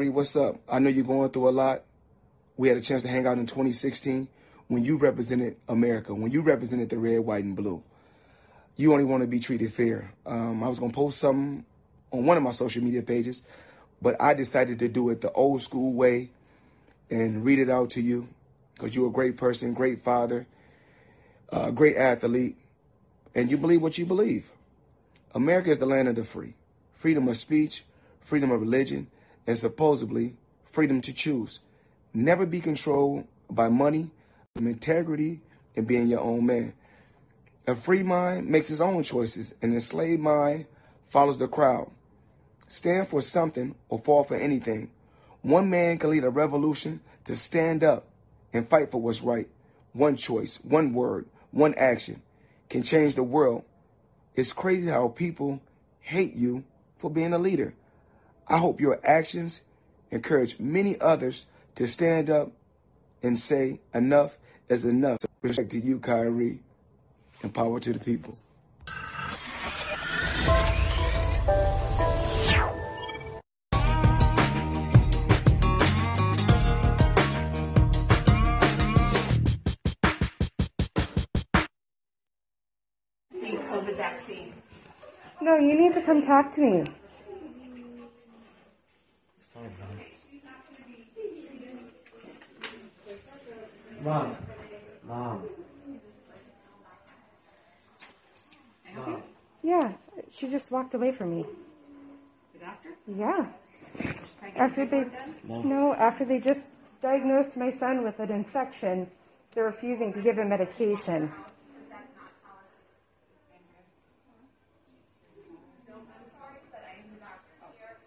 Kyrie, what's up? I know you're going through a lot. We had a chance to hang out in 2016 when you represented America, when you represented the red, white, and blue. You only want to be treated fair. Um, I was going to post something on one of my social media pages, but I decided to do it the old school way and read it out to you because you're a great person, great father, uh, great athlete, and you believe what you believe. America is the land of the free. Freedom of speech, freedom of religion, and supposedly freedom to choose. Never be controlled by money, integrity, and being your own man. A free mind makes his own choices, an enslaved mind follows the crowd. Stand for something or fall for anything. One man can lead a revolution to stand up and fight for what's right. One choice, one word, one action can change the world. It's crazy how people hate you for being a leader. I hope your actions encourage many others to stand up and say enough is enough. Respect to you, Kyrie, and power to the people. No, you need to come talk to me. Mom. Mom. Mom. Yeah, she just walked away from me. The doctor? Yeah. Can I get After they paperwork no, after they just diagnosed my son with an infection, they're refusing to give him medication.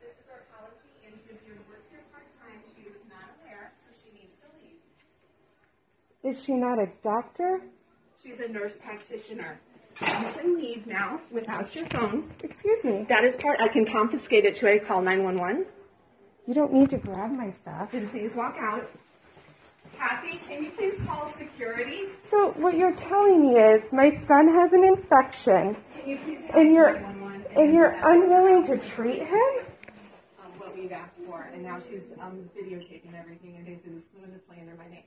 This is our policy, and if your works here part-time, she is not aware, so she needs to leave. Is she not a doctor? She's a nurse practitioner. You can leave now without your phone. Excuse me. That is part, I can confiscate it. Should I call 911? You don't need to grab my stuff. Then please walk out. Kathy, can you please call security? So what you're telling me is my son has an infection, Can you please call and you're 911? and you're unwilling to treat him? Um, what we've asked for, and now she's um, videotaping everything and basically going to slander my name.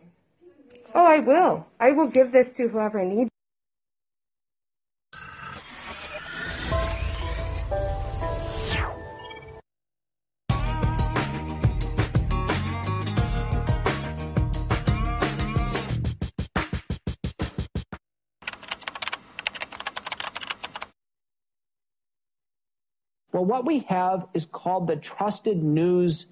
Oh, I will. I will give this to whoever needs. Well, what we have is called the Trusted News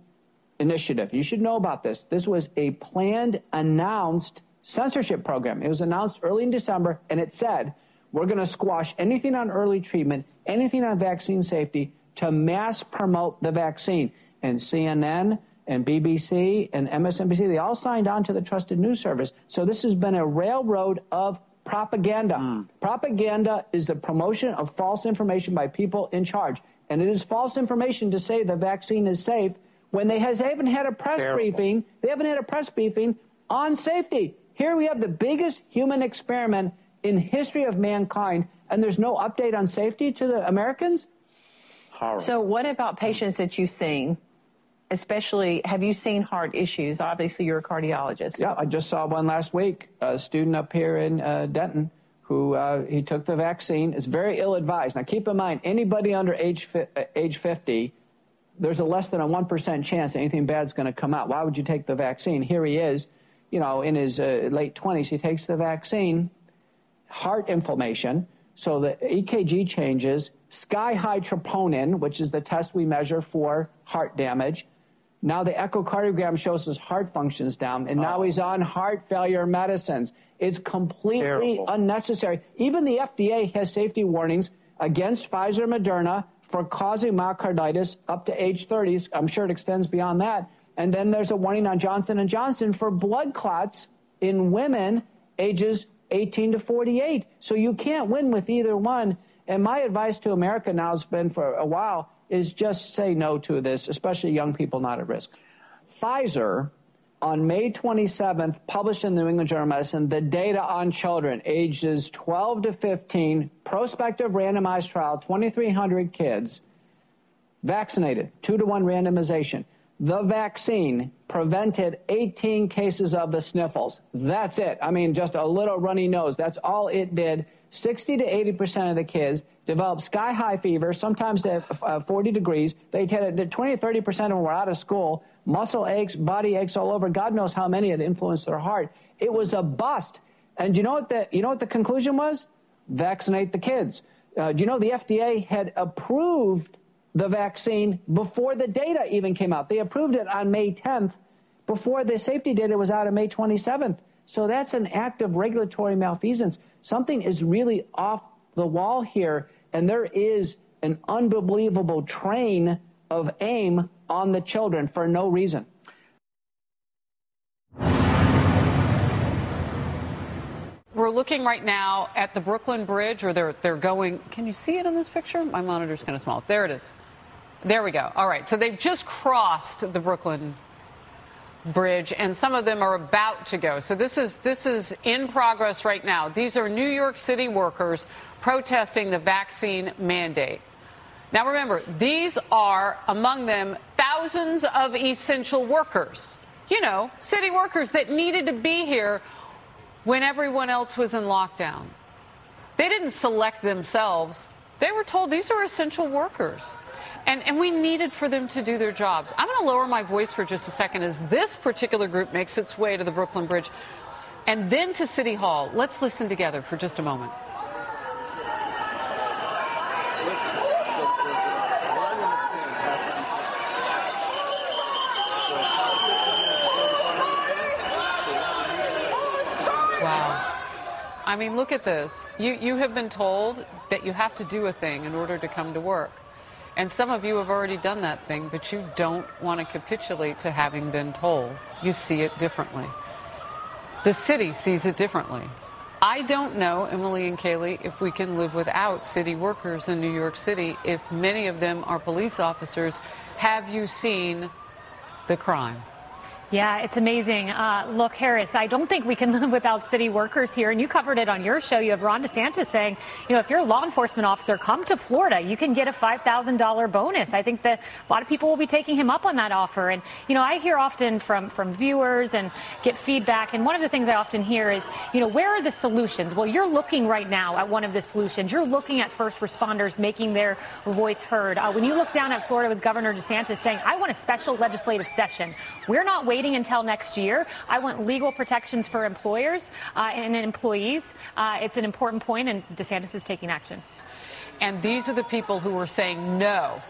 Initiative. You should know about this. This was a planned, announced censorship program. It was announced early in December, and it said, we're going to squash anything on early treatment, anything on vaccine safety to mass promote the vaccine. And CNN and BBC and MSNBC, they all signed on to the Trusted News Service. So this has been a railroad of propaganda. Hmm. Propaganda is the promotion of false information by people in charge. And it is false information to say the vaccine is safe when they has, haven't had a press Terrible. briefing. They haven't had a press briefing on safety. Here we have the biggest human experiment in history of mankind, and there's no update on safety to the Americans? Horrible. So, what about patients that you've seen? Especially, have you seen heart issues? Obviously, you're a cardiologist. Yeah, I just saw one last week. A student up here in uh, Denton who uh, he took the vaccine. It's very ill advised. Now, keep in mind, anybody under age fi- uh, age 50, there's a less than a one percent chance anything bad's going to come out. Why would you take the vaccine? Here he is, you know, in his uh, late 20s. He takes the vaccine. Heart inflammation. So the EKG changes. Sky high troponin, which is the test we measure for heart damage. Now the echocardiogram shows his heart functions down, and now he's on heart failure medicines. It's completely Terrible. unnecessary. Even the FDA has safety warnings against Pfizer Moderna for causing myocarditis up to age 30. I'm sure it extends beyond that. And then there's a warning on Johnson and Johnson for blood clots in women ages 18 to 48. So you can't win with either one. And my advice to America now has been for a while is just say no to this, especially young people not at risk. Pfizer on May 27th, published in the New England Journal of Medicine the data on children ages 12 to 15, prospective randomized trial, 2,300 kids vaccinated, two to one randomization. the vaccine prevented 18 cases of the sniffles. That's it. I mean, just a little runny nose. That's all it did. 60 to 80 percent of the kids developed sky high fever, sometimes to uh, 40 degrees. They had 20 to 30 percent of them were out of school, muscle aches, body aches all over. God knows how many had influenced their heart. It was a bust. And you know what the you know what the conclusion was? Vaccinate the kids. Uh, do you know the FDA had approved the vaccine before the data even came out? They approved it on May 10th before the safety data was out on May 27th. So that's an act of regulatory malfeasance. Something is really off the wall here, and there is an unbelievable train of aim on the children for no reason. We're looking right now at the Brooklyn Bridge, or they're they're going. Can you see it in this picture? My monitor's kind of small. There it is. There we go. All right. So they've just crossed the Brooklyn Bridge, and some of them are about to go. So this is this is in progress right now. These are New York City workers protesting the vaccine mandate. Now remember, these are among them thousands of essential workers. You know, city workers that needed to be here when everyone else was in lockdown. They didn't select themselves. They were told these are essential workers. And, and we needed for them to do their jobs. I'm going to lower my voice for just a second as this particular group makes its way to the Brooklyn Bridge and then to City Hall. Let's listen together for just a moment. I mean, look at this. You, you have been told that you have to do a thing in order to come to work. And some of you have already done that thing, but you don't want to capitulate to having been told. You see it differently. The city sees it differently. I don't know, Emily and Kaylee, if we can live without city workers in New York City, if many of them are police officers. Have you seen the crime? Yeah, it's amazing. Uh, look, Harris, I don't think we can live without city workers here. And you covered it on your show. You have Ron DeSantis saying, you know, if you're a law enforcement officer, come to Florida. You can get a $5,000 bonus. I think that a lot of people will be taking him up on that offer. And, you know, I hear often from, from viewers and get feedback. And one of the things I often hear is, you know, where are the solutions? Well, you're looking right now at one of the solutions. You're looking at first responders making their voice heard. Uh, when you look down at Florida with Governor DeSantis saying, I want a special legislative session. We're not waiting until next year. I want legal protections for employers uh, and employees. Uh, it's an important point, and DeSantis is taking action. And these are the people who are saying no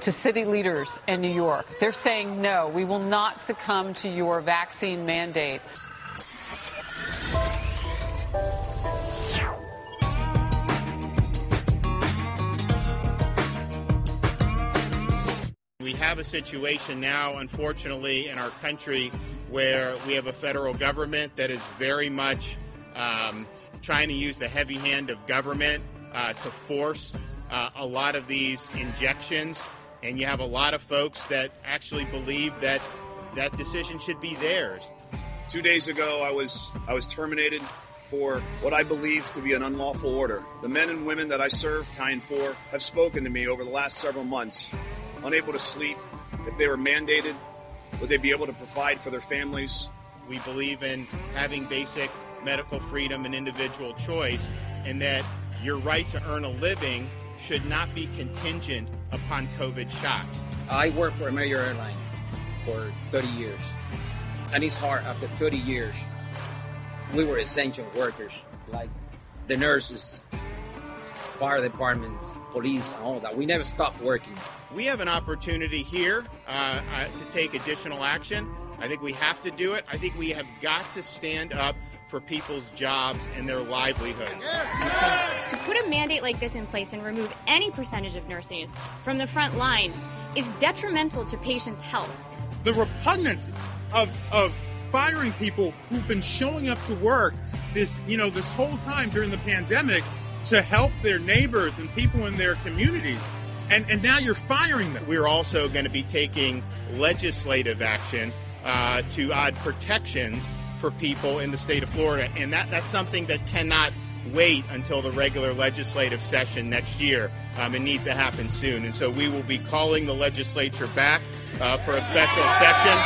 to city leaders in New York. They're saying no, we will not succumb to your vaccine mandate. We have a situation now, unfortunately, in our country where we have a federal government that is very much um, trying to use the heavy hand of government uh, to force uh, a lot of these injections. And you have a lot of folks that actually believe that that decision should be theirs. Two days ago, I was I was terminated for what I believe to be an unlawful order. The men and women that I serve, Tying 4, have spoken to me over the last several months, unable to sleep. If they were mandated, would they be able to provide for their families? We believe in having basic medical freedom and individual choice, and that your right to earn a living should not be contingent upon COVID shots. I worked for American Airlines for 30 years, and it's hard after 30 years. We were essential workers, like the nurses, fire departments, police, and all that. We never stopped working. We have an opportunity here uh, uh, to take additional action. I think we have to do it. I think we have got to stand up for people's jobs and their livelihoods. To put a mandate like this in place and remove any percentage of nurses from the front lines is detrimental to patients' health. The repugnance of, of firing people who've been showing up to work this, you know, this whole time during the pandemic to help their neighbors and people in their communities. And, and now you're firing them. We're also going to be taking legislative action uh, to add protections for people in the state of Florida. And that, that's something that cannot wait until the regular legislative session next year. Um, it needs to happen soon. And so we will be calling the legislature back uh, for a special session.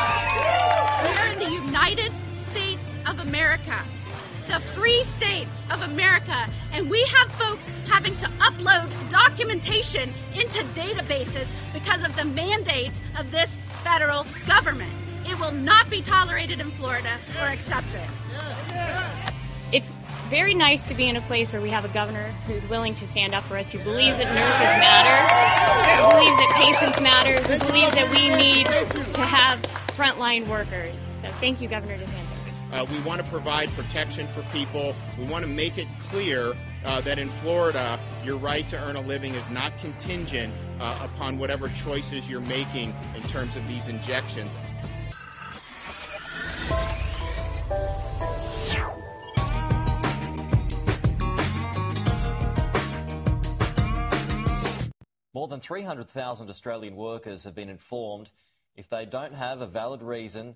We are in the United States of America, the free states of America, and we have folks having to upload documentation into databases because of the mandates of this federal government. It will not be tolerated in Florida or accepted. It's very nice to be in a place where we have a governor who's willing to stand up for us, who believes that nurses matter, who believes that patients matter, who believes that we need to have frontline workers. So thank you, Governor DeSantis. Uh, we want to provide protection for people. We want to make it clear uh, that in Florida, your right to earn a living is not contingent uh, upon whatever choices you're making in terms of these injections. More than 300,000 Australian workers have been informed if they don't have a valid reason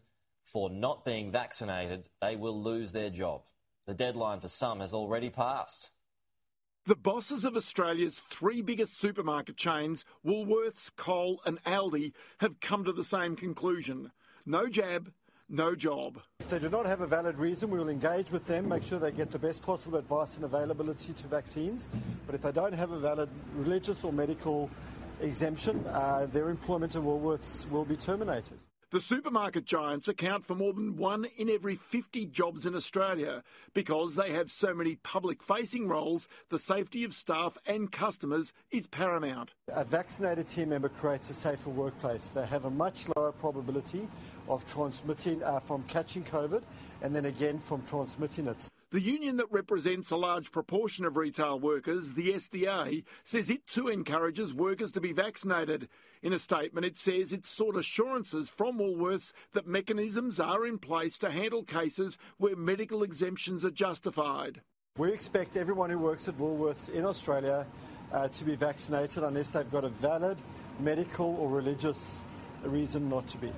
for not being vaccinated, they will lose their job. The deadline for some has already passed. The bosses of Australia's three biggest supermarket chains, Woolworths, Coles, and Aldi, have come to the same conclusion. No jab, no job. If they do not have a valid reason, we will engage with them, make sure they get the best possible advice and availability to vaccines. But if they don't have a valid religious or medical exemption, uh, their employment at Woolworths will be terminated. The supermarket giants account for more than one in every 50 jobs in Australia. Because they have so many public facing roles, the safety of staff and customers is paramount. A vaccinated team member creates a safer workplace. They have a much lower probability of transmitting, uh, from catching COVID and then again from transmitting it. The union that represents a large proportion of retail workers, the SDA, says it too encourages workers to be vaccinated. In a statement, it says it sought assurances from Woolworths that mechanisms are in place to handle cases where medical exemptions are justified. We expect everyone who works at Woolworths in Australia uh, to be vaccinated unless they've got a valid medical or religious reason not to be.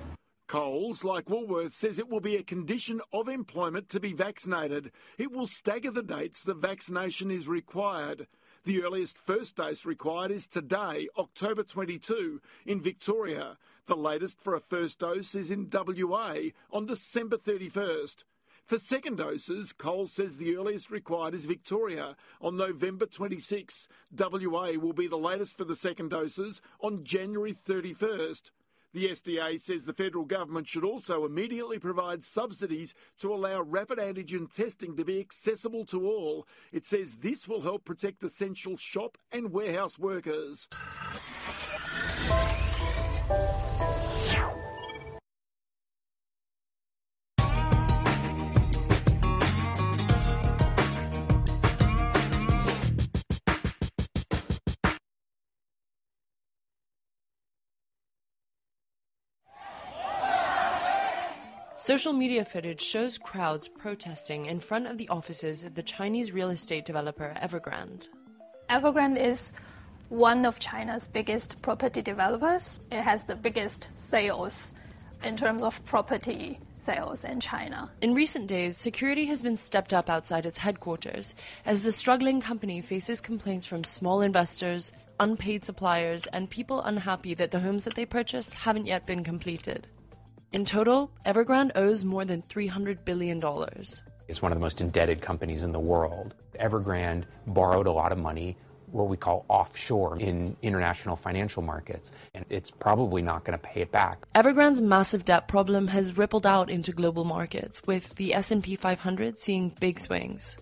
Coles, like Woolworths, says it will be a condition of employment to be vaccinated. It will stagger the dates the vaccination is required. The earliest first dose required is today, October 22, in Victoria. The latest for a first dose is in WA on December 31st. For second doses, Coles says the earliest required is Victoria on November 26. WA will be the latest for the second doses on January 31st. The SDA says the federal government should also immediately provide subsidies to allow rapid antigen testing to be accessible to all. It says this will help protect essential shop and warehouse workers. Social media footage shows crowds protesting in front of the offices of the Chinese real estate developer Evergrande. Evergrande is one of China's biggest property developers. It has the biggest sales in terms of property sales in China. In recent days, security has been stepped up outside its headquarters as the struggling company faces complaints from small investors, unpaid suppliers, and people unhappy that the homes that they purchased haven't yet been completed. In total, Evergrande owes more than $300 billion. It's one of the most indebted companies in the world. Evergrande borrowed a lot of money, what we call offshore in international financial markets, and it's probably not going to pay it back. Evergrande's massive debt problem has rippled out into global markets, with the S&P 500 seeing big swings.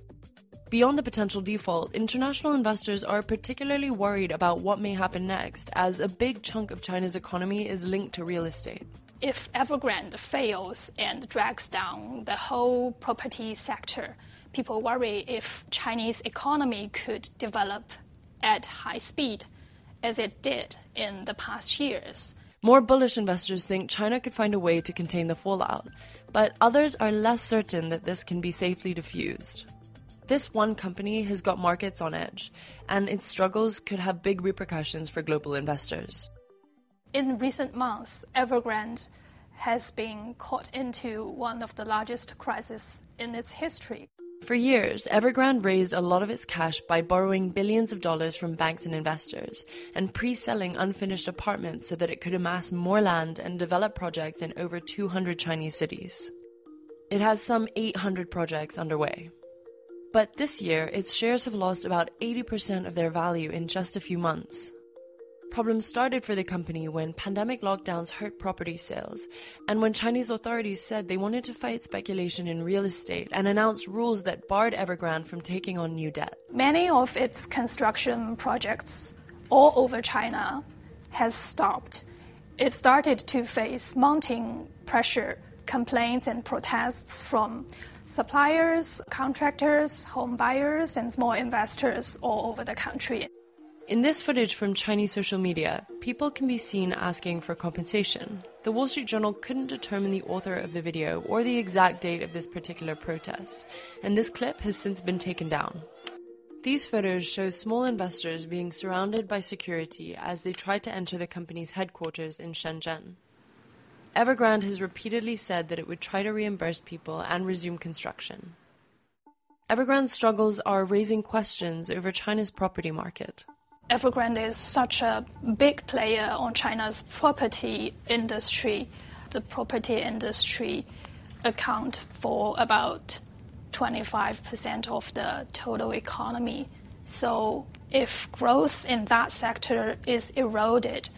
Beyond the potential default, international investors are particularly worried about what may happen next, as a big chunk of China's economy is linked to real estate if Evergrande fails and drags down the whole property sector, people worry if Chinese economy could develop at high speed as it did in the past years. More bullish investors think China could find a way to contain the fallout, but others are less certain that this can be safely diffused. This one company has got markets on edge, and its struggles could have big repercussions for global investors in recent months, Evergrande has been caught into one of the largest crises in its history. For years, Evergrande raised a lot of its cash by borrowing billions of dollars from banks and investors and pre selling unfinished apartments so that it could amass more land and develop projects in over 200 Chinese cities. It has some 800 projects underway. But this year, its shares have lost about 80% of their value in just a few months. Problems started for the company when pandemic lockdowns hurt property sales, and when Chinese authorities said they wanted to fight speculation in real estate and announced rules that barred Evergrande from taking on new debt. Many of its construction projects all over China has stopped. It started to face mounting pressure, complaints and protests from suppliers, contractors, home buyers, and small investors all over the country. In this footage from Chinese social media, people can be seen asking for compensation. The Wall Street Journal couldn't determine the author of the video or the exact date of this particular protest, and this clip has since been taken down. These photos show small investors being surrounded by security as they try to enter the company's headquarters in Shenzhen. Evergrande has repeatedly said that it would try to reimburse people and resume construction. Evergrande's struggles are raising questions over China's property market. Evergrande is such a big player on China's property industry. The property industry account for about 25% of the total economy. So if growth in that sector is eroded,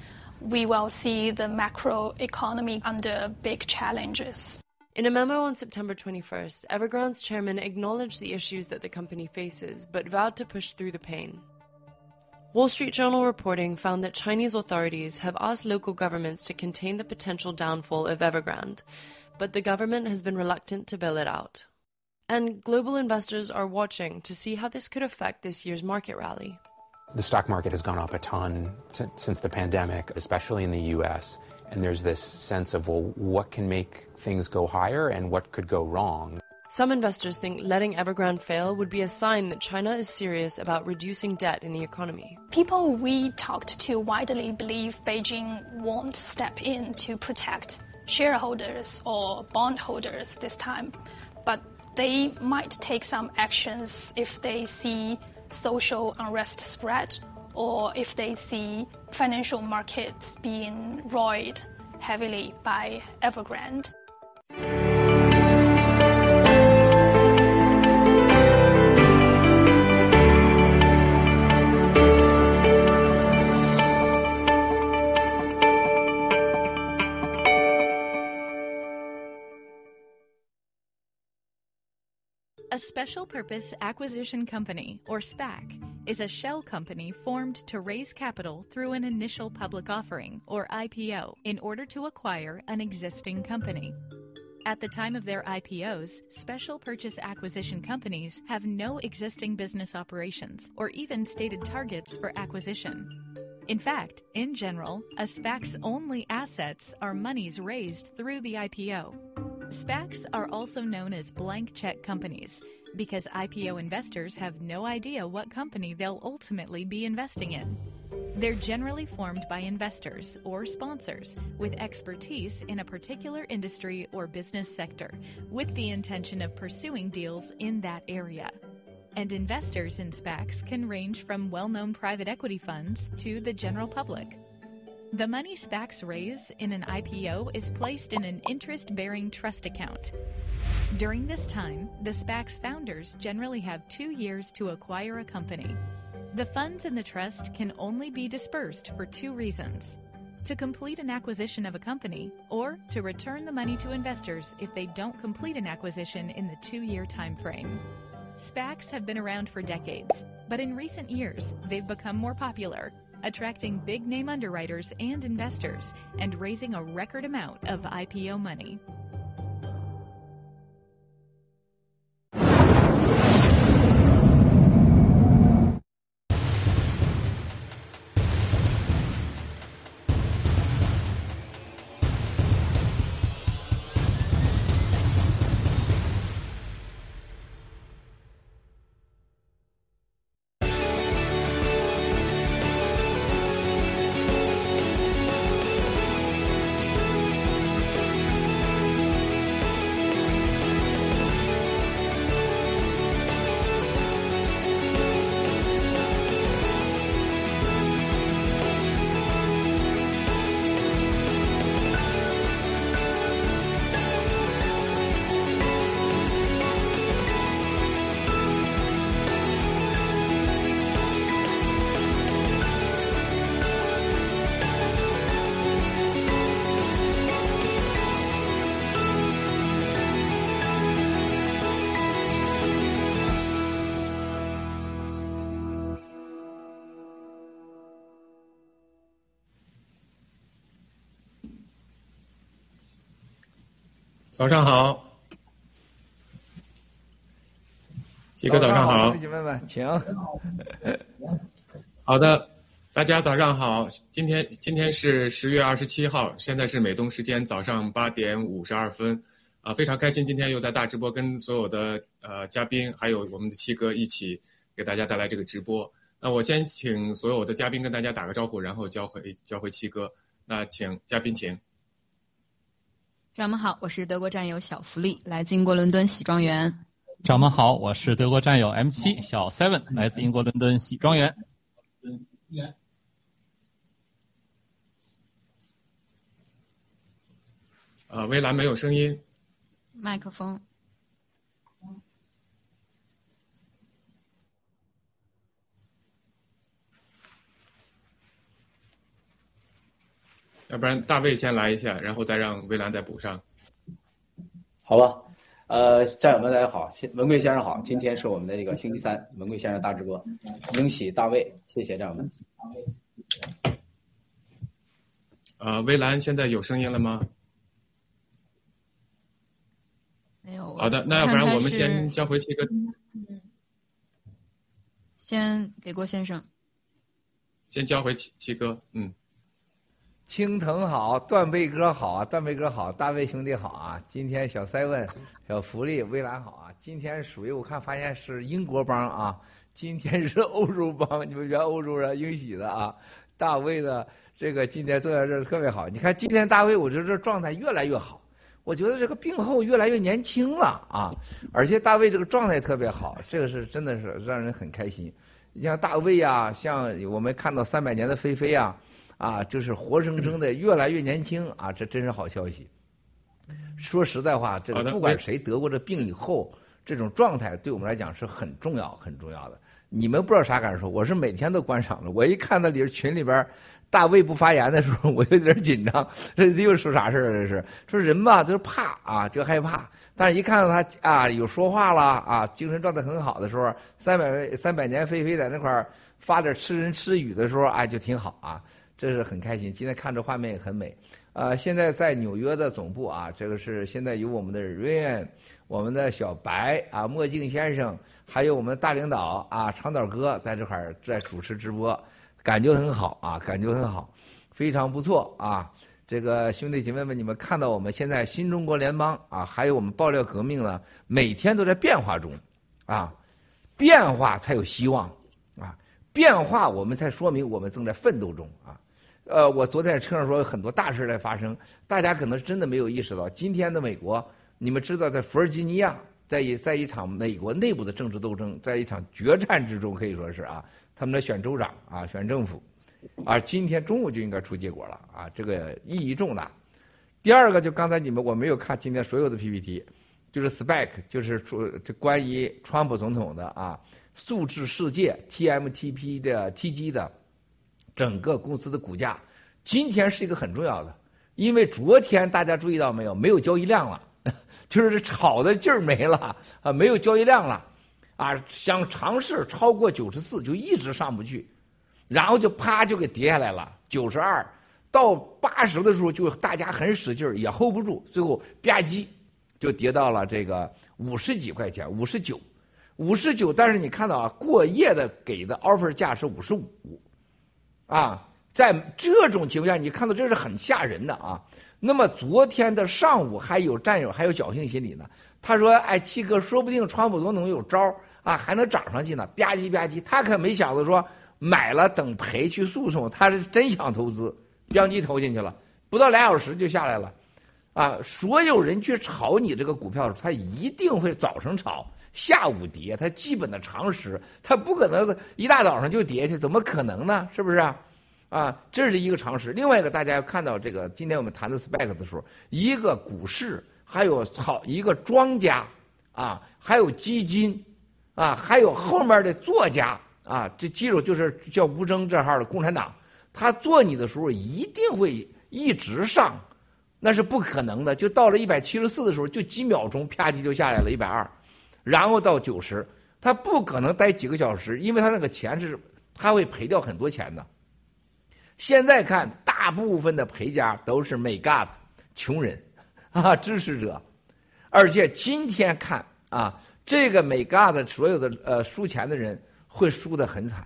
we will see the macro economy under big challenges. In a memo on September 21st, Evergrande's chairman acknowledged the issues that the company faces, but vowed to push through the pain. Wall Street Journal reporting found that Chinese authorities have asked local governments to contain the potential downfall of Evergrande, but the government has been reluctant to bail it out. And global investors are watching to see how this could affect this year's market rally. The stock market has gone up a ton since the pandemic, especially in the US. And there's this sense of, well, what can make things go higher and what could go wrong? Some investors think letting Evergrande fail would be a sign that China is serious about reducing debt in the economy. People we talked to widely believe Beijing won't step in to protect shareholders or bondholders this time, but they might take some actions if they see social unrest spread or if they see financial markets being roiled heavily by Evergrande. A special purpose acquisition company, or SPAC, is a shell company formed to raise capital through an initial public offering, or IPO, in order to acquire an existing company. At the time of their IPOs, special purchase acquisition companies have no existing business operations or even stated targets for acquisition. In fact, in general, a SPAC's only assets are monies raised through the IPO. SPACs are also known as blank check companies because IPO investors have no idea what company they'll ultimately be investing in. They're generally formed by investors or sponsors with expertise in a particular industry or business sector with the intention of pursuing deals in that area. And investors in SPACs can range from well known private equity funds to the general public. The money SPACs raise in an IPO is placed in an interest bearing trust account. During this time, the SPAC's founders generally have two years to acquire a company. The funds in the trust can only be dispersed for two reasons to complete an acquisition of a company or to return the money to investors if they don't complete an acquisition in the two year time frame. SPACs have been around for decades, but in recent years, they've become more popular attracting big name underwriters and investors, and raising a record amount of IPO money. 早上好，几哥早上好，兄弟姐妹们，请。好的，大家早上好。今天今天是十月二十七号，现在是美东时间早上八点五十二分，啊，非常开心，今天又在大直播跟所有的呃嘉宾还有我们的七哥一起给大家带来这个直播。那我先请所有的嘉宾跟大家打个招呼，然后交回交回七哥。那请嘉宾请。长们好，我是德国战友小福利，来自英国伦敦喜庄园。长们好，我是德国战友 M 七小 Seven，来自英国伦敦喜庄园。呃，微蓝没有声音。麦克风。要不然大卫先来一下，然后再让微蓝再补上。好吧，呃，战友们大家好，文贵先生好，今天是我们的这个星期三，文贵先生大直播，恭喜大卫，谢谢战友们。呃，微蓝现在有声音了吗？没有。好的，那要不然我们先交回七哥。先给郭先生。先交回七七哥，嗯。青藤好，断背哥好啊，断背哥好，大卫兄弟好啊！今天小塞问，小福利，微蓝好啊！今天属于我看发现是英国帮啊，今天是欧洲帮，你们原欧洲人英喜的啊！大卫的这个今天坐在这儿特别好，你看今天大卫，我觉得这状态越来越好，我觉得这个病后越来越年轻了啊！而且大卫这个状态特别好，这个是真的是让人很开心。你像大卫啊，像我们看到三百年的菲菲啊。啊，就是活生生的越来越年轻啊，这真是好消息。说实在话，这个不管谁得过这病以后，这种状态对我们来讲是很重要、很重要的。你们不知道啥感受，我是每天都观赏的。我一看到里群里边大卫不发言的时候，我有点紧张。这又说啥事儿？这是说人吧，就是怕啊，就害怕。但是一看到他啊，有说话了啊，精神状态很好的时候，三百三百年飞飞在那块儿发点吃人吃语的时候，哎，就挺好啊。这是很开心，今天看着画面也很美。呃，现在在纽约的总部啊，这个是现在有我们的 Ryan，我们的小白啊，墨镜先生，还有我们的大领导啊，长岛哥在这块儿在主持直播，感觉很好啊，感觉很好，非常不错啊。这个兄弟姐妹们，你们看到我们现在新中国联邦啊，还有我们爆料革命呢，每天都在变化中，啊，变化才有希望啊，变化我们才说明我们正在奋斗中啊。呃，我昨天在车上说很多大事在发生，大家可能真的没有意识到，今天的美国，你们知道，在弗尔吉尼亚，在一在一场美国内部的政治斗争，在一场决战之中，可以说是啊，他们在选州长啊，选政府，啊，今天中午就应该出结果了啊，这个意义重大。第二个，就刚才你们我没有看今天所有的 PPT，就是 Spec，就是说这关于川普总统的啊，数字世界 TMTP 的 TG 的。整个公司的股价，今天是一个很重要的，因为昨天大家注意到没有，没有交易量了，就是炒的劲儿没了啊，没有交易量了，啊，想尝试超过九十四就一直上不去，然后就啪就给跌下来了，九十二到八十的时候就大家很使劲儿也 hold 不住，最后吧唧就跌到了这个五十几块钱，五十九，五十九，但是你看到啊，过夜的给的 offer 价是五十五。啊，在这种情况下，你看到这是很吓人的啊。那么昨天的上午还有战友还有侥幸心理呢。他说：“哎，七哥，说不定川普总统有招啊，还能涨上去呢。”吧唧吧唧，他可没想到说买了等赔去诉讼，他是真想投资，吧唧投进去了，不到俩小时就下来了。啊，所有人去炒你这个股票，他一定会早上炒，下午跌，它基本的常识，它不可能一大早上就跌去，怎么可能呢？是不是啊？这是一个常识。另外一个，大家要看到这个，今天我们谈的 spec 的时候，一个股市，还有好一个庄家，啊，还有基金，啊，还有后面的作家，啊，这记住就是叫吴征这号的共产党，他做你的时候一定会一直上，那是不可能的。就到了一百七十四的时候，就几秒钟啪叽就下来了，一百二。然后到九十，他不可能待几个小时，因为他那个钱是他会赔掉很多钱的。现在看，大部分的赔家都是美 God 穷人啊，支持者而且今天看啊，这个美嘎的所有的呃输钱的人会输得很惨，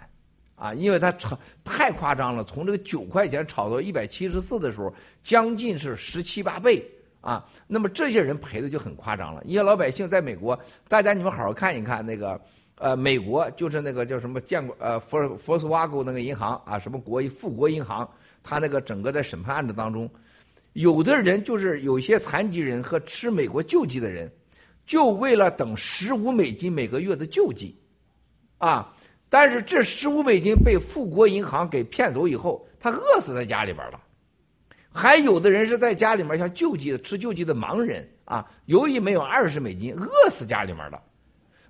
啊，因为他炒太夸张了，从这个九块钱炒到一百七十四的时候，将近是十七八倍啊。那么这些人赔的就很夸张了。一些老百姓在美国，大家你们好好看一看那个。呃，美国就是那个叫什么建国呃佛佛斯瓦沟那个银行啊，什么国富国银行，他那个整个在审判案子当中，有的人就是有些残疾人和吃美国救济的人，就为了等十五美金每个月的救济，啊，但是这十五美金被富国银行给骗走以后，他饿死在家里边了，还有的人是在家里面像救济的吃救济的盲人啊，由于没有二十美金，饿死家里面了。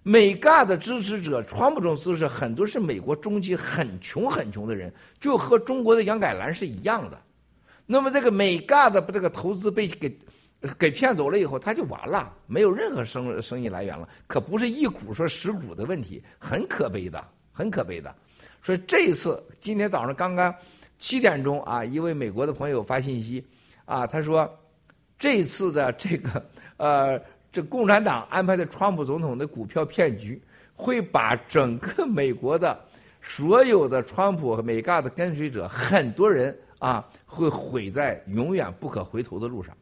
美嘎的支持者，川普总支持很多是美国中期很穷很穷的人，就和中国的杨改兰是一样的。那么这个美嘎的这个投资被给给骗走了以后，他就完了，没有任何生生意来源了。可不是一股说十股的问题，很可悲的，很可悲的。所以这一次，今天早上刚刚七点钟啊，一位美国的朋友发信息啊，他说这次的这个呃。这共产党安排的川普总统的股票骗局，会把整个美国的所有的川普和美嘎的跟随者，很多人啊，会毁在永远不可回头的路上。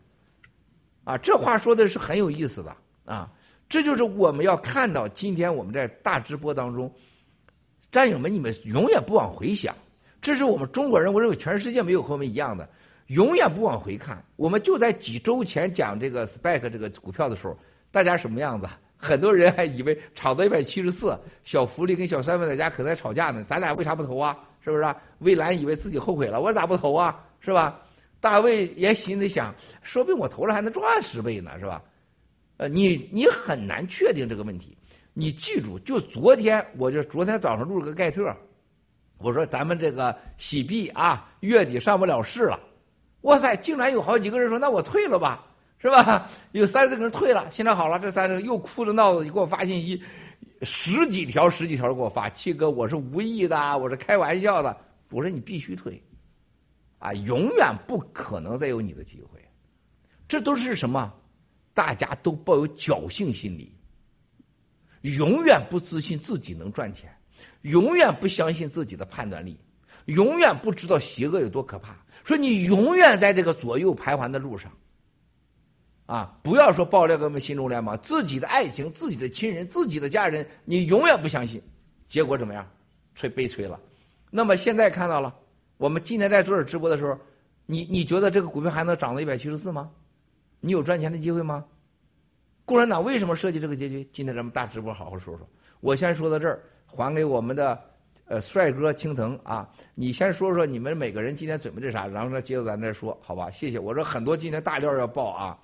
啊，这话说的是很有意思的啊！这就是我们要看到今天我们在大直播当中，战友们，你们永远不往回想，这是我们中国人，我认为全世界没有和我们一样的。永远不往回看，我们就在几周前讲这个 SPAC 这个股票的时候，大家什么样子？很多人还以为炒到一百七十四，小福利跟小三文在家可在吵架呢，咱俩为啥不投啊？是不是？魏兰以为自己后悔了，我咋不投啊？是吧？大卫也心里想，说不定我投了还能赚十倍呢，是吧？呃，你你很难确定这个问题。你记住，就昨天，我就昨天早上录了个盖特，我说咱们这个洗币啊，月底上不了市了。哇塞！竟然有好几个人说：“那我退了吧，是吧？”有三四个人退了。现在好了，这三个又哭着闹着给我发信息，十几条、十几条给我发。七哥，我是无意的，我是开玩笑的。我说你必须退，啊，永远不可能再有你的机会。这都是什么？大家都抱有侥幸心理，永远不自信自己能赚钱，永远不相信自己的判断力，永远不知道邪恶有多可怕。说你永远在这个左右徘徊的路上，啊，不要说爆料哥们心中联盟，自己的爱情、自己的亲人、自己的家人，你永远不相信，结果怎么样？催悲催了。那么现在看到了，我们今天在做这直播的时候，你你觉得这个股票还能涨到一百七十四吗？你有赚钱的机会吗？共产党为什么设计这个结局？今天咱们大直播好好说说。我先说到这儿，还给我们的。呃，帅哥青藤啊，你先说说你们每个人今天准备的啥，然后呢接着咱再说，好吧？谢谢。我说很多今天大料要爆啊，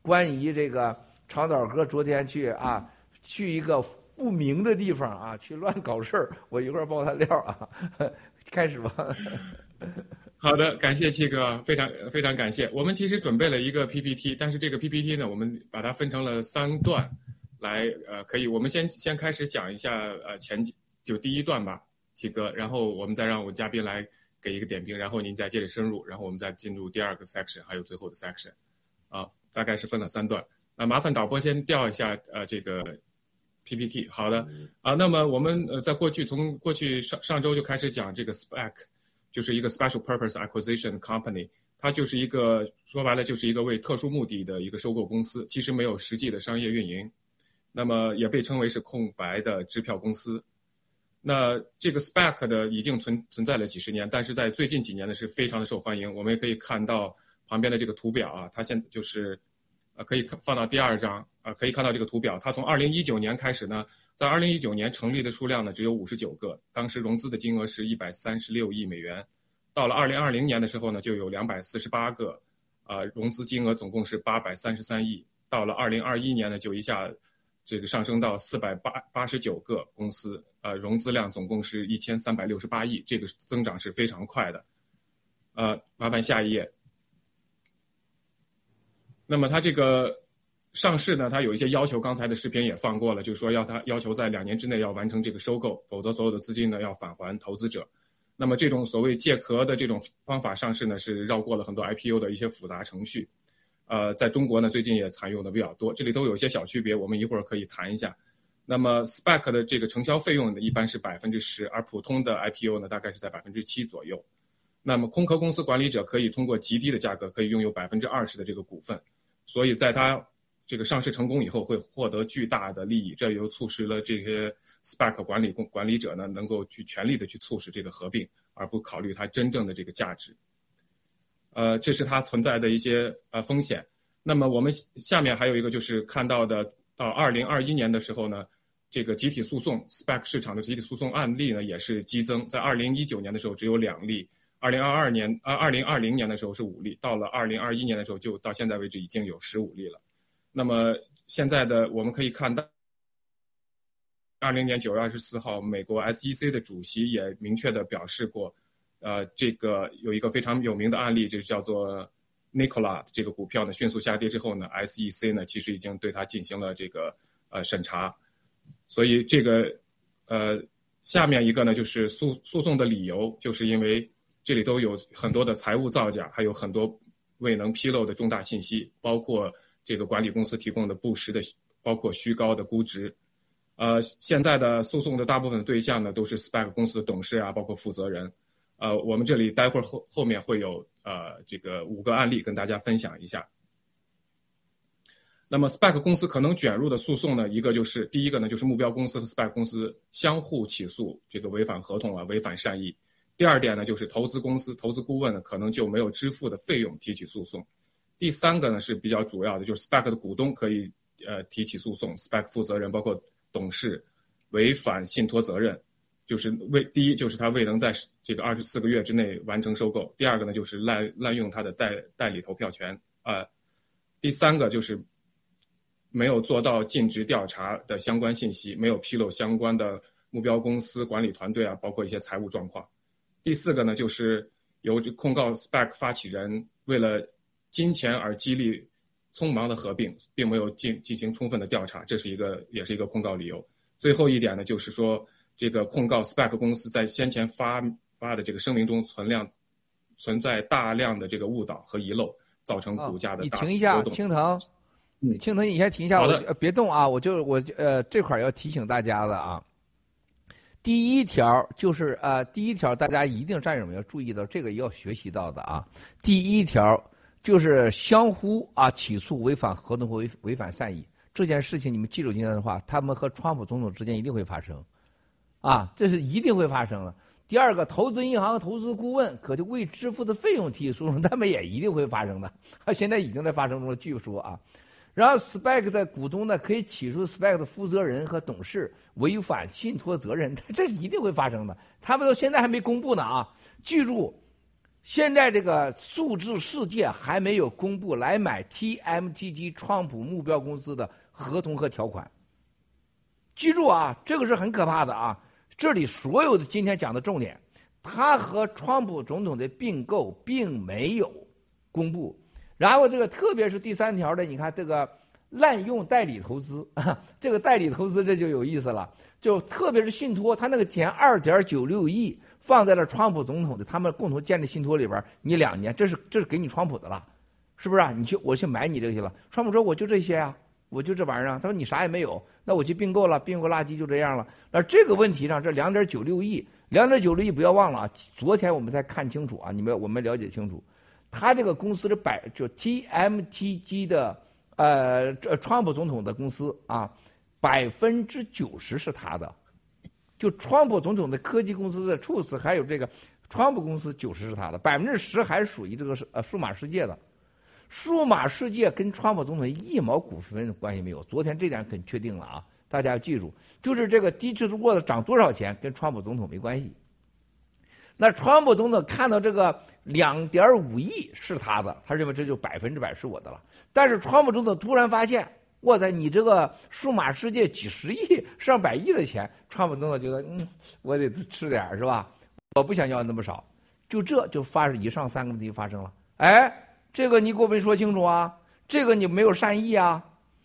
关于这个长岛哥昨天去啊，去一个不明的地方啊，去乱搞事儿，我一会儿爆他料啊，开始吧。好的，感谢七哥，非常非常感谢。我们其实准备了一个 PPT，但是这个 PPT 呢，我们把它分成了三段，来呃，可以，我们先先开始讲一下呃前几就第一段吧。七哥，然后我们再让我嘉宾来给一个点评，然后您再接着深入，然后我们再进入第二个 section，还有最后的 section，啊，大概是分了三段。那麻烦导播先调一下呃这个 PPT。好的，啊，那么我们呃在过去从过去上上周就开始讲这个 SPAC，就是一个 Special Purpose Acquisition Company，它就是一个说白了就是一个为特殊目的的一个收购公司，其实没有实际的商业运营，那么也被称为是空白的支票公司。那这个 SPAC 的已经存存在了几十年，但是在最近几年呢是非常的受欢迎。我们也可以看到旁边的这个图表啊，它现在就是，呃，可以放到第二张啊，可以看到这个图表。它从二零一九年开始呢，在二零一九年成立的数量呢只有五十九个，当时融资的金额是一百三十六亿美元。到了二零二零年的时候呢，就有两百四十八个，啊，融资金额总共是八百三十三亿。到了二零二一年呢，就一下这个上升到四百八八十九个公司。呃，融资量总共是一千三百六十八亿，这个增长是非常快的。呃，麻烦下一页。那么它这个上市呢，它有一些要求，刚才的视频也放过了，就是说要它要求在两年之内要完成这个收购，否则所有的资金呢要返还投资者。那么这种所谓借壳的这种方法上市呢，是绕过了很多 IPO 的一些复杂程序。呃，在中国呢，最近也采用的比较多，这里头有一些小区别，我们一会儿可以谈一下。那么 SPAC 的这个承销费用呢，一般是百分之十，而普通的 IPO 呢，大概是在百分之七左右。那么空壳公司管理者可以通过极低的价格，可以拥有百分之二十的这个股份，所以在它这个上市成功以后，会获得巨大的利益，这又促使了这些 SPAC 管理公管理者呢，能够去全力的去促使这个合并，而不考虑它真正的这个价值。呃，这是它存在的一些呃风险。那么我们下面还有一个就是看到的，到二零二一年的时候呢，这个集体诉讼 SPAC 市场的集体诉讼案例呢也是激增，在二零一九年的时候只有两例，二零二二年呃二零二零年的时候是五例，到了二零二一年的时候就到现在为止已经有十五例了。那么现在的我们可以看到，二零年九月二十四号，美国 SEC 的主席也明确的表示过。呃，这个有一个非常有名的案例，就是叫做 Nikola 这个股票呢迅速下跌之后呢，SEC 呢其实已经对它进行了这个呃审查，所以这个呃下面一个呢就是诉诉讼的理由，就是因为这里都有很多的财务造假，还有很多未能披露的重大信息，包括这个管理公司提供的不实的，包括虚高的估值。呃，现在的诉讼的大部分对象呢都是 SPAC 公司的董事啊，包括负责人。呃，我们这里待会儿后后面会有呃这个五个案例跟大家分享一下。那么 SPAC 公司可能卷入的诉讼呢，一个就是第一个呢，就是目标公司和 SPAC 公司相互起诉这个违反合同啊，违反善意。第二点呢，就是投资公司、投资顾问呢可能就没有支付的费用提起诉讼。第三个呢是比较主要的，就是 SPAC 的股东可以呃提起诉讼，SPAC 负责人包括董事违反信托责任。就是未第一就是他未能在这个二十四个月之内完成收购，第二个呢就是滥滥用他的代代理投票权啊，第三个就是没有做到尽职调查的相关信息，没有披露相关的目标公司管理团队啊，包括一些财务状况，第四个呢就是由控告 SPAC 发起人为了金钱而激励匆忙的合并，并没有进进行充分的调查，这是一个也是一个控告理由。最后一点呢就是说。这个控告 SPAC 公司在先前发发的这个声明中存量存在大量的这个误导和遗漏，造成股价的你停一下，青藤，青藤，你先停一下，我别动啊！我就我呃这块要提醒大家的啊，第一条就是呃第一条大家一定战友们要注意到，这个要学习到的啊。第一条就是相互啊起诉违反合同或违违反善意这件事情，你们记住今天的话，他们和川普总统之间一定会发生。啊，这是一定会发生的。第二个，投资银行、投资顾问可就未支付的费用提起诉讼，他们也一定会发生的。他现在已经在发生中了，据说啊。然后，SPAC 的股东呢，可以起诉 SPAC 的负责人和董事违反信托责任，这是一定会发生的。他们到现在还没公布呢啊！记住，现在这个数字世界还没有公布来买 TMTG 创普目标公司的合同和条款。记住啊，这个是很可怕的啊！这里所有的今天讲的重点，他和川普总统的并购并没有公布。然后这个特别是第三条的，你看这个滥用代理投资，这个代理投资这就有意思了。就特别是信托，他那个钱二点九六亿放在了川普总统的他们共同建立信托里边，你两年这是这是给你川普的了，是不是啊？你去我去买你这个去了。川普说我就这些啊。我就这玩意儿，他说你啥也没有，那我去并购了，并购垃圾就这样了。那这个问题上，这两点九六亿，两点九六亿不要忘了啊！昨天我们才看清楚啊，你们我们了解清楚，他这个公司的百就 TMTG 的呃，这川普总统的公司啊，百分之九十是他的，就川普总统的科技公司的处死，还有这个川普公司九十是他的，百分之十还是属于这个呃数码世界的。数码世界跟川普总统一毛股份关系没有。昨天这点很确定了啊！大家要记住，就是这个低质度沃的涨多少钱，跟川普总统没关系。那川普总统看到这个两点五亿是他的，他认为这就百分之百是我的了。但是川普总统突然发现，哇塞，你这个数码世界几十亿、上百亿的钱，川普总统觉得，嗯，我得吃点是吧？我不想要那么少。就这就发生以上三个问题发生了，哎。这个你给我们说清楚啊！这个你没有善意啊，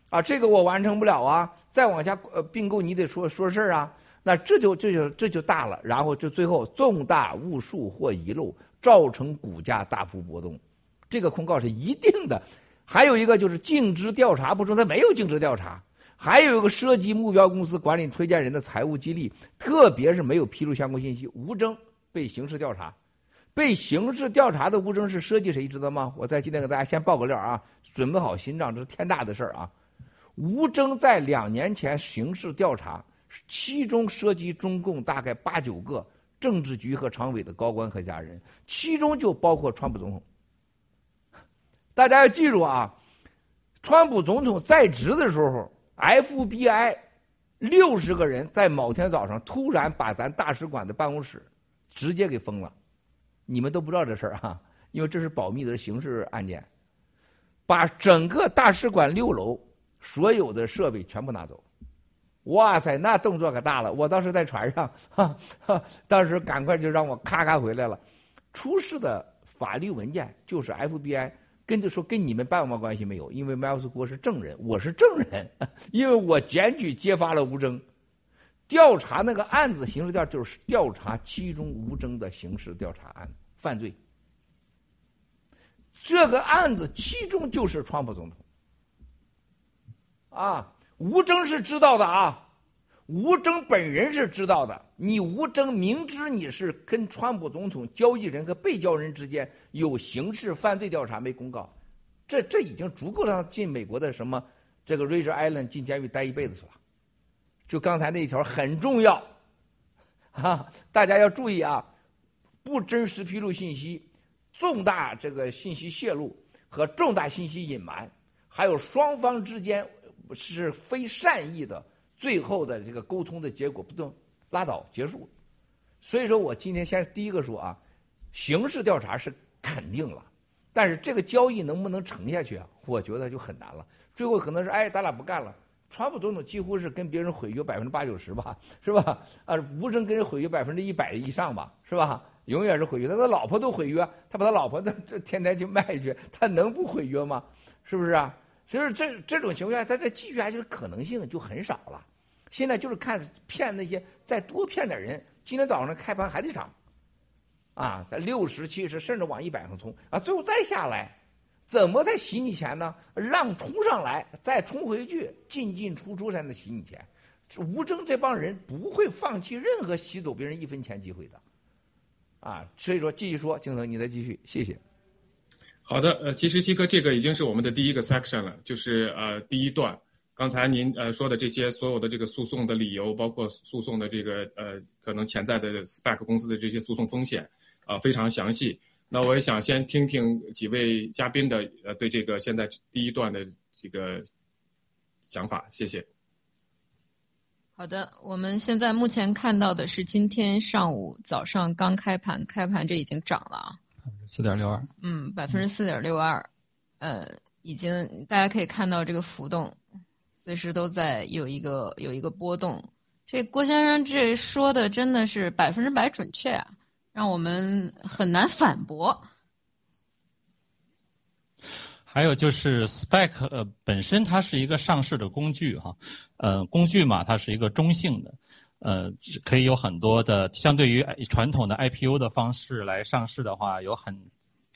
啊，这个我完成不了啊！再往下呃并购你得说说事儿啊！那这就这就这就大了，然后就最后重大误数或遗漏造成股价大幅波动，这个控告是一定的。还有一个就是尽职调查不中，他没有尽职调查。还有一个涉及目标公司管理推荐人的财务激励，特别是没有披露相关信息，无征被刑事调查。被刑事调查的吴征是涉及谁知道吗？我在今天给大家先报个料啊，准备好心脏，这是天大的事儿啊！吴征在两年前刑事调查，其中涉及中共大概八九个政治局和常委的高官和家人，其中就包括川普总统。大家要记住啊，川普总统在职的时候，FBI 六十个人在某天早上突然把咱大使馆的办公室直接给封了，你们都不知道这事儿啊，因为这是保密的刑事案件，把整个大使馆六楼所有的设备全部拿走。哇塞，那动作可大了！我当时在船上，哈哈，当时赶快就让我咔咔回来了。出示的法律文件就是 FBI。跟着说跟你们半毛关系没有，因为麦尔斯国是证人，我是证人，因为我检举揭发了吴征，调查那个案子，刑事调就是调查其中吴征的刑事调查案犯罪。这个案子其中就是川普总统，啊，吴征是知道的啊。吴征本人是知道的，你吴征明知你是跟川普总统交易人和被交易人之间有刑事犯罪调查没公告，这这已经足够让他进美国的什么这个 Rich Island 进监狱待一辈子去了。就刚才那一条很重要，啊，大家要注意啊，不真实披露信息、重大这个信息泄露和重大信息隐瞒，还有双方之间是非善意的。最后的这个沟通的结果不都拉倒结束，所以说我今天先第一个说啊，刑事调查是肯定了，但是这个交易能不能成下去啊？我觉得就很难了。最后可能是哎，咱俩不干了。川普总统几乎是跟别人毁约百分之八九十吧，是吧？啊，无人跟人毁约百分之一百以上吧，是吧？永远是毁约，他的老婆都毁约，他把他老婆的 这天天去卖去，他能不毁约吗？是不是啊？所以这这种情况下，他这继续下去的可能性就很少了。现在就是看骗那些再多骗点人，今天早上开盘还得涨，啊，在六十、七十，甚至往一百上冲，啊，最后再下来，怎么再洗你钱呢？让冲上来，再冲回去，进进出出才能洗你钱。吴征这帮人不会放弃任何洗走别人一分钱机会的，啊，所以说继续说，京腾，你再继续，谢谢。好的，呃，其实七哥这个已经是我们的第一个 section 了，就是呃第一段。刚才您呃说的这些所有的这个诉讼的理由，包括诉讼的这个呃可能潜在的 SPAC 公司的这些诉讼风险，啊非常详细。那我也想先听听几位嘉宾的呃对这个现在第一段的这个想法，谢谢。好的，我们现在目前看到的是今天上午早上刚开盘，开盘这已经涨了啊，四点六二，嗯，百分之四点六二，呃，已经大家可以看到这个浮动。随时都在有一个有一个波动，这郭先生这说的真的是百分之百准确啊，让我们很难反驳。还有就是 SPAC 呃本身它是一个上市的工具哈，呃工具嘛它是一个中性的，呃可以有很多的相对于传统的 IPO 的方式来上市的话有很。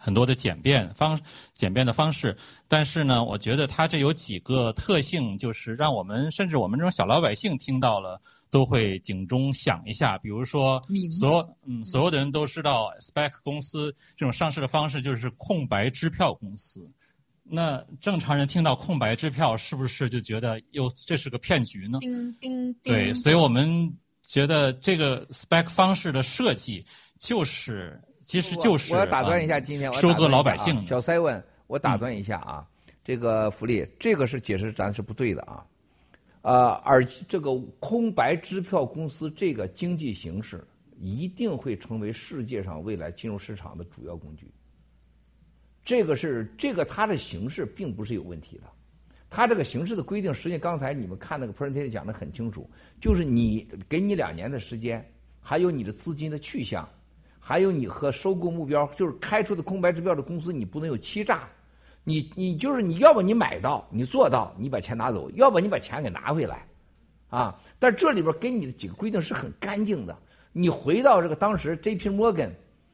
很多的简便方简便的方式，但是呢，我觉得它这有几个特性，就是让我们甚至我们这种小老百姓听到了都会警钟响一下。比如说，所有嗯所有的人都知道，SPAC 公司这种上市的方式就是空白支票公司。那正常人听到空白支票，是不是就觉得又这是个骗局呢？叮叮叮。对，所以我们觉得这个 SPAC 方式的设计就是。其实就是我要打断一下，今天收割老百姓。小 seven，，我打断一下啊，这个福利，这个是解释咱是不对的啊，啊，而这个空白支票公司这个经济形式一定会成为世界上未来金融市场的主要工具。这个是这个它的形式并不是有问题的，它这个形式的规定，实际刚才你们看那个 presentation 讲的很清楚，就是你给你两年的时间，还有你的资金的去向。还有你和收购目标，就是开出的空白支票的公司，你不能有欺诈。你你就是你要不你买到，你做到，你把钱拿走；要不你把钱给拿回来，啊！但这里边给你的几个规定是很干净的。你回到这个当时 J.P. Morgan，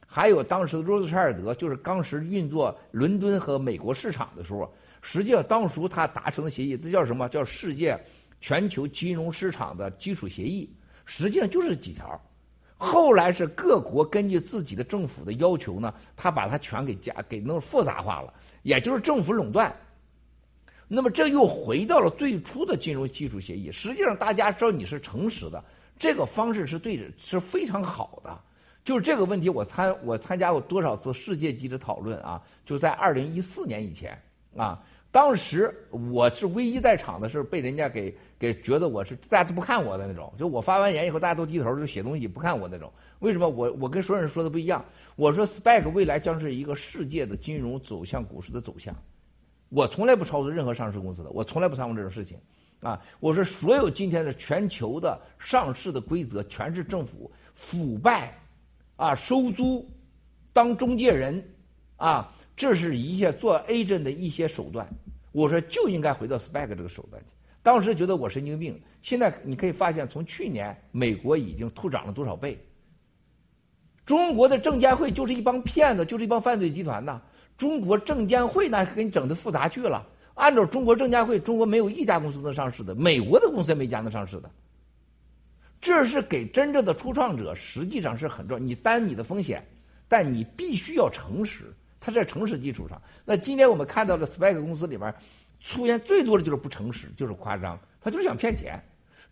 还有当时的罗斯柴尔德，就是当时运作伦敦和美国市场的时候，实际上当初他达成的协议，这叫什么？叫世界全球金融市场的基础协议，实际上就是几条。后来是各国根据自己的政府的要求呢，他把它全给加给弄复杂化了，也就是政府垄断。那么这又回到了最初的金融基础协议。实际上大家知道你是诚实的，这个方式是对的，是非常好的。就是这个问题，我参我参加过多少次世界级的讨论啊？就在二零一四年以前啊。当时我是唯一在场的，是被人家给给觉得我是大家都不看我的那种。就我发完言以后，大家都低头就写东西，不看我那种。为什么？我我跟所有人说的不一样。我说，SPAC 未来将是一个世界的金融走向股市的走向。我从来不操作任何上市公司的，我从来不参与这种事情。啊，我说所有今天的全球的上市的规则全是政府腐败，啊，收租，当中介人，啊。这是一些做 agent 的一些手段，我说就应该回到 SPAC 这个手段去。当时觉得我神经病，现在你可以发现，从去年美国已经突涨了多少倍。中国的证监会就是一帮骗子，就是一帮犯罪集团呐。中国证监会那给你整的复杂去了。按照中国证监会，中国没有一家公司能上市的，美国的公司也没一家能上市的。这是给真正的初创者，实际上是很重要。你担你的风险，但你必须要诚实。它在诚实基础上，那今天我们看到的 SPAC 公司里边出现最多的就是不诚实，就是夸张，他就是想骗钱，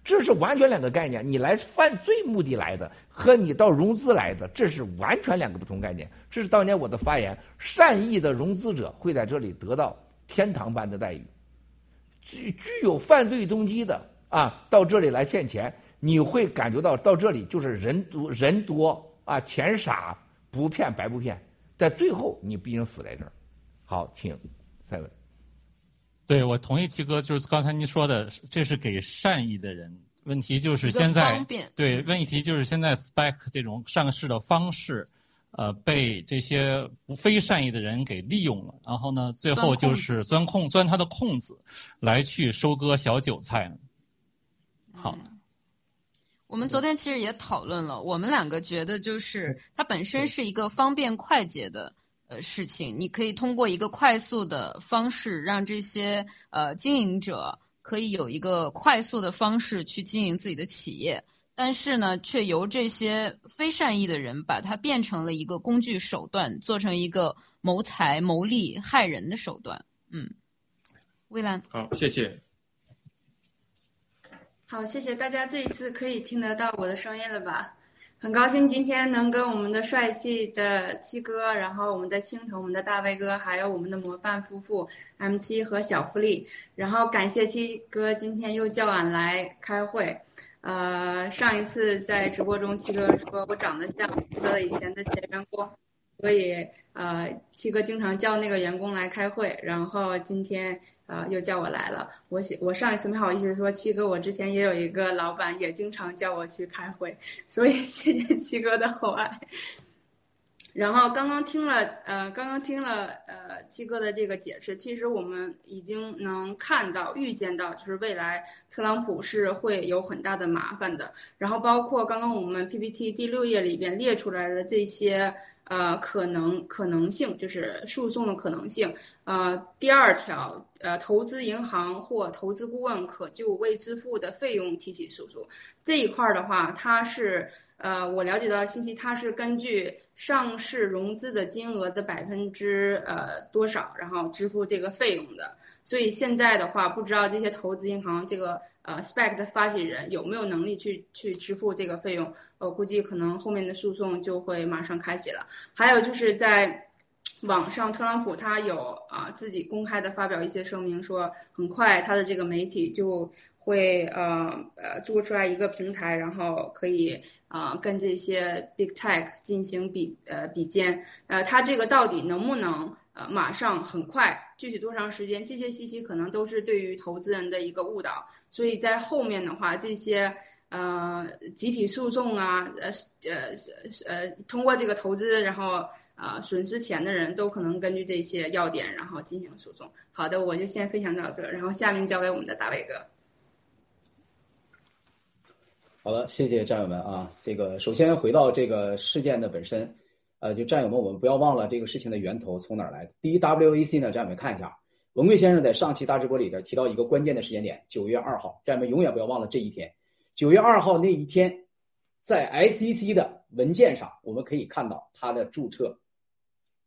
这是完全两个概念。你来犯罪目的来的和你到融资来的，这是完全两个不同概念。这是当年我的发言，善意的融资者会在这里得到天堂般的待遇，具具有犯罪动机的啊，到这里来骗钱，你会感觉到到这里就是人多人多啊，钱傻，不骗白不骗。在最后，你毕竟死在这儿。好，请赛文。对，我同意七哥，就是刚才您说的，这是给善意的人。问题就是现在，对，问题就是现在 spec 这种上市的方式，呃，被这些不非善意的人给利用了。然后呢，最后就是钻空钻他的空子，来去收割小韭菜。好。我们昨天其实也讨论了，我们两个觉得就是它本身是一个方便快捷的呃事情，你可以通过一个快速的方式，让这些呃经营者可以有一个快速的方式去经营自己的企业，但是呢，却由这些非善意的人把它变成了一个工具手段，做成一个谋财谋利害人的手段。嗯，微蓝，好，谢谢。好，谢谢大家，这一次可以听得到我的声音了吧？很高兴今天能跟我们的帅气的七哥，然后我们的青藤，我们的大卫哥，还有我们的模范夫妇 M 七和小福利，然后感谢七哥今天又叫俺来开会。呃，上一次在直播中，七哥说我长得像七哥以前的前员工，所以呃，七哥经常叫那个员工来开会，然后今天。啊，又叫我来了。我写我上一次没好意思说七哥，我之前也有一个老板，也经常叫我去开会，所以谢谢七哥的厚爱。然后刚刚听了，呃，刚刚听了，呃，七哥的这个解释，其实我们已经能看到、预见到，就是未来特朗普是会有很大的麻烦的。然后包括刚刚我们 PPT 第六页里边列出来的这些。呃，可能可能性就是诉讼的可能性。呃，第二条，呃，投资银行或投资顾问可就未支付的费用提起诉讼。这一块儿的话，它是呃，我了解到的信息，它是根据上市融资的金额的百分之呃多少，然后支付这个费用的。所以现在的话，不知道这些投资银行这个呃 SPAC 的发起人有没有能力去去支付这个费用？我估计可能后面的诉讼就会马上开启了。还有就是在网上，特朗普他有啊自己公开的发表一些声明，说很快他的这个媒体就会呃呃做出来一个平台，然后可以啊跟这些 Big Tech 进行比呃比肩。呃，他这个到底能不能？呃，马上很快，具体多长时间？这些信息可能都是对于投资人的一个误导，所以在后面的话，这些呃集体诉讼啊，呃呃呃，通过这个投资然后啊损失钱的人都可能根据这些要点然后进行诉讼。好的，我就先分享到这，然后下面交给我们的大伟哥。好的，谢谢战友们啊，这个首先回到这个事件的本身。呃，就战友们，我们不要忘了这个事情的源头从哪儿来的。第一，WAC 呢，战友们看一下，文贵先生在上期大直播里边提到一个关键的时间点，九月二号，战友们永远不要忘了这一天。九月二号那一天，在 SEC 的文件上，我们可以看到它的注册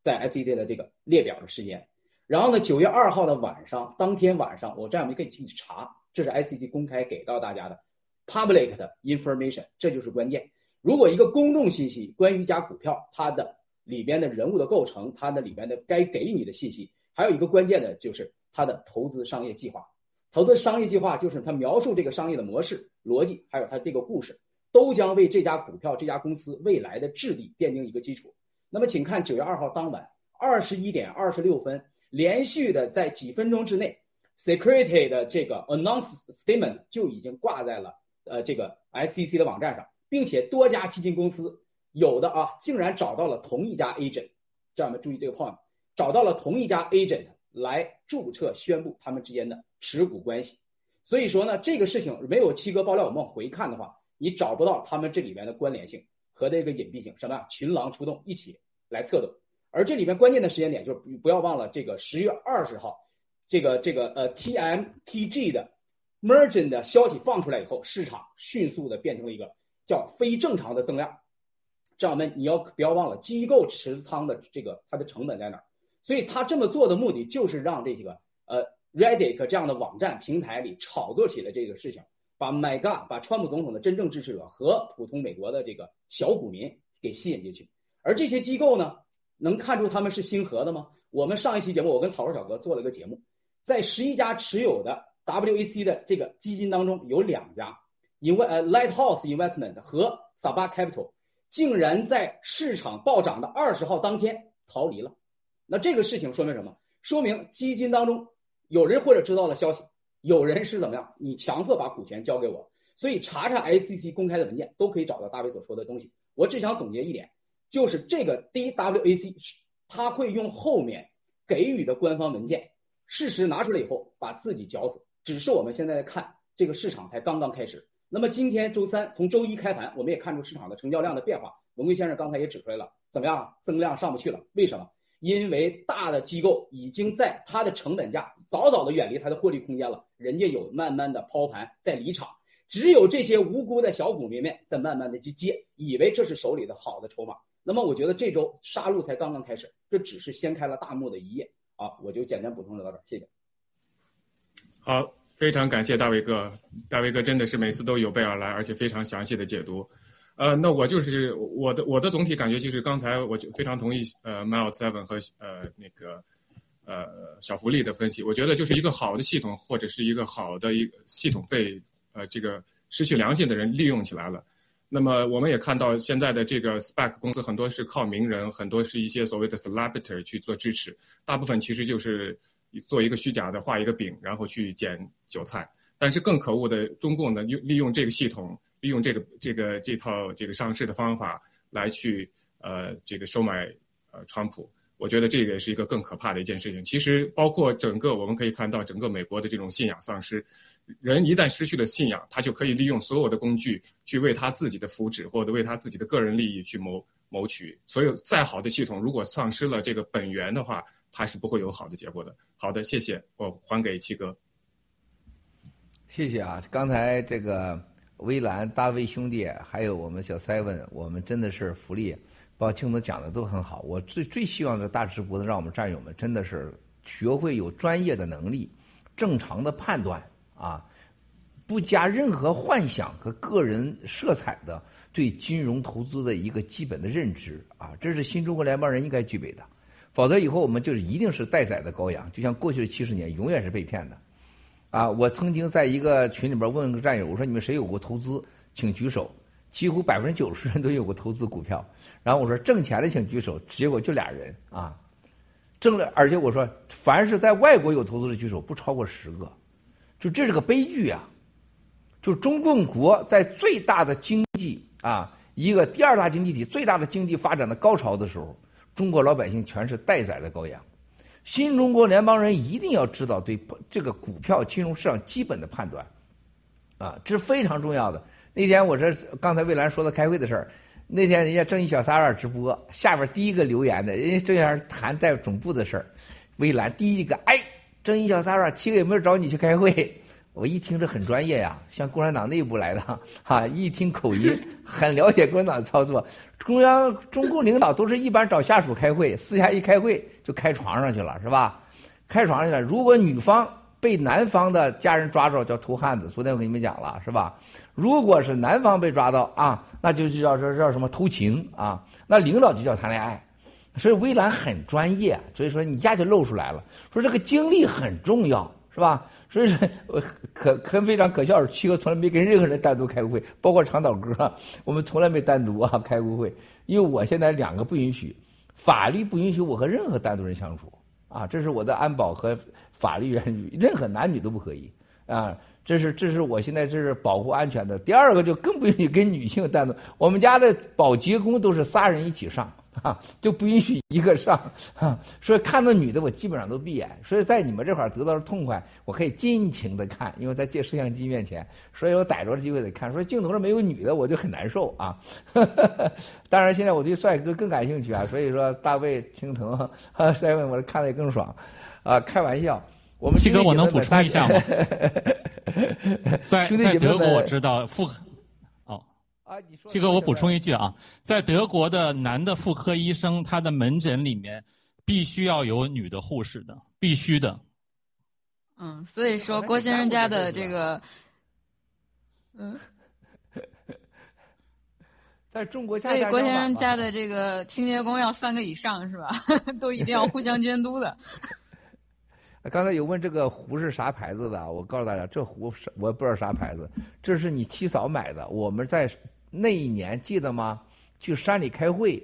在 SEC 的这个列表的时间。然后呢，九月二号的晚上，当天晚上，我战友们可以去查，这是 SEC 公开给到大家的 public 的 information，这就是关键。如果一个公众信息关于一家股票，它的里边的人物的构成，它的里边的该给你的信息，还有一个关键的就是它的投资商业计划。投资商业计划就是它描述这个商业的模式、逻辑，还有它这个故事，都将为这家股票、这家公司未来的质地奠定一个基础。那么，请看九月二号当晚二十一点二十六分。连续的在几分钟之内，security 的这个 announce statement 就已经挂在了呃这个 SEC 的网站上，并且多家基金公司有的啊竟然找到了同一家 agent，这样们注意这个 point，找到了同一家 agent 来注册宣布他们之间的持股关系。所以说呢，这个事情没有七哥爆料，我们往回看的话，你找不到他们这里面的关联性和这个隐蔽性，什么群狼出动一起来策动。而这里面关键的时间点就是不要忘了这个十月二十号，这个这个呃 TMTG 的 merging 的消息放出来以后，市场迅速的变成了一个叫非正常的增量。这样们你要不要忘了机构持仓的这个它的成本在哪儿？所以他这么做的目的就是让这几个呃 Reddit 这样的网站平台里炒作起了这个事情，把 My God 把川普总统的真正支持者和普通美国的这个小股民给吸引进去。而这些机构呢？能看出他们是星河的吗？我们上一期节目，我跟草根小哥做了一个节目，在十一家持有的 WAC 的这个基金当中，有两家因为呃 Lighthouse Investment 和 Sabah Capital 竟然在市场暴涨的二十号当天逃离了。那这个事情说明什么？说明基金当中有人或者知道了消息，有人是怎么样？你强迫把股权交给我，所以查查 SEC 公开的文件都可以找到大卫所说的东西。我只想总结一点。就是这个 DWAC 是，他会用后面给予的官方文件，事实拿出来以后把自己绞死。只是我们现在看这个市场才刚刚开始。那么今天周三从周一开盘，我们也看出市场的成交量的变化。文贵先生刚才也指出来了，怎么样？增量上不去了？为什么？因为大的机构已经在它的成本价早早的远离它的获利空间了，人家有慢慢的抛盘在离场，只有这些无辜的小股民们在慢慢的去接，以为这是手里的好的筹码。那么我觉得这周杀戮才刚刚开始，这只是掀开了大幕的一页啊！我就简单补充到这儿，谢谢。好，非常感谢大卫哥，大卫哥真的是每次都有备而来，而且非常详细的解读。呃，那我就是我的我的总体感觉就是刚才我就非常同意呃 m i l e Seven 和呃那个呃小福利的分析，我觉得就是一个好的系统或者是一个好的一个系统被呃这个失去良心的人利用起来了。那么我们也看到，现在的这个 SPAC 公司很多是靠名人，很多是一些所谓的 celebrity 去做支持，大部分其实就是做一个虚假的画一个饼，然后去捡韭菜。但是更可恶的，中共呢用利用这个系统，利用这个这个这套这个上市的方法来去呃这个收买呃川普。我觉得这个也是一个更可怕的一件事情。其实包括整个我们可以看到整个美国的这种信仰丧失。人一旦失去了信仰，他就可以利用所有的工具去为他自己的福祉或者为他自己的个人利益去谋谋取。所有再好的系统，如果丧失了这个本源的话，还是不会有好的结果的。好的，谢谢，我还给七哥。谢谢啊！刚才这个微蓝、大卫兄弟，还有我们小 seven，我们真的是福利，包括青总讲的都很好。我最最希望的大直播能让我们战友们真的是学会有专业的能力，正常的判断。啊，不加任何幻想和个人色彩的对金融投资的一个基本的认知啊，这是新中国联邦人应该具备的。否则以后我们就是一定是待宰的羔羊，就像过去的七十年永远是被骗的。啊，我曾经在一个群里边问个战友，我说你们谁有过投资，请举手。几乎百分之九十人都有过投资股票。然后我说挣钱的请举手，结果就俩人啊，挣了，而且我说凡是在外国有投资的举手，不超过十个。就这是个悲剧啊！就中共国在最大的经济啊，一个第二大经济体最大的经济发展的高潮的时候，中国老百姓全是待宰的羔羊。新中国联邦人一定要知道对这个股票金融市场基本的判断，啊，这是非常重要的。那天我这刚才魏兰说的开会的事儿，那天人家正义小三二直播，下边第一个留言的，人家正想谈在总部的事儿，微蓝第一个，哎，正义小三二七个有没有找你去开会？我一听这很专业呀，像共产党内部来的 哈，一听口音 很了解共产党的操作。中央中共领导都是一般找下属开会，私下一开会就开床上去了，是吧？开床上去了。如果女方被男方的家人抓着，叫偷汉子。昨天我跟你们讲了，是吧？如果是男方被抓到啊，那就叫这叫什么偷情啊？那领导就叫谈恋爱。所以微蓝很专业，所以说你一下就露出来了。说这个经历很重要，是吧？所以说，可可非常可笑是，七哥从来没跟任何人单独开过会，包括长岛哥，我们从来没单独啊开过会，因为我现在两个不允许，法律不允许我和任何单独人相处啊，这是我的安保和法律原则，任何男女都不可以啊，这是这是我现在这是保护安全的。第二个就更不允许跟女性单独，我们家的保洁工都是仨人一起上。啊，就不允许一个上，啊，所以看到女的我基本上都闭眼，所以在你们这块得到了痛快，我可以尽情的看，因为在借摄像机面前，所以我逮着机会得看。说镜头上没有女的，我就很难受啊。当然，现在我对帅哥更感兴趣啊，所以说大卫、青藤、帅问我看的也更爽，啊，开玩笑。我们七哥，我能补充一下吗？在在德国我知道妇。七哥，我补充一句啊，在德国的男的妇科医生，他的门诊里面必须要有女的护士的，必须的。嗯，所以说郭先生家的这个，嗯，在中国，所以郭先生家的这个清洁工要三个以上是吧？都一定要互相监督的。刚才有问这个壶是啥牌子的，我告诉大家，这壶是我不知道啥牌子，这是你七嫂买的，我们在。那一年记得吗？去山里开会，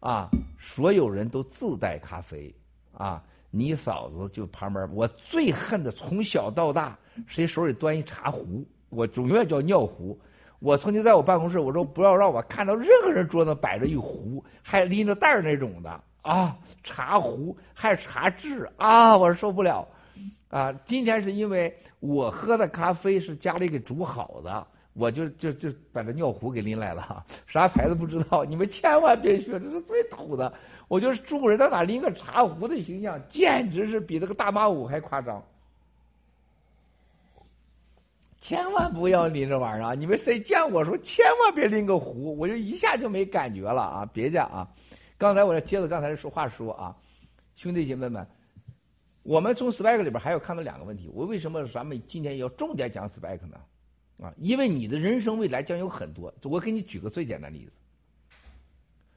啊，所有人都自带咖啡，啊，你嫂子就旁边。我最恨的，从小到大，谁手里端一茶壶，我永远叫尿壶。我曾经在我办公室，我说不要让我看到任何人桌子摆着一壶，还拎着袋儿那种的啊，茶壶还是茶渍啊，我受不了。啊，今天是因为我喝的咖啡是家里给煮好的。我就就就把这尿壶给拎来了，啥牌子不知道，你们千万别学，这是最土的。我就是中国人在哪拎个茶壶的形象，简直是比这个大妈舞还夸张。千万不要拎这玩意儿啊！你们谁见我说千万别拎个壶，我就一下就没感觉了啊！别介啊！刚才我这接着刚才说话说啊，兄弟姐妹们，我们从 spec 里边还要看到两个问题。我为什么咱们今天要重点讲 spec 呢？啊，因为你的人生未来将有很多。我给你举个最简单的例子。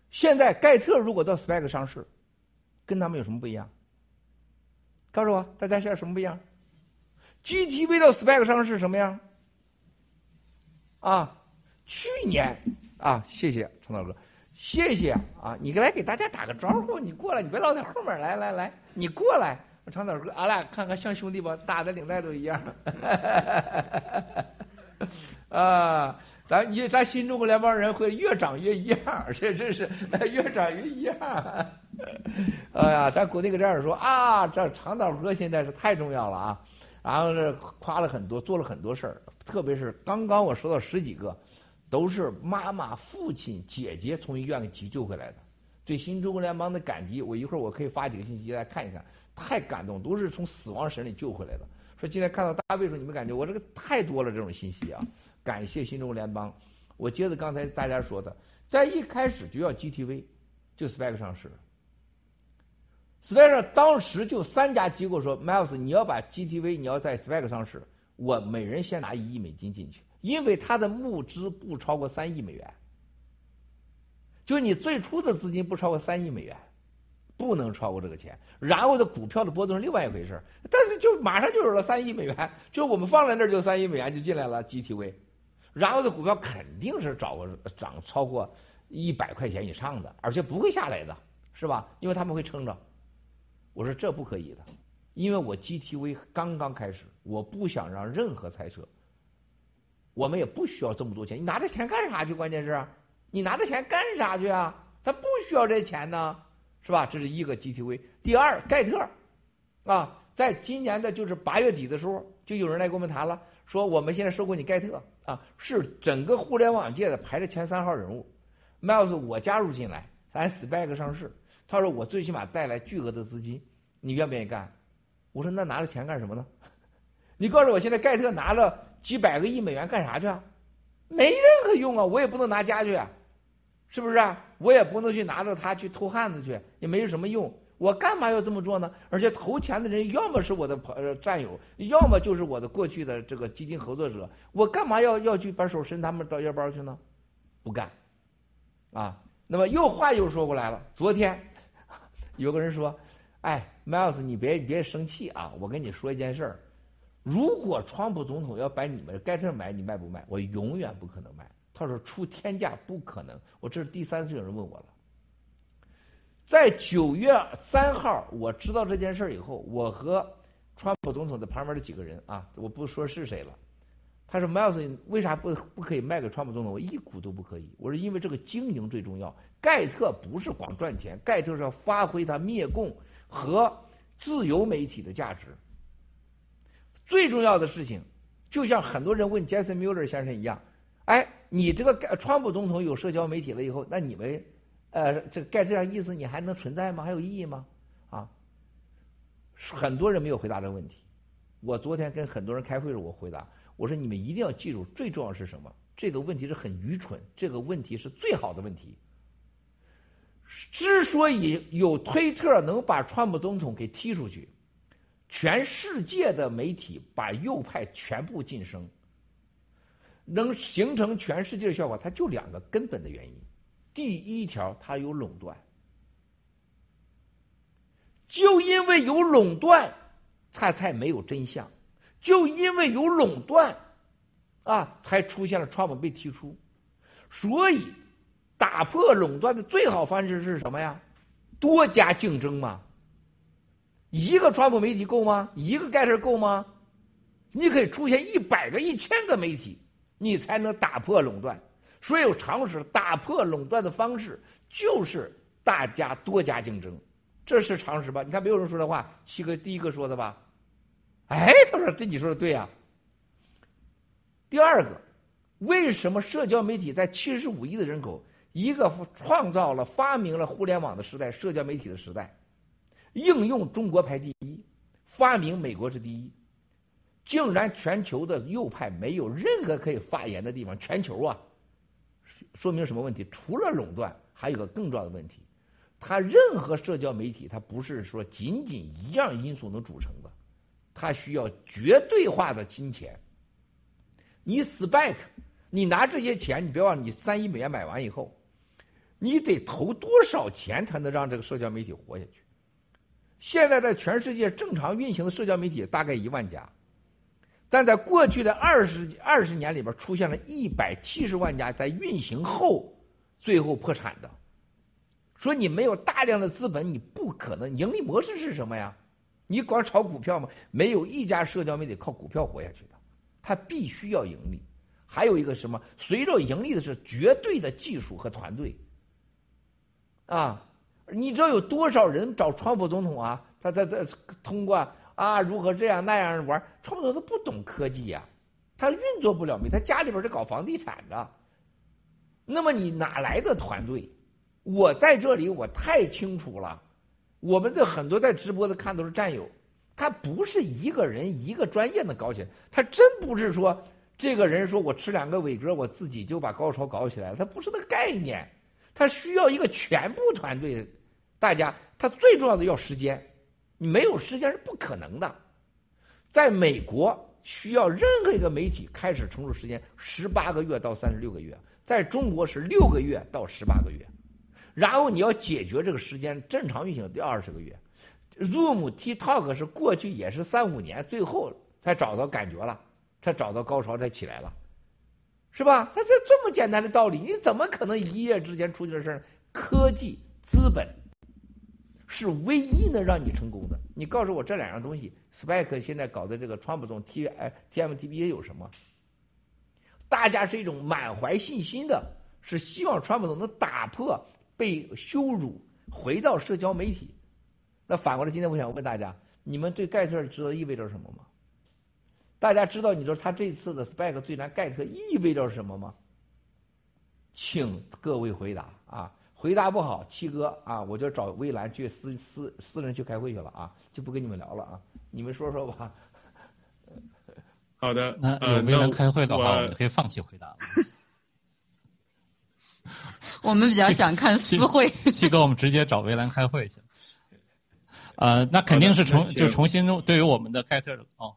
现在盖特如果到 SPAC 上市，跟他们有什么不一样？告诉我，大家现在什么不一样？GTV 到 SPAC 上市什么样？啊，去年啊，谢谢陈导哥，谢谢啊，你来给大家打个招呼，你过来，你别老在后面，来来来，你过来，长导哥，俺俩看看像兄弟不？打的领带都一样。啊，咱你咱新中国联邦人会越长越一样，这真是越长越一样。哎呀，咱国内搁这儿说啊，这长岛哥现在是太重要了啊，然后是夸了很多，做了很多事儿，特别是刚刚我说到十几个，都是妈妈、父亲、姐姐从医院急救回来的，对新中国联邦的感激，我一会儿我可以发几个信息来看一看，太感动，都是从死亡神里救回来的。说今天看到大卫时候，你们感觉我这个太多了这种信息啊！感谢新中国联邦。我接着刚才大家说的，在一开始就要 GTV，就 SPAC 上市。SPAC 当时就三家机构说，Miles，你要把 GTV，你要在 SPAC 上市，我每人先拿一亿美金进去，因为他的募资不超过三亿美元，就你最初的资金不超过三亿美元。不能超过这个钱，然后这股票的波动是另外一回事但是就马上就有了三亿美元，就我们放在那儿就三亿美元就进来了 GTV，然后这股票肯定是涨涨超过一百块钱以上的，而且不会下来的，是吧？因为他们会撑着。我说这不可以的，因为我 GTV 刚刚开始，我不想让任何猜测。我们也不需要这么多钱，你拿这钱干啥去？关键是，你拿这钱干啥去啊？咱不需要这钱呢。是吧？这是一个 GTV。第二，盖特，啊，在今年的就是八月底的时候，就有人来跟我们谈了，说我们现在收购你盖特，啊，是整个互联网界的排在前三号人物，，Miles 我加入进来，咱 SPAC 上市。他说我最起码带来巨额的资金，你愿不愿意干？我说那拿着钱干什么呢？你告诉我现在盖特拿了几百个亿美元干啥去啊？没任何用啊！我也不能拿家去，啊是不是啊？我也不能去拿着它去偷汉子去，也没有什么用。我干嘛要这么做呢？而且投钱的人要么是我的朋战友，要么就是我的过去的这个基金合作者。我干嘛要要去把手伸他们到腰包去呢？不干，啊！那么又话又说过来了。昨天 有个人说：“哎，Miles，你别别生气啊！我跟你说一件事儿，如果川普总统要把你们盖特买，你卖不卖？我永远不可能卖。他说出天价不可能。我这是第三次有人问我了。”在九月三号，我知道这件事以后，我和川普总统的旁边的几个人啊，我不说是谁了。他说：“Miles，为啥不不可以卖给川普总统？我一股都不可以。我说因为这个经营最重要。盖特不是光赚钱，盖特是要发挥他灭共和自由媒体的价值。最重要的事情，就像很多人问杰森·穆勒先生一样，哎，你这个盖川普总统有社交媒体了以后，那你们？”呃，这盖这样意思，你还能存在吗？还有意义吗？啊，很多人没有回答这个问题。我昨天跟很多人开会时，我回答我说：“你们一定要记住，最重要是什么？这个问题是很愚蠢，这个问题是最好的问题。之所以有推特能把川普总统给踢出去，全世界的媒体把右派全部晋升，能形成全世界的效果，它就两个根本的原因。”第一条，它有垄断，就因为有垄断，它才没有真相；就因为有垄断，啊，才出现了川普被踢出。所以，打破垄断的最好方式是什么呀？多加竞争嘛。一个川普媒体够吗？一个盖特够吗？你可以出现一百个、一千个媒体，你才能打破垄断。所有常识打破垄断的方式就是大家多加竞争，这是常识吧？你看没有人说的话，七哥第一个说的吧？哎，他说这你说的对呀。第二个，为什么社交媒体在七十五亿的人口，一个创造了、发明了互联网的时代，社交媒体的时代，应用中国排第一，发明美国是第一，竟然全球的右派没有任何可以发言的地方，全球啊！说明什么问题？除了垄断，还有个更重要的问题，它任何社交媒体，它不是说仅仅一样因素能组成的，它需要绝对化的金钱。你 spike，你拿这些钱，你别忘了，你三亿美元买完以后，你得投多少钱才能让这个社交媒体活下去？现在在全世界正常运行的社交媒体大概一万家。但在过去的二十二十年里边，出现了一百七十万家在运行后最后破产的。说你没有大量的资本，你不可能盈利模式是什么呀？你光炒股票吗？没有一家社交媒体靠股票活下去的，它必须要盈利。还有一个什么？随着盈利的是绝对的技术和团队。啊，你知道有多少人找川普总统啊？他在在通过。啊，如何这样那样玩？川普总统不懂科技呀，他运作不了没，他家里边是搞房地产的。那么你哪来的团队？我在这里，我太清楚了。我们的很多在直播的看都是战友，他不是一个人一个专业的搞起来，他真不是说这个人说我吃两个伟哥，我自己就把高潮搞起来了，他不是那个概念，他需要一个全部团队，大家，他最重要的要时间。你没有时间是不可能的，在美国需要任何一个媒体开始成熟时间十八个月到三十六个月，在中国是六个月到十八个月，然后你要解决这个时间正常运行得二十个月，Zoom、TikTok 是过去也是三五年，最后才找到感觉了，才找到高潮才起来了，是吧？它是这么简单的道理，你怎么可能一夜之间出去的事儿？科技、资本。是唯一能让你成功的。你告诉我这两样东西，SPAC 现在搞的这个川普总 T 哎 TMTB 有什么？大家是一种满怀信心的，是希望川普总能打破被羞辱，回到社交媒体。那反过来，今天我想问大家：你们对盖特知道意味着什么吗？大家知道你说他这次的 SPAC 最难盖特意味着什么吗？请各位回答啊。回答不好，七哥啊，我就找魏兰去私私私人去开会去了啊，就不跟你们聊了啊。你们说说吧。好的，那呃，有魏兰开会的话，我我们可以放弃回答。我们比较想看私会。七哥，我们直接找魏兰开会去。呃，那肯定是重就重新对于我们的开特的哦，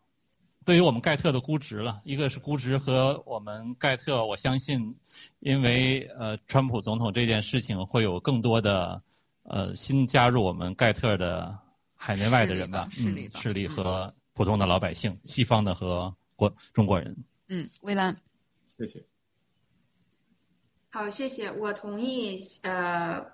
对于我们盖特的估值了，一个是估值和我们盖特，我相信，因为呃，川普总统这件事情会有更多的呃新加入我们盖特的海内外的人吧，势力势力和普通的老百姓，西方的和国中国人。嗯，魏兰，谢谢。好，谢谢，我同意呃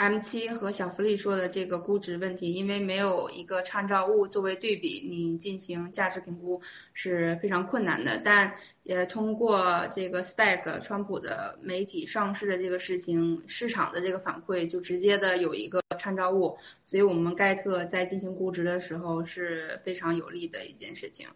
，M 七和小福利说的这个估值问题，因为没有一个参照物作为对比，你进行价值评估是非常困难的。但也，通过这个 SPAC 川普的媒体上市的这个事情，市场的这个反馈就直接的有一个参照物，所以我们盖特在进行估值的时候是非常有利的一件事情。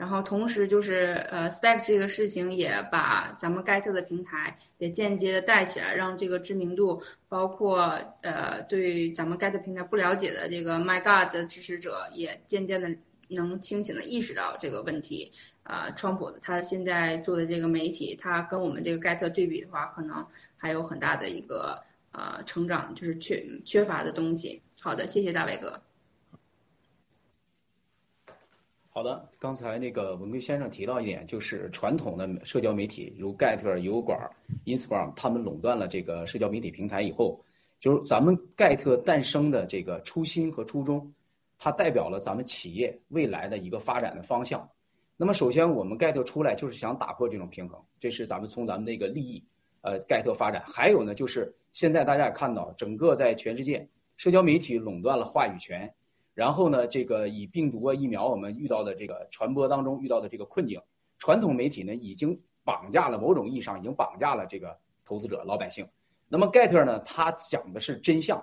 然后同时就是呃，spec 这个事情也把咱们盖特的平台也间接的带起来，让这个知名度，包括呃对咱们盖特平台不了解的这个 My God 的支持者，也渐渐的能清醒的意识到这个问题。呃，川普他现在做的这个媒体，他跟我们这个盖特对比的话，可能还有很大的一个呃成长，就是缺缺乏的东西。好的，谢谢大伟哥。好的，刚才那个文贵先生提到一点，就是传统的社交媒体，如盖特、油管、Instagram，他们垄断了这个社交媒体平台以后，就是咱们盖特诞生的这个初心和初衷，它代表了咱们企业未来的一个发展的方向。那么，首先我们盖特出来就是想打破这种平衡，这是咱们从咱们那个利益，呃，盖特发展。还有呢，就是现在大家也看到，整个在全世界，社交媒体垄断了话语权。然后呢，这个以病毒啊、疫苗我们遇到的这个传播当中遇到的这个困境，传统媒体呢已经绑架了某种意义上已经绑架了这个投资者老百姓。那么盖特呢，他讲的是真相，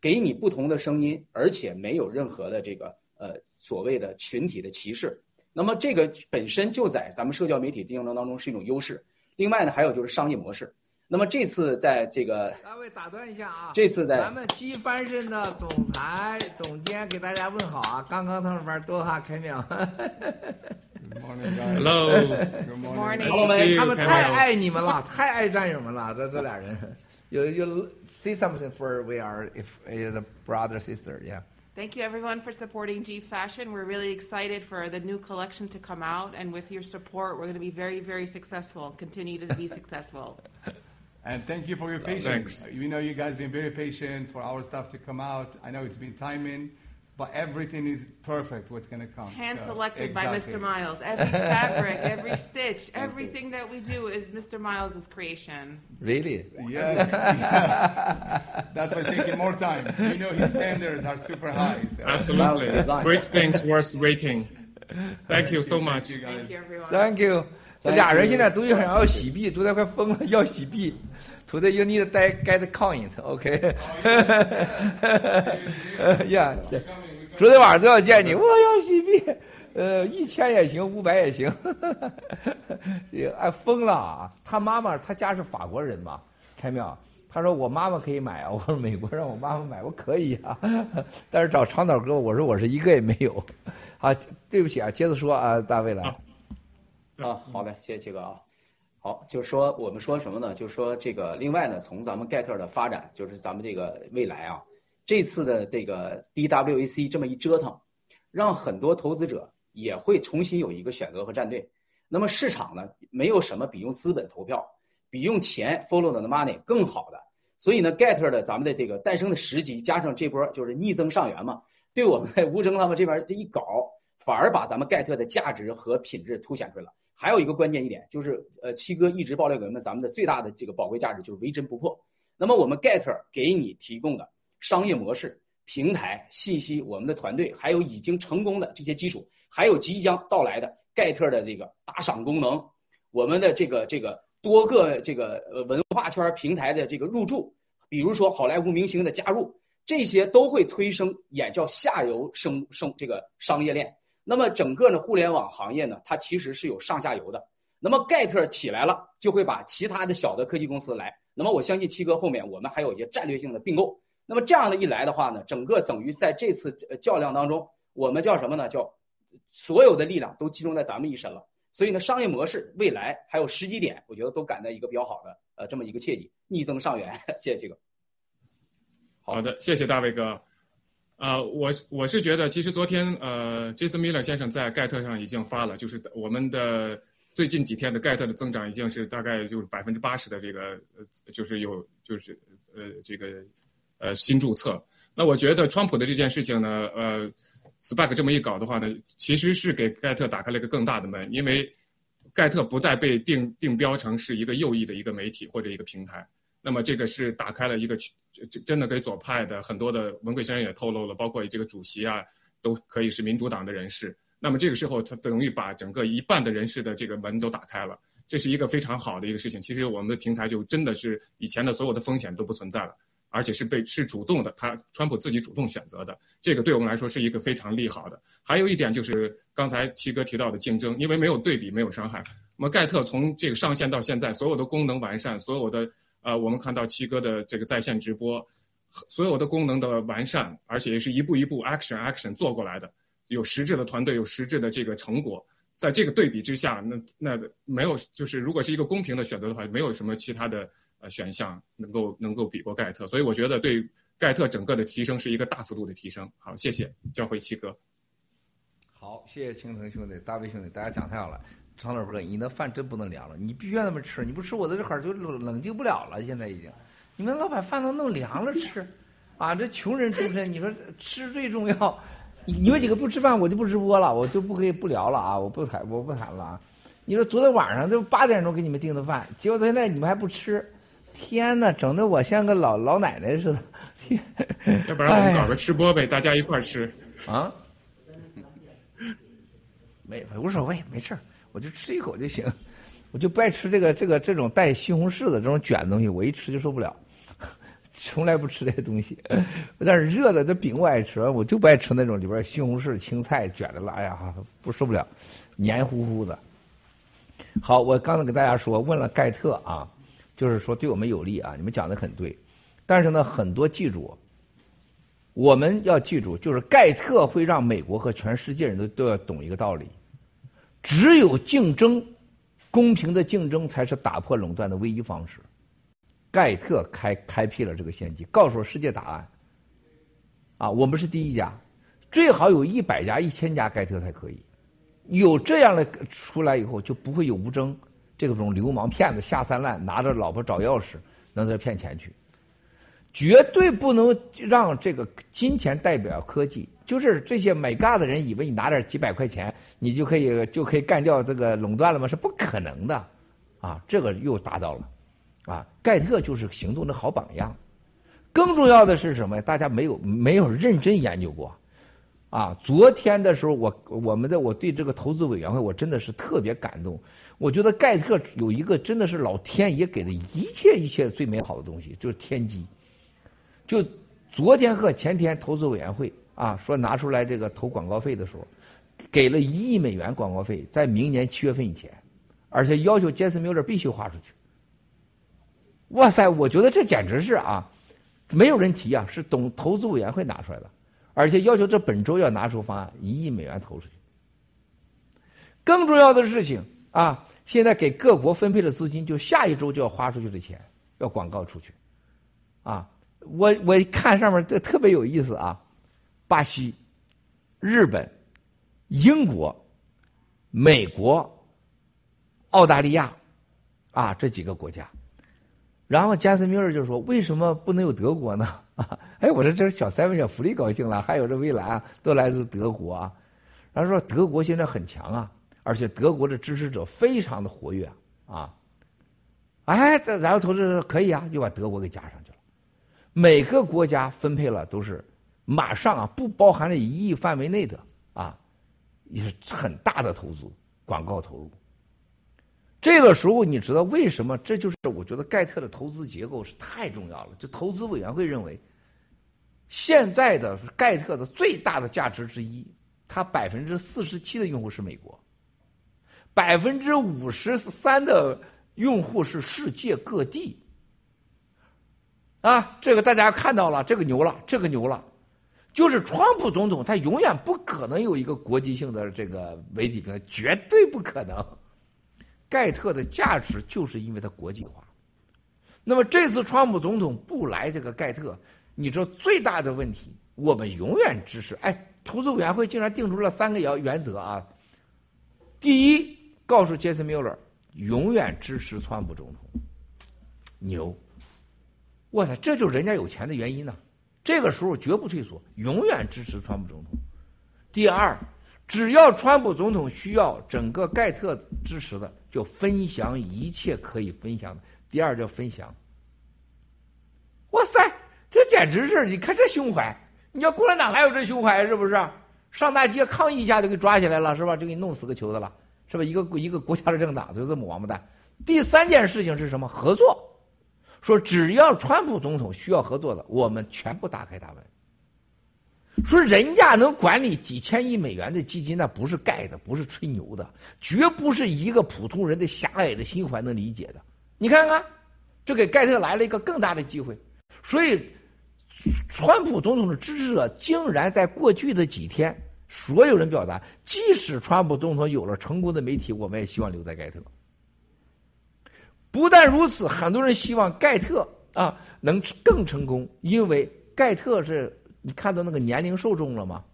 给你不同的声音，而且没有任何的这个呃所谓的群体的歧视。那么这个本身就在咱们社交媒体竞争当中是一种优势。另外呢，还有就是商业模式。那么这次在这个，大卫打断一下啊，这次在咱们机翻身的总裁总监给大家问好啊，刚刚上班多哈开秒。 Hello. Good morning. 他 Nice to see 们 you, 他们 Camille. 太爱你们了，太爱战友们了，这这俩人。You you say something for we are if uh, the brother sister yeah. Thank you, everyone, for supporting G Fashion. We're really excited for the new collection to come out, and with your support, we're going to be very, very successful. Continue to be successful. And thank you for your patience. thanks. We know you guys been very patient for our stuff to come out. I know it's been timing, but everything is perfect. What's going to come? Hand So, selected by. Mr. Miles. Every fabric, every stitch, everything that we do is Mr. Miles' creation. Really? Yes, yes. That's why it's taking more time. You know his standards are super high. So. Absolutely. Great things worth waiting. Thank you so much. Thank you, everyone. Thank you。这俩人现在都想要洗币，昨天快疯了，要洗币。Today you need to get coin, OK？呀，昨天晚上都要见你，我要洗币，呃，一千也行，五百也行。哎，疯了啊！他妈妈，他家是法国人嘛，开没有？他说我妈妈可以买啊，我说美国让我妈妈买，我可以啊，但是找长岛哥，我说我是一个也没有。啊，对不起啊，接着说啊，大卫来。啊，好的，谢谢七哥啊。好，就是说我们说什么呢？就是说这个，另外呢，从咱们盖特的发展，就是咱们这个未来啊，这次的这个 DWAC 这么一折腾，让很多投资者也会重新有一个选择和站队。那么市场呢，没有什么比用资本投票，比用钱 follow the money 更好的。所以呢，Get 的咱们的这个诞生的时机，加上这波就是逆增上缘嘛，对我们在 吴征他们这边这一搞，反而把咱们盖特的价值和品质凸显出来了。还有一个关键一点就是，呃，七哥一直爆料给我们，咱们的最大的这个宝贵价值就是唯真不破。那么我们 Get 给你提供的商业模式、平台、信息，我们的团队，还有已经成功的这些基础，还有即将到来的 Get 的这个打赏功能，我们的这个这个多个这个呃文化圈平台的这个入驻，比如说好莱坞明星的加入，这些都会推升眼叫下游生生这个商业链。那么整个呢，互联网行业呢，它其实是有上下游的。那么盖特起来了，就会把其他的小的科技公司来。那么我相信七哥后面我们还有一些战略性的并购。那么这样的一来的话呢，整个等于在这次较量当中，我们叫什么呢？叫所有的力量都集中在咱们一身了。所以呢，商业模式未来还有时机点，我觉得都赶在一个比较好的呃这么一个切记，逆增上缘。谢谢七哥。好的，谢谢大卫哥。啊，我我是觉得，其实昨天呃，Jason Miller 先生在盖特上已经发了，就是我们的最近几天的盖特的增长已经是大概就是百分之八十的这个呃，就是有就是呃这个呃新注册。那我觉得川普的这件事情呢，呃。SPAC 这么一搞的话呢，其实是给盖特打开了一个更大的门，因为盖特不再被定定标成是一个右翼的一个媒体或者一个平台。那么这个是打开了一个真真的给左派的很多的文贵先生也透露了，包括这个主席啊，都可以是民主党的人士。那么这个时候，他等于把整个一半的人士的这个门都打开了，这是一个非常好的一个事情。其实我们的平台就真的是以前的所有的风险都不存在了。而且是被是主动的，他川普自己主动选择的，这个对我们来说是一个非常利好的。还有一点就是刚才七哥提到的竞争，因为没有对比，没有伤害。那么盖特从这个上线到现在，所有的功能完善，所有的呃，我们看到七哥的这个在线直播，所有的功能的完善，而且也是一步一步 action action 做过来的，有实质的团队，有实质的这个成果。在这个对比之下，那那没有就是如果是一个公平的选择的话，没有什么其他的。呃，选项能够能够比过盖特，所以我觉得对盖特整个的提升是一个大幅度的提升。好，谢谢，交回七哥。好，谢谢青藤兄弟、大卫兄弟，大家讲太好了。常老哥，你那饭真不能凉了，你必须让他们吃，你不吃我在这儿就冷冷静不了了。现在已经，你们老板饭都弄凉了吃，啊，这穷人出身，你说吃最重要。你们几个不吃饭，我就不直播了，我就不可以不聊了啊，我不谈，我不谈了啊。你说昨天晚上都八点钟给你们订的饭，结果现在你们还不吃。天哪，整的我像个老老奶奶似的。要不然我们搞个吃播呗，大家一块吃啊？没无所谓，没事儿，我就吃一口就行。我就不爱吃这个这个这种带西红柿的这种卷东西，我一吃就受不了。从来不吃这些东西，但是热的这饼我爱吃，我就不爱吃那种里边西红柿、青菜卷的了。哎呀，不受不了，黏糊糊的。好，我刚才给大家说，问了盖特啊。就是说对我们有利啊！你们讲的很对，但是呢，很多记住，我们要记住，就是盖特会让美国和全世界人都都要懂一个道理：只有竞争，公平的竞争才是打破垄断的唯一方式。盖特开开辟了这个先机，告诉世界答案。啊，我们是第一家，最好有一百家、一千家盖特才可以。有这样的出来以后，就不会有无争。这种流氓骗子下三滥，拿着老婆找钥匙，能在骗钱去，绝对不能让这个金钱代表科技。就是这些买嘎的人以为你拿点几百块钱，你就可以就可以干掉这个垄断了吗？是不可能的，啊，这个又达到了，啊，盖特就是行动的好榜样。更重要的是什么？大家没有没有认真研究过，啊，昨天的时候我我们的我对这个投资委员会我真的是特别感动。我觉得盖特有一个真的是老天爷给的一切一切最美好的东西，就是天机。就昨天和前天投资委员会啊说拿出来这个投广告费的时候，给了一亿美元广告费，在明年七月份以前，而且要求杰森米勒必须花出去。哇塞，我觉得这简直是啊，没有人提啊，是董投资委员会拿出来的，而且要求这本周要拿出方案，一亿美元投出去。更重要的事情啊。现在给各国分配的资金，就下一周就要花出去的钱，要广告出去，啊，我我看上面这特别有意思啊，巴西、日本、英国、美国、澳大利亚，啊这几个国家，然后加斯米尔就说：“为什么不能有德国呢？”啊，哎，我说这是小三位小福利高兴了，还有这未来啊都来自德国啊，然后说德国现在很强啊。而且德国的支持者非常的活跃啊，哎，这然后投资可以啊，又把德国给加上去。每个国家分配了都是马上啊，不包含了一亿范围内的啊，也是很大的投资广告投入。这个时候你知道为什么？这就是我觉得盖特的投资结构是太重要了。就投资委员会认为，现在的盖特的最大的价值之一，它百分之四十七的用户是美国。百分之五十三的用户是世界各地。啊，这个大家看到了，这个牛了，这个牛了，就是川普总统他永远不可能有一个国际性的这个媒体平台，绝对不可能。盖特的价值就是因为它国际化。那么这次川普总统不来这个盖特，你知道最大的问题，我们永远支持。哎，投资委员会竟然定出了三个原原则啊。第一，告诉杰森·米勒，永远支持川普总统，牛。我操，这就是人家有钱的原因呢。这个时候绝不退缩，永远支持川普总统。第二，只要川普总统需要整个盖特支持的，就分享一切可以分享的。第二叫分享。哇塞，这简直是！你看这胸怀，你要共产党哪有这胸怀？是不是？上大街抗议一下就给抓起来了，是吧？就给你弄死个球的了，是吧？一个一个国家的政党就这么王八蛋。第三件事情是什么？合作。说只要川普总统需要合作的，我们全部打开大门。说人家能管理几千亿美元的基金，那不是盖的，不是吹牛的，绝不是一个普通人的狭隘的心怀能理解的。你看看，这给盖特来了一个更大的机会。所以，川普总统的支持者竟然在过去的几天，所有人表达，即使川普总统有了成功的媒体，我们也希望留在盖特。不但如此，很多人希望盖特啊能更成功，因为盖特是你看到那个年龄受众了吗？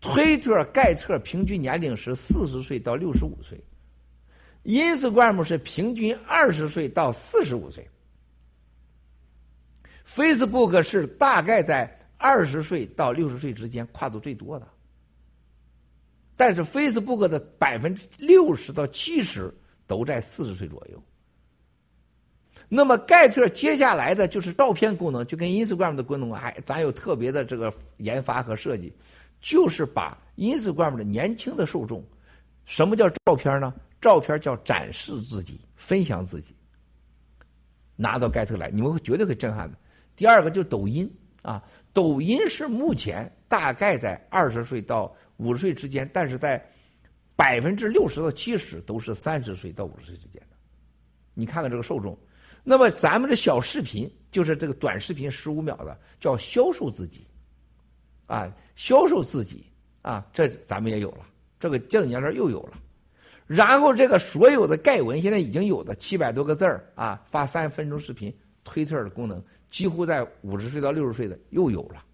推特盖特平均年龄是四十岁到六十五岁，Instagram 是平均二十岁到四十五岁，Facebook 是大概在二十岁到六十岁之间跨度最多的，但是 Facebook 的百分之六十到七十都在四十岁左右。那么盖特接下来的就是照片功能，就跟 Instagram 的功能还咱有特别的这个研发和设计，就是把 Instagram 的年轻的受众，什么叫照片呢？照片叫展示自己、分享自己，拿到盖特来，你们会绝对会震撼的。第二个就是抖音啊，抖音是目前大概在二十岁到五十岁之间，但是在百分之六十到七十都是三十岁到五十岁之间的。你看看这个受众。那么咱们的小视频就是这个短视频十五秒的，叫销售自己，啊，销售自己啊，这咱们也有了，这个这年头又有了。然后这个所有的盖文现在已经有的七百多个字儿啊，发三分钟视频，推特的功能几乎在五十岁到六十岁的又有了。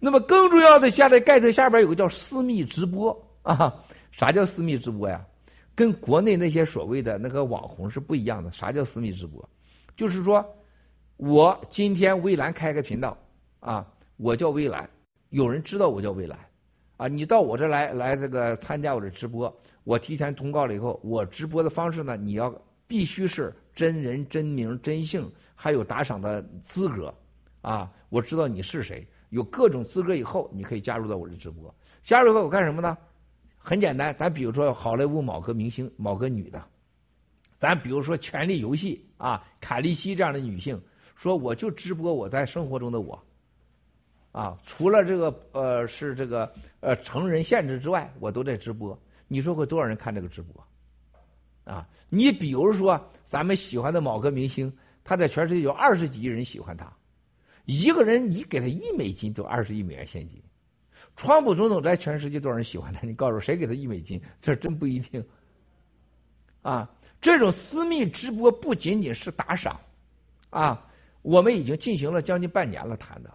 那么更重要的，下在盖特下边有个叫私密直播啊，啥叫私密直播呀？跟国内那些所谓的那个网红是不一样的。啥叫私密直播？就是说，我今天微蓝开个频道啊，我叫微蓝，有人知道我叫微蓝，啊，你到我这来来这个参加我的直播，我提前通告了以后，我直播的方式呢，你要必须是真人真名真姓，还有打赏的资格，啊，我知道你是谁，有各种资格以后，你可以加入到我的直播。加入以后我干什么呢？很简单，咱比如说好莱坞某个明星、某个女的，咱比如说《权力游戏》啊，卡利西这样的女性，说我就直播我在生活中的我，啊，除了这个呃是这个呃成人限制之外，我都在直播。你说会多少人看这个直播？啊，你比如说咱们喜欢的某个明星，他在全世界有二十几亿人喜欢他，一个人你给他一美金，都二十亿美元现金。川普总统在全世界多少人喜欢他？你告诉我，谁给他一美金？这真不一定。啊，这种私密直播不仅仅是打赏，啊，我们已经进行了将近半年了谈的。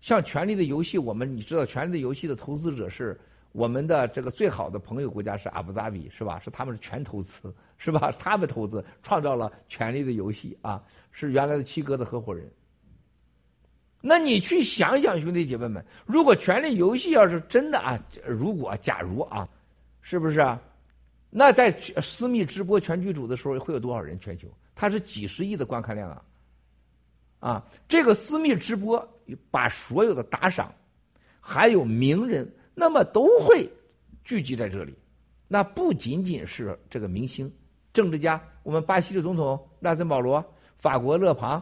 像《权力的游戏》，我们你知道，《权力的游戏》的投资者是我们的这个最好的朋友国家是阿布扎比，是吧？是他们是全投资，是吧？他们投资创造了《权力的游戏》啊，是原来的七哥的合伙人。那你去想想，兄弟姐妹们，如果《权力游戏》要是真的啊，如果假如啊，是不是啊？那在私密直播全剧组的时候，会有多少人？全球它是几十亿的观看量啊！啊，这个私密直播把所有的打赏，还有名人，那么都会聚集在这里。那不仅仅是这个明星、政治家，我们巴西的总统纳森保罗、法国勒庞、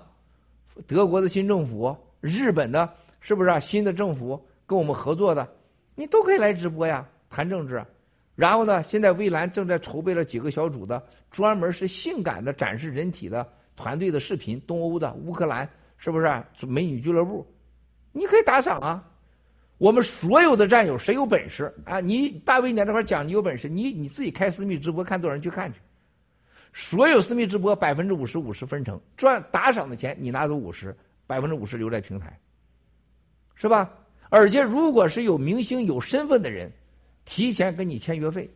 德国的新政府。日本的，是不是啊？新的政府跟我们合作的，你都可以来直播呀，谈政治。然后呢，现在蔚蓝正在筹备了几个小组的，专门是性感的展示人体的团队的视频，东欧的、乌克兰是不是美女俱乐部？你可以打赏啊！我们所有的战友，谁有本事啊？你大卫，你在这块讲，你有本事，你你自己开私密直播，看多少人去看去。所有私密直播百分之五十五十分成，赚打赏的钱你拿走五十，百分之五十留在平台，是吧？而且如果是有明星有身份的人，提前跟你签约费，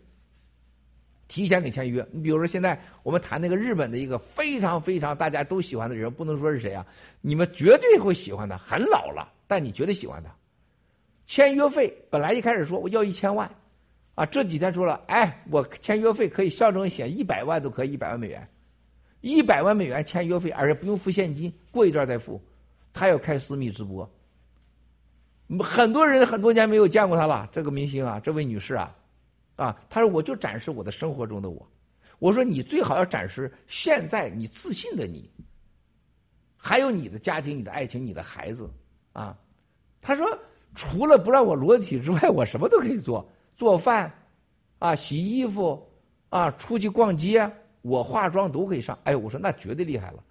提前给签约。你比如说现在我们谈那个日本的一个非常非常大家都喜欢的人，不能说是谁啊，你们绝对会喜欢的，很老了，但你绝对喜欢他。签约费本来一开始说我要一千万，啊，这几天说了，哎，我签约费可以象征写一百万都可以，一百万美元，一百万美元签约费，而且不用付现金，过一段再付。他要开私密直播。很多人很多年没有见过他了，这个明星啊，这位女士啊，啊，他说我就展示我的生活中的我，我说你最好要展示现在你自信的你，还有你的家庭、你的爱情、你的孩子，啊，他说除了不让我裸体之外，我什么都可以做，做饭，啊，洗衣服，啊，出去逛街，我化妆都可以上，哎，我说那绝对厉害了，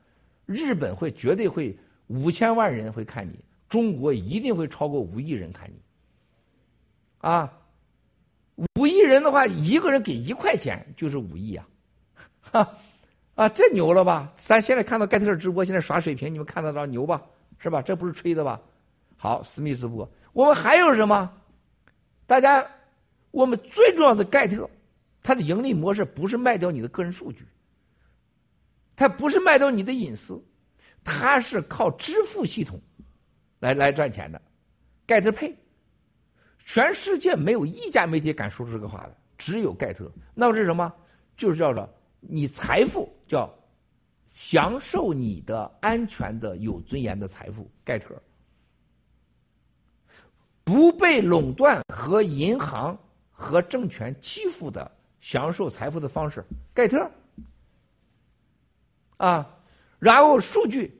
日本会绝对会五千万人会看你。中国一定会超过五亿人看你，啊，五亿人的话，一个人给一块钱就是五亿啊，哈，啊，这牛了吧？咱现在看到盖特直播，现在耍水平，你们看得到牛吧？是吧？这不是吹的吧？好，私密直播，我们还有什么？大家，我们最重要的盖特，它的盈利模式不是卖掉你的个人数据，它不是卖掉你的隐私，他是靠支付系统。来来赚钱的，盖特配，全世界没有一家媒体敢说出这个话的，只有盖特。那么是什么？就是叫做你财富叫享受你的安全的有尊严的财富，盖特不被垄断和银行和政权欺负的享受财富的方式，盖特啊，然后数据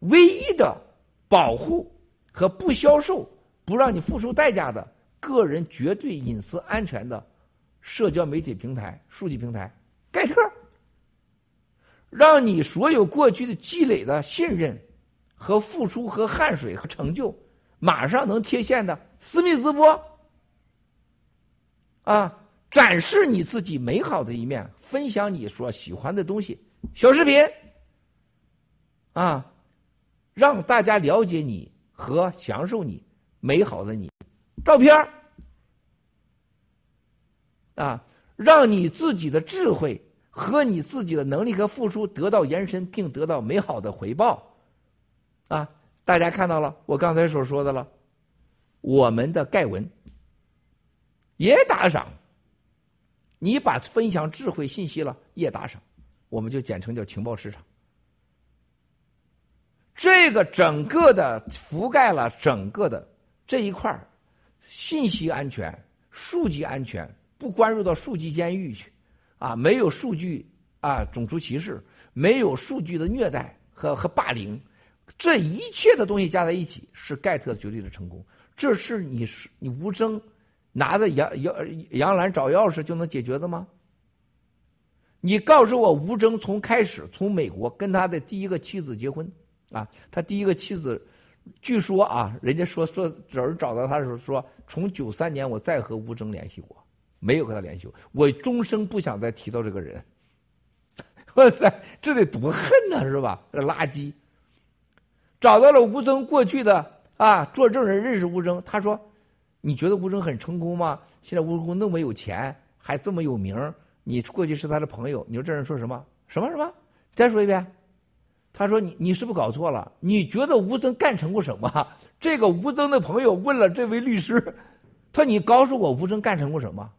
唯一的。保护和不销售、不让你付出代价的个人绝对隐私安全的社交媒体平台、数据平台，盖特，让你所有过去的积累的信任和付出和汗水和成就，马上能贴现的私密直播，啊，展示你自己美好的一面，分享你所喜欢的东西，小视频，啊。让大家了解你和享受你美好的你，照片啊，让你自己的智慧和你自己的能力和付出得到延伸，并得到美好的回报，啊！大家看到了我刚才所说的了，我们的盖文。也打赏，你把分享智慧信息了也打赏，我们就简称叫情报市场。这个整个的覆盖了整个的这一块信息安全、数据安全，不关入到数据监狱去，啊，没有数据啊种族歧视，没有数据的虐待和和霸凌，这一切的东西加在一起是盖特绝对的成功。这是你是你吴征拿着杨杨杨澜找钥匙就能解决的吗？你告诉我，吴征从开始从美国跟他的第一个妻子结婚。啊，他第一个妻子，据说啊，人家说说有人找到他的时候说，从九三年我再和吴征联系过，没有和他联系过，我终生不想再提到这个人。哇塞，这得多恨呐，是吧？这垃圾。找到了吴征过去的啊，做证人认识吴征，他说：“你觉得吴征很成功吗？现在吴征那么有钱，还这么有名，你过去是他的朋友。”你说这人说什么？什么什么？再说一遍。他说：“你你是不是搞错了？你觉得吴征干成过什么？” 这个吴征的朋友问了这位律师：“他说你告诉我吴征干成过什么？”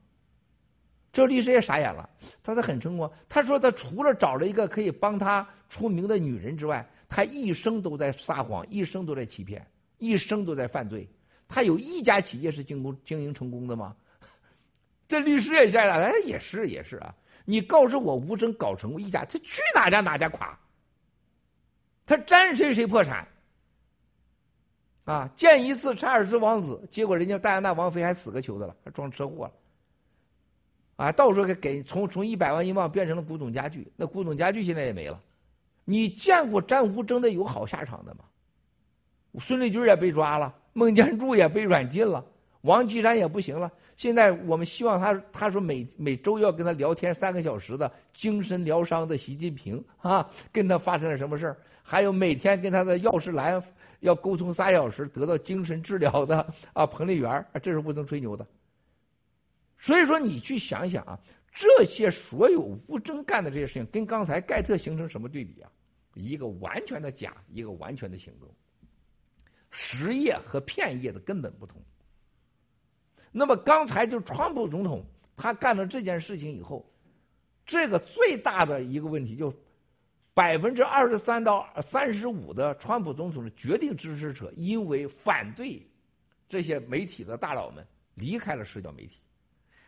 这律师也傻眼了。他说：“很成功。”他说：“他除了找了一个可以帮他出名的女人之外，他一生都在撒谎，一生都在欺骗，一生都在犯罪。他有一家企业是经营经营成功的吗？” 这律师也吓了。哎，也是也是啊。你告诉我吴征搞成过一家，他去哪家哪家垮。他沾谁谁破产，啊！见一次查尔斯王子，结果人家戴安娜王妃还死个球的了，还撞车祸了。啊，到时候给给从从一百万英镑变成了古董家具，那古董家具现在也没了。你见过沾污真的有好下场的吗？孙立军也被抓了，孟建柱也被软禁了，王岐山也不行了。现在我们希望他，他说每每周要跟他聊天三个小时的精神疗伤的习近平啊，跟他发生了什么事儿？还有每天跟他的药师兰要沟通仨小时得到精神治疗的啊，彭丽媛，这是不能吹牛的。所以说，你去想想啊，这些所有吴征干的这些事情，跟刚才盖特形成什么对比啊？一个完全的假，一个完全的行动。实业和片业的根本不同。那么刚才就川普总统他干了这件事情以后，这个最大的一个问题就百分之二十三到三十五的川普总统的决定支持者，因为反对这些媒体的大佬们离开了社交媒体。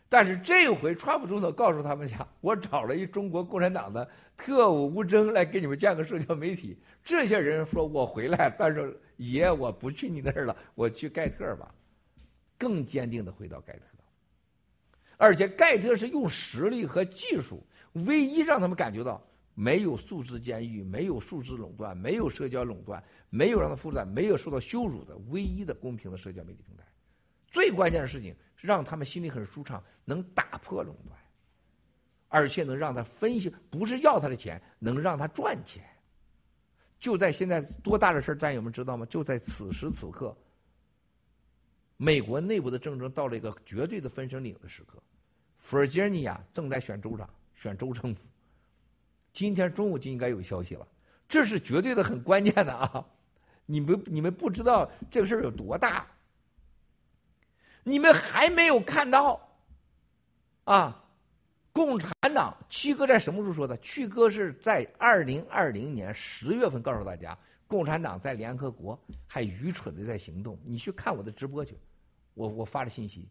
但是这回川普总统告诉他们讲，我找了一中国共产党的特务吴征来给你们建个社交媒体。这些人说我回来，但是爷我不去你那儿了，我去盖特吧。更坚定的回到盖特，而且盖特是用实力和技术，唯一让他们感觉到没有数字监狱，没有数字垄断，没有社交垄断，没有让他负债，没有受到羞辱的唯一的公平的社交媒体平台。最关键的事情。让他们心里很舒畅，能打破垄断，而且能让他分析，不是要他的钱，能让他赚钱。就在现在，多大的事儿战友们知道吗？就在此时此刻，美国内部的政争到了一个绝对的分水岭的时刻。弗吉尼亚正在选州长，选州政府。今天中午就应该有消息了，这是绝对的很关键的啊！你们你们不知道这个事儿有多大。你们还没有看到，啊，共产党七哥在什么时候说的？七哥是在二零二零年十月份告诉大家，共产党在联合国还愚蠢的在行动。你去看我的直播去，我我发的信息。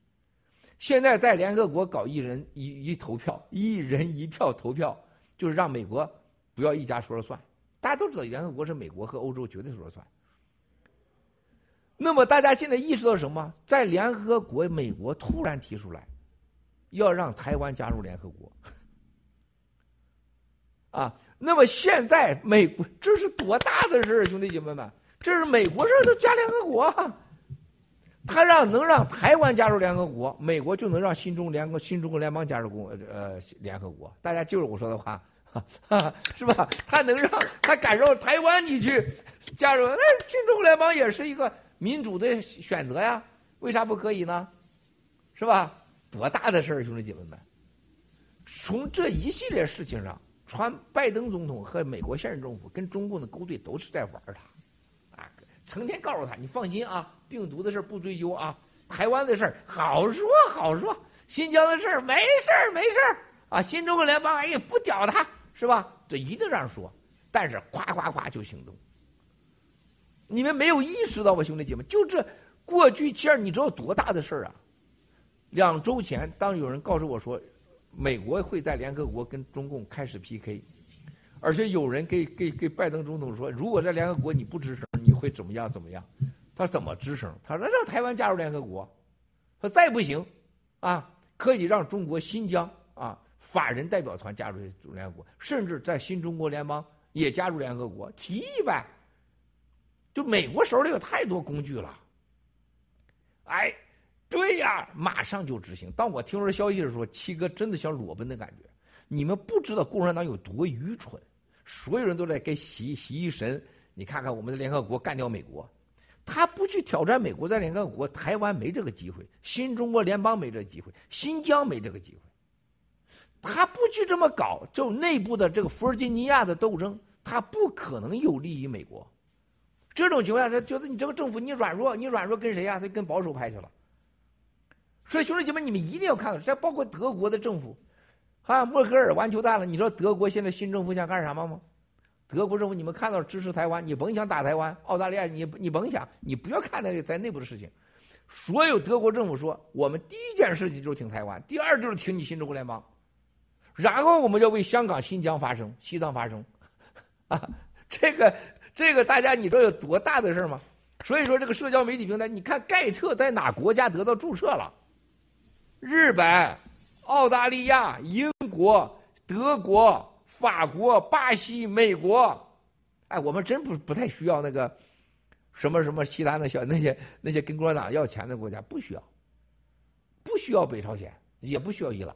现在在联合国搞一人一一投票，一人一票投票，就是让美国不要一家说了算。大家都知道，联合国是美国和欧洲绝对说了算。那么大家现在意识到什么？在联合国，美国突然提出来，要让台湾加入联合国，啊，那么现在美国这是多大的事儿，兄弟姐妹们，这是美国事这都加联合国，他让能让台湾加入联合国，美国就能让新中联合新中国联邦加入共呃联合国。大家就是我说的话，是吧？他能让他感受台湾你去加入，那新中国联邦也是一个。民主的选择呀，为啥不可以呢？是吧？多大的事儿，兄弟姐妹们！从这一系列事情上，川拜登总统和美国现任政府跟中共的勾兑都是在玩他，成天告诉他：“你放心啊，病毒的事不追究啊，台湾的事好说好说，新疆的事没事没事啊，新中国联邦哎呀不屌他，是吧？这一定这样说，但是夸夸夸就行动。”你们没有意识到吧，兄弟姐妹，就这过去其实你知道多大的事儿啊？两周前，当有人告诉我说，美国会在联合国跟中共开始 PK，而且有人给给给拜登总统说，如果在联合国你不吱声，你会怎么样怎么样？他怎么吱声？他说让台湾加入联合国，说再不行，啊，可以让中国新疆啊法人代表团加入联合国，甚至在新中国联邦也加入联合国，提议呗。就美国手里有太多工具了，哎，对呀，马上就执行。当我听说消息的时候，七哥真的想裸奔的感觉。你们不知道共产党有多愚蠢，所有人都在给洗洗衣神。你看看我们的联合国干掉美国，他不去挑战美国在联合国，台湾没这个机会，新中国联邦没这个机会，新疆没这个机会。他不去这么搞，就内部的这个弗吉尼亚的斗争，他不可能有利于美国。这种情况下，他觉得你这个政府你软弱，你软弱跟谁呀？他跟保守派去了。所以兄弟姐妹，你们一定要看到，这包括德国的政府，啊，默克尔完球蛋了。你知道德国现在新政府想干什么吗？德国政府，你们看到支持台湾，你甭想打台湾。澳大利亚，你你甭想，你不要看那个在内部的事情。所有德国政府说，我们第一件事情就是挺台湾，第二就是挺你新中国联邦，然后我们要为香港、新疆发声、西藏发声，啊，这个。这个大家你知道有多大的事吗？所以说这个社交媒体平台，你看盖特在哪国家得到注册了？日本、澳大利亚、英国、德国、法国、巴西、美国，哎，我们真不不太需要那个什么什么其他的小那些那些跟共产党要钱的国家，不需要，不需要北朝鲜，也不需要伊朗。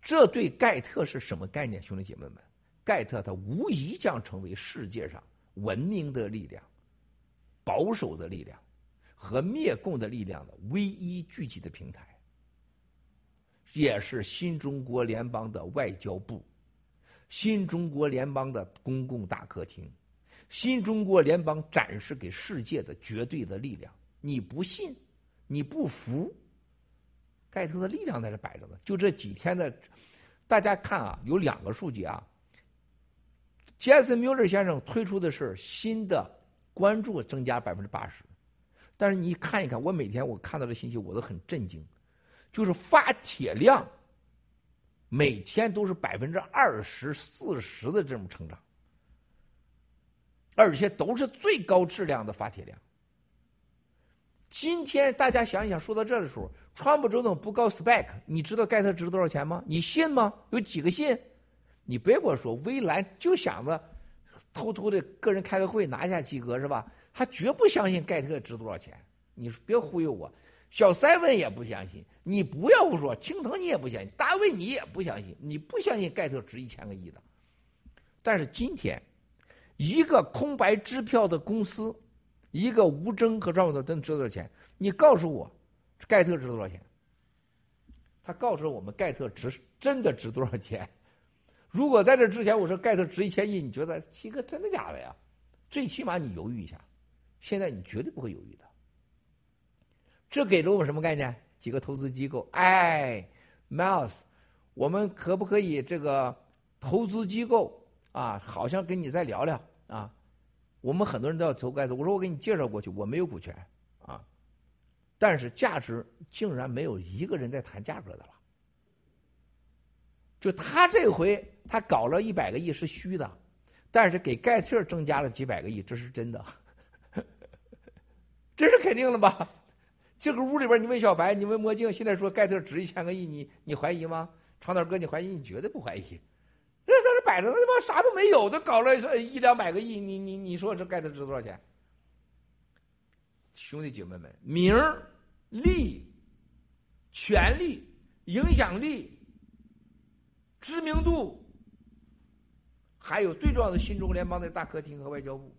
这对盖特是什么概念，兄弟姐妹们？盖特他无疑将成为世界上文明的力量、保守的力量和灭共的力量的唯一聚集的平台，也是新中国联邦的外交部、新中国联邦的公共大客厅、新中国联邦展示给世界的绝对的力量。你不信，你不服，盖特的力量在这摆着呢。就这几天的，大家看啊，有两个数据啊。杰森·缪勒先生推出的是新的关注增加百分之八十，但是你看一看，我每天我看到的信息我都很震惊，就是发帖量每天都是百分之二十四十的这种成长，而且都是最高质量的发帖量。今天大家想一想，说到这的时候，川普总统不告 spec，你知道盖特值多少钱吗？你信吗？有几个信？你别跟我说，微蓝就想着偷偷的个人开个会拿下基哥是吧？他绝不相信盖特值多少钱。你别忽悠我，小塞文也不相信。你不要不说青藤，你也不相信，大卫你也不相信。你不相信盖特值一千个亿的。但是今天，一个空白支票的公司，一个无征和张伟东真值多少钱？你告诉我，盖特值多少钱？他告诉我们，盖特值真的值多少钱？如果在这之前我说盖特值一千亿，你觉得七哥真的假的呀？最起码你犹豫一下，现在你绝对不会犹豫的。这给了我们什么概念？几个投资机构，哎，Miles，我们可不可以这个投资机构啊？好像跟你再聊聊啊。我们很多人都要投盖茨，我说我给你介绍过去，我没有股权啊，但是价值竟然没有一个人在谈价格的了。就他这回他搞了一百个亿是虚的，但是给盖茨增加了几百个亿，这是真的，这是肯定的吧？这个屋里边，你问小白，你问墨镜，现在说盖特值一千个亿，你你怀疑吗？长岛哥，你怀疑？你绝对不怀疑。这在这摆着呢，他妈啥都没有，都搞了一两百个亿，你你你说这盖特值多少钱？兄弟姐妹们，名利、权力、影响力。知名度，还有最重要的新中国联邦的大客厅和外交部，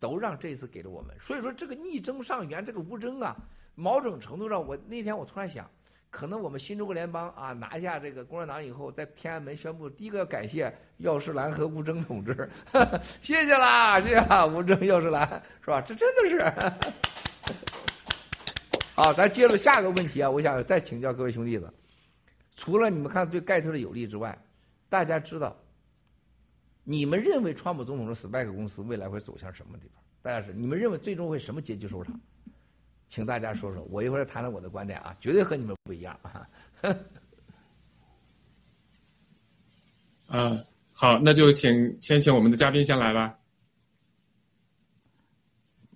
都让这次给了我们。所以说，这个逆征上元，这个无征啊，某种程度上，我那天我突然想，可能我们新中国联邦啊拿下这个共产党以后，在天安门宣布，第一个要感谢药师兰和吴征同志，谢谢啦，谢谢啦，吴征、药师兰，是吧？这真的是。好，咱接着下一个问题啊，我想再请教各位兄弟子。除了你们看对盖特的有利之外，大家知道，你们认为川普总统的 SPAC 公司未来会走向什么地方？大家是你们认为最终会什么结局收场？请大家说说，我一会儿谈谈我的观点啊，绝对和你们不一样啊。嗯，好，那就请先请我们的嘉宾先来吧。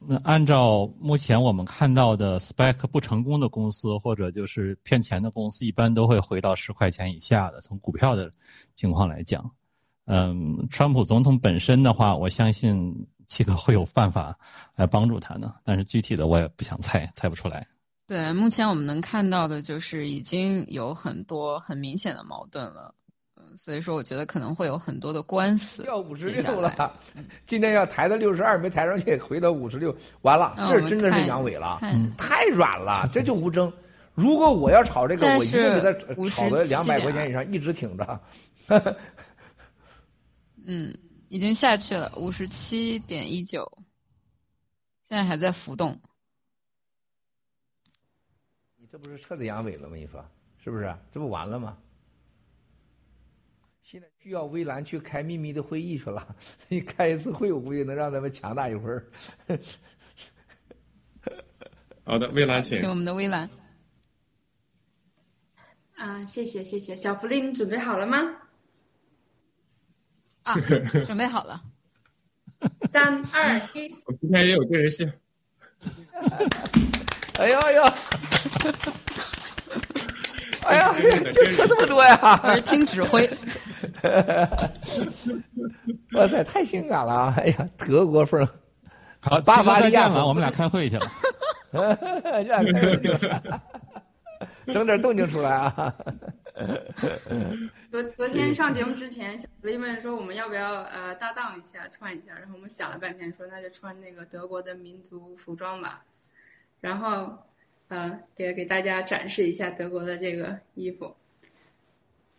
那按照目前我们看到的 spec 不成功的公司，或者就是骗钱的公司，一般都会回到十块钱以下的。从股票的情况来讲，嗯，川普总统本身的话，我相信七哥会有办法来帮助他呢。但是具体的我也不想猜，猜不出来。对，目前我们能看到的就是已经有很多很明显的矛盾了。嗯所以说，我觉得可能会有很多的官司。要五十六了，今天要抬到六十二，没抬上去，回到五十六，完了，这真的是阳痿了，太软了，这就无争。如果我要炒这个，我一定给他炒到两百块钱以上，一直挺着。嗯，已经下去了，五十七点一九，现在还在浮动。你这不是彻底阳痿了吗？你说是不是？这不完了吗？现在需要微蓝去开秘密的会议去了。你开一次会，我估计能让咱们强大一会儿。好的，微蓝，请。请我们的微蓝。啊，谢谢谢谢，小福利，你准备好了吗？啊，准备好了。三二一。我今天也有个人信。哎呦呦！哎呀，真是的，真是这么多呀！我是听指挥。哇塞，太性感了啊！哎呀，德国风。好，巴伐利亚了，我们俩开会去了。整点动静出来啊！昨昨天上节目之前，小福利们说我们要不要呃搭档一下穿一下，然后我们想了半天，说那就穿那个德国的民族服装吧，然后呃给给大家展示一下德国的这个衣服。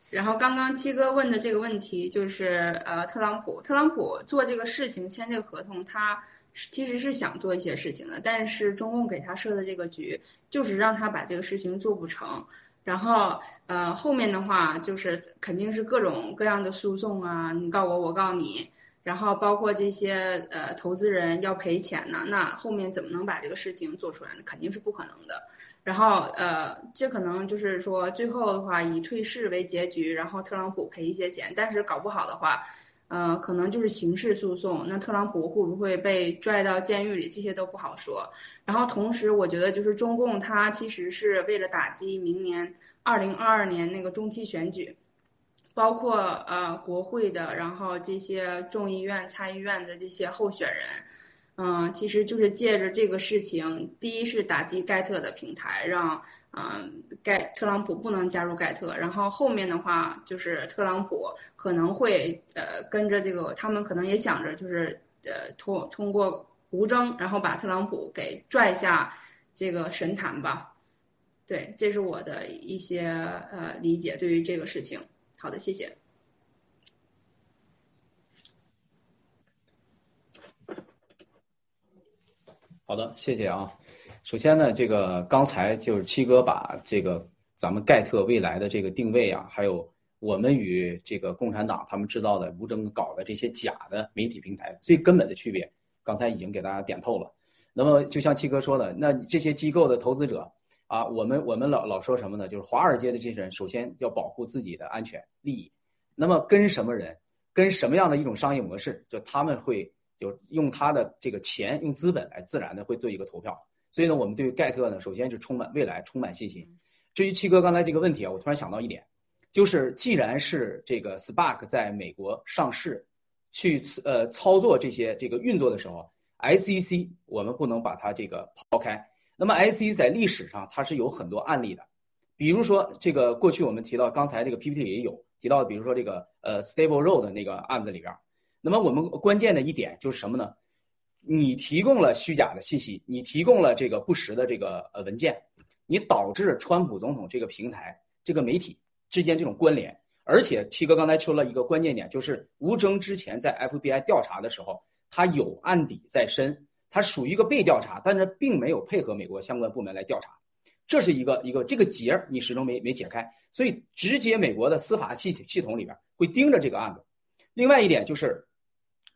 然后刚刚七哥问的这个问题就是呃特朗普，特朗普做这个事情签这个合同，他其实是想做一些事情的，但是中共给他设的这个局就是让他把这个事情做不成。然后，呃，后面的话就是肯定是各种各样的诉讼啊，你告我，我告你，然后包括这些呃投资人要赔钱呢，那后面怎么能把这个事情做出来呢？肯定是不可能的。然后，呃，这可能就是说最后的话以退市为结局，然后特朗普赔一些钱，但是搞不好的话，呃，可能就是刑事诉讼，那特朗普会不会被拽到监狱里，这些都不好说。然后同时，我觉得就是中共它其实是为了打击明年二零二二年那个中期选举，包括呃国会的，然后这些众议院、参议院的这些候选人，嗯，其实就是借着这个事情，第一是打击盖特的平台，让嗯盖特朗普不能加入盖特，然后后面的话就是特朗普可能会呃跟着这个，他们可能也想着就是呃通通过。无争，然后把特朗普给拽下这个神坛吧。对，这是我的一些呃理解对于这个事情。好的，谢谢。好的，谢谢啊。首先呢，这个刚才就是七哥把这个咱们盖特未来的这个定位啊，还有我们与这个共产党他们制造的无争搞的这些假的媒体平台最根本的区别。刚才已经给大家点透了，那么就像七哥说的，那这些机构的投资者啊，我们我们老老说什么呢？就是华尔街的这些人，首先要保护自己的安全利益。那么跟什么人，跟什么样的一种商业模式，就他们会就用他的这个钱，用资本来自然的会做一个投票。所以呢，我们对于盖特呢，首先是充满未来，充满信心。至于七哥刚才这个问题啊，我突然想到一点，就是既然是这个 Spark 在美国上市。去呃操作这些这个运作的时候，SEC 我们不能把它这个抛开。那么 SEC 在历史上它是有很多案例的，比如说这个过去我们提到刚才这个 PPT 也有提到，比如说这个呃 Stable Road 那个案子里边，那么我们关键的一点就是什么呢？你提供了虚假的信息，你提供了这个不实的这个呃文件，你导致川普总统这个平台这个媒体之间这种关联。而且七哥刚才说了一个关键点，就是吴征之前在 FBI 调查的时候，他有案底在身，他属于一个被调查，但是并没有配合美国相关部门来调查，这是一个一个这个结儿你始终没没解开，所以直接美国的司法系系统里边会盯着这个案子。另外一点就是，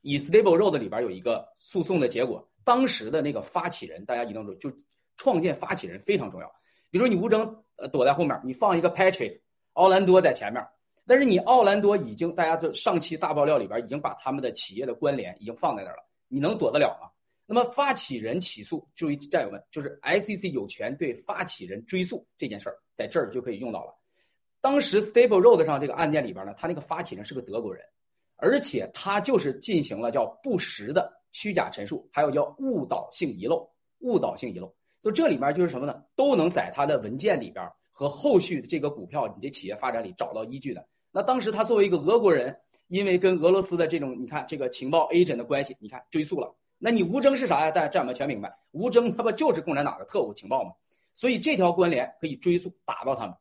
以 Stable Road 里边有一个诉讼的结果，当时的那个发起人大家一定注意，就创建发起人非常重要。比如说你吴征呃躲在后面，你放一个 Patrick 奥兰多在前面。但是你奥兰多已经，大家这上期大爆料里边已经把他们的企业的关联已经放在那儿了，你能躲得了吗？那么发起人起诉，注意战友们，就是 SEC 有权对发起人追诉这件事儿，在这儿就可以用到了。当时 Stable Road 上这个案件里边呢，他那个发起人是个德国人，而且他就是进行了叫不实的虚假陈述，还有叫误导性遗漏，误导性遗漏，就这里面就是什么呢？都能在他的文件里边和后续这个股票你的企业发展里找到依据的。那当时他作为一个俄国人，因为跟俄罗斯的这种你看这个情报 agent 的关系，你看追溯了。那你吴征是啥呀？大家战友们全明白，吴征他不就是共产党的特务情报吗？所以这条关联可以追溯打到他们。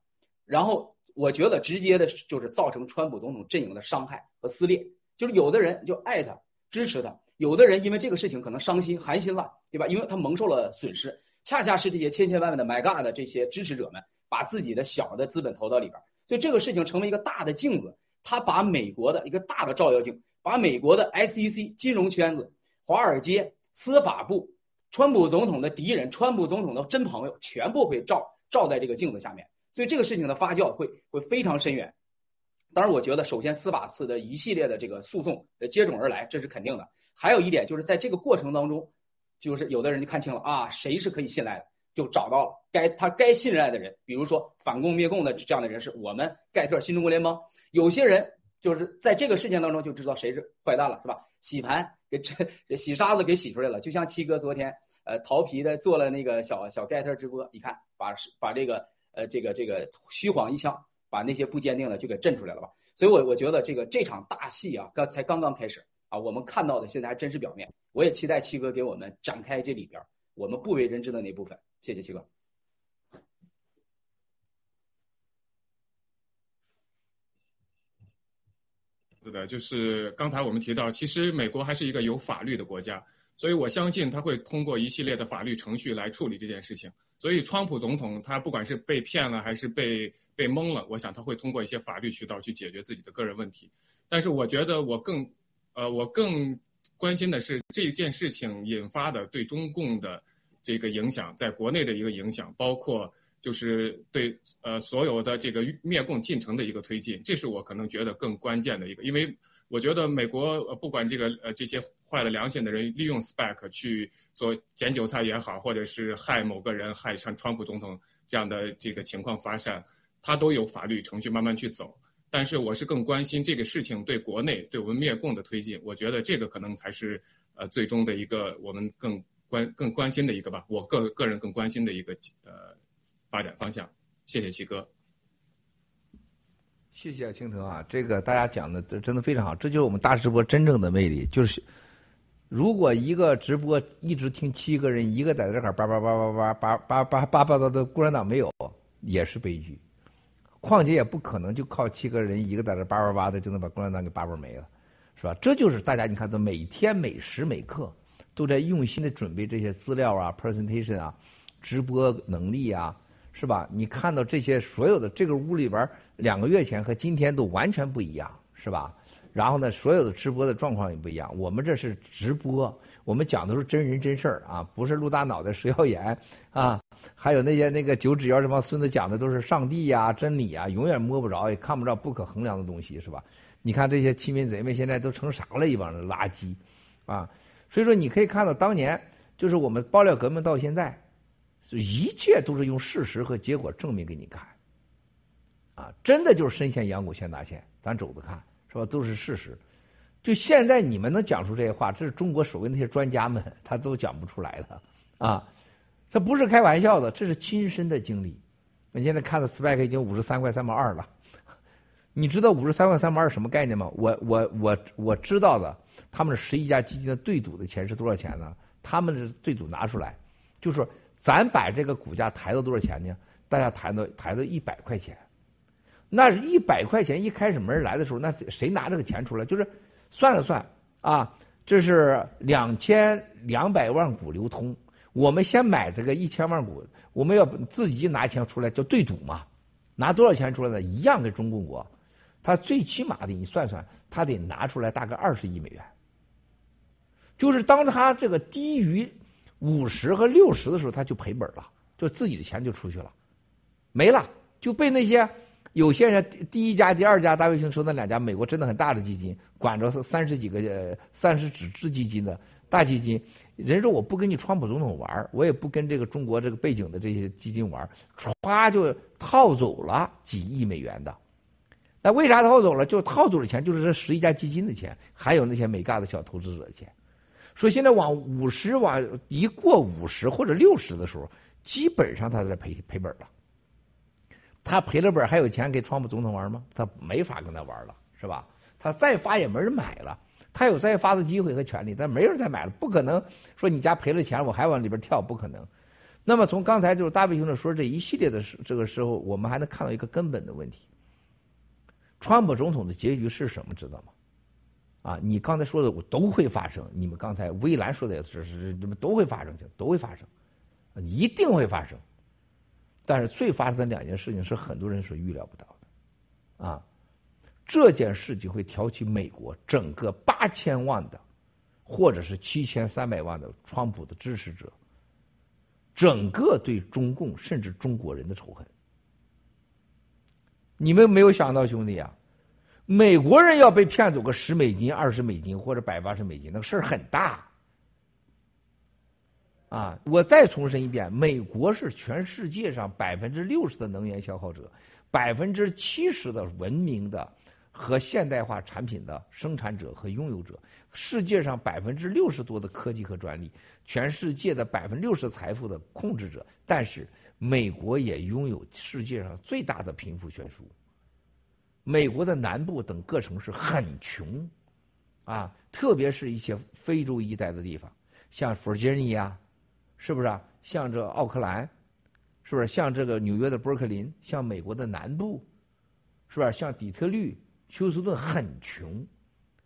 然后我觉得直接的就是造成川普总统阵营的伤害和撕裂，就是有的人就爱他支持他，有的人因为这个事情可能伤心寒心了，对吧？因为他蒙受了损失，恰恰是这些千千万万的 My God 的这些支持者们，把自己的小的资本投到里边。所以这个事情成为一个大的镜子，他把美国的一个大的照妖镜，把美国的 SEC 金融圈子、华尔街、司法部、川普总统的敌人、川普总统的真朋友，全部会照照在这个镜子下面。所以这个事情的发酵会会非常深远。当然，我觉得首先司法司的一系列的这个诉讼接踵而来，这是肯定的。还有一点就是在这个过程当中，就是有的人就看清了啊，谁是可以信赖的。就找到了该他该信任的人，比如说反共灭共的这样的人士，我们盖特新中国联邦，有些人就是在这个事件当中就知道谁是坏蛋了，是吧？洗盘给这洗沙子给洗出来了，就像七哥昨天呃调皮的做了那个小小盖特直播，你看把把这个呃这个这个虚晃一枪，把那些不坚定的就给震出来了吧？所以，我我觉得这个这场大戏啊，刚才刚刚开始啊，我们看到的现在还真是表面，我也期待七哥给我们展开这里边我们不为人知的那部分。谢谢七哥。是的，就是刚才我们提到，其实美国还是一个有法律的国家，所以我相信他会通过一系列的法律程序来处理这件事情。所以，川普总统他不管是被骗了还是被被蒙了，我想他会通过一些法律渠道去解决自己的个人问题。但是，我觉得我更，呃，我更关心的是这件事情引发的对中共的这个影响，在国内的一个影响，包括就是对呃所有的这个灭共进程的一个推进，这是我可能觉得更关键的一个，因为我觉得美国呃不管这个呃这些坏了良心的人利用 spec 去做捡韭菜也好，或者是害某个人害像川普总统这样的这个情况发生。他都有法律程序慢慢去走，但是我是更关心这个事情对国内对我们灭共的推进，我觉得这个可能才是呃最终的一个我们更关更关心的一个吧，我个个人更关心的一个呃发展方向。谢谢七哥，谢谢青藤啊，这个大家讲的这真的非常好，这就是我们大直播真正的魅力，就是如果一个直播一直听七个人一个在这儿叭叭叭叭叭叭叭叭叭叭的，共产党没有也是悲剧。况且也不可能就靠七个人一个在这叭叭叭的就能把共产党给叭叭没了，是吧？这就是大家你看，都每天每时每刻都在用心的准备这些资料啊、presentation 啊、直播能力啊，是吧？你看到这些所有的这个屋里边，两个月前和今天都完全不一样，是吧？然后呢，所有的直播的状况也不一样。我们这是直播。我们讲的是真人真事儿啊，不是露大脑袋蛇妖眼啊，还有那些那个九指妖这帮孙子讲的都是上帝呀、真理呀，永远摸不着也看不着不可衡量的东西，是吧？你看这些欺民贼们现在都成啥了？一帮人垃圾啊！所以说你可以看到，当年就是我们爆料革命到现在，一切都是用事实和结果证明给你看啊！真的就是身陷阳谷先拿线，咱走着看是吧？都是事实。就现在你们能讲出这些话，这是中国所谓那些专家们他都讲不出来的啊！这不是开玩笑的，这是亲身的经历。你现在看到 SPAC 已经五十三块三毛二了，你知道五十三块三毛二什么概念吗？我我我我知道的，他们十一家基金的对赌的钱是多少钱呢？他们是对赌拿出来，就是咱把这个股价抬到多少钱呢？大家抬到抬到一百块钱，那是一百块钱一开始没人来的时候，那谁拿这个钱出来？就是。算了算，啊，这是两千两百万股流通，我们先买这个一千万股，我们要自己拿钱出来叫对赌嘛，拿多少钱出来呢？一样给中共国，他最起码的你算算，他得拿出来大概二十亿美元。就是当他这个低于五十和六十的时候，他就赔本了，就自己的钱就出去了，没了，就被那些。有些人第一家、第二家大卫星说那两家美国真的很大的基金，管着三十几个、三十几只基金的大基金，人说我不跟你川普总统玩我也不跟这个中国这个背景的这些基金玩歘就套走了几亿美元的。那为啥套走了？就套走的钱就是这十一家基金的钱，还有那些美嘎的小投资者的钱。说现在往五十往一过五十或者六十的时候，基本上他在赔赔本了。他赔了本还有钱给川普总统玩吗？他没法跟他玩了，是吧？他再发也没人买了。他有再发的机会和权利，但没人再买了，不可能说你家赔了钱我还往里边跳，不可能。那么从刚才就是大卫兄弟说这一系列的时这个时候，我们还能看到一个根本的问题：川普总统的结局是什么？知道吗？啊，你刚才说的我都会发生。你们刚才微兰说的也是，是你们都会发生，都会发生，一定会发生。但是最发生的两件事情是很多人所预料不到的，啊，这件事情会挑起美国整个八千万的，或者是七千三百万的川普的支持者，整个对中共甚至中国人的仇恨。你们没有想到，兄弟啊，美国人要被骗走个十美金、二十美金或者百八十美金，那个事儿很大。啊，我再重申一遍，美国是全世界上百分之六十的能源消耗者，百分之七十的文明的和现代化产品的生产者和拥有者，世界上百分之六十多的科技和专利，全世界的百分之六十财富的控制者。但是，美国也拥有世界上最大的贫富悬殊。美国的南部等各城市很穷，啊，特别是一些非洲一带的地方，像弗吉尼亚。是不是啊？像这奥克兰，是不是像这个纽约的伯克林，像美国的南部，是不是像底特律、休斯顿很穷，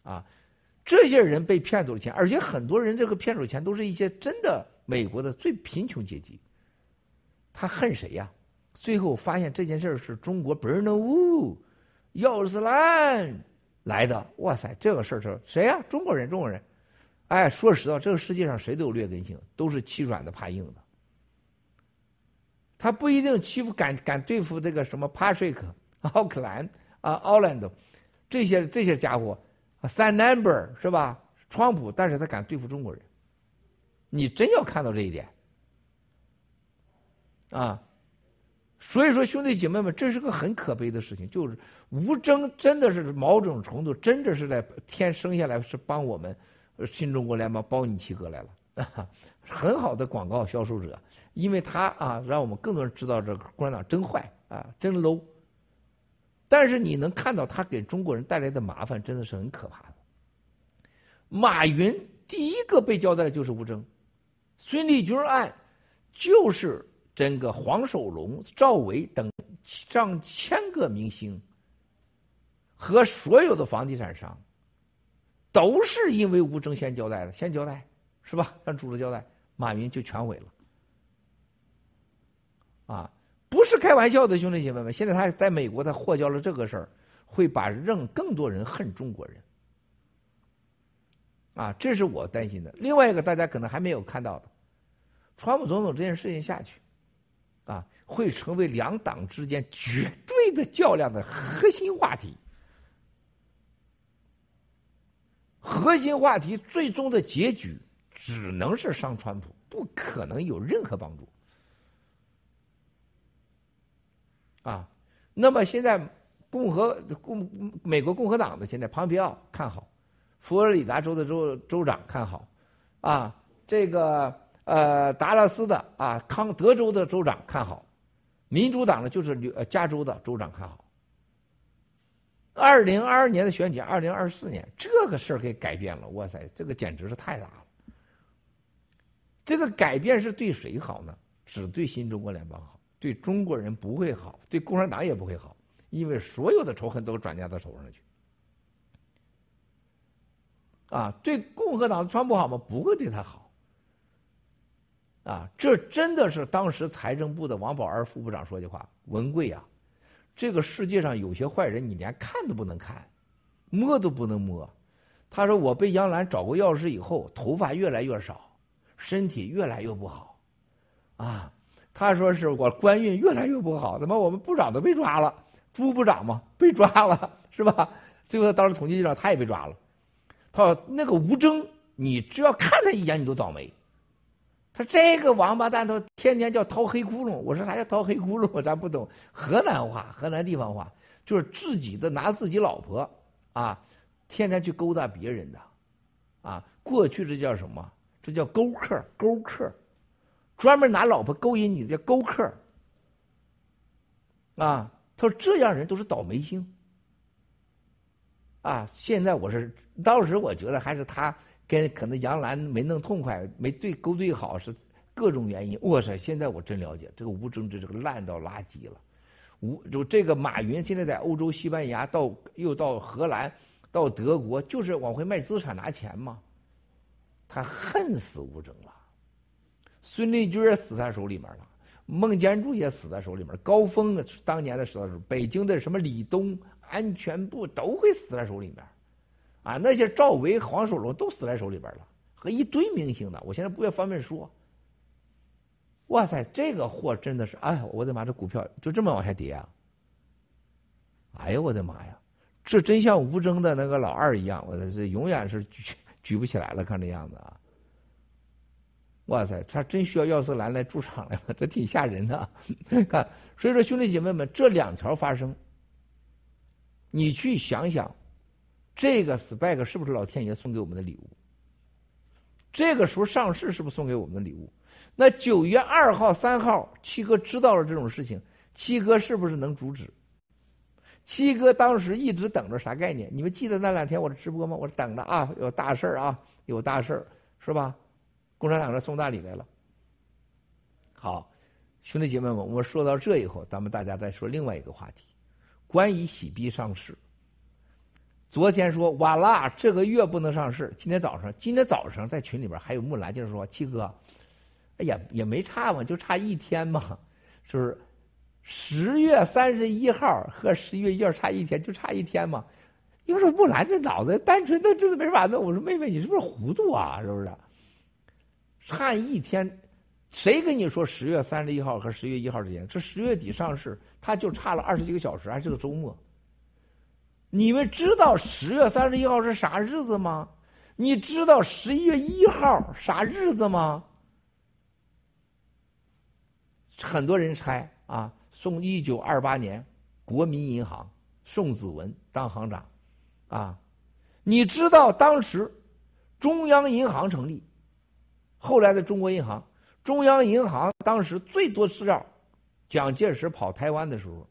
啊，这些人被骗走了钱，而且很多人这个骗走钱都是一些真的美国的最贫穷阶级。他恨谁呀？最后发现这件事是中国伯纳乌、亚斯兰来的。哇塞，这个事儿是谁呀？中国人，中国人。哎，说实话，这个世界上谁都有劣根性，都是欺软的怕硬的。他不一定欺负敢敢对付这个什么帕瑞克、奥克兰啊、奥兰多这些这些家伙，三 number 是吧？川普，但是他敢对付中国人。你真要看到这一点啊！所以说，兄弟姐妹们，这是个很可悲的事情，就是吴征真的是某种程度，真的是在天生下来是帮我们。新中国联邦包你七哥来了，很好的广告销售者，因为他啊，让我们更多人知道这个共产党真坏啊，真 low。但是你能看到他给中国人带来的麻烦，真的是很可怕的。马云第一个被交代的就是吴征，孙立军案就是整个黄守龙、赵薇等上千个明星和所有的房地产商。都是因为吴征先交代的，先交代是吧？让主子交代，马云就全毁了。啊，不是开玩笑的，兄弟姐妹们！现在他在美国，他获交了这个事儿，会把让更多人恨中国人。啊，这是我担心的。另外一个，大家可能还没有看到的，川普总统这件事情下去，啊，会成为两党之间绝对的较量的核心话题。核心话题最终的结局只能是伤川普，不可能有任何帮助。啊，那么现在共和共美国共和党的现在庞皮奥看好，佛罗里达州的州州长看好，啊，这个呃达拉斯的啊康德州的州长看好，民主党呢就是呃加州的州长看好。二零二二年的选举，二零二四年这个事儿给改变了，哇塞，这个简直是太大了。这个改变是对谁好呢？只对新中国联邦好，对中国人不会好，对共产党也不会好，因为所有的仇恨都转嫁到手上去。啊，对共和党川普好吗？不会对他好。啊，这真的是当时财政部的王宝儿副部长说句话：“文贵啊。”这个世界上有些坏人，你连看都不能看，摸都不能摸。他说：“我被杨澜找过钥匙以后，头发越来越少，身体越来越不好，啊。”他说：“是我官运越来越不好，怎么我们部长都被抓了？朱部长嘛被抓了，是吧？最后他当时统计局长他也被抓了。他说：那个吴征，你只要看他一眼，你都倒霉。”他这个王八蛋，他天天叫掏黑窟窿。我说啥叫掏黑窟窿？咱不懂河南话，河南地方话就是自己的拿自己老婆啊，天天去勾搭别人的，啊，过去这叫什么？这叫勾客，勾客，专门拿老婆勾引你叫勾客。啊，他说这样人都是倒霉星。啊，现在我是当时我觉得还是他。跟可能杨澜没弄痛快，没对勾兑好，是各种原因。哇塞！现在我真了解这个吴征之这个烂到垃圾了。吴就这个马云现在在欧洲、西班牙，到又到荷兰，到德国，就是往回卖资产拿钱嘛。他恨死吴征了。孙立军死他手里面了，孟建柱也死在手里面，高峰当年的时候，北京的什么李东安全部都会死在手里面。啊，那些赵薇、黄守龙都死在手里边了，和一堆明星呢。我现在不愿方便说。哇塞，这个货真的是，哎，我的妈，这股票就这么往下跌啊！哎呀，我的妈呀，这真像吴征的那个老二一样，我这永远是举举不起来了，看这样子啊。哇塞，他真需要亚瑟兰来助场来了，这挺吓人的。看，所以说兄弟姐妹们，这两条发生，你去想想，这个 SPAC 是不是老天爷送给我们的礼物？这个时候上市是不是送给我们的礼物？那九月二号、三号，七哥知道了这种事情，七哥是不是能阻止？七哥当时一直等着啥概念？你们记得那两天我的直播吗？我等着啊，有大事儿啊，有大事儿，是吧？共产党这送大礼来了。好，兄弟姐妹们，我说到这以后，咱们大家再说另外一个话题，关于喜币上市。昨天说晚了，这个月不能上市。今天早上，今天早上在群里边还有木兰就是说，七哥，哎呀，也没差嘛，就差一天嘛，就是十月三十一号和十一月一号差一天，就差一天嘛。因为说木兰这脑子单纯的，真的没法弄。我说妹妹，你是不是糊涂啊？是不是？差一天，谁跟你说十月三十一号和十月一号之间？这十月底上市，它就差了二十几个小时，还是个周末。你们知道十月三十一号是啥日子吗？你知道十一月一号啥日子吗？很多人猜啊，宋一九二八年，国民银行宋子文当行长，啊，你知道当时中央银行成立，后来的中国银行，中央银行当时最多资料，蒋介石跑台湾的时候。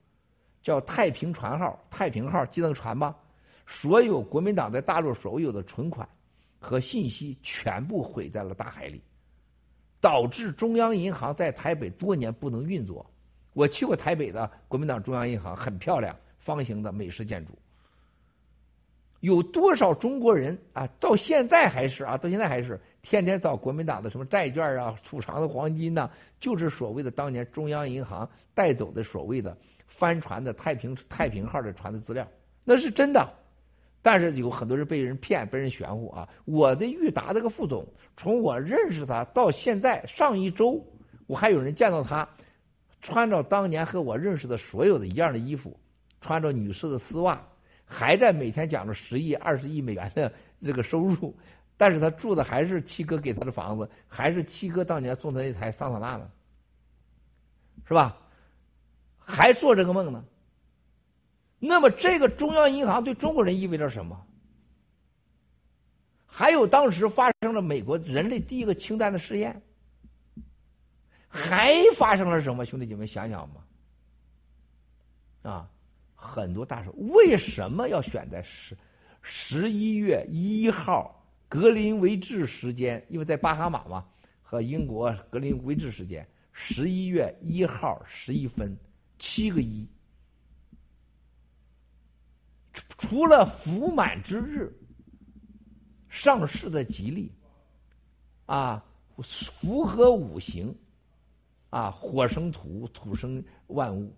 叫太平船号，太平号记得船吧？所有国民党在大陆所有的存款和信息全部毁在了大海里，导致中央银行在台北多年不能运作。我去过台北的国民党中央银行，很漂亮，方形的美式建筑。有多少中国人啊？到现在还是啊？到现在还是天天找国民党的什么债券啊、储藏的黄金呐，就是所谓的当年中央银行带走的所谓的。帆船的太平太平号的船的资料，那是真的，但是有很多人被人骗，被人玄乎啊！我的裕达这个副总，从我认识他到现在，上一周我还有人见到他，穿着当年和我认识的所有的一样的衣服，穿着女士的丝袜，还在每天讲着十亿、二十亿美元的这个收入，但是他住的还是七哥给他的房子，还是七哥当年送他那台桑塔纳呢，是吧？还做这个梦呢？那么，这个中央银行对中国人意味着什么？还有当时发生了美国人类第一个氢弹的试验，还发生了什么？兄弟姐妹，想想吧。啊，很多大事为什么要选在十十一月一号格林威治时间？因为在巴哈马嘛，和英国格林威治时间十一月一号十一分。七个一，除了福满之日上市的吉利，啊，符合五行，啊，火生土，土生万物，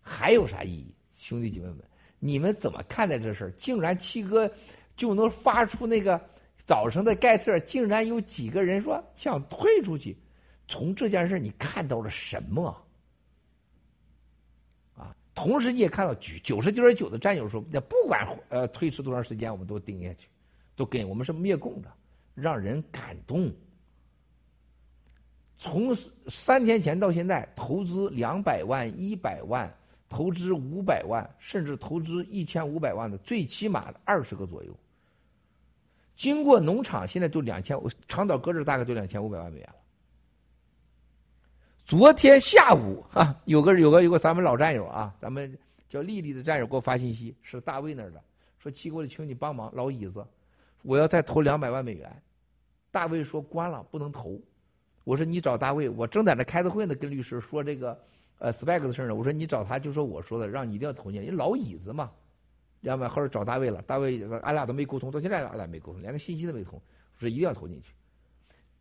还有啥意义？兄弟姐妹们，你们怎么看待这事儿？竟然七哥就能发出那个早晨的盖特，竟然有几个人说想退出去？从这件事你看到了什么？同时，你也看到九九十九点九的战友说，那不管呃推迟多长时间，我们都盯下去，都跟我们是灭共的，让人感动。从三天前到现在，投资两百万、一百万，投资五百万，甚至投资一千五百万的，最起码二十个左右。经过农场，现在就两千，长岛搁置大概就两千五百万美元了。昨天下午 啊，有个有个有个咱们老战友啊，咱们叫丽丽的战友给我发信息，是大卫那儿的，说七哥，请你帮忙，老椅子，我要再投两百万美元。大卫说关了，不能投。我说你找大卫，我正在那开着会呢，跟律师说这个呃 spec 的事呢。我说你找他，就说我说的，让你一定要投进，因为老椅子嘛。两百后来找大卫了，大卫俺俩都没沟通，到现在俺俩没沟通，连个信息都没通，说一定要投进去。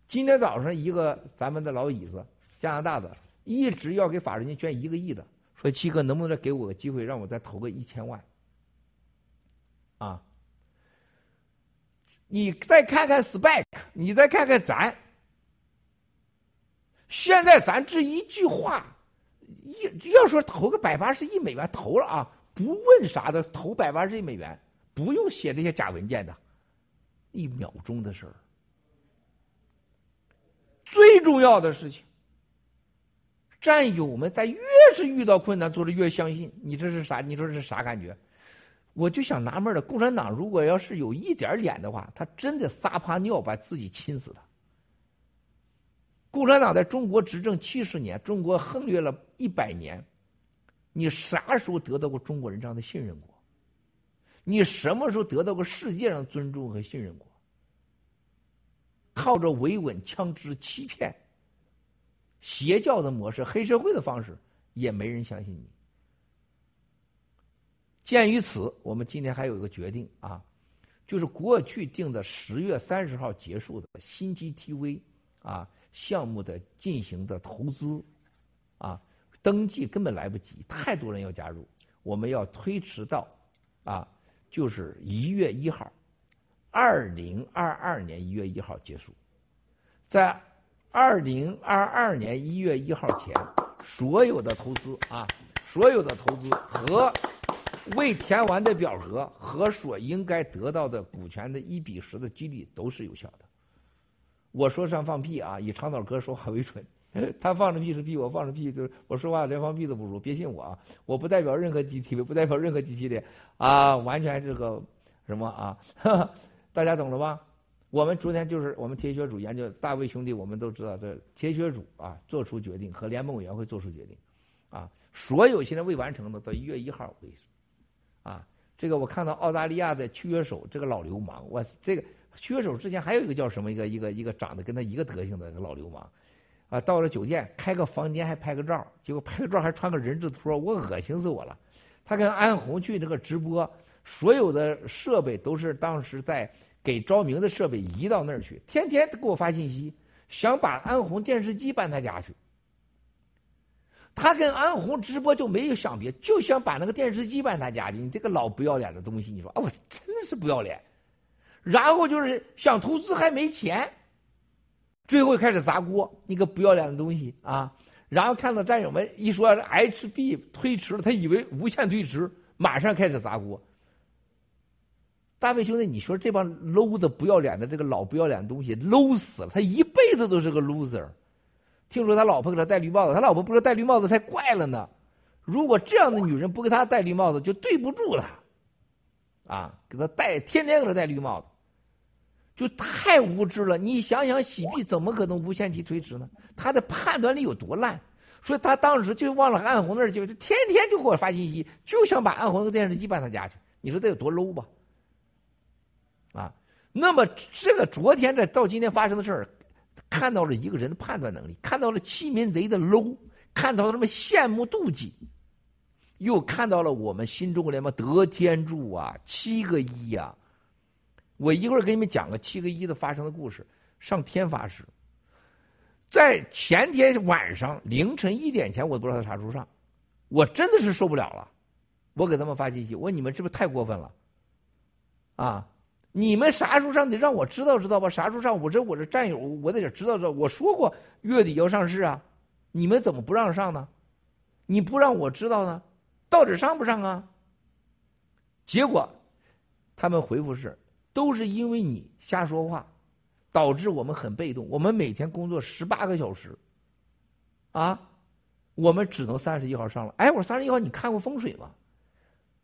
今天早上一个咱们的老椅子。加拿大的一直要给法人捐一个亿的，说七哥能不能再给我个机会，让我再投个一千万？啊！你再看看 Spike，你再看看咱，现在咱这一句话，一要说投个百八十亿美元，投了啊，不问啥的，投百八十亿美元，不用写这些假文件的，一秒钟的事儿。最重要的事情。战友们在越是遇到困难，做的越相信。你这是啥？你说这是啥感觉？我就想纳闷了，共产党如果要是有一点脸的话，他真的撒泡尿把自己亲死他。共产党在中国执政七十年，中国横越了一百年，你啥时候得到过中国人这样的信任过？你什么时候得到过世界上尊重和信任过？靠着维稳、枪支、欺骗。邪教的模式、黑社会的方式，也没人相信你。鉴于此，我们今天还有一个决定啊，就是过去定的十月三十号结束的新 GTV 啊项目的进行的投资啊登记根本来不及，太多人要加入，我们要推迟到啊就是一月一号，二零二二年一月一号结束，在。二零二二年一月一号前，所有的投资啊，所有的投资和未填完的表格和所应该得到的股权的一比十的激励都是有效的。我说上放屁啊，以长岛哥说话为准，他放的屁是屁，我放的屁就是我说话连放屁都不如，别信我啊！我不代表任何 g t v 不代表任何机器的啊，完全这个什么啊，大家懂了吧？我们昨天就是我们铁血组研究大卫兄弟，我们都知道这铁血组啊做出决定和联盟委员会做出决定，啊，所有现在未完成的到一月一号为止，啊，这个我看到澳大利亚的契约手这个老流氓，我这个契约手之前还有一个叫什么一个一个一个长得跟他一个德行的老流氓，啊，到了酒店开个房间还拍个照，结果拍个照还穿个人字拖，我恶心死我了。他跟安红去那个直播，所有的设备都是当时在。给昭明的设备移到那儿去，天天给我发信息，想把安红电视机搬他家去。他跟安红直播就没有想别，就想把那个电视机搬他家去。你这个老不要脸的东西，你说啊，我真的是不要脸。然后就是想投资还没钱，最后开始砸锅，你个不要脸的东西啊！然后看到战友们一说 HB 推迟了，他以为无限推迟，马上开始砸锅。大卫兄弟，你说这帮 low 的不要脸的这个老不要脸的东西 low 死了，他一辈子都是个 loser。听说他老婆给他戴绿帽子，他老婆不是戴绿帽子才怪了呢。如果这样的女人不给他戴绿帽子，就对不住他。啊，给他戴，天天给他戴绿帽子，就太无知了。你想想，洗币怎么可能无限期推迟呢？他的判断力有多烂？所以他当时就忘了安红那儿去，天天就给我发信息，就想把安红的电视机搬他家去。你说这有多 low 吧？那么这个昨天这到今天发生的事儿，看到了一个人的判断能力，看到了欺民贼的 low，看到了他们羡慕妒忌，又看到了我们新中国联盟得天助啊，七个一呀！我一会儿给你们讲个七个一的发生的故事。上天发誓，在前天晚上凌晨一点前，我都不知道他啥时候上，我真的是受不了了，我给他们发信息，我说你们是不是太过分了？啊！你们啥时候上得让我知道知道吧？啥时候上？我这我这战友，我得知道知道。我说过月底要上市啊，你们怎么不让上呢？你不让我知道呢？到底上不上啊？结果他们回复是：都是因为你瞎说话，导致我们很被动。我们每天工作十八个小时，啊，我们只能三十一号上了。哎，我三十一号你看过风水吗？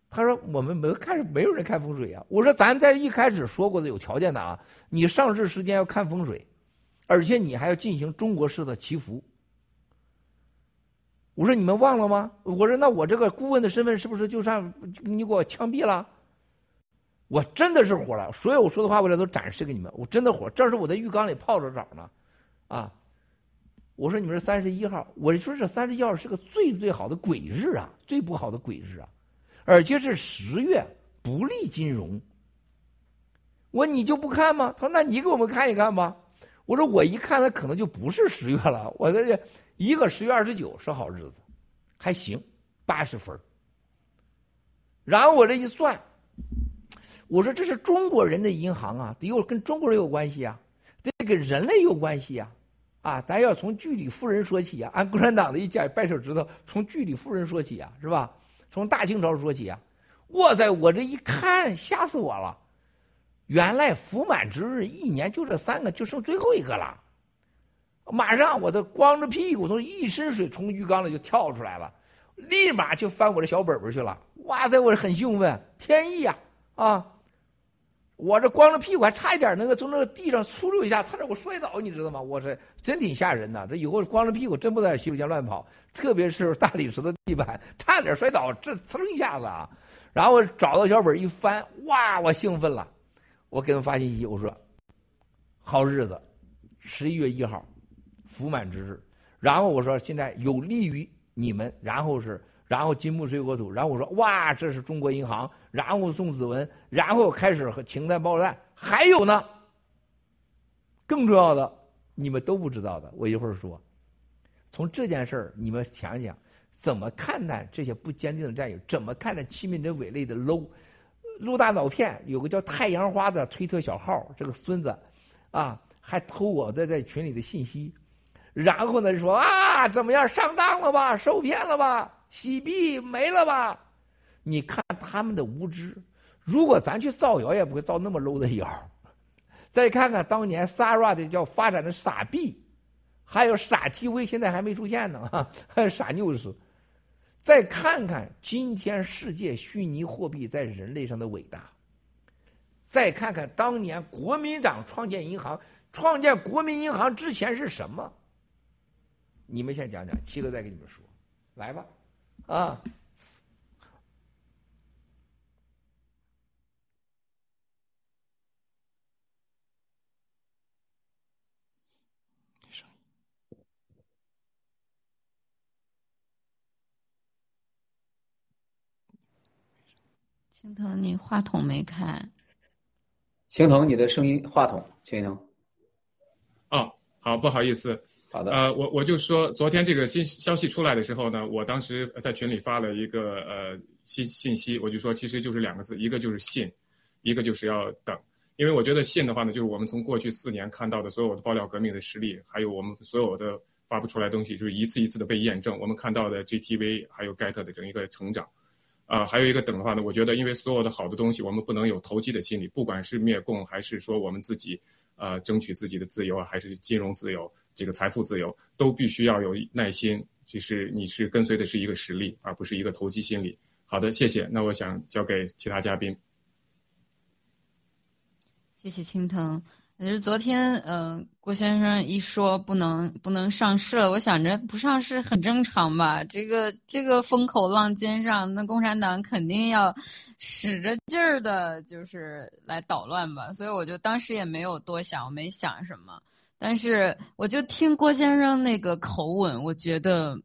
他说：“我们没看，没有人看风水啊。”我说：“咱在一开始说过的有条件的啊，你上市时间要看风水，而且你还要进行中国式的祈福。”我说：“你们忘了吗？”我说：“那我这个顾问的身份是不是就上你给我枪毙了？”我真的是火了，所有我说的话，我来都展示给你们。我真的火，这是我在浴缸里泡着澡呢，啊！我说：“你们是三十一号。”我说：“这三十一号是个最最好的鬼日啊，最不好的鬼日啊。”而且是十月不利金融，我你就不看吗？他说那你给我们看一看吧。我说我一看，那可能就不是十月了。我这一个十月二十九是好日子，还行，八十分。然后我这一算，我说这是中国人的银行啊，得有跟中国人有关系啊，得跟人类有关系啊，啊，咱要从居里夫人说起啊，按共产党的一讲掰手指头，从居里夫人说起啊，是吧？从大清朝说起啊！哇塞，我这一看吓死我了！原来福满之日一年就这三个，就剩最后一个了。马上我这光着屁股从一身水从浴缸里就跳出来了，立马就翻我的小本本去了。哇塞，我很兴奋，天意呀啊！我这光着屁股还差一点那个从那个地上嗖溜一下，差点我摔倒，你知道吗？我这真挺吓人的。这以后光着屁股真不在洗手间乱跑，特别是大理石的地板，差点摔倒，这噌一下子啊！然后找到小本一翻，哇，我兴奋了，我给他发信息，我说好日子，十一月一号。福满之日，然后我说现在有利于你们，然后是，然后金木水火土，然后我说哇，这是中国银行，然后宋子文，然后开始和氢弹爆弹，还有呢，更重要的，你们都不知道的，我一会儿说。从这件事儿，你们想想，怎么看待这些不坚定的战友？怎么看待欺民者伪类的 low？陆大脑片有个叫太阳花的推特小号，这个孙子，啊，还偷我在在群里的信息。然后呢，说啊，怎么样，上当了吧，受骗了吧，洗币没了吧？你看他们的无知，如果咱去造谣，也不会造那么 low 的谣。再看看当年 Sarah 的叫发展的傻币，还有傻 TV，现在还没出现呢，还有傻 news。再看看今天世界虚拟货币在人类上的伟大。再看看当年国民党创建银行，创建国民银行之前是什么？你们先讲讲，七哥再给你们说，来吧，啊！青藤，你话筒没开。青藤，你的声音话筒，青藤。哦，好，不好意思。好的，呃，我我就说，昨天这个新消息出来的时候呢，我当时在群里发了一个呃信信息，我就说，其实就是两个字，一个就是信，一个就是要等。因为我觉得信的话呢，就是我们从过去四年看到的所有的爆料革命的实力，还有我们所有的发布出来东西，就是一次一次的被验证。我们看到的 GTV 还有 Get 的整一个成长，啊，还有一个等的话呢，我觉得因为所有的好的东西，我们不能有投机的心理，不管是灭共还是说我们自己呃争取自己的自由啊，还是金融自由。这个财富自由都必须要有耐心，其实你是跟随的是一个实力，而不是一个投机心理。好的，谢谢。那我想交给其他嘉宾。谢谢青藤。就是昨天，嗯，郭先生一说不能不能上市了，我想着不上市很正常吧。这个这个风口浪尖上，那共产党肯定要使着劲儿的，就是来捣乱吧。所以我就当时也没有多想，我没想什么。但是，我就听郭先生那个口吻，我觉得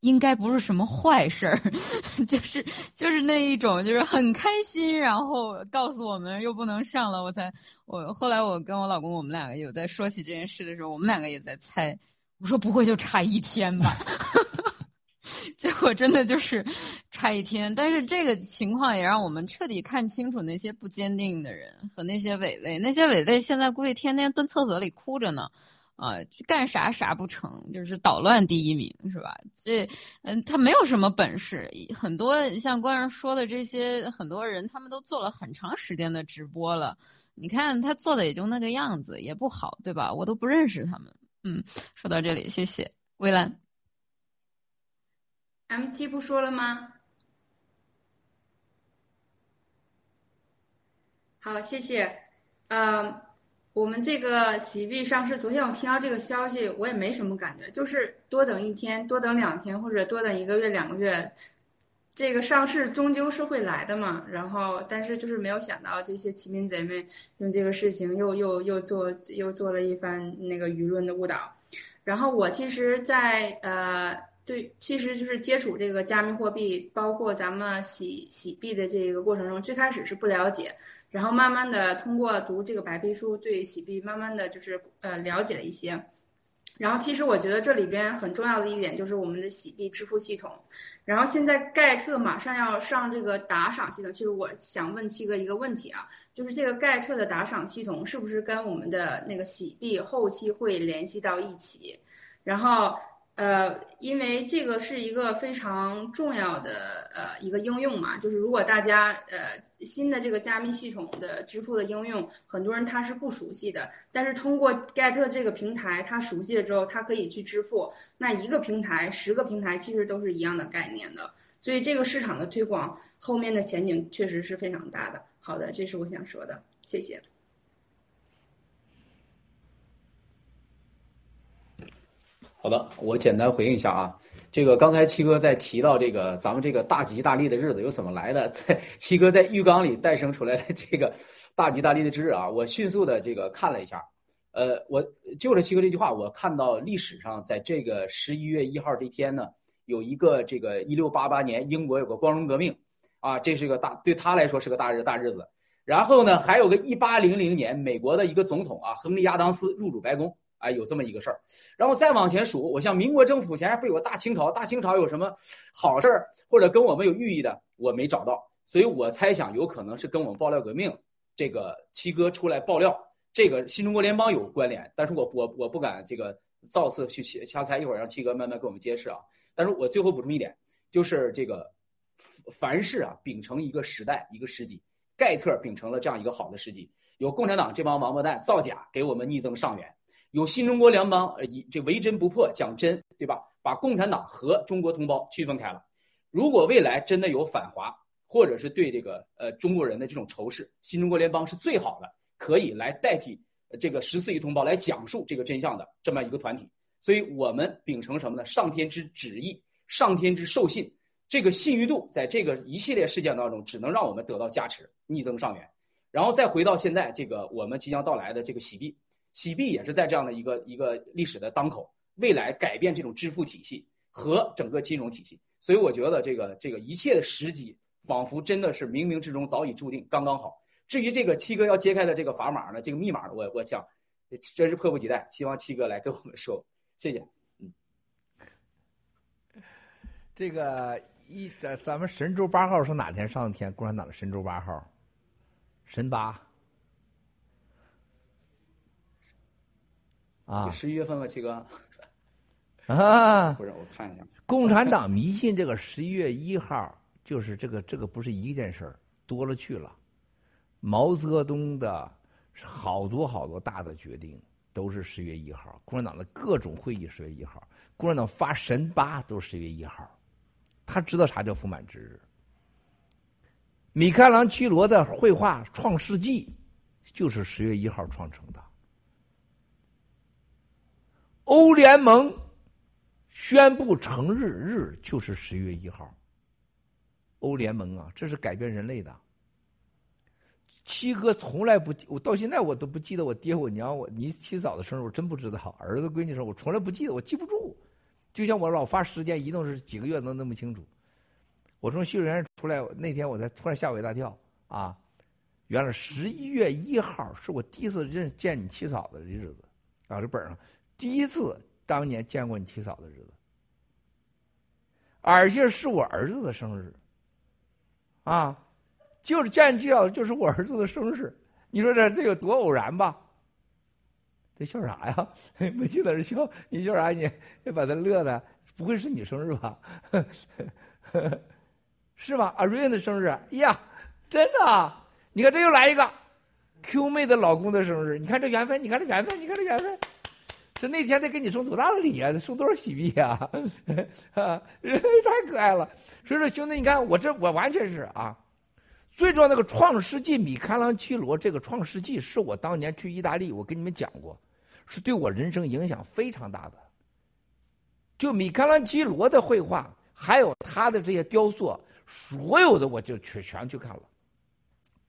应该不是什么坏事儿，就是就是那一种，就是很开心，然后告诉我们又不能上了，我才我后来我跟我老公，我们两个有在说起这件事的时候，我们两个也在猜，我说不会就差一天吧。结果真的就是差一天，但是这个情况也让我们彻底看清楚那些不坚定的人和那些伪类。那些伪类现在估计天天蹲厕所里哭着呢，啊，干啥啥不成，就是捣乱第一名，是吧？这嗯，他没有什么本事。很多像官人说的这些很多人，他们都做了很长时间的直播了，你看他做的也就那个样子，也不好，对吧？我都不认识他们。嗯，说到这里，谢谢微蓝。M 七不说了吗？好，谢谢。嗯，我们这个洗币上市，昨天我听到这个消息，我也没什么感觉，就是多等一天，多等两天，或者多等一个月、两个月，这个上市终究是会来的嘛。然后，但是就是没有想到这些欺民贼们用这个事情又又又做又做了一番那个舆论的误导。然后我其实，在呃。对，其实就是接触这个加密货币，包括咱们洗洗币的这个过程中，最开始是不了解，然后慢慢的通过读这个白皮书，对洗币慢慢的就是呃了解了一些。然后其实我觉得这里边很重要的一点就是我们的洗币支付系统。然后现在盖特马上要上这个打赏系统，其实我想问七哥一个问题啊，就是这个盖特的打赏系统是不是跟我们的那个洗币后期会联系到一起？然后。呃，因为这个是一个非常重要的呃一个应用嘛，就是如果大家呃新的这个加密系统的支付的应用，很多人他是不熟悉的，但是通过 Get 这个平台，他熟悉了之后，他可以去支付。那一个平台、十个平台其实都是一样的概念的，所以这个市场的推广后面的前景确实是非常大的。好的，这是我想说的，谢谢。好的，我简单回应一下啊。这个刚才七哥在提到这个咱们这个大吉大利的日子又怎么来的，在七哥在浴缸里诞生出来的这个大吉大利的之日啊，我迅速的这个看了一下，呃，我就着七哥这句话，我看到历史上在这个十一月一号这天呢，有一个这个一六八八年英国有个光荣革命啊，这是个大对他来说是个大日大日子。然后呢，还有个一八零零年美国的一个总统啊，亨利亚当斯入主白宫。哎，有这么一个事儿，然后再往前数，我像民国政府前不有个大清朝？大清朝有什么好事儿或者跟我们有寓意的？我没找到，所以我猜想有可能是跟我们爆料革命这个七哥出来爆料，这个新中国联邦有关联。但是我我我不敢这个造次去瞎猜，一会儿让七哥慢慢给我们揭示啊。但是我最后补充一点，就是这个凡事啊秉承一个时代一个时机，盖特秉承了这样一个好的时机，有共产党这帮王八蛋造假给我们逆增上元。有新中国联邦，呃，以这为真不破，讲真，对吧？把共产党和中国同胞区分开了。如果未来真的有反华，或者是对这个呃中国人的这种仇视，新中国联邦是最好的，可以来代替这个十四亿同胞来讲述这个真相的这么一个团体。所以我们秉承什么呢？上天之旨意，上天之授信，这个信誉度在这个一系列事件当中，只能让我们得到加持，逆增上元。然后再回到现在这个我们即将到来的这个洗币。洗币也是在这样的一个一个历史的当口，未来改变这种支付体系和整个金融体系，所以我觉得这个这个一切的时机仿佛真的是冥冥之中早已注定，刚刚好。至于这个七哥要揭开的这个砝码呢，这个密码，我我想真是迫不及待，希望七哥来跟我们说，谢谢。嗯，这个一咱咱们神舟八号是哪天上的天？共产党的神舟八号，神八。啊，十一月份吧，七哥。啊，不是，我看一下。共产党迷信这个十一月一号，就是这个这个不是一件事儿，多了去了。毛泽东的好多好多大的决定都是十月一号，共产党的各种会议十月一号，共产党发神八都是十月一号。他知道啥叫福满之日。米开朗基罗的绘画《创世纪》就是十月一号创成的。欧联盟宣布成日日就是十月一号。欧联盟啊，这是改变人类的。七哥从来不，我到现在我都不记得我爹我娘我你七嫂的生日，我真不知道。儿子闺女生日我从来不记得，我记不住。就像我老发时间移动是几个月能那么清楚。我从幼儿园出来那天，我才突然吓我一大跳啊！原来十一月一号是我第一次认见你七嫂的日子啊，这本上。第一次当年见过你七嫂的日子，而且是我儿子的生日，啊，就是见七嫂就是我儿子的生日，你说这这有多偶然吧？这笑啥呀？没记在这笑，你笑啥？你你把他乐的，不会是你生日吧？是吧？阿瑞的生日，呀，真的？你看这又来一个，Q 妹的老公的生日，你看这缘分，你看这缘分，你看这缘分。这那天得给你送多大的礼啊？送多少喜币啊？啊，太可爱了！所以说，兄弟，你看我这我完全是啊。最重要那个《创世纪》，米开朗基罗这个《创世纪》是我当年去意大利，我跟你们讲过，是对我人生影响非常大的。就米开朗基罗的绘画，还有他的这些雕塑，所有的我就全全去看了。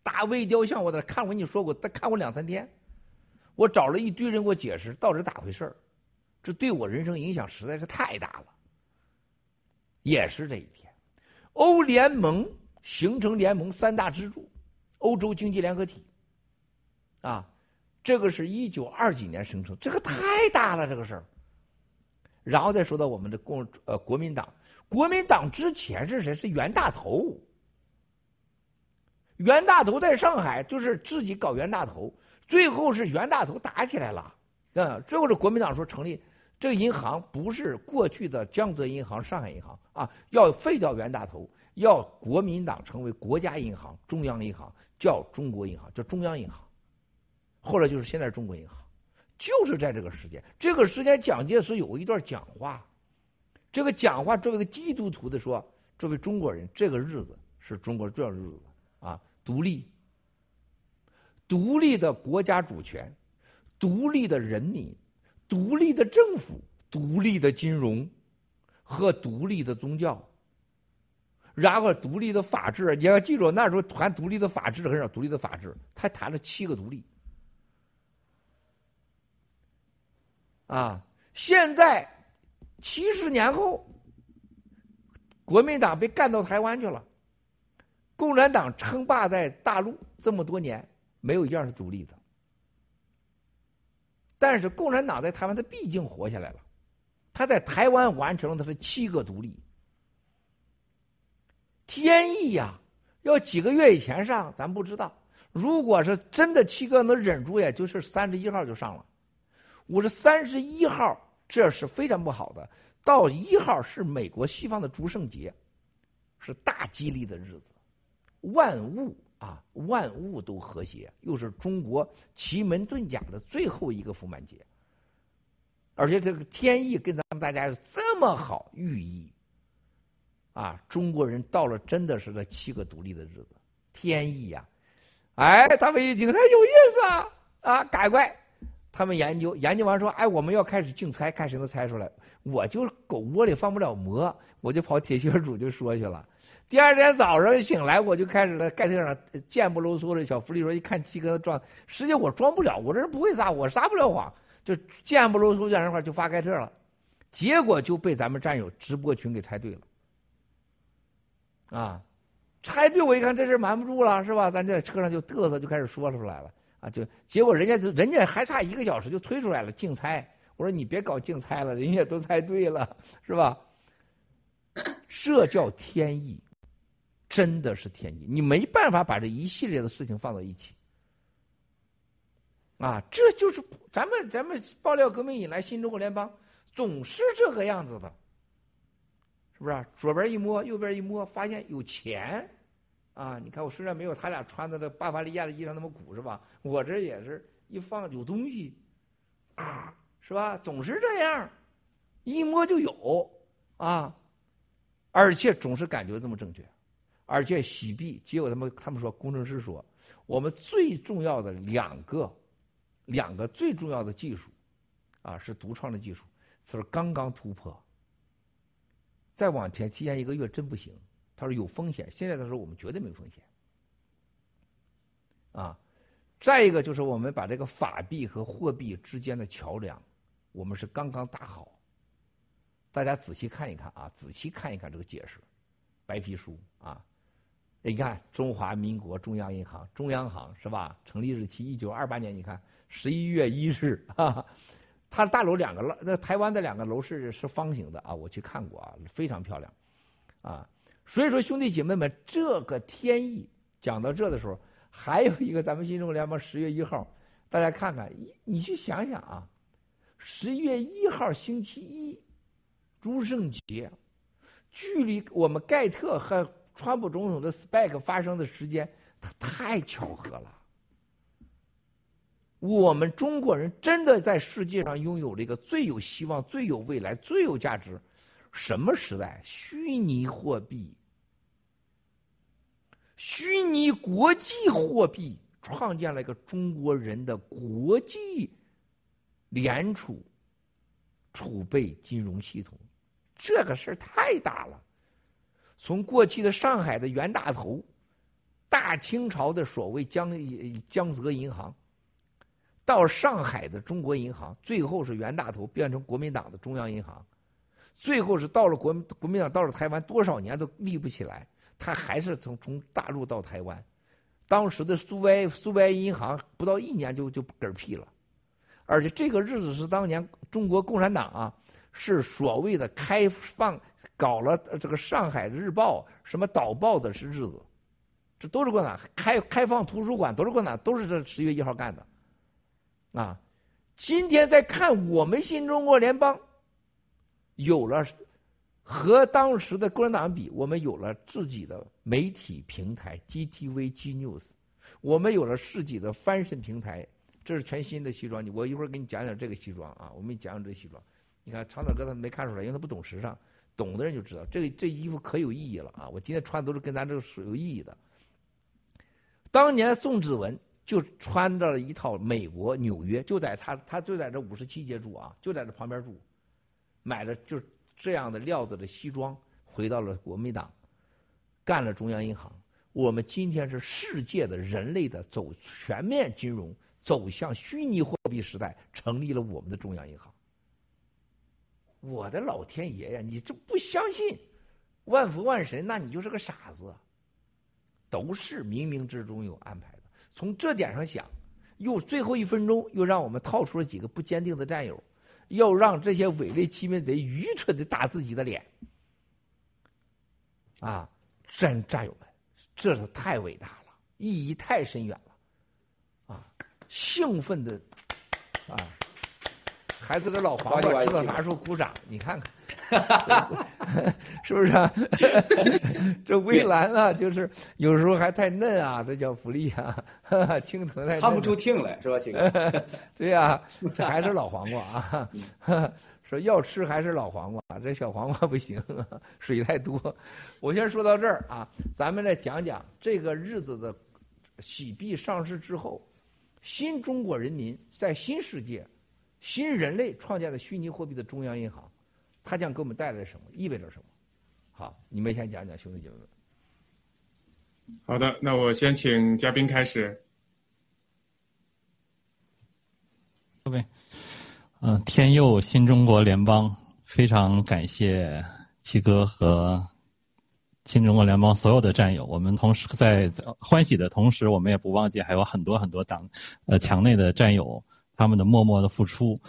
大卫雕像，我在看，我跟你说过，他看过两三天。我找了一堆人给我解释到底咋回事儿，这对我人生影响实在是太大了。也是这一天，欧联盟形成联盟三大支柱，欧洲经济联合体。啊，这个是一九二几年生成，这个太大了这个事儿。然后再说到我们的共呃国民党，国民党之前是谁？是袁大头。袁大头在上海就是自己搞袁大头。最后是袁大头打起来了，啊，最后是国民党说成立，这个银行不是过去的江泽银行、上海银行啊，要废掉袁大头，要国民党成为国家银行、中央银行，叫中国银行，叫中央银行。后来就是现在中国银行，就是在这个时间，这个时间蒋介石有一段讲话，这个讲话作为一个基督徒的说，作为中国人，这个日子是中国重要日子啊，独立，独立的国家主权，独立的人民。独立的政府、独立的金融和独立的宗教，然后独立的法治。你要记住，那时候谈独立的法治很少，独立的法治，他谈了七个独立。啊，现在七十年后，国民党被干到台湾去了，共产党称霸在大陆这么多年，没有一样是独立的。但是共产党在台湾，他毕竟活下来了。他在台湾完成了他的七个独立。天意呀，要几个月以前上，咱不知道。如果是真的七个能忍住呀，就是三十一号就上了。我说三十一号这是非常不好的，到一号是美国西方的诸圣节，是大吉利的日子，万物。啊，万物都和谐，又是中国奇门遁甲的最后一个福满节，而且这个天意跟咱们大家有这么好寓意，啊，中国人到了真的是这七个独立的日子，天意呀，哎，他们一听哎有意思啊，啊，赶快，他们研究研究完说，哎，我们要开始竞猜，看谁能猜出来，我就是狗窝里放不了馍，我就跑铁血主就说去了。第二天早上醒来，我就开始在盖特上贱不搂嗖的小福利说：“一看七哥的装，实际我装不了，我这人不会撒，我撒不了谎，就贱不搂嗖这样话就发盖特了，结果就被咱们战友直播群给猜对了，啊，猜对我一看这事瞒不住了是吧？咱在车上就嘚瑟就开始说出来了啊，就结果人家人家还差一个小时就推出来了竞猜，我说你别搞竞猜了，人家都猜对了是吧？这叫天意。”真的是天意，你没办法把这一系列的事情放到一起，啊，这就是咱们咱们爆料革命以来，新中国联邦总是这个样子的，是不是？左边一摸，右边一摸，发现有钱，啊，你看我虽然没有他俩穿的那巴伐利亚的衣裳那么鼓，是吧？我这也是一放有东西，啊，是吧？总是这样，一摸就有，啊，而且总是感觉这么正确。而且洗币，结果他们他们说，工程师说，我们最重要的两个，两个最重要的技术，啊，是独创的技术，他说刚刚突破，再往前提前一个月真不行，他说有风险，现在他说我们绝对没风险，啊，再一个就是我们把这个法币和货币之间的桥梁，我们是刚刚打好，大家仔细看一看啊，仔细看一看这个解释，白皮书啊。你看，中华民国中央银行中央行是吧？成立日期一九二八年。你看十一月一日，哈，它大楼两个楼，那台湾的两个楼是是方形的啊，我去看过啊，非常漂亮，啊，所以说兄弟姐妹们，这个天意讲到这的时候，还有一个咱们新中国联邦十月一号，大家看看，你去想想啊，十月一号星期一，诸圣节，距离我们盖特和。川普总统的 SPAC 发生的时间，它太巧合了。我们中国人真的在世界上拥有了一个最有希望、最有未来、最有价值。什么时代？虚拟货币、虚拟国际货币，创建了一个中国人的国际联储储备金融系统。这个事儿太大了。从过去的上海的袁大头，大清朝的所谓江江泽银行，到上海的中国银行，最后是袁大头变成国民党的中央银行，最后是到了国国民党到了台湾，多少年都立不起来，他还是从从大陆到台湾，当时的苏维苏维埃银行不到一年就就嗝屁了，而且这个日子是当年中国共产党啊，是所谓的开放。搞了这个《上海日报》什么导报的是日子，这都是共产党开开放图书馆，都是共产党，都是这十月一号干的，啊！今天再看我们新中国联邦有了和当时的共产党比，我们有了自己的媒体平台 GTV、G News，我们有了自己的翻身平台。这是全新的西装，你我一会儿给你讲讲这个西装啊。我给你讲讲这个西装。你看长岛哥他没看出来，因为他不懂时尚，懂的人就知道这个这衣服可有意义了啊！我今天穿的都是跟咱这个是有意义的。当年宋子文就穿着了一套美国纽约，就在他他就在这五十七街住啊，就在这旁边住，买了就这样的料子的西装，回到了国民党，干了中央银行。我们今天是世界的人类的走全面金融。走向虚拟货币时代，成立了我们的中央银行。我的老天爷呀！你这不相信万福万神，那你就是个傻子。都是冥冥之中有安排的。从这点上想，又最后一分钟又让我们套出了几个不坚定的战友，要让这些伪类欺民贼愚蠢的打自己的脸。啊，战战友们，这是太伟大了，意义太深远了。啊兴奋的啊！孩子的老黄瓜知道啥时候鼓掌？你看看，是不是？啊？这微蓝啊，就是有时候还太嫩啊，这叫福利啊！青藤太看不出听来是吧？青 对呀，这还是老黄瓜啊！说要吃还是老黄瓜，这小黄瓜不行，水太多。我先说到这儿啊，咱们再讲讲这个日子的洗币上市之后。新中国人民在新世界、新人类创建的虚拟货币的中央银行，它将给我们带来什么？意味着什么？好，你们先讲讲，兄弟姐妹们。好的，那我先请嘉宾开始。OK，嗯，天佑新中国联邦，非常感谢七哥和。新中国联邦所有的战友，我们同时在欢喜的同时，我们也不忘记还有很多很多党，呃，墙内的战友，他们的默默的付出，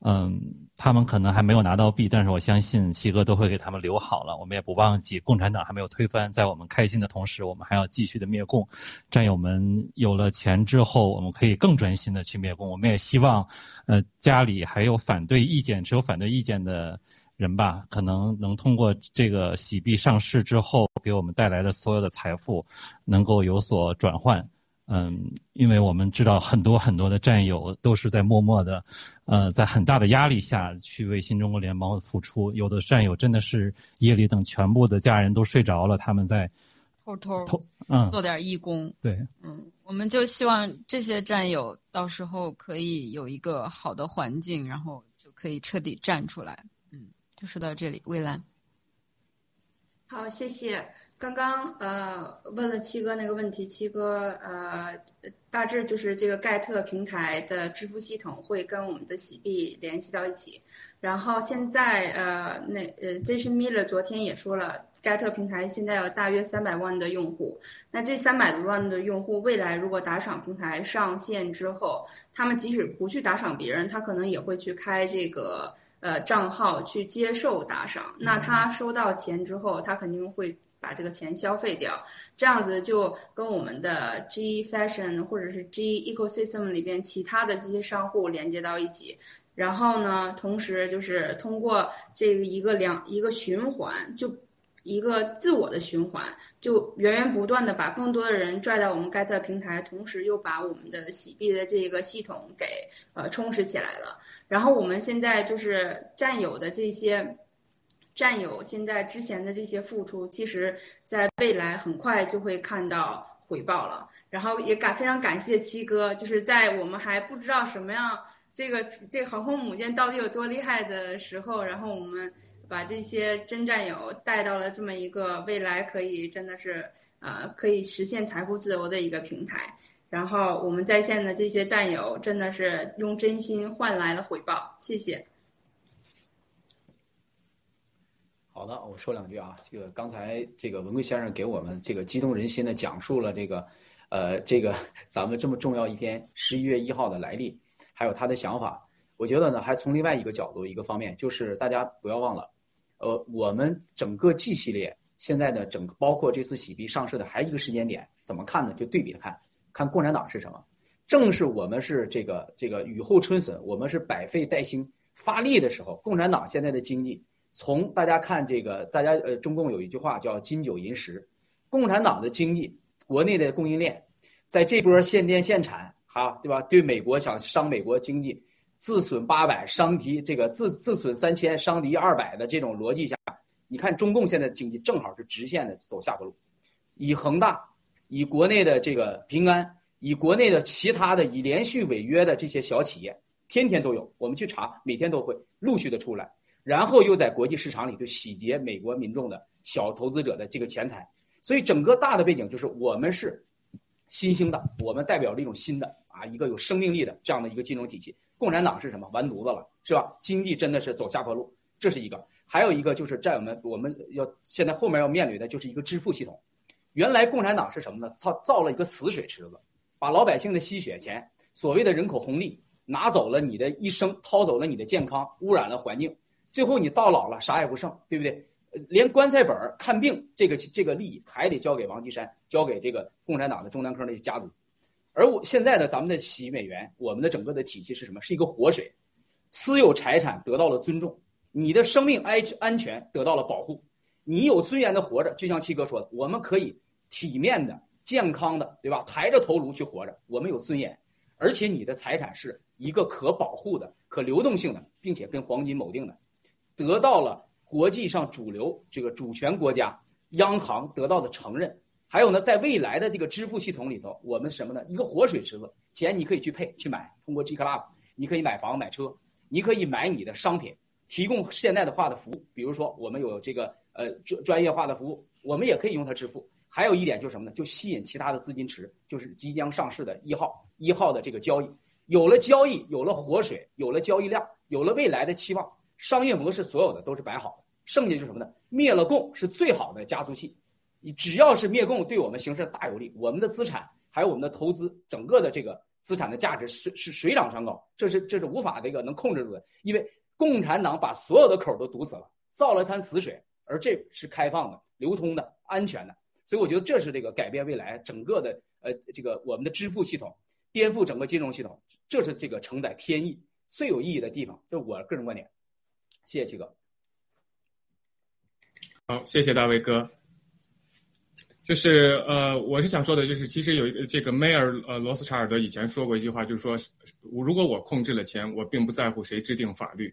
嗯，他们可能还没有拿到币，但是我相信七哥都会给他们留好了。我们也不忘记，共产党还没有推翻，在我们开心的同时，我们还要继续的灭共。战友们有了钱之后，我们可以更专心的去灭共。我们也希望，呃，家里还有反对意见，持有反对意见的。人吧，可能能通过这个洗币上市之后，给我们带来的所有的财富，能够有所转换。嗯，因为我们知道很多很多的战友都是在默默的，呃，在很大的压力下去为新中国联邦付出。有的战友真的是夜里等全部的家人都睡着了，他们在偷偷偷嗯做点义工。对，嗯，我们就希望这些战友到时候可以有一个好的环境，然后就可以彻底站出来。嗯就说到这里，蔚蓝。好，谢谢。刚刚呃问了七哥那个问题，七哥呃大致就是这个盖特平台的支付系统会跟我们的洗币联系到一起。然后现在呃那呃 Jason Miller 昨天也说了，盖特平台现在有大约三百万的用户。那这三百多万的用户，未来如果打赏平台上线之后，他们即使不去打赏别人，他可能也会去开这个。呃，账号去接受打赏，那他收到钱之后，他肯定会把这个钱消费掉，这样子就跟我们的 G Fashion 或者是 G Ecosystem 里边其他的这些商户连接到一起，然后呢，同时就是通过这个一个两一个循环就。一个自我的循环，就源源不断的把更多的人拽到我们 Get 平台，同时又把我们的洗币的这个系统给呃充实起来了。然后我们现在就是占有的这些战友，现在之前的这些付出，其实在未来很快就会看到回报了。然后也感非常感谢七哥，就是在我们还不知道什么样这个这航空母舰到底有多厉害的时候，然后我们。把这些真战友带到了这么一个未来可以真的是呃可以实现财富自由的一个平台，然后我们在线的这些战友真的是用真心换来了回报，谢谢。好的，我说两句啊，这个刚才这个文贵先生给我们这个激动人心的讲述了这个，呃，这个 咱们这么重要一天十一月一号的来历，还有他的想法，我觉得呢，还从另外一个角度一个方面，就是大家不要忘了。呃，我们整个 G 系列现在的整个包括这次洗币上市的还一个时间点，怎么看呢？就对比看，看共产党是什么？正是我们是这个这个雨后春笋，我们是百废待兴发力的时候，共产党现在的经济从大家看这个，大家呃，中共有一句话叫“金九银十”，共产党的经济，国内的供应链，在这波限电限产，哈，对吧？对美国想伤美国经济，自损八百，伤敌这个自自损三千，伤敌二百的这种逻辑下，你看中共现在的经济正好是直线的走下坡路，以恒大，以国内的这个平安，以国内的其他的以连续违约的这些小企业，天天都有，我们去查，每天都会陆续的出来。然后又在国际市场里头洗劫美国民众的小投资者的这个钱财，所以整个大的背景就是我们是新兴的，我们代表了一种新的啊一个有生命力的这样的一个金融体系。共产党是什么？完犊子了，是吧？经济真的是走下坡路，这是一个。还有一个就是在我们我们要现在后面要面临的就是一个支付系统。原来共产党是什么呢？他造了一个死水池子，把老百姓的吸血钱，所谓的人口红利拿走了你的一生，掏走了你的健康，污染了环境。最后你到老了啥也不剩，对不对？连棺材本看病这个这个利益还得交给王岐山，交给这个共产党的中南科那些家族。而我现在的咱们的洗美元，我们的整个的体系是什么？是一个活水，私有财产得到了尊重，你的生命安安全得到了保护，你有尊严的活着。就像七哥说的，我们可以体面的、健康的，对吧？抬着头颅去活着，我们有尊严，而且你的财产是一个可保护的、可流动性的，并且跟黄金锚定的。得到了国际上主流这个主权国家央行得到的承认，还有呢，在未来的这个支付系统里头，我们什么呢？一个活水池子，钱你可以去配去买，通过 G Club，你可以买房买车，你可以买你的商品，提供现代的化的服务，比如说我们有这个呃专专业化的服务，我们也可以用它支付。还有一点就是什么呢？就吸引其他的资金池，就是即将上市的一号一号的这个交易，有了交易，有了活水，有了交易量，有了未来的期望。商业模式所有的都是摆好的，剩下就是什么呢？灭了共是最好的加速器。你只要是灭共，对我们形势大有利。我们的资产还有我们的投资，整个的这个资产的价值是是水涨船高，这是这是无法这个能控制住的。因为共产党把所有的口都堵死了，造了一滩死水，而这是开放的、流通的、安全的。所以我觉得这是这个改变未来整个的呃这个我们的支付系统，颠覆整个金融系统，这是这个承载天意最有意义的地方。这是我个人观点。谢谢七哥。好，谢谢大卫哥。就是呃，我是想说的，就是其实有这个梅尔呃罗斯查尔德以前说过一句话，就是说，如果我控制了钱，我并不在乎谁制定法律。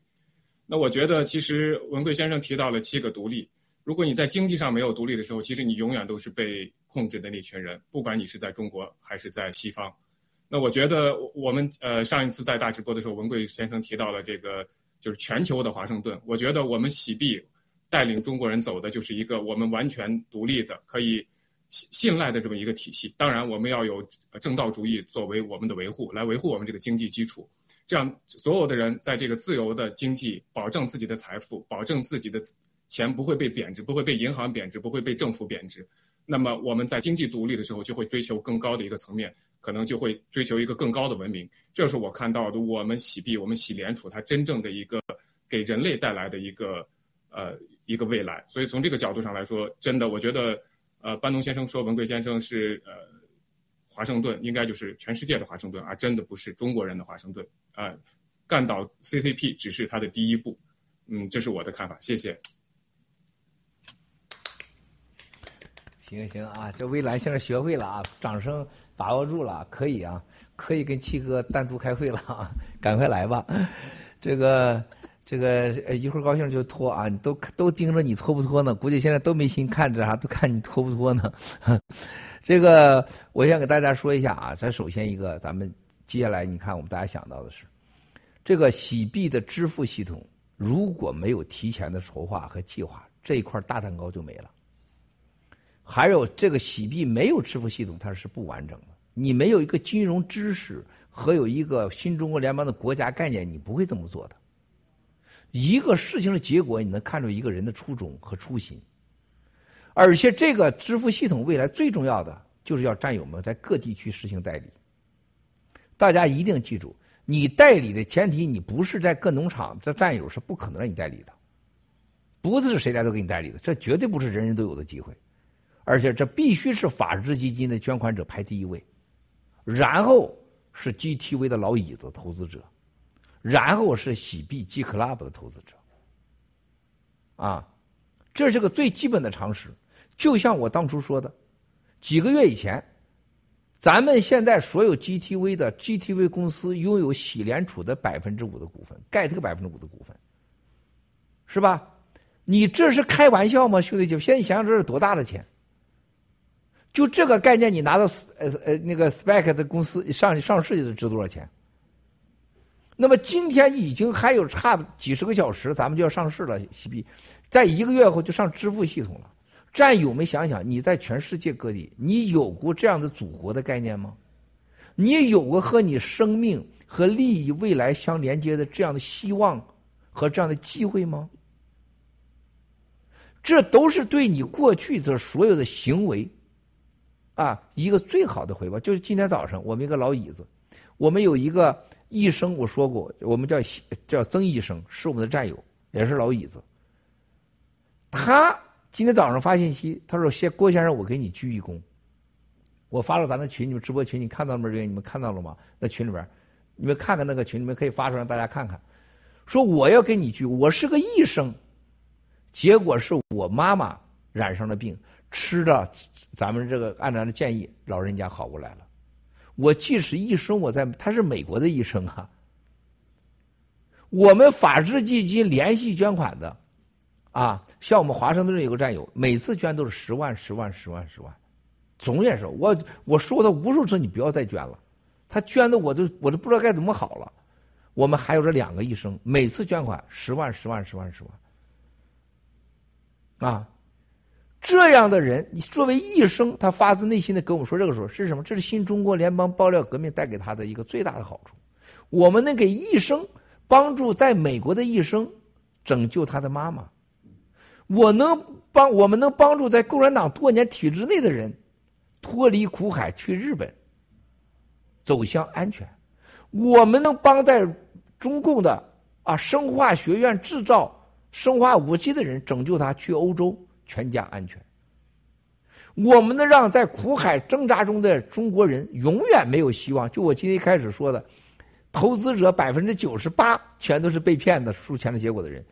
那我觉得，其实文贵先生提到了七个独立。如果你在经济上没有独立的时候，其实你永远都是被控制的那群人，不管你是在中国还是在西方。那我觉得我们呃上一次在大直播的时候，文贵先生提到了这个。就是全球的华盛顿，我觉得我们洗币带领中国人走的就是一个我们完全独立的、可以信信赖的这么一个体系。当然，我们要有正道主义作为我们的维护，来维护我们这个经济基础。这样，所有的人在这个自由的经济，保证自己的财富，保证自己的钱不会被贬值，不会被银行贬值，不会被政府贬值。那么，我们在经济独立的时候，就会追求更高的一个层面。可能就会追求一个更高的文明，这是我看到的。我们洗币，我们洗联储，它真正的一个给人类带来的一个呃一个未来。所以从这个角度上来说，真的，我觉得呃，班农先生说文贵先生是呃华盛顿，应该就是全世界的华盛顿，而真的不是中国人的华盛顿啊。干倒 CCP 只是他的第一步，嗯，这是我的看法。谢谢。行行啊，这微蓝现在学会了啊，掌声。把握住了，可以啊，可以跟七哥单独开会了啊，赶快来吧。这个这个一会儿高兴就脱啊，你都都盯着你脱不脱呢？估计现在都没心看着啥，都看你脱不脱呢。这个我先给大家说一下啊，咱首先一个，咱们接下来你看，我们大家想到的是，这个洗币的支付系统如果没有提前的筹划和计划，这一块大蛋糕就没了。还有这个洗币没有支付系统，它是不完整的。你没有一个金融知识和有一个新中国联邦的国家概念，你不会这么做的。一个事情的结果，你能看出一个人的初衷和初心。而且这个支付系统未来最重要的就是要战友们在各地区实行代理。大家一定记住，你代理的前提，你不是在各农场，这战友是不可能让你代理的，不是谁来都给你代理的，这绝对不是人人都有的机会。而且这必须是法治基金的捐款者排第一位，然后是 GTV 的老椅子投资者，然后是喜币 G Club 的投资者。啊，这是个最基本的常识。就像我当初说的，几个月以前，咱们现在所有 GTV 的 GTV 公司拥有喜联储的百分之五的股份，盖特百分之五的股份，是吧？你这是开玩笑吗，兄弟姐妹？现在想想这是多大的钱？就这个概念，你拿到呃呃那个 SPAC 的公司上上市就值多少钱？那么今天已经还有差几十个小时，咱们就要上市了。西币在一个月后就上支付系统了。战友们想想，你在全世界各地，你有过这样的祖国的概念吗？你有过和你生命和利益未来相连接的这样的希望和这样的机会吗？这都是对你过去的所有的行为，啊，一个最好的回报。就是今天早上，我们一个老椅子，我们有一个医生，我说过，我们叫叫曾医生，是我们的战友，也是老椅子。他今天早上发信息，他说：“先郭先生，我给你鞠一躬。”我发了咱的群，你们直播群，你看到了没？你们看到了吗？那群里边，你们看看那个群里面可以发出来，让大家看看。说我要给你鞠，我是个医生。结果是我妈妈染上了病，吃着咱们这个按咱的建议，老人家好过来了。我即使医生，我在他是美国的医生啊。我们法治基金连续捐款的，啊，像我们华盛顿有个战友，每次捐都是十万、十万、十万、十万，总也是我我说他无数次，你不要再捐了。他捐的我都我都不知道该怎么好了。我们还有这两个医生，每次捐款十万、十万、十万、十万。啊，这样的人，你作为医生，他发自内心的跟我们说这个时候是什么？这是新中国联邦爆料革命带给他的一个最大的好处。我们能给医生帮助在美国的一生拯救他的妈妈，我能帮我们能帮助在共产党多年体制内的人脱离苦海去日本，走向安全。我们能帮在中共的啊生化学院制造。生化武器的人拯救他去欧洲，全家安全。我们能让在苦海挣扎中的中国人永远没有希望。就我今天一开始说的，投资者百分之九十八全都是被骗的输钱的结果的人，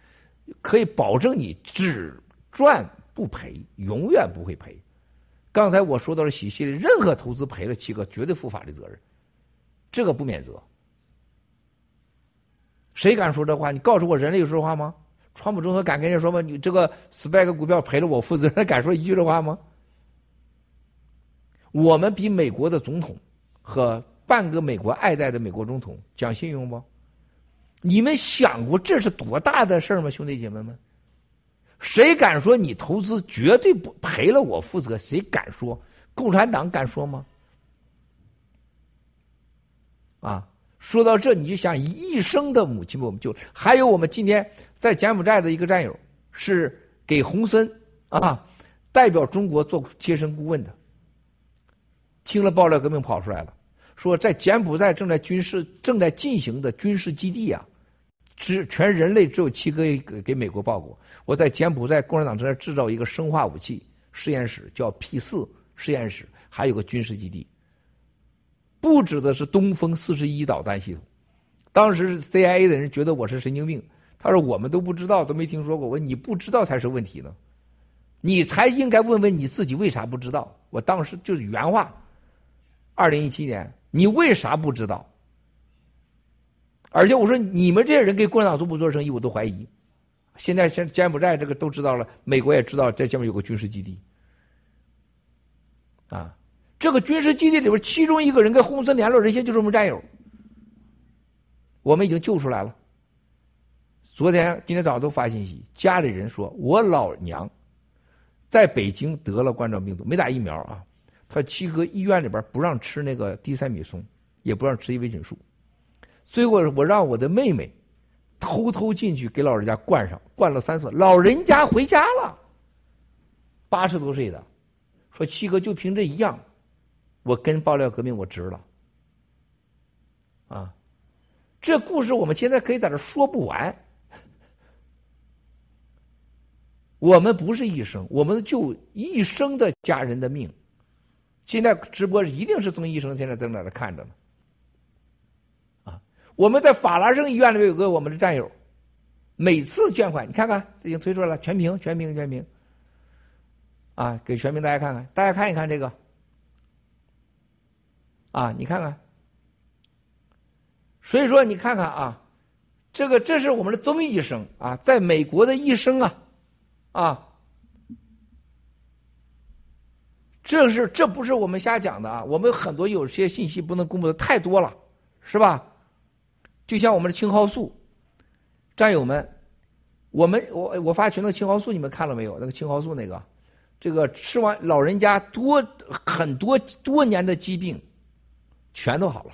可以保证你只赚不赔，永远不会赔。刚才我说到了喜系列，任何投资赔了七个，绝对负法律责任，这个不免责。谁敢说这话？你告诉我，人类有说话吗？川普总统敢跟人说吗？你这个 SPAC 股票赔了，我负责他，敢说一句这话吗？我们比美国的总统和半个美国爱戴的美国总统讲信用不？你们想过这是多大的事儿吗，兄弟姐妹们？谁敢说你投资绝对不赔了我负责？谁敢说？共产党敢说吗？啊？说到这，你就想一生的母亲我们就还有我们今天在柬埔寨的一个战友，是给洪森啊代表中国做贴身顾问的。听了爆料革命跑出来了，说在柬埔寨正在军事正在进行的军事基地啊，只全人类只有七个给美国报过。我在柬埔寨共产党正在制造一个生化武器实验室，叫 P 四实验室，还有个军事基地。不指的是东风四十一导弹系统，当时 CIA 的人觉得我是神经病，他说我们都不知道，都没听说过。我说你不知道才是问题呢，你才应该问问你自己为啥不知道。我当时就是原话，二零一七年你为啥不知道？而且我说你们这些人跟共产党做不做生意，我都怀疑。现在像柬埔寨这个都知道了，美国也知道在下面有个军事基地，啊。这个军事基地里边，其中一个人跟洪森联络，人家就是我们战友。我们已经救出来了。昨天、今天早上都发信息，家里人说我老娘在北京得了冠状病毒，没打疫苗啊。他七哥医院里边不让吃那个地塞米松，也不让吃维菌素。最后我让我的妹妹偷偷进去给老人家灌上，灌了三次，老人家回家了，八十多岁的，说七哥就凭这一样。我跟爆料革命，我值了，啊！这故事我们现在可以在这说不完。我们不是医生，我们就一生的家人的命。现在直播一定是曾医生现在正在那看着呢，啊！我们在法拉盛医院里面有个我们的战友，每次捐款，你看看已经推出来了，全屏，全屏，全屏。啊，给全屏大家看看，大家看一看这个。啊，你看看。所以说，你看看啊，这个这是我们的曾医生啊，在美国的医生啊，啊，这是这不是我们瞎讲的啊，我们很多有些信息不能公布的太多了，是吧？就像我们的青蒿素，战友们，我们我我发群的青蒿素，你们看了没有？那个青蒿素那个，这个吃完老人家多很多多年的疾病，全都好了。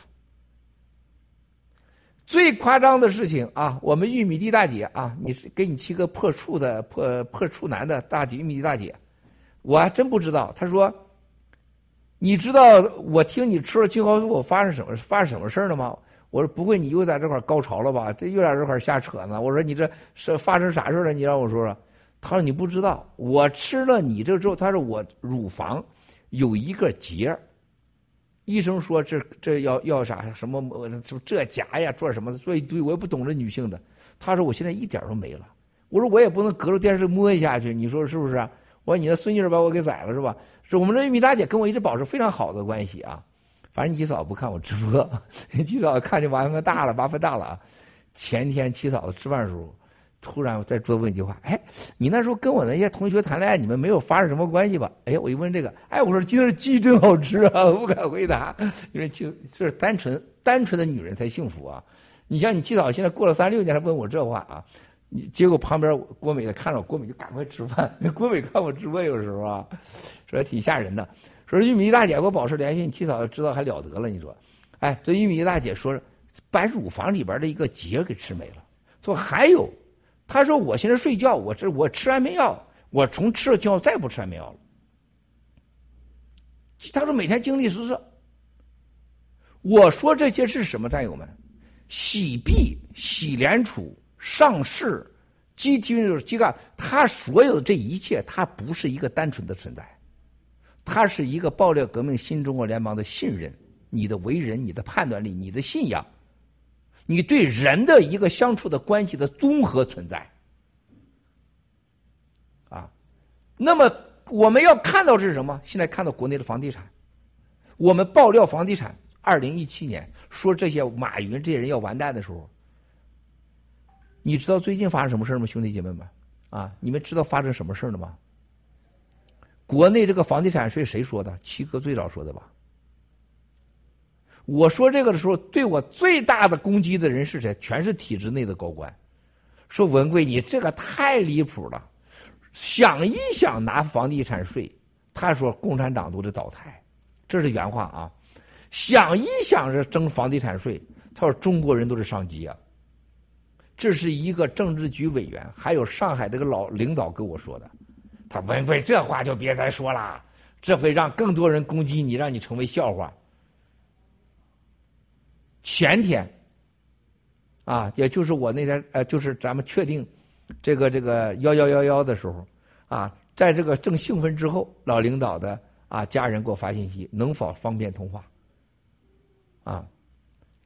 最夸张的事情啊，我们玉米地大姐啊，你是给你七个破处的破破处男的大姐玉米地大姐，我还真不知道。她说，你知道我听你吃了青蒿素，发生什么发生什么事儿了吗？我说不会，你又在这块高潮了吧？这又在这块瞎扯呢。我说你这是发生啥事了？你让我说说。他说你不知道，我吃了你这之后，他说我乳房有一个结儿。医生说这这要要啥什么什么这夹呀做什么做一堆我也不懂这女性的。他说我现在一点都没了。我说我也不能隔着电视摸一下去，你说是不是？我说你的孙女把我给宰了是吧？是我们这玉米大姐跟我一直保持非常好的关系啊。反正你嫂子不看我直播，你嫂子看就麻烦大了，麻烦大了啊。前天七嫂子吃饭的时候。突然我再多问一句话，哎，你那时候跟我那些同学谈恋爱，你们没有发生什么关系吧？哎，我一问这个，哎，我说今天鸡真好吃啊，我不敢回答，因为就就是单纯单纯的女人才幸福啊。你像你七嫂现在过了三六年，还问我这话啊，你结果旁边郭美的看着郭美就赶快吃饭。郭美看我直播有时候啊，说挺吓人的，说玉米大姐给我保持联系，你七嫂知道还了得了？你说，哎，这玉米大姐说把乳房里边的一个结给吃没了，说还有。他说：“我现在睡觉，我这我吃安眠药，我从吃了之后再不吃安眠药了。”他说：“每天精力十足。”我说这些是什么战友们？洗币、洗联储、上市、基金、机构，他所有的这一切，它不是一个单纯的存在，它是一个爆料革命新中国联邦的信任，你的为人、你的判断力、你的信仰。你对人的一个相处的关系的综合存在，啊，那么我们要看到是什么？现在看到国内的房地产，我们爆料房地产，二零一七年说这些马云这些人要完蛋的时候，你知道最近发生什么事吗，兄弟姐妹们？啊，你们知道发生什么事了吗？国内这个房地产税谁说的？七哥最早说的吧？我说这个的时候，对我最大的攻击的人是谁？全是体制内的高官，说文贵你这个太离谱了，想一想拿房地产税，他说共产党都得倒台，这是原话啊。想一想着征房地产税，他说中国人都是上级啊。这是一个政治局委员，还有上海这个老领导跟我说的。他文贵这话就别再说了，这会让更多人攻击你，让你成为笑话。前天，啊，也就是我那天，呃，就是咱们确定这个这个幺幺幺幺的时候，啊，在这个正兴奋之后，老领导的啊家人给我发信息，能否方便通话？啊，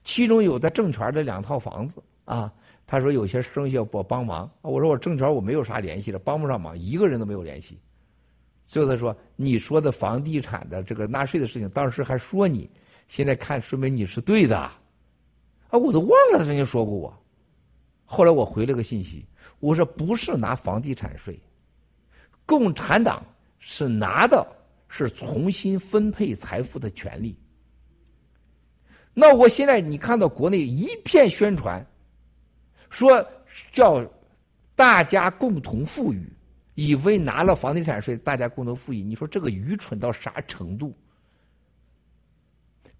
其中有的证券的两套房子啊，他说有些生意要我帮忙，我说我证券我没有啥联系了，帮不上忙，一个人都没有联系。最后他说你说的房地产的这个纳税的事情，当时还说你，现在看说明你是对的。啊，我都忘了人家说过我。后来我回了个信息，我说不是拿房地产税，共产党是拿的是重新分配财富的权利。那我现在你看到国内一片宣传，说叫大家共同富裕，以为拿了房地产税大家共同富裕，你说这个愚蠢到啥程度？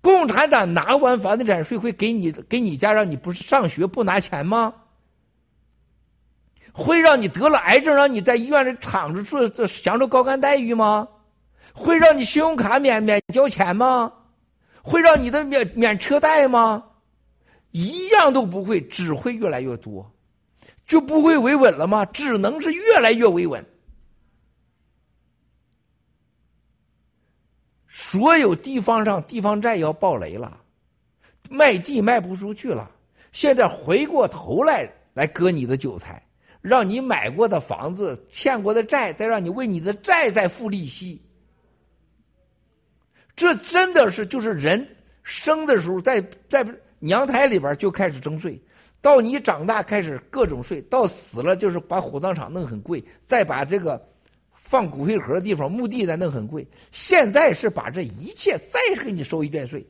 共产党拿完房地产税会给你给你家让你不是上学不拿钱吗？会让你得了癌症让你在医院里躺着住享受高干待遇吗？会让你信用卡免免交钱吗？会让你的免免车贷吗？一样都不会，只会越来越多，就不会维稳了吗？只能是越来越维稳。所有地方上地方债要爆雷了，卖地卖不出去了。现在回过头来来割你的韭菜，让你买过的房子、欠过的债，再让你为你的债再付利息。这真的是就是人生的时候在在娘胎里边就开始征税，到你长大开始各种税，到死了就是把火葬场弄很贵，再把这个放骨灰盒的地方墓地咱弄很贵。现在是把这一切再给你收一遍税。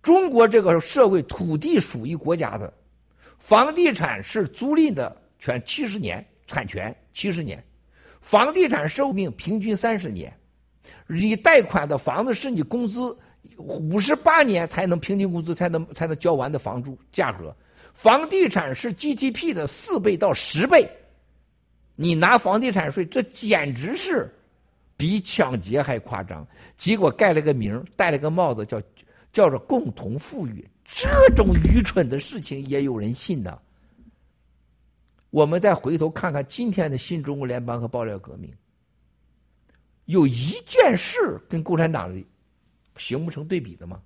中国这个社会土地属于国家的，房地产是租赁的权七十年产权七十年，房地产寿命平均三十年。你贷款的房子是你工资五十八年才能平均工资才能才能交完的房租价格，房地产是 GDP 的四倍到十倍，你拿房地产税，这简直是比抢劫还夸张。结果盖了个名，戴了个帽子，叫叫做共同富裕，这种愚蠢的事情也有人信呢。我们再回头看看今天的新中国联邦和爆料革命。有一件事跟共产党形不成对比的吗？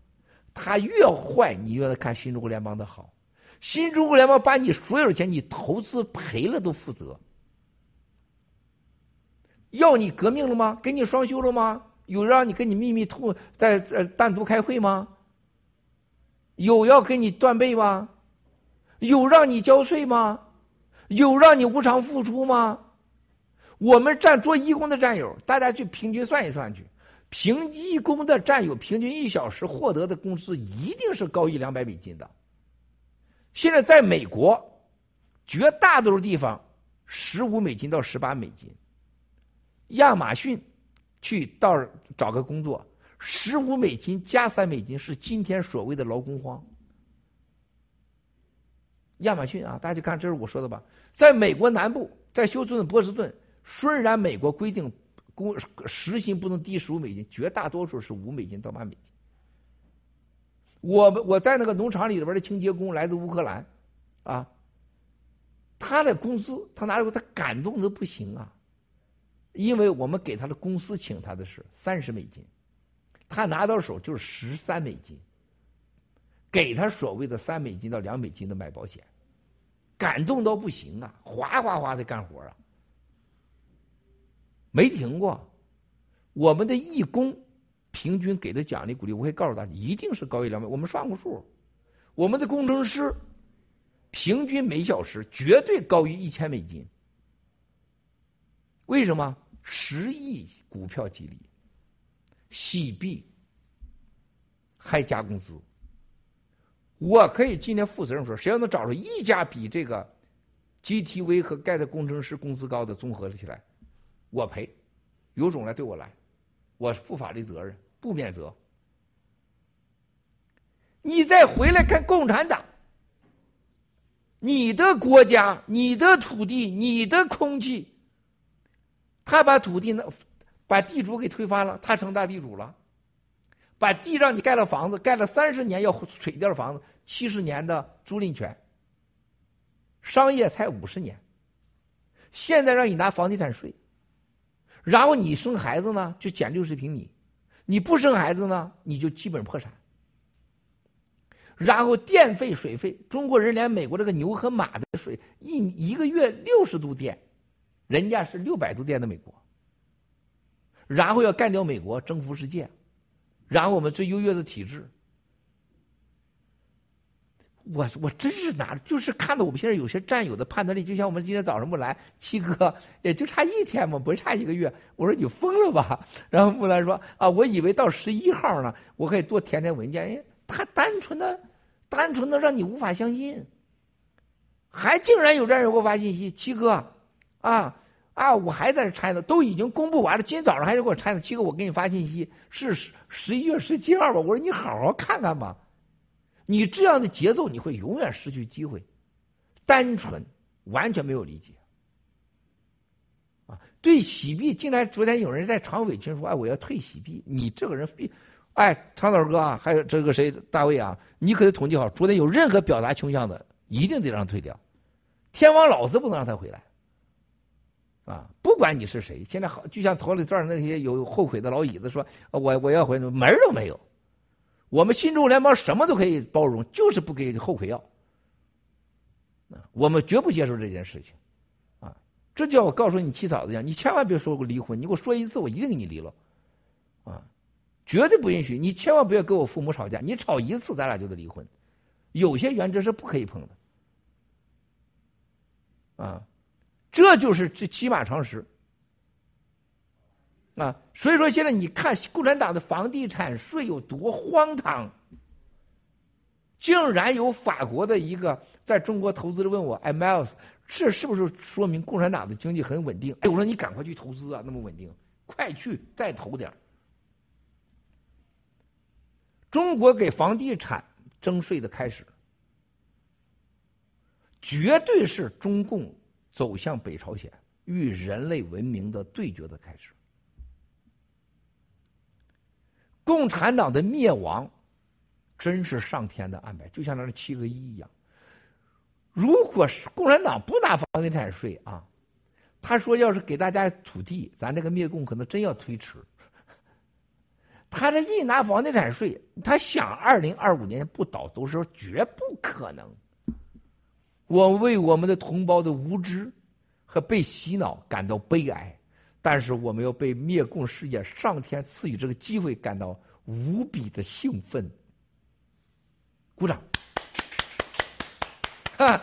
他越坏，你越看新中国联邦的好。新中国联邦把你所有的钱，你投资赔了都负责。要你革命了吗？给你双休了吗？有让你跟你秘密通在呃单独开会吗？有要给你断背吗？有让你交税吗？有让你无偿付出吗？我们站做义工的战友，大家去平均算一算去，平义工的战友平均一小时获得的工资一定是高于两百美金的。现在在美国，绝大多数地方十五美金到十八美金。亚马逊去到找个工作，十五美金加三美金是今天所谓的劳工荒。亚马逊啊，大家就看这是我说的吧，在美国南部，在休斯顿、波士顿。虽然美国规定工时薪不能低十五美金，绝大多数是五美金到八美金。我我在那个农场里边的清洁工来自乌克兰，啊，他的工资他拿过他感动的不行啊，因为我们给他的公司请他的是三十美金，他拿到手就是十三美金，给他所谓的三美金到两美金的买保险，感动到不行啊，哗哗哗的干活啊。没停过，我们的义工平均给的奖励鼓励，我可以告诉大家，一定是高于两百。我们算过数，我们的工程师平均每小时绝对高于一千美金。为什么？十亿股票激励、洗币，还加工资。我可以今天负责任说，谁要能找出一家比这个 GTV 和盖的工程师工资高的综合起来。我赔，有种来对我来，我负法律责任，不免责。你再回来看共产党，你的国家、你的土地、你的空气，他把土地那把地主给推翻了，他成大地主了，把地让你盖了房子，盖了三十年要毁掉房子，七十年的租赁权，商业才五十年，现在让你拿房地产税。然后你生孩子呢，就减六十平米；你不生孩子呢，你就基本破产。然后电费、水费，中国人连美国这个牛和马的水一一个月六十度电，人家是六百度电的美国。然后要干掉美国，征服世界，然后我们最优越的体制。我我真是拿，就是看到我们现在有些战友的判断力，就像我们今天早上木兰七哥，也就差一天嘛，不差一个月。我说你疯了吧？然后木兰说啊，我以为到十一号呢，我可以多填填文件。哎，他单纯的，单纯的让你无法相信，还竟然有战友给我发信息，七哥，啊啊，我还在这拆呢，都已经公布完了，今天早上还是给我拆呢。七哥，我给你发信息是十十一月十七号吧？我说你好好看看吧。你这样的节奏，你会永远失去机会。单纯，完全没有理解。啊，对喜币，竟然昨天有人在长委群说：“哎，我要退喜币。”你这个人必，哎，长岛哥啊，还有这个谁大卫啊，你可得统计好，昨天有任何表达倾向的，一定得让退掉。天王老子不能让他回来。啊，不管你是谁，现在好，就像头里段那些有后悔的老椅子说：“我我要回，门都没有。”我们新中国联邦什么都可以包容，就是不给后悔药。啊，我们绝不接受这件事情，啊，这叫我告诉你七嫂子一样，你千万别说过离婚，你给我说一次，我一定给你离了，啊，绝对不允许，你千万不要跟我父母吵架，你吵一次，咱俩就得离婚，有些原则是不可以碰的，啊，这就是这起码常识。啊，所以说现在你看共产党的房地产税有多荒唐，竟然有法国的一个在中国投资的问我，哎，Miles，这是不是说明共产党的经济很稳定？我说你赶快去投资啊，那么稳定，快去再投点中国给房地产征税的开始，绝对是中共走向北朝鲜与人类文明的对决的开始。共产党的灭亡，真是上天的安排，就像那七个亿一样。如果是共产党不拿房地产税啊，他说要是给大家土地，咱这个灭共可能真要推迟。他这一拿房地产税，他想二零二五年不倒都是绝不可能。我为我们的同胞的无知和被洗脑感到悲哀。但是我们要被灭共事业上天赐予这个机会感到无比的兴奋，鼓掌！哈，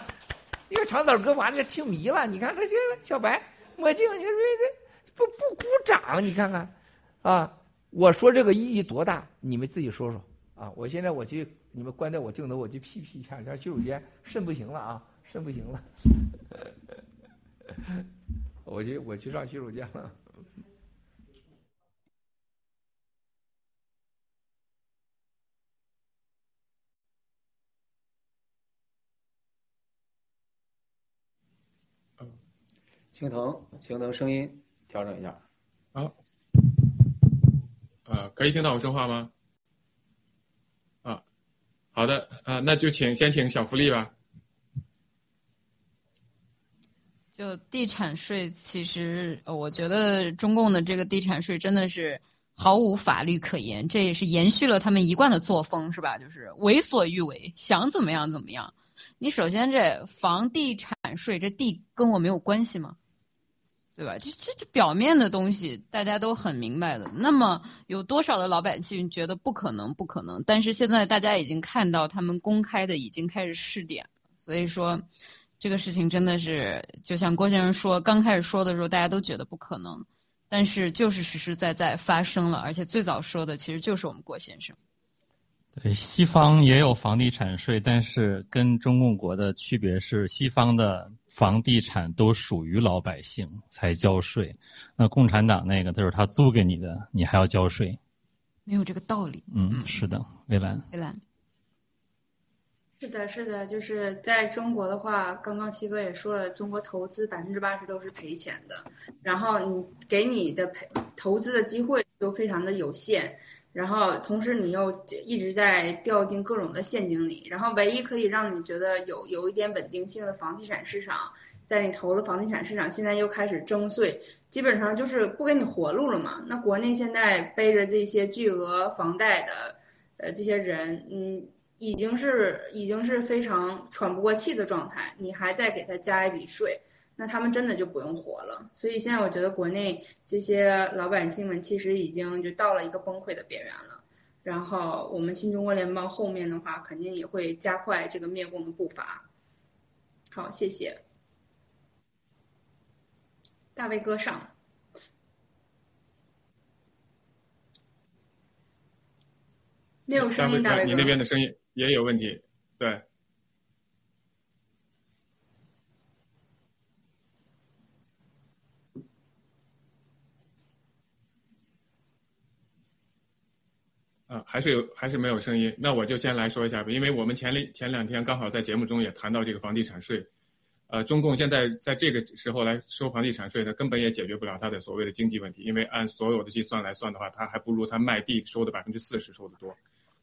一个长岛哥完了听迷了，你看这些小白墨镜，你说这不不鼓掌？你看看，啊，我说这个意义多大？你们自己说说啊！我现在我去，你们关掉我镜头，我去屁屁一下下洗手间，肾不行了啊，肾不行了。我去，我去上洗手间了。青藤，青藤，声音调整一下。好，啊，可以听到我说话吗？啊，好的，啊，那就请先请小福利吧。就地产税，其实我觉得中共的这个地产税真的是毫无法律可言，这也是延续了他们一贯的作风，是吧？就是为所欲为，想怎么样怎么样。你首先这房地产税，这地跟我没有关系吗？对吧？这这这表面的东西大家都很明白的。那么有多少的老百姓觉得不可能？不可能。但是现在大家已经看到他们公开的已经开始试点，所以说。这个事情真的是，就像郭先生说，刚开始说的时候，大家都觉得不可能，但是就是实实在在发生了，而且最早说的其实就是我们郭先生。对，西方也有房地产税，但是跟中共国的区别是，西方的房地产都属于老百姓才交税，那共产党那个都是他租给你的，你还要交税，没有这个道理。嗯，是的，蔚蓝。蔚蓝。是的，是的，就是在中国的话，刚刚七哥也说了，中国投资百分之八十都是赔钱的，然后你给你的赔投资的机会都非常的有限，然后同时你又一直在掉进各种的陷阱里，然后唯一可以让你觉得有有一点稳定性的房地产市场，在你投的房地产市场现在又开始征税，基本上就是不给你活路了嘛。那国内现在背着这些巨额房贷的，呃，这些人，嗯。已经是已经是非常喘不过气的状态，你还再给他加一笔税，那他们真的就不用活了。所以现在我觉得国内这些老百姓们其实已经就到了一个崩溃的边缘了。然后我们新中国联邦后面的话，肯定也会加快这个灭共的步伐。好，谢谢。大卫哥上。没有声音，大卫哥。你那边的声音。也有问题，对。啊，还是有，还是没有声音。那我就先来说一下吧，因为我们前两前两天刚好在节目中也谈到这个房地产税，呃，中共现在在这个时候来收房地产税，它根本也解决不了它的所谓的经济问题，因为按所有的计算来算的话，它还不如它卖地收的百分之四十收的多。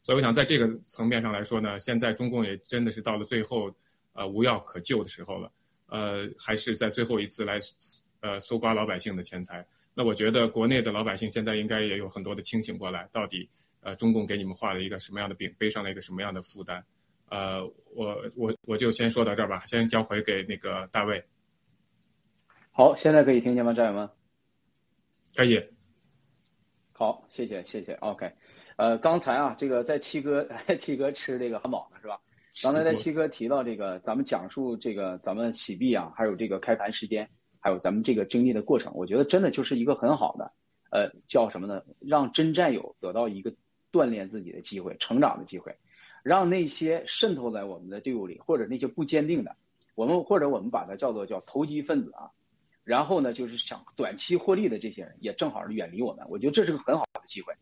所以我想，在这个层面上来说呢，现在中共也真的是到了最后，呃，无药可救的时候了。呃，还是在最后一次来，呃，搜刮老百姓的钱财。那我觉得国内的老百姓现在应该也有很多的清醒过来，到底，呃，中共给你们画了一个什么样的饼，背上了一个什么样的负担？呃，我我我就先说到这儿吧，先交回给那个大卫。好，现在可以听见吗，战友们？可以。好，谢谢谢谢。OK，呃，刚才啊，这个在七哥 七哥吃这个汉堡呢，是吧？刚才在七哥提到这个，咱们讲述这个咱们洗币啊，还有这个开盘时间，还有咱们这个经历的过程，我觉得真的就是一个很好的，呃，叫什么呢？让真战友得到一个锻炼自己的机会、成长的机会，让那些渗透在我们的队伍里或者那些不坚定的，我们或者我们把它叫做叫投机分子啊。然后呢，就是想短期获利的这些人，也正好是远离我们。我觉得这是个很好的机会。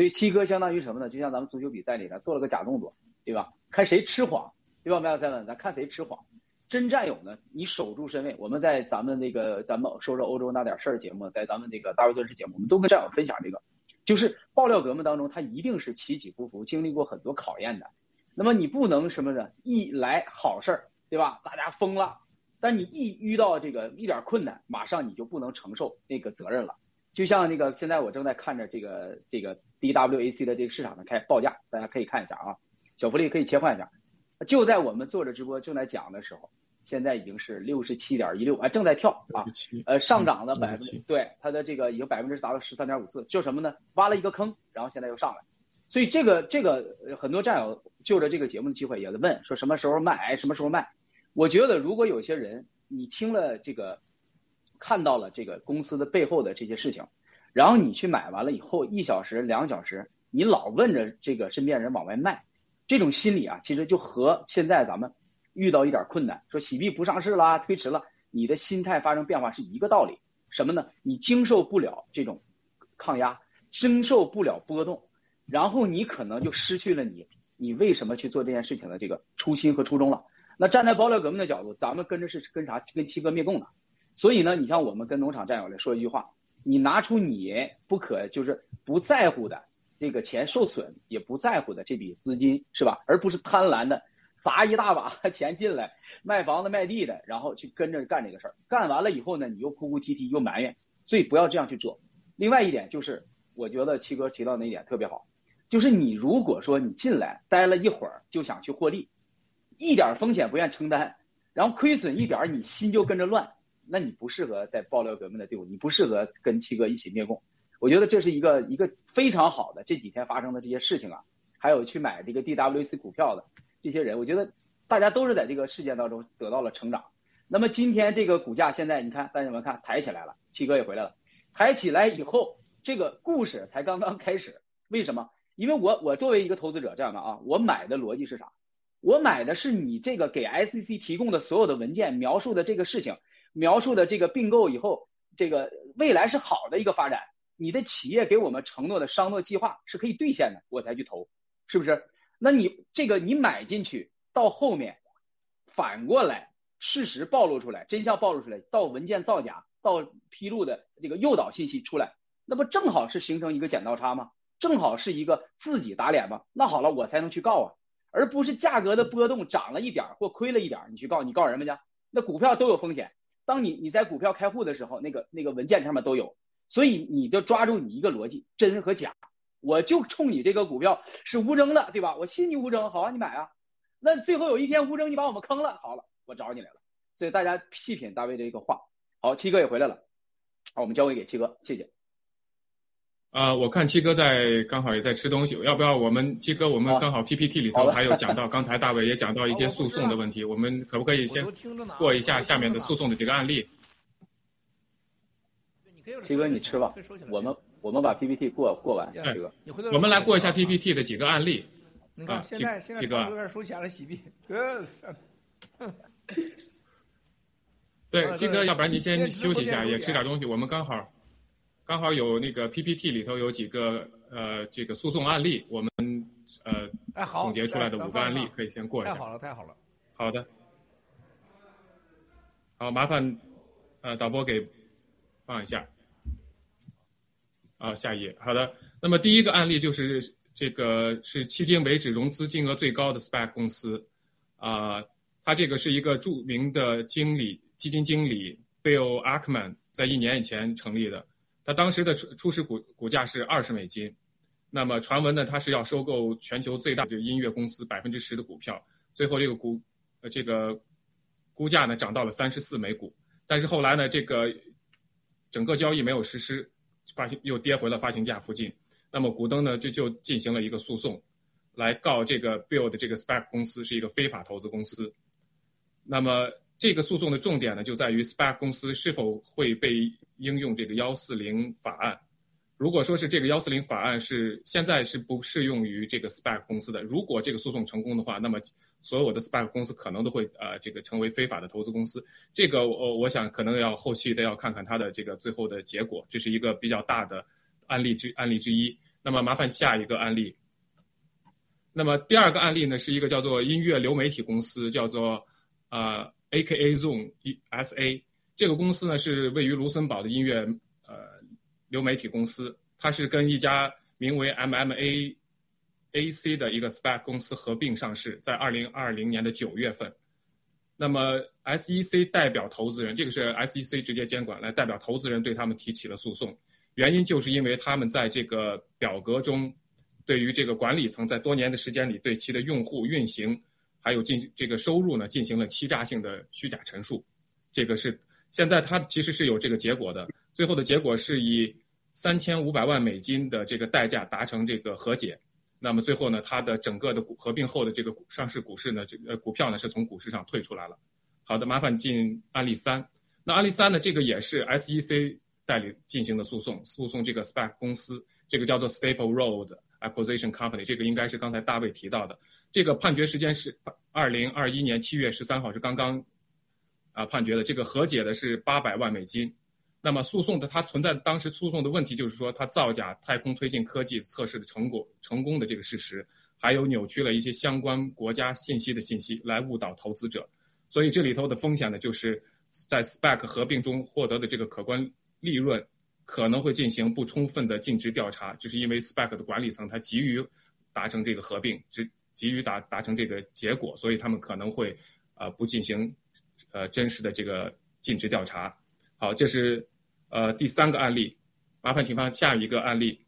所以七哥相当于什么呢？就像咱们足球比赛里呢，做了个假动作，对吧？看谁吃谎，对吧？麦克赛文，咱看谁吃谎。真战友呢，你守住身位。我们在咱们那个咱们说说欧洲那点事儿节目，在咱们那个大卫顿式节目，我们都跟战友分享这个，就是爆料革命当中，他一定是起起伏伏，经历过很多考验的。那么你不能什么呢？一来好事儿，对吧？大家疯了。但你一遇到这个一点困难，马上你就不能承受那个责任了。就像那个现在我正在看着这个这个 DWAC 的这个市场的开报价，大家可以看一下啊。小福利可以切换一下。就在我们做着直播正在讲的时候，现在已经是六十七点一六啊，正在跳啊，呃，上涨了百分之对它的这个已经百分之达到十三点五四，就什么呢？挖了一个坑，然后现在又上来。所以这个这个很多战友就着这个节目的机会也在问，说什么时候卖，什么时候卖。我觉得，如果有些人你听了这个，看到了这个公司的背后的这些事情，然后你去买完了以后，一小时、两小时，你老问着这个身边人往外卖，这种心理啊，其实就和现在咱们遇到一点困难，说洗币不上市啦、推迟了，你的心态发生变化是一个道理。什么呢？你经受不了这种抗压，经受不了波动，然后你可能就失去了你你为什么去做这件事情的这个初心和初衷了。那站在爆料革命的角度，咱们跟着是跟啥？跟七哥灭共的。所以呢，你像我们跟农场战友来说一句话：你拿出你不可就是不在乎的这个钱受损，也不在乎的这笔资金，是吧？而不是贪婪的砸一大把 钱进来卖房子卖地的，然后去跟着干这个事儿。干完了以后呢，你又哭哭啼啼又埋怨。所以不要这样去做。另外一点就是，我觉得七哥提到那一点特别好，就是你如果说你进来待了一会儿就想去获利。一点风险不愿承担，然后亏损一点你心就跟着乱，那你不适合在爆料革命的队伍，你不适合跟七哥一起灭共。我觉得这是一个一个非常好的这几天发生的这些事情啊，还有去买这个 DWC 股票的这些人，我觉得大家都是在这个事件当中得到了成长。那么今天这个股价现在你看，大家们看抬起来了，七哥也回来了，抬起来以后，这个故事才刚刚开始。为什么？因为我我作为一个投资者这样的啊，我买的逻辑是啥？我买的是你这个给 SEC 提供的所有的文件描述的这个事情，描述的这个并购以后，这个未来是好的一个发展。你的企业给我们承诺的商诺计划是可以兑现的，我才去投，是不是？那你这个你买进去到后面，反过来事实暴露出来，真相暴露出来，到文件造假，到披露的这个诱导信息出来，那不正好是形成一个剪刀差吗？正好是一个自己打脸吗？那好了，我才能去告啊。而不是价格的波动涨了一点或亏了一点，你去告你告人们去，那股票都有风险。当你你在股票开户的时候，那个那个文件上面都有，所以你就抓住你一个逻辑，真和假。我就冲你这个股票是无争的，对吧？我信你无争，好啊，你买啊。那最后有一天无争，你把我们坑了，好了，我找你来了。所以大家细品大卫的一个话。好，七哥也回来了，好，我们交给给七哥，谢谢。啊，我看七哥在刚好也在吃东西，要不要我们七哥？我们刚好 PPT 里头还有讲到，刚才大伟也讲到一些诉讼的问题，我们可不可以先过一下下面的诉讼的几个案例？七哥你吃吧，我们我们把 PPT 过过完。七哥，我们来过一下 PPT 的几个案例。你看现在现在有点收钱了，洗币。对，七哥，要不然您先休息一下，也吃点东西，我们刚好。刚好有那个 PPT 里头有几个呃这个诉讼案例，我们呃总结出来的五个案例可以先过一下。太好了，太好了。好的，好，麻烦呃导播给放一下。啊，下一页。好的，那么第一个案例就是这个是迄今为止融资金额最高的 SPAC 公司，啊，它这个是一个著名的经理基金经理 Bill Ackman 在一年以前成立的。他当时的初初始股股价是二十美金，那么传闻呢，他是要收购全球最大的音乐公司百分之十的股票，最后这个股呃这个估价呢涨到了三十四每股，但是后来呢这个整个交易没有实施，发行又跌回了发行价附近。那么股东呢就就进行了一个诉讼，来告这个 Build 这个 SPAC 公司是一个非法投资公司。那么这个诉讼的重点呢就在于 SPAC 公司是否会被应用这个幺四零法案。如果说是这个幺四零法案是现在是不适用于这个 SPAC 公司的，如果这个诉讼成功的话，那么所有的 SPAC 公司可能都会呃这个成为非法的投资公司。这个我我想可能要后期的要看看它的这个最后的结果，这是一个比较大的案例之案例之一。那么麻烦下一个案例。那么第二个案例呢是一个叫做音乐流媒体公司，叫做呃 AKA Zone SA。这个公司呢是位于卢森堡的音乐呃。流媒体公司，它是跟一家名为 MMA AC 的一个 SPAC 公司合并上市，在二零二零年的九月份。那么 SEC 代表投资人，这个是 SEC 直接监管，来代表投资人对他们提起了诉讼。原因就是因为他们在这个表格中，对于这个管理层在多年的时间里对其的用户运行还有进这个收入呢进行了欺诈性的虚假陈述。这个是现在它其实是有这个结果的。最后的结果是以三千五百万美金的这个代价达成这个和解，那么最后呢，它的整个的股合并后的这个上市股市呢，这呃股票呢是从股市上退出来了。好的，麻烦进案例三。那案例三呢，这个也是 SEC 代理进行的诉讼，诉讼这个 SPAC 公司，这个叫做 Staple Road Acquisition Company，这个应该是刚才大卫提到的。这个判决时间是二零二一年七月十三号，是刚刚啊判决的。这个和解的是八百万美金。那么诉讼的它存在当时诉讼的问题就是说，它造假太空推进科技测试的成果成功的这个事实，还有扭曲了一些相关国家信息的信息来误导投资者，所以这里头的风险呢，就是在 SPAC 合并中获得的这个可观利润可能会进行不充分的尽职调查，就是因为 SPAC 的管理层他急于达成这个合并，只急于达达成这个结果，所以他们可能会呃不进行呃真实的这个尽职调查。好，这是。呃，第三个案例，麻烦请放下一个案例。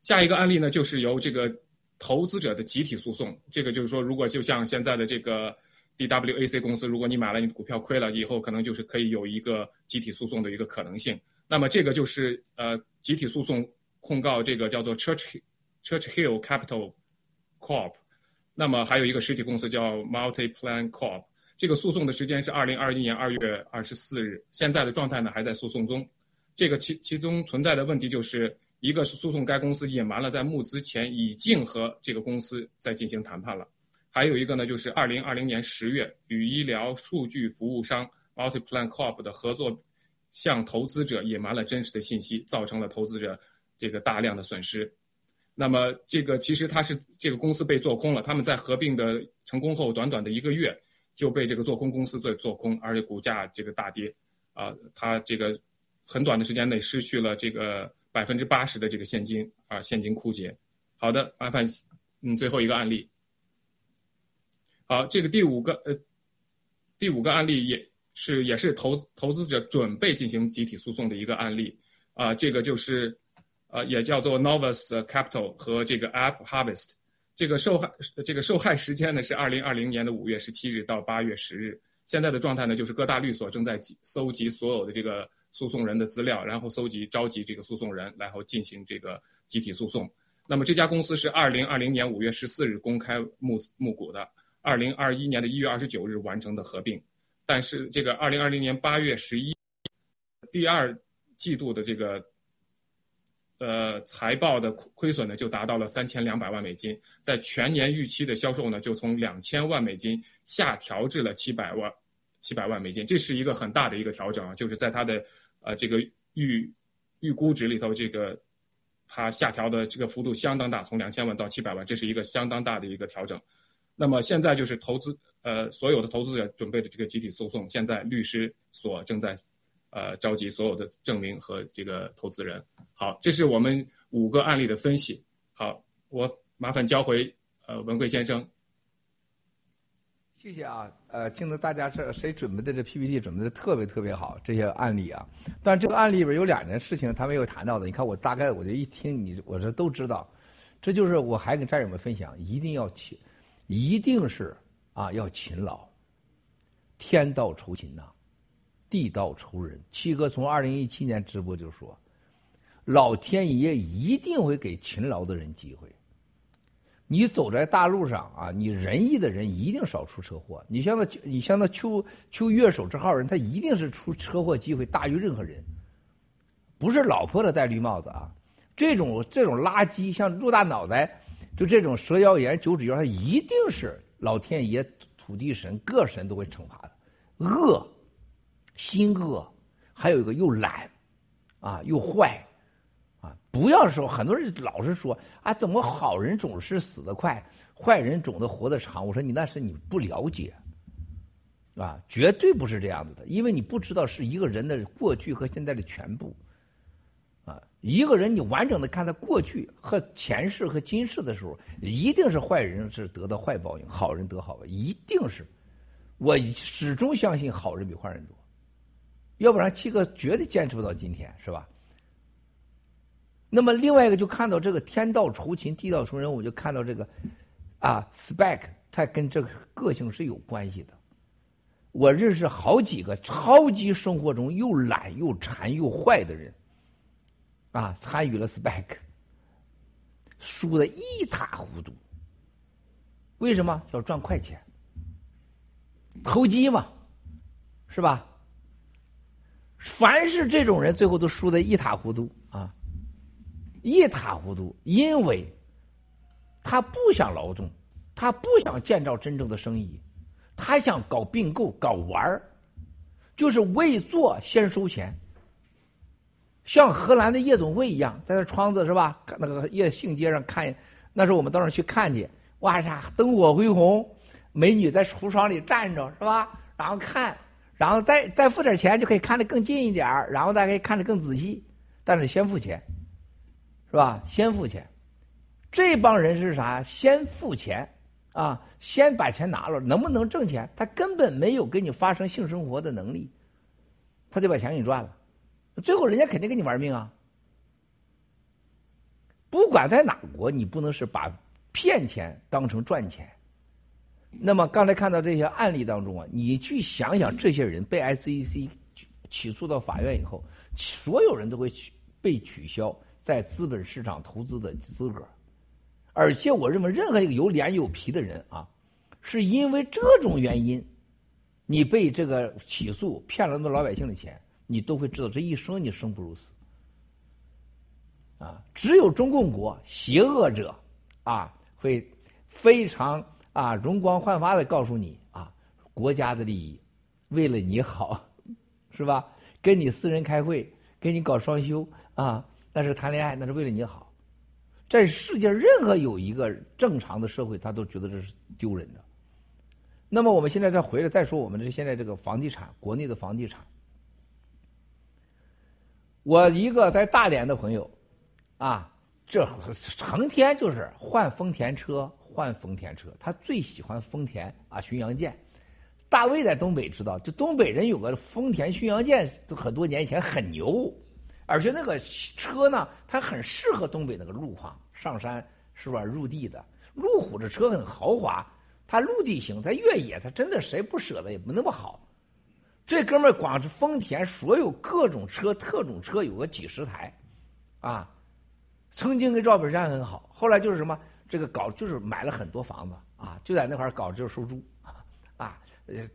下一个案例呢，就是由这个投资者的集体诉讼。这个就是说，如果就像现在的这个 DWAC 公司，如果你买了你的股票亏了，以后可能就是可以有一个集体诉讼的一个可能性。那么这个就是呃，集体诉讼控告这个叫做 Church Church Hill Capital Corp。那么还有一个实体公司叫 Multiplan Corp。这个诉讼的时间是二零二一年二月二十四日，现在的状态呢还在诉讼中。这个其其中存在的问题就是一个是诉讼该公司隐瞒了在募资前已经和这个公司在进行谈判了，还有一个呢就是二零二零年十月与医疗数据服务商 Multiplan Corp 的合作向投资者隐瞒了真实的信息，造成了投资者这个大量的损失。那么这个其实它是这个公司被做空了，他们在合并的成功后短短的一个月。就被这个做空公司做做空，而且股价这个大跌，啊，它这个很短的时间内失去了这个百分之八十的这个现金，啊，现金枯竭。好的，麻烦，嗯，最后一个案例。好，这个第五个呃，第五个案例也是也是投投资者准备进行集体诉讼的一个案例，啊，这个就是，呃，也叫做 Novus Capital 和这个 App Harvest。这个受害这个受害时间呢是二零二零年的五月十七日到八月十日。现在的状态呢就是各大律所正在搜集所有的这个诉讼人的资料，然后搜集召集这个诉讼人，然后进行这个集体诉讼。那么这家公司是二零二零年五月十四日公开募募股的，二零二一年的一月二十九日完成的合并。但是这个二零二零年八月十一第二季度的这个。呃，财报的亏损呢就达到了三千两百万美金，在全年预期的销售呢就从两千万美金下调至了七百万七百万美金，这是一个很大的一个调整啊，就是在它的呃这个预预估值里头，这个它下调的这个幅度相当大，从两千万到七百万，这是一个相当大的一个调整。那么现在就是投资呃所有的投资者准备的这个集体诉讼，现在律师所正在。呃，召集所有的证明和这个投资人。好，这是我们五个案例的分析。好，我麻烦交回呃文贵先生。谢谢啊，呃，听得大家这谁准备的这 PPT 准备的特别特别好，这些案例啊。但这个案例里边有两件事情他没有谈到的，你看我大概我就一听你，我这都知道。这就是我还跟战友们分享，一定要勤，一定是啊要勤劳。天道酬勤呐，地道仇人。七哥从二零一七年直播就说，老天爷一定会给勤劳的人机会。你走在大路上啊，你仁义的人一定少出车祸。你像那，你像那秋秋月手这号人，他一定是出车祸机会大于任何人。不是老婆子戴绿帽子啊，这种这种垃圾，像陆大脑袋，就这种蛇妖炎、九指妖，他一定是老天爷。土地神各神都会惩罚的，恶，心恶，还有一个又懒，啊，又坏，啊，不要说很多人老是说啊，怎么好人总是死得快，坏人总得活得长？我说你那是你不了解，啊，绝对不是这样子的，因为你不知道是一个人的过去和现在的全部，啊，一个人你完整的看他过去和前世和今世的时候，一定是坏人是得到坏报应，好人得好报，一定是。我始终相信好人比坏人多，要不然七哥绝对坚持不到今天，是吧？那么另外一个就看到这个天道酬勤，地道酬人，我就看到这个啊，spec 它跟这个个性是有关系的。我认识好几个超级生活中又懒又馋又坏的人，啊，参与了 spec，输的一塌糊涂。为什么要赚快钱？投机嘛，是吧？凡是这种人，最后都输的一塌糊涂啊！一塌糊涂，因为他不想劳动，他不想建造真正的生意，他想搞并购、搞玩儿，就是未做先收钱。像荷兰的夜总会一样，在那窗子是吧？那个夜杏街上看，那时候我们到那去看去，哇啥灯火辉煌。美女在橱窗里站着是吧？然后看，然后再再付点钱就可以看得更近一点然后再可以看得更仔细。但是先付钱，是吧？先付钱。这帮人是啥？先付钱啊，先把钱拿了，能不能挣钱？他根本没有跟你发生性生活的能力，他就把钱给你赚了。最后人家肯定跟你玩命啊！不管在哪国，你不能是把骗钱当成赚钱。那么刚才看到这些案例当中啊，你去想想，这些人被 SEC 起诉到法院以后，所有人都会被取消在资本市场投资的资格，而且我认为任何一个有脸有皮的人啊，是因为这种原因，你被这个起诉骗了那么老百姓的钱，你都会知道这一生你生不如死。啊，只有中共国邪恶者啊，会非常。啊，容光焕发的告诉你啊，国家的利益，为了你好，是吧？跟你私人开会，跟你搞双休啊，那是谈恋爱，那是为了你好。在世界任何有一个正常的社会，他都觉得这是丢人的。那么我们现在再回来再说，我们这现在这个房地产，国内的房地产，我一个在大连的朋友，啊，这成天就是换丰田车。换丰田车，他最喜欢丰田啊，巡洋舰。大卫在东北知道，就东北人有个丰田巡洋舰，很多年以前很牛，而且那个车呢，它很适合东北那个路况，上山是吧？入地的。路虎这车很豪华，它陆地行，在越野，它真的谁不舍得也不那么好。这哥们儿光是丰田所有各种车、特种车有个几十台，啊，曾经跟赵本山很好，后来就是什么？这个搞就是买了很多房子啊，就在那块儿搞就是收租，啊，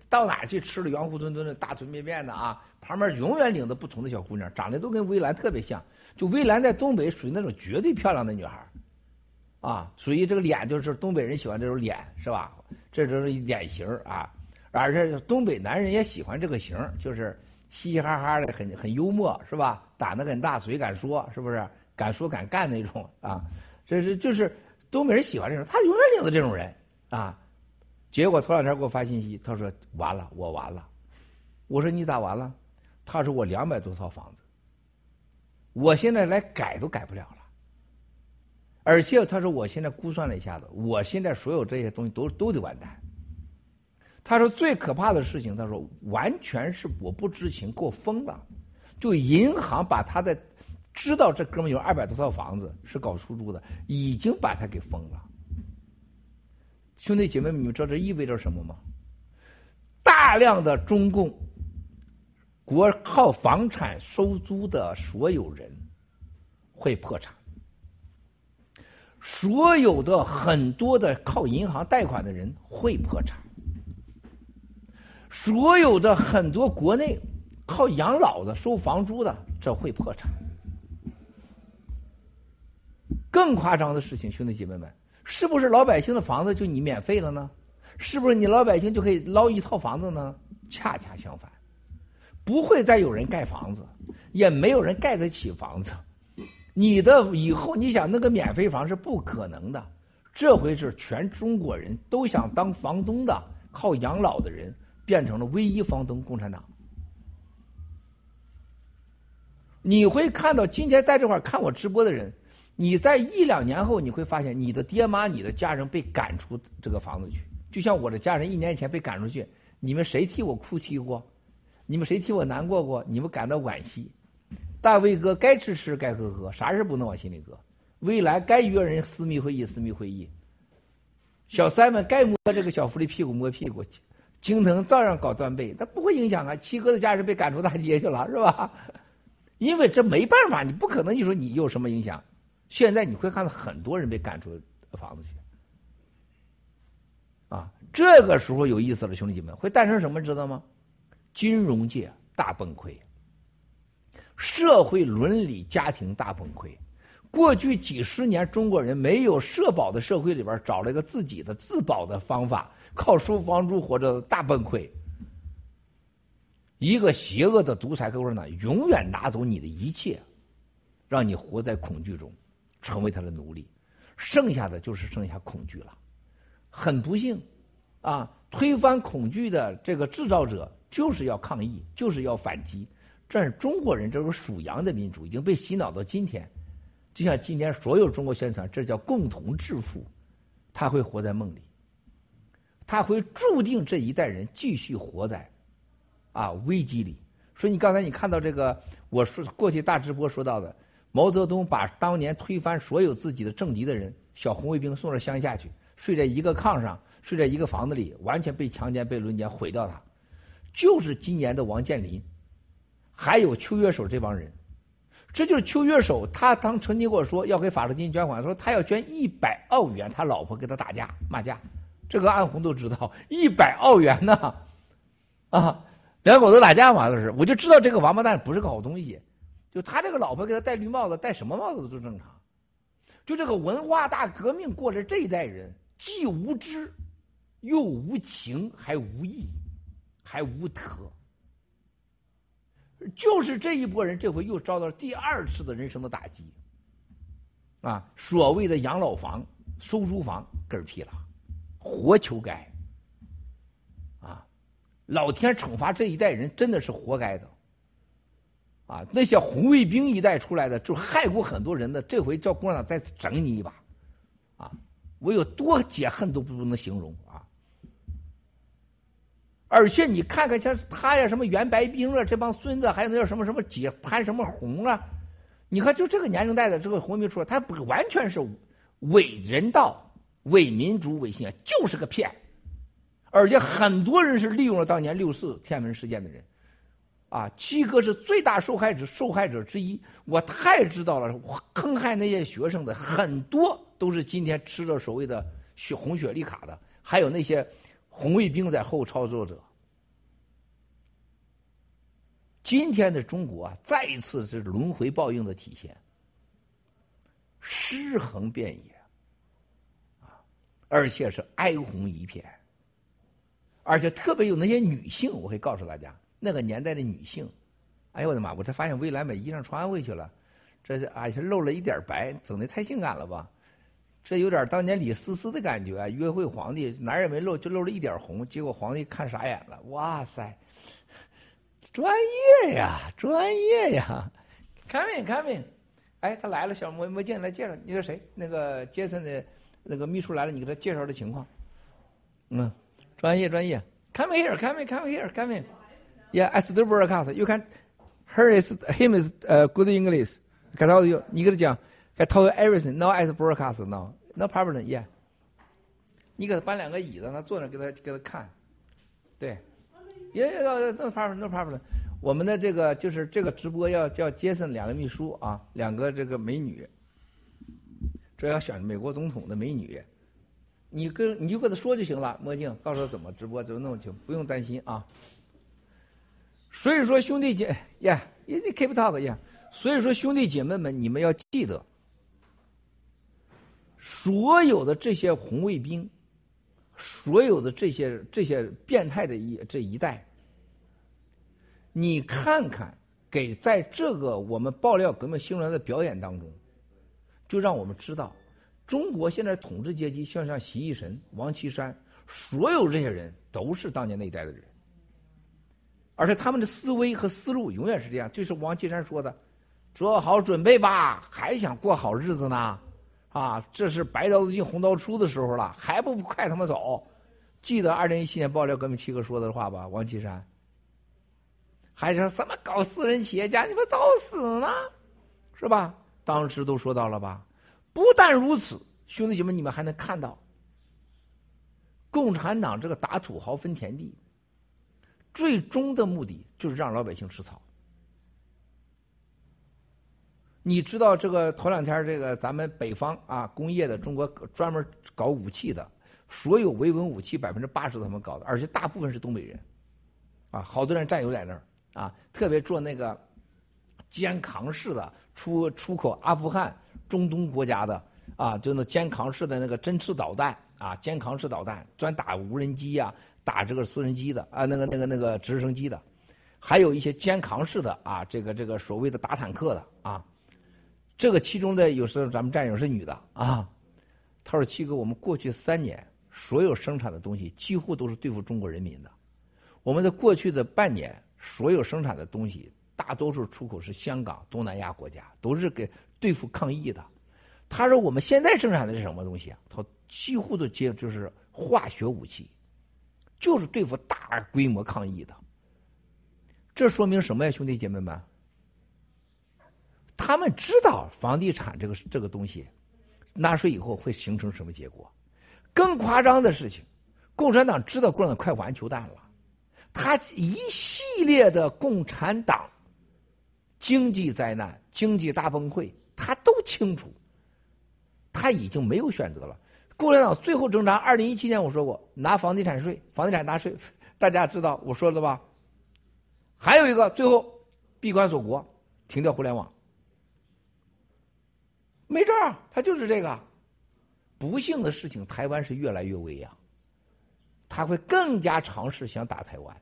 到哪去吃了圆乎墩墩的大臀便便的啊，旁边永远领着不同的小姑娘，长得都跟薇兰特别像。就薇兰在东北属于那种绝对漂亮的女孩啊，属于这个脸就是东北人喜欢这种脸是吧？这就是脸型啊，而且东北男人也喜欢这个型，就是嘻嘻哈哈的，很很幽默是吧？胆子很大，嘴敢说是不是？敢说敢干那种啊，这是就是。东北人喜欢这种，他永远领着这种人啊。结果头两天给我发信息，他说完了，我完了。我说你咋完了？他说我两百多套房子，我现在来改都改不了了。而且他说我现在估算了一下子，我现在所有这些东西都都得完蛋。他说最可怕的事情，他说完全是我不知情给我封了，就银行把他的。知道这哥们有二百多套房子是搞出租的，已经把他给封了。兄弟姐妹们，你们知道这意味着什么吗？大量的中共国靠房产收租的所有人会破产，所有的很多的靠银行贷款的人会破产，所有的很多国内靠养老的收房租的这会破产。更夸张的事情，兄弟姐妹们，是不是老百姓的房子就你免费了呢？是不是你老百姓就可以捞一套房子呢？恰恰相反，不会再有人盖房子，也没有人盖得起房子。你的以后你想那个免费房是不可能的。这回是全中国人都想当房东的，靠养老的人变成了唯一房东——共产党。你会看到今天在这块看我直播的人。你在一两年后，你会发现你的爹妈、你的家人被赶出这个房子去，就像我的家人一年前被赶出去，你们谁替我哭泣过？你们谁替我难过过？你们感到惋惜。大卫哥该吃吃，该喝喝，啥事不能往心里搁。未来该约人私密会议，私密会议。小三们该摸这个小福利屁股摸屁股，京腾照样搞断背，他不会影响啊。七哥的家人被赶出大街去了，是吧？因为这没办法，你不可能你说你有什么影响。现在你会看到很多人被赶出房子去，啊，这个时候有意思了，兄弟姐妹，会诞生什么知道吗？金融界大崩溃，社会伦理家庭大崩溃。过去几十年，中国人没有社保的社会里边找了一个自己的自保的方法，靠收房租活着的，大崩溃。一个邪恶的独裁共产党永远拿走你的一切，让你活在恐惧中。成为他的奴隶，剩下的就是剩下恐惧了。很不幸，啊，推翻恐惧的这个制造者就是要抗议，就是要反击。这是中国人，这种属羊的民族已经被洗脑到今天，就像今天所有中国宣传，这叫共同致富，他会活在梦里，他会注定这一代人继续活在啊危机里。所以你刚才你看到这个，我说过去大直播说到的。毛泽东把当年推翻所有自己的政敌的人，小红卫兵送到乡下去，睡在一个炕上，睡在一个房子里，完全被强奸、被轮奸，毁掉他。就是今年的王健林，还有邱月守这帮人，这就是邱月守。他当曾经跟我说要给法制进行捐款，说他要捐一百澳元，他老婆跟他打架骂架，这个安红都知道，一百澳元呢，啊，两口子打架嘛，都是，我就知道这个王八蛋不是个好东西。就他这个老婆给他戴绿帽子，戴什么帽子都正常。就这个文化大革命过来这一代人，既无知，又无情，还无义，还无德。就是这一波人，这回又遭到了第二次的人生的打击。啊，所谓的养老房、收租房嗝屁了，活求该。啊，老天惩罚这一代人，真的是活该的。啊，那些红卫兵一代出来的，就害过很多人的，这回叫共产党再整你一把，啊，我有多解恨都不能形容啊！而且你看看像他呀，什么袁白冰啊，这帮孙子，还有那叫什么什么解潘什么红啊，你看就这个年龄代的这个红卫兵出来，他不完全是伪人道、伪民主、伪信仰，就是个骗，而且很多人是利用了当年六四天安门事件的人。啊，七哥是最大受害者，受害者之一。我太知道了，坑害那些学生的很多都是今天吃了所谓的血红血绿卡的，还有那些红卫兵在后操作者。今天的中国啊，再一次是轮回报应的体现，尸横遍野，啊，而且是哀鸿一片，而且特别有那些女性，我会告诉大家。那个年代的女性，哎呦我的妈！我才发现未来把衣裳穿回去了，这是哎，露了一点白，整的太性感了吧？这有点当年李思思的感觉，约会皇帝哪儿也没露，就露了一点红，结果皇帝看傻眼了。哇塞，专业呀，专业呀！Coming，Coming，哎，他来了，小魔魔镜来介绍，你说谁？那个杰森的那个秘书来了，你给他介绍的情况。嗯，专业专业，Coming here，Coming，Coming here，Coming。Yeah, I still broadcast. You can, her is him is uh, good English. Can tell you, 你给他讲，can tell you everything. Now I broadcast now. No problem. Yeah. 你给他搬两个椅子，他坐那给他给他看，对，也也那那 problem no problem。我们的这个就是这个直播要叫杰森两个秘书啊，两个这个美女，这要选美国总统的美女，你跟你就跟他说就行了，墨镜告诉他怎么直播怎么弄就不用担心啊。所以说兄弟姐呀，也得 keep talk 呀。所以说兄弟姐妹们，你们要记得，所有的这些红卫兵。所有的这些这些变态的一这一代，你看看，给在这个我们爆料革命新闻的表演当中，就让我们知道，中国现在统治阶级，像像习义神、王岐山，所有这些人都是当年那一代的人，而且他们的思维和思路永远是这样，就是王岐山说的：“做好准备吧，还想过好日子呢。”啊，这是白刀子进红刀出的时候了，还不快他妈走！记得二零一七年爆料革命七哥说的话吧？王岐山，还说什么搞私人企业家，你们找死呢？是吧？当时都说到了吧？不但如此，兄弟姐妹，你们还能看到，共产党这个打土豪分田地，最终的目的就是让老百姓吃草。你知道这个头两天这个咱们北方啊工业的中国专门搞武器的，所有维稳武器百分之八十他们搞的，而且大部分是东北人，啊，好多人战友在那儿啊，特别做那个肩扛式的出出口阿富汗、中东国家的啊，就那肩扛式的那个针刺导弹啊，肩扛式导弹专打无人机呀，打这个私人机的啊，那个那个那个直升机的，还有一些肩扛式的啊，这个这个所谓的打坦克的啊。这个其中的有时候咱们战友是女的啊，他说：“七哥，我们过去三年所有生产的东西几乎都是对付中国人民的。我们在过去的半年所有生产的东西，大多数出口是香港、东南亚国家，都是给对付抗疫的。”他说：“我们现在生产的是什么东西啊？他几乎都接就是化学武器，就是对付大规模抗议的。这说明什么呀，兄弟姐妹们？”他们知道房地产这个这个东西，纳税以后会形成什么结果？更夸张的事情，共产党知道共产党快完球蛋了，他一系列的共产党经济灾难、经济大崩溃，他都清楚，他已经没有选择了。共产党最后挣扎，二零一七年我说过，拿房地产税，房地产纳税，大家知道我说了吧？还有一个，最后闭关锁国，停掉互联网。没招儿，他就是这个。不幸的事情，台湾是越来越危呀，他会更加尝试想打台湾，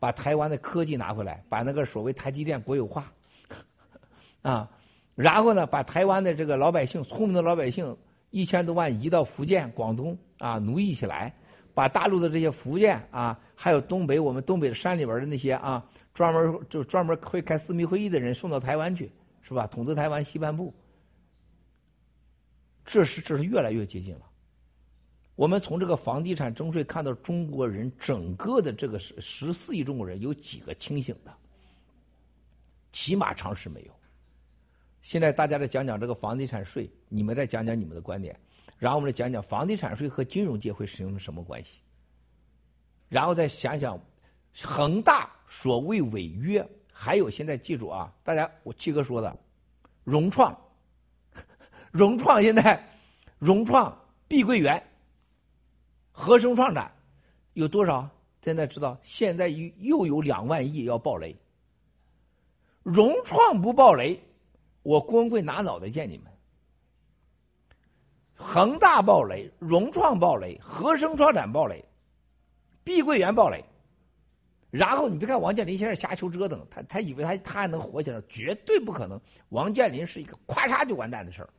把台湾的科技拿回来，把那个所谓台积电国有化，啊，然后呢，把台湾的这个老百姓，聪明的老百姓一千多万移到福建、广东啊，奴役起来，把大陆的这些福建啊，还有东北我们东北的山里边的那些啊，专门就专门会开私密会议的人送到台湾去，是吧？统治台湾西半部。这是这是越来越接近了。我们从这个房地产征税看到，中国人整个的这个十十四亿中国人有几个清醒的？起码常识没有。现在大家再讲讲这个房地产税，你们再讲讲你们的观点，然后我们来讲讲房地产税和金融界会形成什么关系，然后再想想恒大所谓违约，还有现在记住啊，大家我七哥说的，融创。融创现在，融创、碧桂园、合生创展有多少？现在知道，现在又又有两万亿要爆雷。融创不爆雷，我郭文贵拿脑袋见你们。恒大爆雷，融创爆雷，合生创展爆雷，碧桂园爆雷。然后你别看王健林现在瞎求折腾，他他以为他他还能活起来，绝对不可能。王健林是一个咔嚓就完蛋的事儿。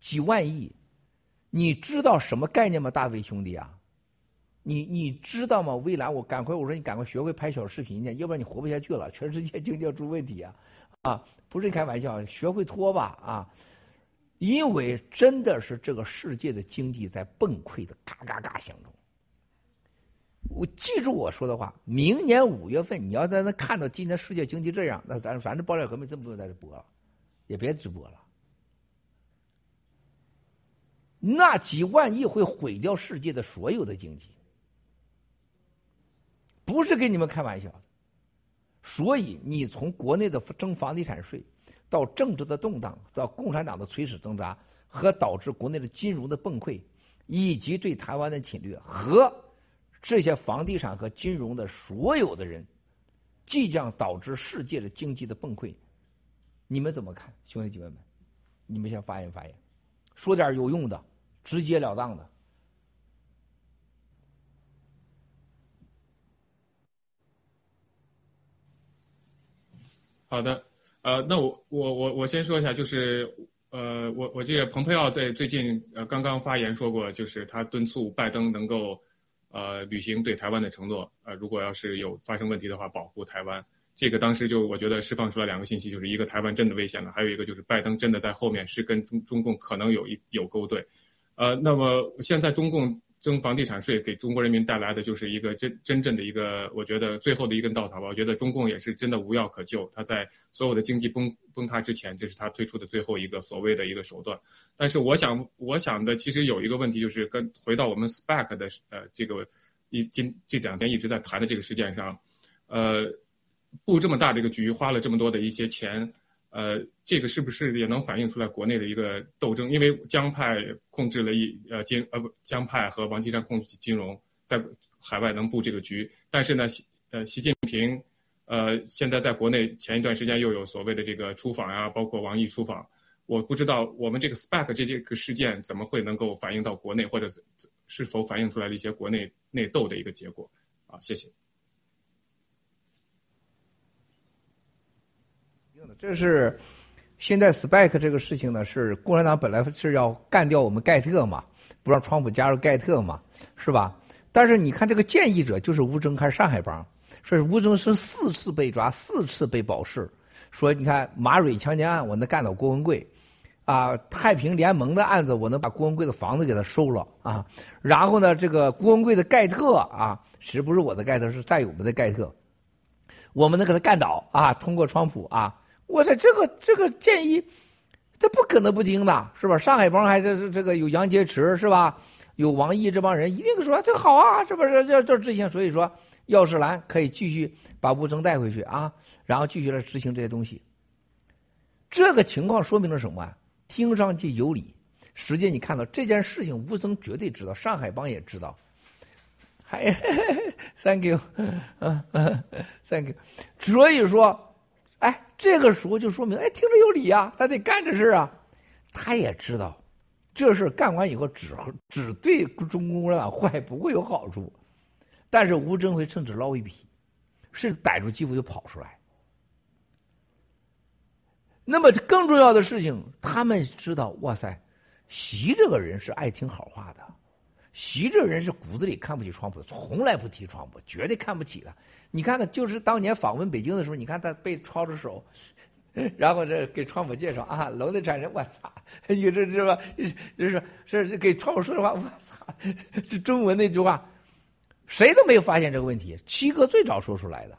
几万亿，你知道什么概念吗，大卫兄弟啊？你你知道吗？未来我赶快，我说你赶快学会拍小视频去，要不然你活不下去了，全世界经济要出问题啊！啊，不是开玩笑，学会拖吧啊！因为真的是这个世界的经济在崩溃的嘎嘎嘎响中。我记住我说的话，明年五月份你要在那看到今天世界经济这样，那咱反正爆料革命真不用在这播了，也别直播了。那几万亿会毁掉世界的所有的经济，不是跟你们开玩笑。所以，你从国内的征房地产税，到政治的动荡，到共产党的垂死挣扎，和导致国内的金融的崩溃，以及对台湾的侵略，和这些房地产和金融的所有的人，即将导致世界的经济的崩溃，你们怎么看，兄弟姐妹们？你们先发言发言，说点有用的，直截了当的。好的，呃，那我我我我先说一下，就是呃，我我记得蓬佩奥在最近呃刚刚发言说过，就是他敦促拜登能够呃履行对台湾的承诺，呃，如果要是有发生问题的话，保护台湾。这个当时就我觉得释放出来两个信息，就是一个台湾真的危险了，还有一个就是拜登真的在后面是跟中中共可能有一有勾兑，呃，那么现在中共。征房地产税给中国人民带来的就是一个真真正的一个，我觉得最后的一根稻草吧。我觉得中共也是真的无药可救，他在所有的经济崩崩塌之前，这是他推出的最后一个所谓的一个手段。但是我想，我想的其实有一个问题，就是跟回到我们 SPAC 的呃这个一今这两天一直在谈的这个事件上，呃，布这么大的一个局，花了这么多的一些钱。呃，这个是不是也能反映出来国内的一个斗争？因为江派控制了一呃金呃不江派和王岐山控制金融，在海外能布这个局，但是呢，习呃习近平，呃现在在国内前一段时间又有所谓的这个出访呀，包括王毅出访，我不知道我们这个 SPAC 这这个事件怎么会能够反映到国内，或者是否反映出来了一些国内内斗的一个结果？啊，谢谢。这是现在 SPAC 这个事情呢，是共产党本来是要干掉我们盖特嘛，不让川普加入盖特嘛，是吧？但是你看这个建议者就是吴征还是上海帮，说吴征是四次被抓，四次被保释，说你看马蕊强奸案我能干倒郭文贵，啊，太平联盟的案子我能把郭文贵的房子给他收了啊，然后呢，这个郭文贵的盖特啊，其实不是我的盖特，是战友们的盖特，我们能给他干倒啊，通过川普啊。我说这个这个建议，他不可能不听的，是吧？上海帮还是这个有杨洁篪，是吧？有王毅这帮人一定说这好啊，是不是？要要执行，所以说药师兰可以继续把吴征带回去啊，然后继续来执行这些东西。这个情况说明了什么？听上去有理，实际你看到这件事情，吴征绝对知道，上海帮也知道。还，thank you，嗯，thank you。所以说。哎，这个时候就说明，哎，听着有理呀，咱得干这事啊。他也知道，这事干完以后只只对中共共产党坏，不会有好处。但是吴征会趁纸捞一笔，是逮住机会就跑出来。那么更重要的事情，他们知道，哇塞，习这个人是爱听好话的，习这人是骨子里看不起川普，从来不提川普，绝对看不起的。你看看，就是当年访问北京的时候，你看他被抄着手，然后这给川普介绍啊，楼的产生，我操，你这是吧？就是是给川普说的话，我操，这中文那句话，谁都没有发现这个问题，七哥最早说出来的，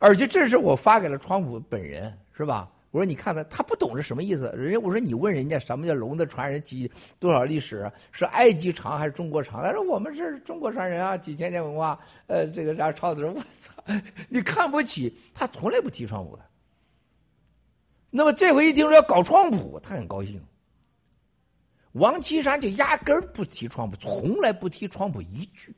而且这是我发给了川普本人，是吧？我说你看他，他不懂是什么意思。人家我说你问人家什么叫龙的传人几多少历史是埃及长还是中国长？他说我们是中国传人啊，几千年文化。呃，这个然后抄的，我操，你看不起他，从来不提川普的。那么这回一听说要搞川普，他很高兴。王岐山就压根儿不提川普，从来不提川普一句。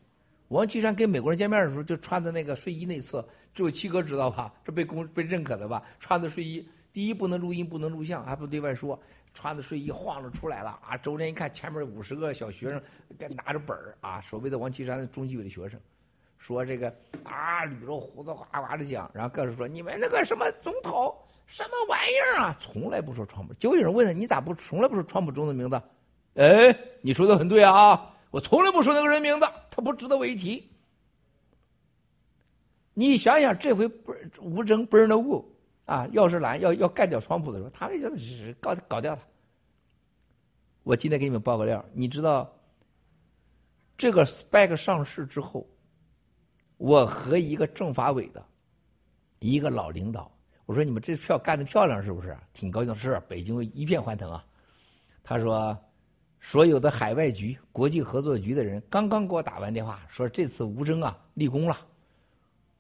王岐山跟美国人见面的时候，就穿的那个睡衣内侧，只有七哥知道吧？这被公被认可的吧？穿的睡衣。第一不能录音，不能录像，还不对外说。穿着睡衣晃着出来了啊！周连一看，前面五十个小学生，该拿着本儿啊，所谓的王岐山的中纪委的学生，说这个啊，捋着胡子哗哗的讲，然后各自说你们那个什么总统什么玩意儿啊，从来不说川普。结果有人问他，你咋不从来不说川普中的名字？哎，你说的很对啊，我从来不说那个人名字，他不值得我一提。你想想，这回不吴征不认那物。啊，要是蓝要要干掉川普的时候，他们就是搞搞掉他。我今天给你们报个料，你知道这个 SPAC 上市之后，我和一个政法委的一个老领导，我说你们这票干的漂亮是不是？挺高兴，是北京一片欢腾啊。他说所有的海外局、国际合作局的人刚刚给我打完电话，说这次吴征啊立功了，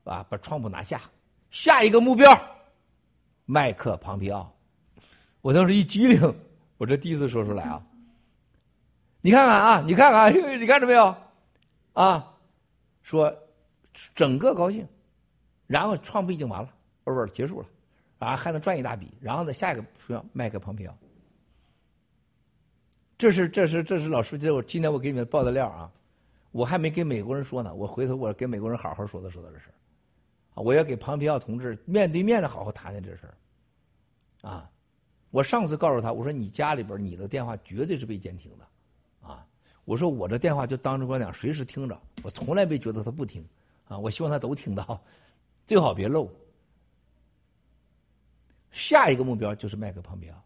啊，把川普拿下，下一个目标，麦克庞皮奥。我当时一激灵，我这第一次说出来啊。你看看啊，你看看，你看着没有？啊，说整个高兴，然后川普已经完了，，over 结束了，啊，还能赚一大笔，然后呢，下一个说麦克庞皮奥。这是这是这是老师，这我今天我给你们爆的料啊，我还没跟美国人说呢，我回头我跟美国人好好说的说的这事啊，我要给庞皮奥同志面对面的好好谈谈这事儿，啊，我上次告诉他，我说你家里边你的电话绝对是被监听的，啊，我说我这电话就当着光讲随时听着，我从来没觉得他不听，啊，我希望他都听到，最好别漏。下一个目标就是麦克庞皮奥。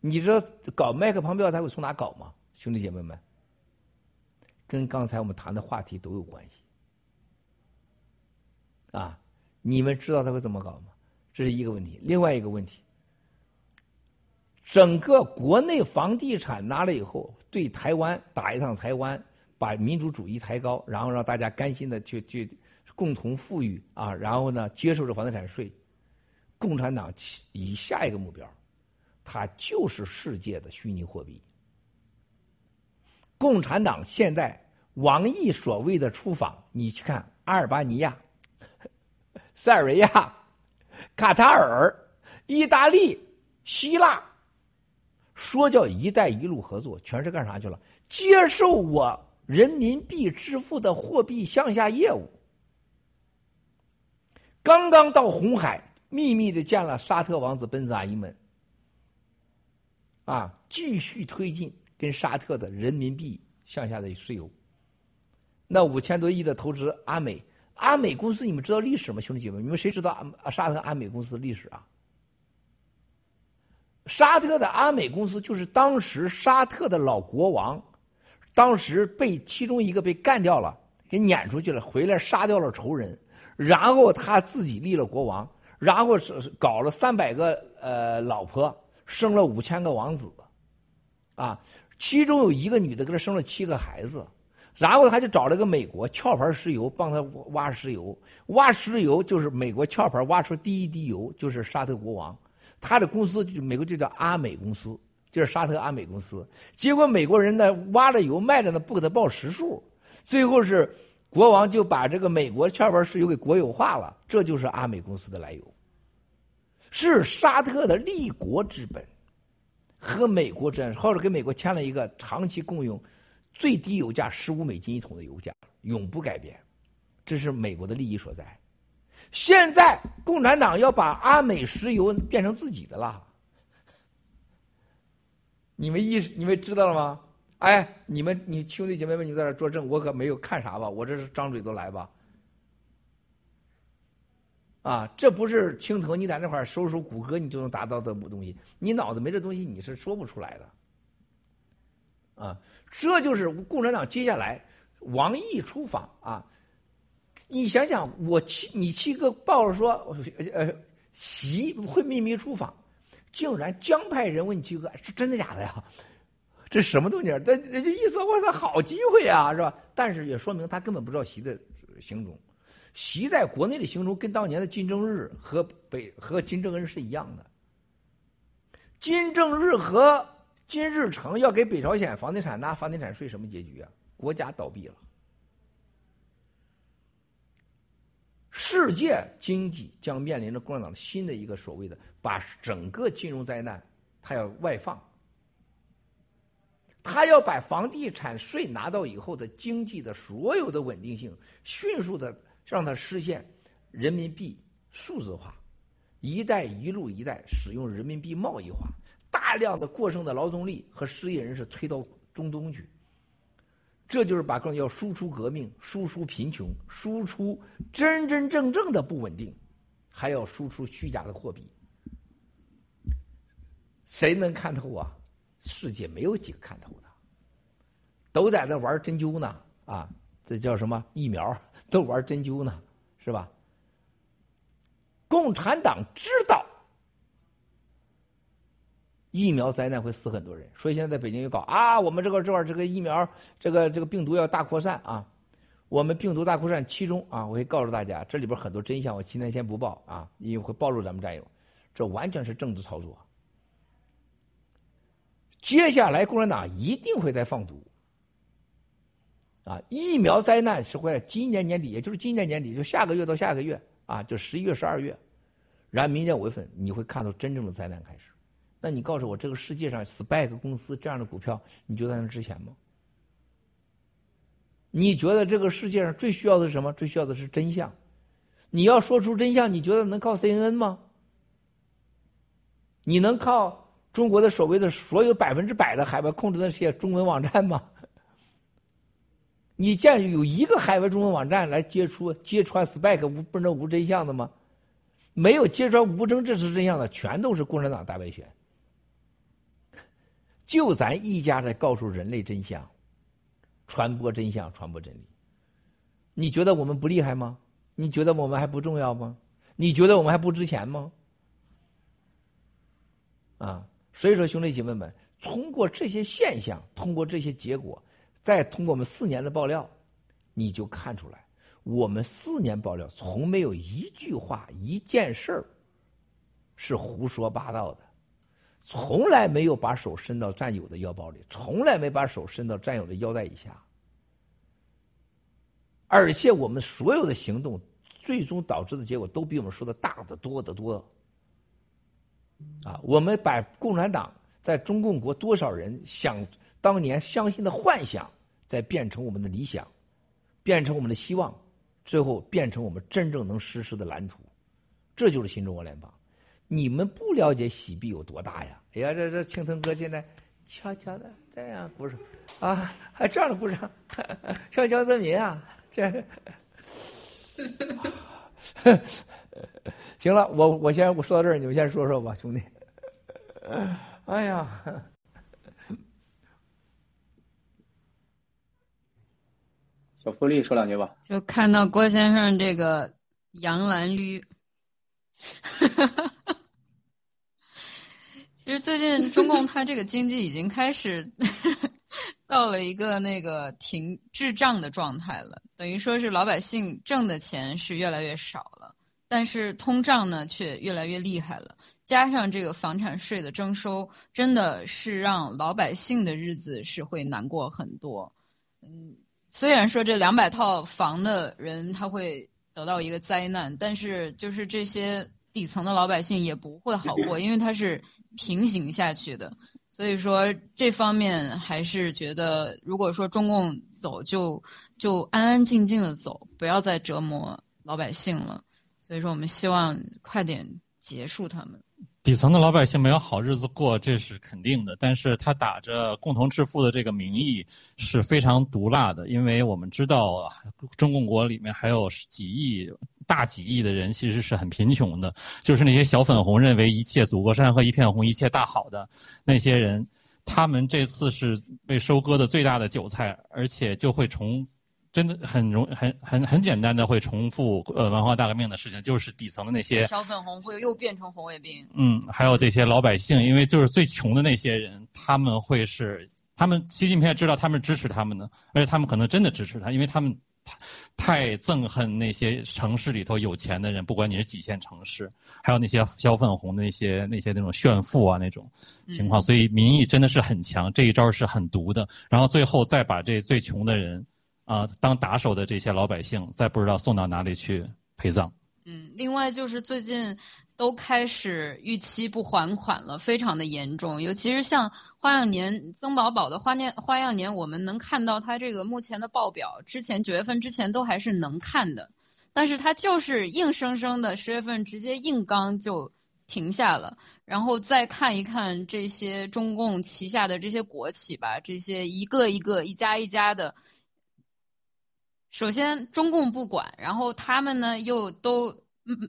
你知道搞麦克庞皮奥他会从哪搞吗？兄弟姐妹们，跟刚才我们谈的话题都有关系。啊，你们知道他会怎么搞吗？这是一个问题。另外一个问题，整个国内房地产拿了以后，对台湾打一趟台湾，把民主主义抬高，然后让大家甘心的去去共同富裕啊，然后呢接受这房地产税。共产党以下一个目标。它就是世界的虚拟货币。共产党现在王毅所谓的出访，你去看阿尔巴尼亚、塞尔维亚、卡塔尔、意大利、希腊，说叫“一带一路”合作，全是干啥去了？接受我人民币支付的货币向下业务。刚刚到红海，秘密的见了沙特王子奔子阿伊们。啊，继续推进跟沙特的人民币向下的石油。那五千多亿的投资，阿美阿美公司，你们知道历史吗？兄弟姐妹，你们谁知道阿沙特阿美公司的历史啊？沙特的阿美公司就是当时沙特的老国王，当时被其中一个被干掉了，给撵出去了，回来杀掉了仇人，然后他自己立了国王，然后是搞了三百个呃老婆。生了五千个王子，啊，其中有一个女的给他生了七个孩子，然后他就找了个美国壳牌石油帮他挖石油，挖石油就是美国壳牌挖出第一滴油就是沙特国王，他的公司就美国就叫阿美公司，就是沙特阿美公司。结果美国人呢挖了油卖了呢不给他报实数，最后是国王就把这个美国壳牌石油给国有化了，这就是阿美公司的来由。是沙特的立国之本，和美国之间，或者跟美国签了一个长期共用最低油价十五美金一桶的油价，永不改变，这是美国的利益所在。现在共产党要把阿美石油变成自己的了，你们意识你们知道了吗？哎，你们你兄弟姐妹们，你们在这作证，我可没有看啥吧？我这是张嘴都来吧。啊，这不是青头，你在那块儿收收谷歌，你就能达到的东西。你脑子没这东西，你是说不出来的。啊，这就是共产党接下来王毅出访啊。你想想，我七你七哥报了说，呃，习会秘密出访，竟然江派人问七哥是真的假的呀？这什么东西？这这意思，我操，好机会啊，是吧？但是也说明他根本不知道习的行踪。习在国内的行踪跟当年的金正日和北和金正恩是一样的。金正日和金日成要给北朝鲜房地产拿房地产税，什么结局啊？国家倒闭了，世界经济将面临着共产党新的一个所谓的把整个金融灾难，他要外放，他要把房地产税拿到以后的经济的所有的稳定性迅速的。让它实现人民币数字化，“一带一路”一带使用人民币贸易化，大量的过剩的劳动力和失业人士推到中东去，这就是把更要输出革命、输出贫穷、输出真真正正的不稳定，还要输出虚假的货币。谁能看透啊？世界没有几个看透的，都在那玩针灸呢啊！这叫什么疫苗？都玩针灸呢，是吧？共产党知道疫苗灾难会死很多人，所以现在在北京又搞啊，我们这个这块这个疫苗，这个这个病毒要大扩散啊，我们病毒大扩散，其中啊，我会告诉大家，这里边很多真相，我今天先不报啊，因为会暴露咱们战友，这完全是政治操作。接下来共产党一定会在放毒，啊，疫苗灾难是会在今年年底，也就是今年年底，就下个月到下个月啊，就十一月、十二月，然后明年五月份你会看到真正的灾难开始。那你告诉我，这个世界上 SPAC 公司这样的股票，你觉得能值钱吗？你觉得这个世界上最需要的是什么？最需要的是真相。你要说出真相，你觉得能靠 CNN 吗？你能靠中国的所谓的所有百分之百的海外控制的那些中文网站吗？你见有一个海外中文网站来揭出揭穿 SPAC 无不能无真相的吗？没有揭穿无争这是真相的，全都是共产党大外宣。就咱一家在告诉人类真相，传播真相，传播真理。你觉得我们不厉害吗？你觉得我们还不重要吗？你觉得我们还不值钱吗？啊，所以说兄弟姐妹们，通过这些现象，通过这些结果，再通过我们四年的爆料，你就看出来，我们四年爆料从没有一句话、一件事儿是胡说八道的。从来没有把手伸到战友的腰包里，从来没把手伸到战友的腰带以下，而且我们所有的行动，最终导致的结果都比我们说的大得多得多。啊，我们把共产党在中共国多少人想当年相信的幻想，再变成我们的理想，变成我们的希望，最后变成我们真正能实施的蓝图，这就是新中国联邦。你们不了解喜币有多大呀？哎呀，这这青藤哥现在悄悄的这样鼓掌啊，还这样的鼓掌，像江泽民啊，这 行了，我我先我说到这儿，你们先说说吧，兄弟。哎呀，小福利说两句吧。就看到郭先生这个杨澜驴。其实最近中共它这个经济已经开始 到了一个那个停滞胀的状态了，等于说是老百姓挣的钱是越来越少了，但是通胀呢却越来越厉害了，加上这个房产税的征收，真的是让老百姓的日子是会难过很多。嗯，虽然说这两百套房的人他会得到一个灾难，但是就是这些底层的老百姓也不会好过，因为它是。平行下去的，所以说这方面还是觉得，如果说中共走，就就安安静静的走，不要再折磨老百姓了。所以说，我们希望快点结束他们。底层的老百姓没有好日子过，这是肯定的。但是他打着共同致富的这个名义是非常毒辣的，因为我们知道中共国里面还有几亿。大几亿的人其实是很贫穷的，就是那些小粉红认为一切祖国山河一片红，一切大好的那些人，他们这次是被收割的最大的韭菜，而且就会从，真的很容很很很简单的会重复呃文化大革命的事情，就是底层的那些小粉红会又变成红卫兵。嗯，还有这些老百姓，因为就是最穷的那些人，他们会是他们习近平也知道他们支持他们的，而且他们可能真的支持他，因为他们。太憎恨那些城市里头有钱的人，不管你是几线城市，还有那些小粉红的那些那些那种炫富啊那种情况，所以民意真的是很强，这一招是很毒的。然后最后再把这最穷的人啊当打手的这些老百姓，再不知道送到哪里去陪葬。嗯，另外就是最近。都开始逾期不还款了，非常的严重。尤其是像花样年、曾宝宝的花年花样年，我们能看到它这个目前的报表，之前九月份之前都还是能看的，但是它就是硬生生的十月份直接硬刚就停下了。然后再看一看这些中共旗下的这些国企吧，这些一个一个、一家一家的，首先中共不管，然后他们呢又都。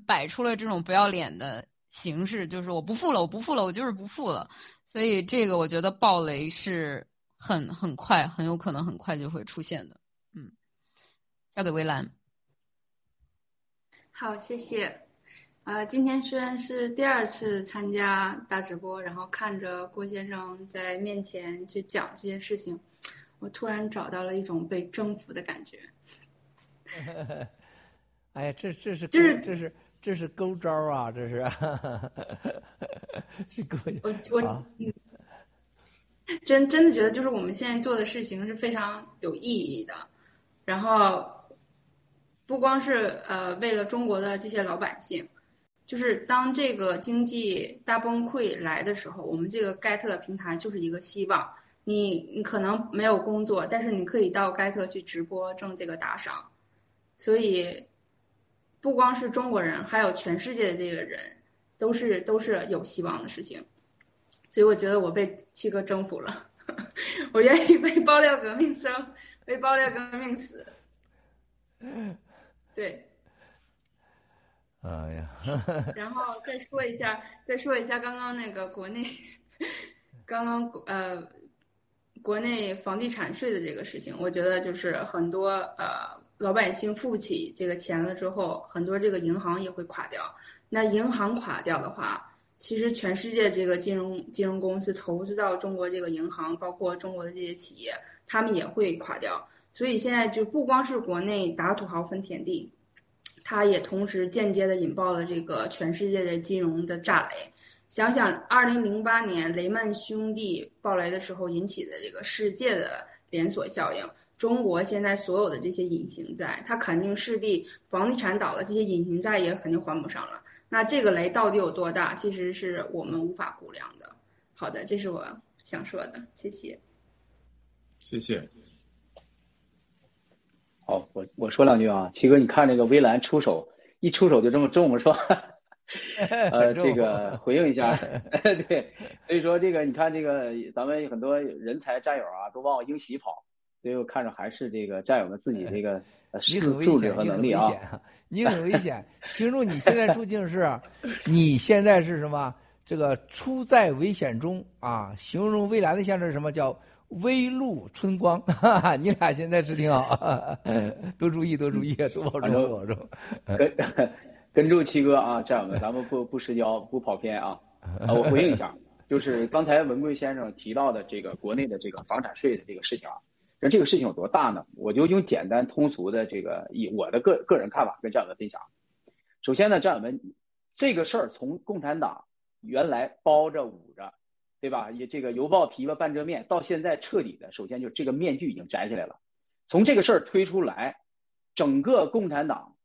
摆出了这种不要脸的形式，就是我不付了，我不付了，我就是不付了。所以这个我觉得暴雷是很很快，很有可能很快就会出现的。嗯，交给微兰。好，谢谢。呃，今天虽然是第二次参加大直播，然后看着郭先生在面前去讲这些事情，我突然找到了一种被征服的感觉。哎呀，这这是就是这是这是勾招啊！这是，是勾我我、啊 嗯真真的觉得，就是我们现在做的事情是非常有意义的。然后，不光是呃为了中国的这些老百姓，就是当这个经济大崩溃来的时候，我们这个盖特平台就是一个希望。你你可能没有工作，但是你可以到盖特去直播挣这个打赏。所以，不光是中国人，还有全世界的这个人，都是都是有希望的事情。所以我觉得我被七哥征服了，我愿意被爆料革命生，被爆料革命死。对，哎呀，然后再说一下，再说一下刚刚那个国内，刚刚呃，国内房地产税的这个事情，我觉得就是很多呃老百姓付不起这个钱了之后，很多这个银行也会垮掉。那银行垮掉的话，其实全世界这个金融金融公司投资到中国这个银行，包括中国的这些企业，他们也会垮掉。所以现在就不光是国内打土豪分田地，它也同时间接的引爆了这个全世界的金融的炸雷。想想二零零八年雷曼兄弟爆雷的时候引起的这个世界的连锁效应，中国现在所有的这些隐形债，它肯定势必房地产倒了，这些隐形债也肯定还不上了。那这个雷到底有多大，其实是我们无法估量的。好的，这是我想说的，谢谢。谢谢。好，我我说两句啊，七哥，你看这个微蓝出手，一出手就这么重是吧？呃，这个回应一下，对，所以说这个你看这个咱们很多人才战友啊，都往英喜跑，所以我看着还是这个战友们自己这个呃你很危素素质险，你很和能力啊。危险，你很危险。形容你现在处境是，你现在是什么？这个处在危险中啊！形容未来的现在是什么叫微露春光？哈哈，你俩现在是挺好，多注意，多注意，多保重，多保重。跟 跟住七哥啊，战友们，咱们不不失焦，不跑偏啊。啊，我回应一下，就是刚才文贵先生提到的这个国内的这个房产税的这个事情啊，那这个事情有多大呢？我就用简单通俗的这个以我的个个人看法跟战友们分享。首先呢，战友们，这个事儿从共产党原来包着捂着，对吧？也这个犹抱琵琶半遮面，到现在彻底的，首先就这个面具已经摘下来了。从这个事儿推出来，整个共产党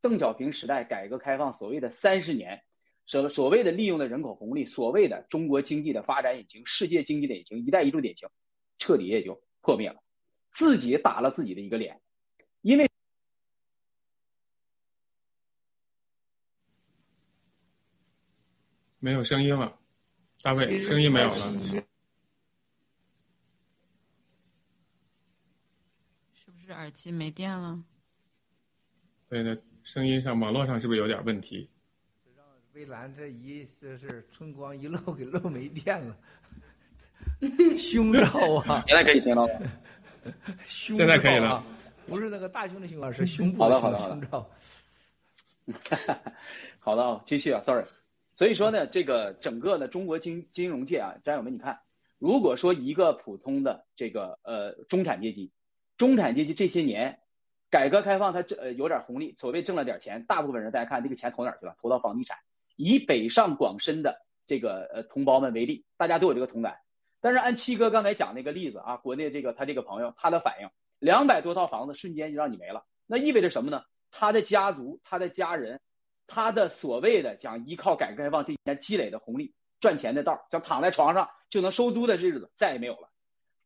邓小平时代改革开放所谓的三十年，所所谓的利用的人口红利，所谓的中国经济的发展引擎、世界经济的引擎、一带一路的引擎，彻底也就破灭了，自己打了自己的一个脸，因为。没有声音了，大卫，声音没有了。是不是耳机没电了？对的，声音上、网络上是不是有点问题？微蓝这一这是春光一露给露没电了，胸罩啊！现在可以听到了。胸现在可以了不是那个大胸的胸啊，是胸部好的胸好的好的胸罩。好的啊，继续啊，sorry。所以说呢，这个整个的中国金金融界啊，战友们，你看，如果说一个普通的这个呃中产阶级，中产阶级这些年改革开放，他这呃有点红利，所谓挣了点钱，大部分人大家看这个钱投哪儿去了？投到房地产。以北上广深的这个呃同胞们为例，大家都有这个同感。但是按七哥刚才讲那个例子啊，国内这个他这个朋友他的反应，两百多套房子瞬间就让你没了，那意味着什么呢？他的家族、他的家人、他的所谓的讲依靠改革开放这几年积累的红利赚钱的道儿，想躺在床上就能收租的日子再也没有了。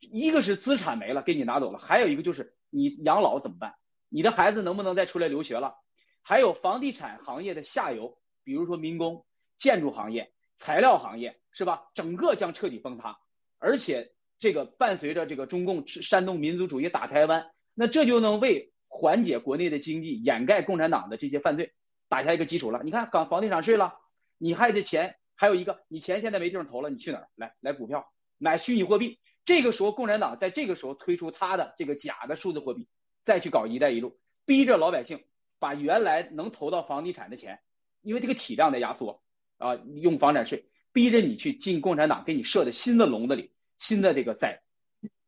一个是资产没了，给你拿走了；还有一个就是你养老怎么办？你的孩子能不能再出来留学了？还有房地产行业的下游，比如说民工、建筑行业、材料行业，是吧？整个将彻底崩塌。而且这个伴随着这个中共煽动民族主义打台湾，那这就能为缓解国内的经济、掩盖共产党的这些犯罪打下一个基础了。你看，搞房地产税了，你还得钱，还有一个，你钱现在没地方投了，你去哪儿？来来股票，买虚拟货币。这个时候，共产党在这个时候推出他的这个假的数字货币，再去搞“一带一路”，逼着老百姓把原来能投到房地产的钱，因为这个体量在压缩啊，用房产税逼着你去进共产党给你设的新的笼子里，新的这个在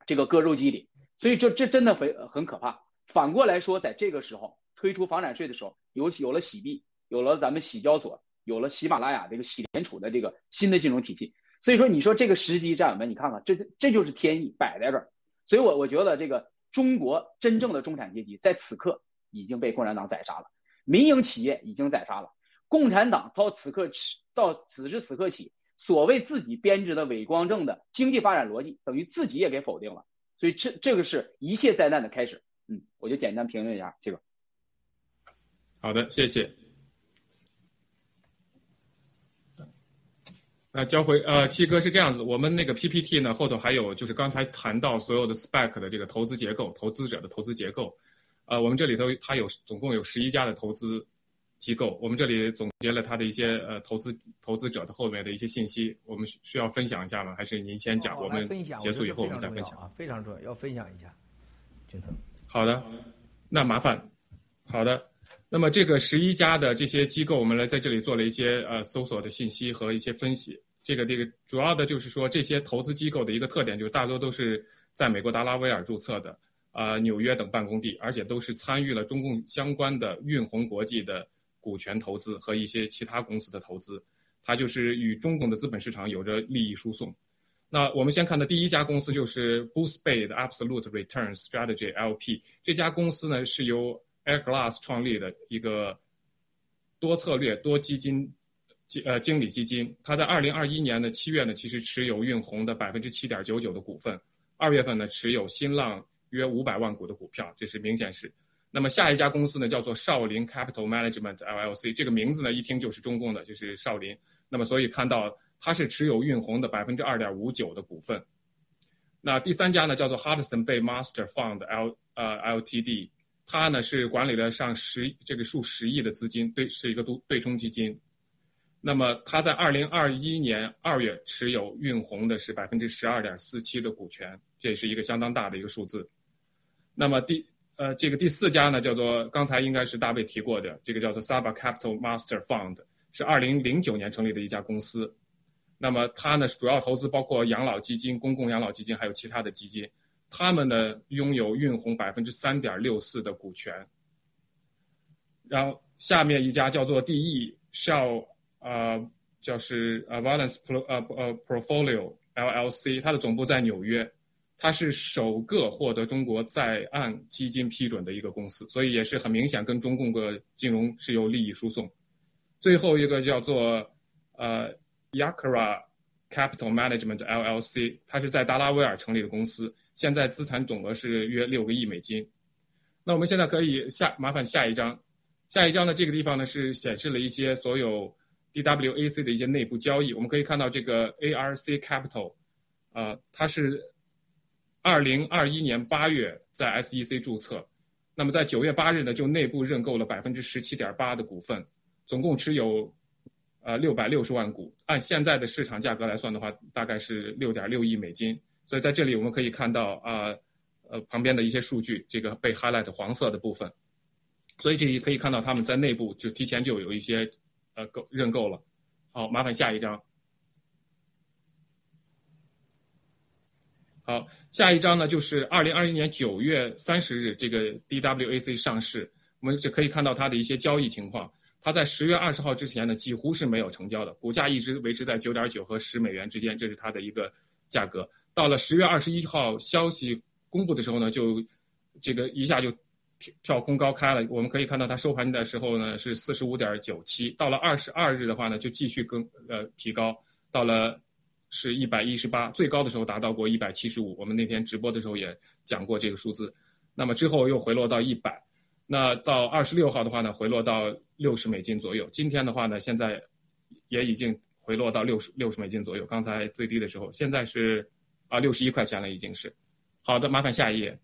这个割肉机里，所以这这真的很很可怕。反过来说，在这个时候推出房产税的时候，有有了洗币，有了咱们洗交所，有了喜马拉雅这个洗联储的这个新的金融体系，所以说你说这个时机，战友们，你看看，这这就是天意摆在这儿。所以我我觉得这个中国真正的中产阶级在此刻已经被共产党宰杀了，民营企业已经宰杀了，共产党到此刻起到此时此刻起，所谓自己编织的伪光正的经济发展逻辑，等于自己也给否定了。所以这这个是一切灾难的开始。嗯，我就简单评论一下这个。好的，谢谢。那交回呃，七哥是这样子，我们那个 PPT 呢后头还有就是刚才谈到所有的 SPAC 的这个投资结构，投资者的投资结构，呃，我们这里头它有总共有十一家的投资机构，我们这里总结了他的一些呃投资投资者的后面的一些信息，我们需需要分享一下吗？还是您先讲，我们结束以后我们再分享啊，非常重要，要分享一下，君腾。好的，那麻烦，好的。那么这个十一家的这些机构，我们来在这里做了一些呃搜索的信息和一些分析。这个这个主要的就是说，这些投资机构的一个特点就是大多都是在美国达拉维尔注册的，啊，纽约等办公地，而且都是参与了中共相关的运鸿国际的股权投资和一些其他公司的投资，它就是与中共的资本市场有着利益输送。那我们先看的第一家公司就是 Boost Bay 的 Absolute Return Strategy LP，这家公司呢是由 Airglass 创立的一个多策略多基金。经呃经理基金，它在二零二一年的七月呢，其实持有运宏的百分之七点九九的股份，二月份呢持有新浪约五百万股的股票，这是明显是。那么下一家公司呢叫做少林 Capital Management LLC，这个名字呢一听就是中共的，就是少林。那么所以看到它是持有运鸿的百分之二点五九的股份。那第三家呢叫做 Hudson Bay Master Fund L 呃 Ltd，它呢是管理了上十这个数十亿的资金，对是一个对对冲基金。那么，它在二零二一年二月持有运鸿的是百分之十二点四七的股权，这也是一个相当大的一个数字。那么第呃这个第四家呢，叫做刚才应该是大卫提过的，这个叫做 Saba Capital Master Fund，是二零零九年成立的一家公司。那么它呢是主要投资包括养老基金、公共养老基金还有其他的基金，他们呢拥有运鸿百分之三点六四的股权。然后下面一家叫做 DE Shell。呃，就是呃 Valence Pro 呃呃 Portfolio LLC，它的总部在纽约，它是首个获得中国在岸基金批准的一个公司，所以也是很明显跟中共的金融是有利益输送。最后一个叫做呃 Yakra Capital Management LLC，它是在达拉维尔成立的公司，现在资产总额是约六个亿美金。那我们现在可以下麻烦下一张，下一张呢这个地方呢是显示了一些所有。DWAC 的一些内部交易，我们可以看到这个 ARC Capital，啊，它是二零二一年八月在 SEC 注册，那么在九月八日呢，就内部认购了百分之十七点八的股份，总共持有呃六百六十万股，按现在的市场价格来算的话，大概是六点六亿美金。所以在这里我们可以看到啊，呃旁边的一些数据，这个被 highlight 黄色的部分，所以这里可以看到他们在内部就提前就有一些。呃，购认购了，好，麻烦下一张。好，下一张呢，就是二零二一年九月三十日，这个 DWAC 上市，我们就可以看到它的一些交易情况。它在十月二十号之前呢，几乎是没有成交的，股价一直维持在九点九和十美元之间，这是它的一个价格。到了十月二十一号消息公布的时候呢，就这个一下就。跳空高开了，我们可以看到它收盘的时候呢是四十五点九七，到了二十二日的话呢就继续更呃提高，到了是一百一十八，最高的时候达到过一百七十五。我们那天直播的时候也讲过这个数字，那么之后又回落到一百，那到二十六号的话呢回落到六十美金左右。今天的话呢现在也已经回落到六十六十美金左右，刚才最低的时候现在是啊六十一块钱了已经是。好的，麻烦下一页。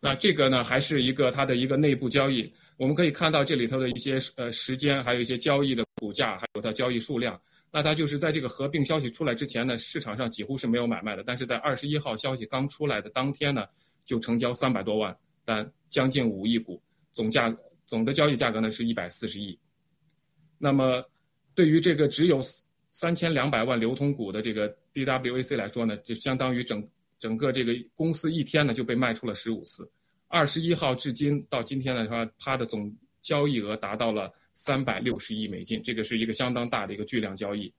那这个呢，还是一个它的一个内部交易。我们可以看到这里头的一些呃时间，还有一些交易的股价，还有它交易数量。那它就是在这个合并消息出来之前呢，市场上几乎是没有买卖的。但是在二十一号消息刚出来的当天呢，就成交三百多万单，将近五亿股，总价总的交易价格呢是一百四十亿。那么对于这个只有三千两百万流通股的这个 DWAC 来说呢，就相当于整整个这个公司一天呢就被卖出了十五次。二十一号至今到今天的话，它的总交易额达到了三百六十亿美金，这个是一个相当大的一个巨量交易。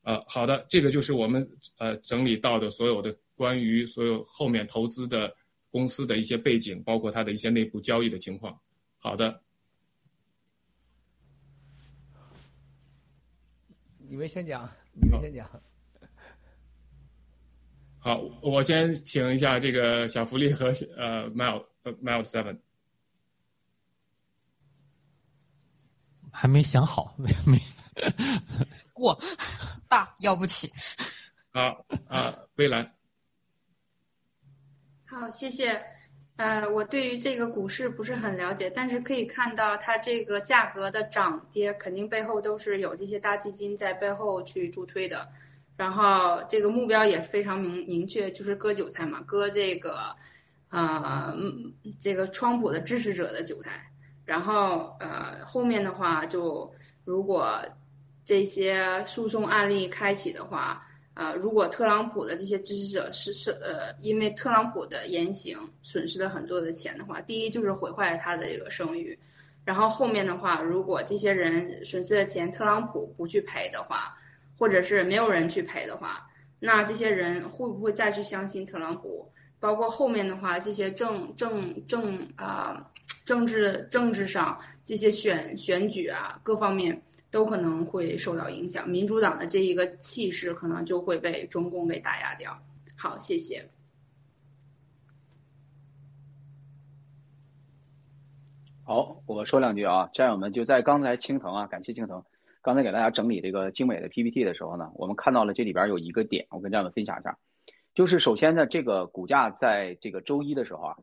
呃，好的，这个就是我们呃整理到的所有的关于所有后面投资的公司的一些背景，包括它的一些内部交易的情况。好的，你们先讲，你们先讲。好，我先请一下这个小福利和呃 Mile 呃 Mile Seven。还没想好，没没过大要不起。好 啊，蔚蓝。好，谢谢。呃，我对于这个股市不是很了解，但是可以看到它这个价格的涨跌，肯定背后都是有这些大基金在背后去助推的。然后这个目标也非常明明确，就是割韭菜嘛，割这个呃这个川普的支持者的韭菜。然后呃后面的话，就如果这些诉讼案例开启的话。呃，如果特朗普的这些支持者是是呃，因为特朗普的言行损失了很多的钱的话，第一就是毁坏了他的这个声誉，然后后面的话，如果这些人损失的钱特朗普不去赔的话，或者是没有人去赔的话，那这些人会不会再去相信特朗普？包括后面的话，这些政政政啊，政治政治上这些选选举啊，各方面。都可能会受到影响，民主党的这一个气势可能就会被中共给打压掉。好，谢谢。好，我说两句啊，战友们就在刚才青藤啊，感谢青藤，刚才给大家整理这个精美的 PPT 的时候呢，我们看到了这里边有一个点，我跟战友们分享一下，就是首先呢，这个股价在这个周一的时候啊。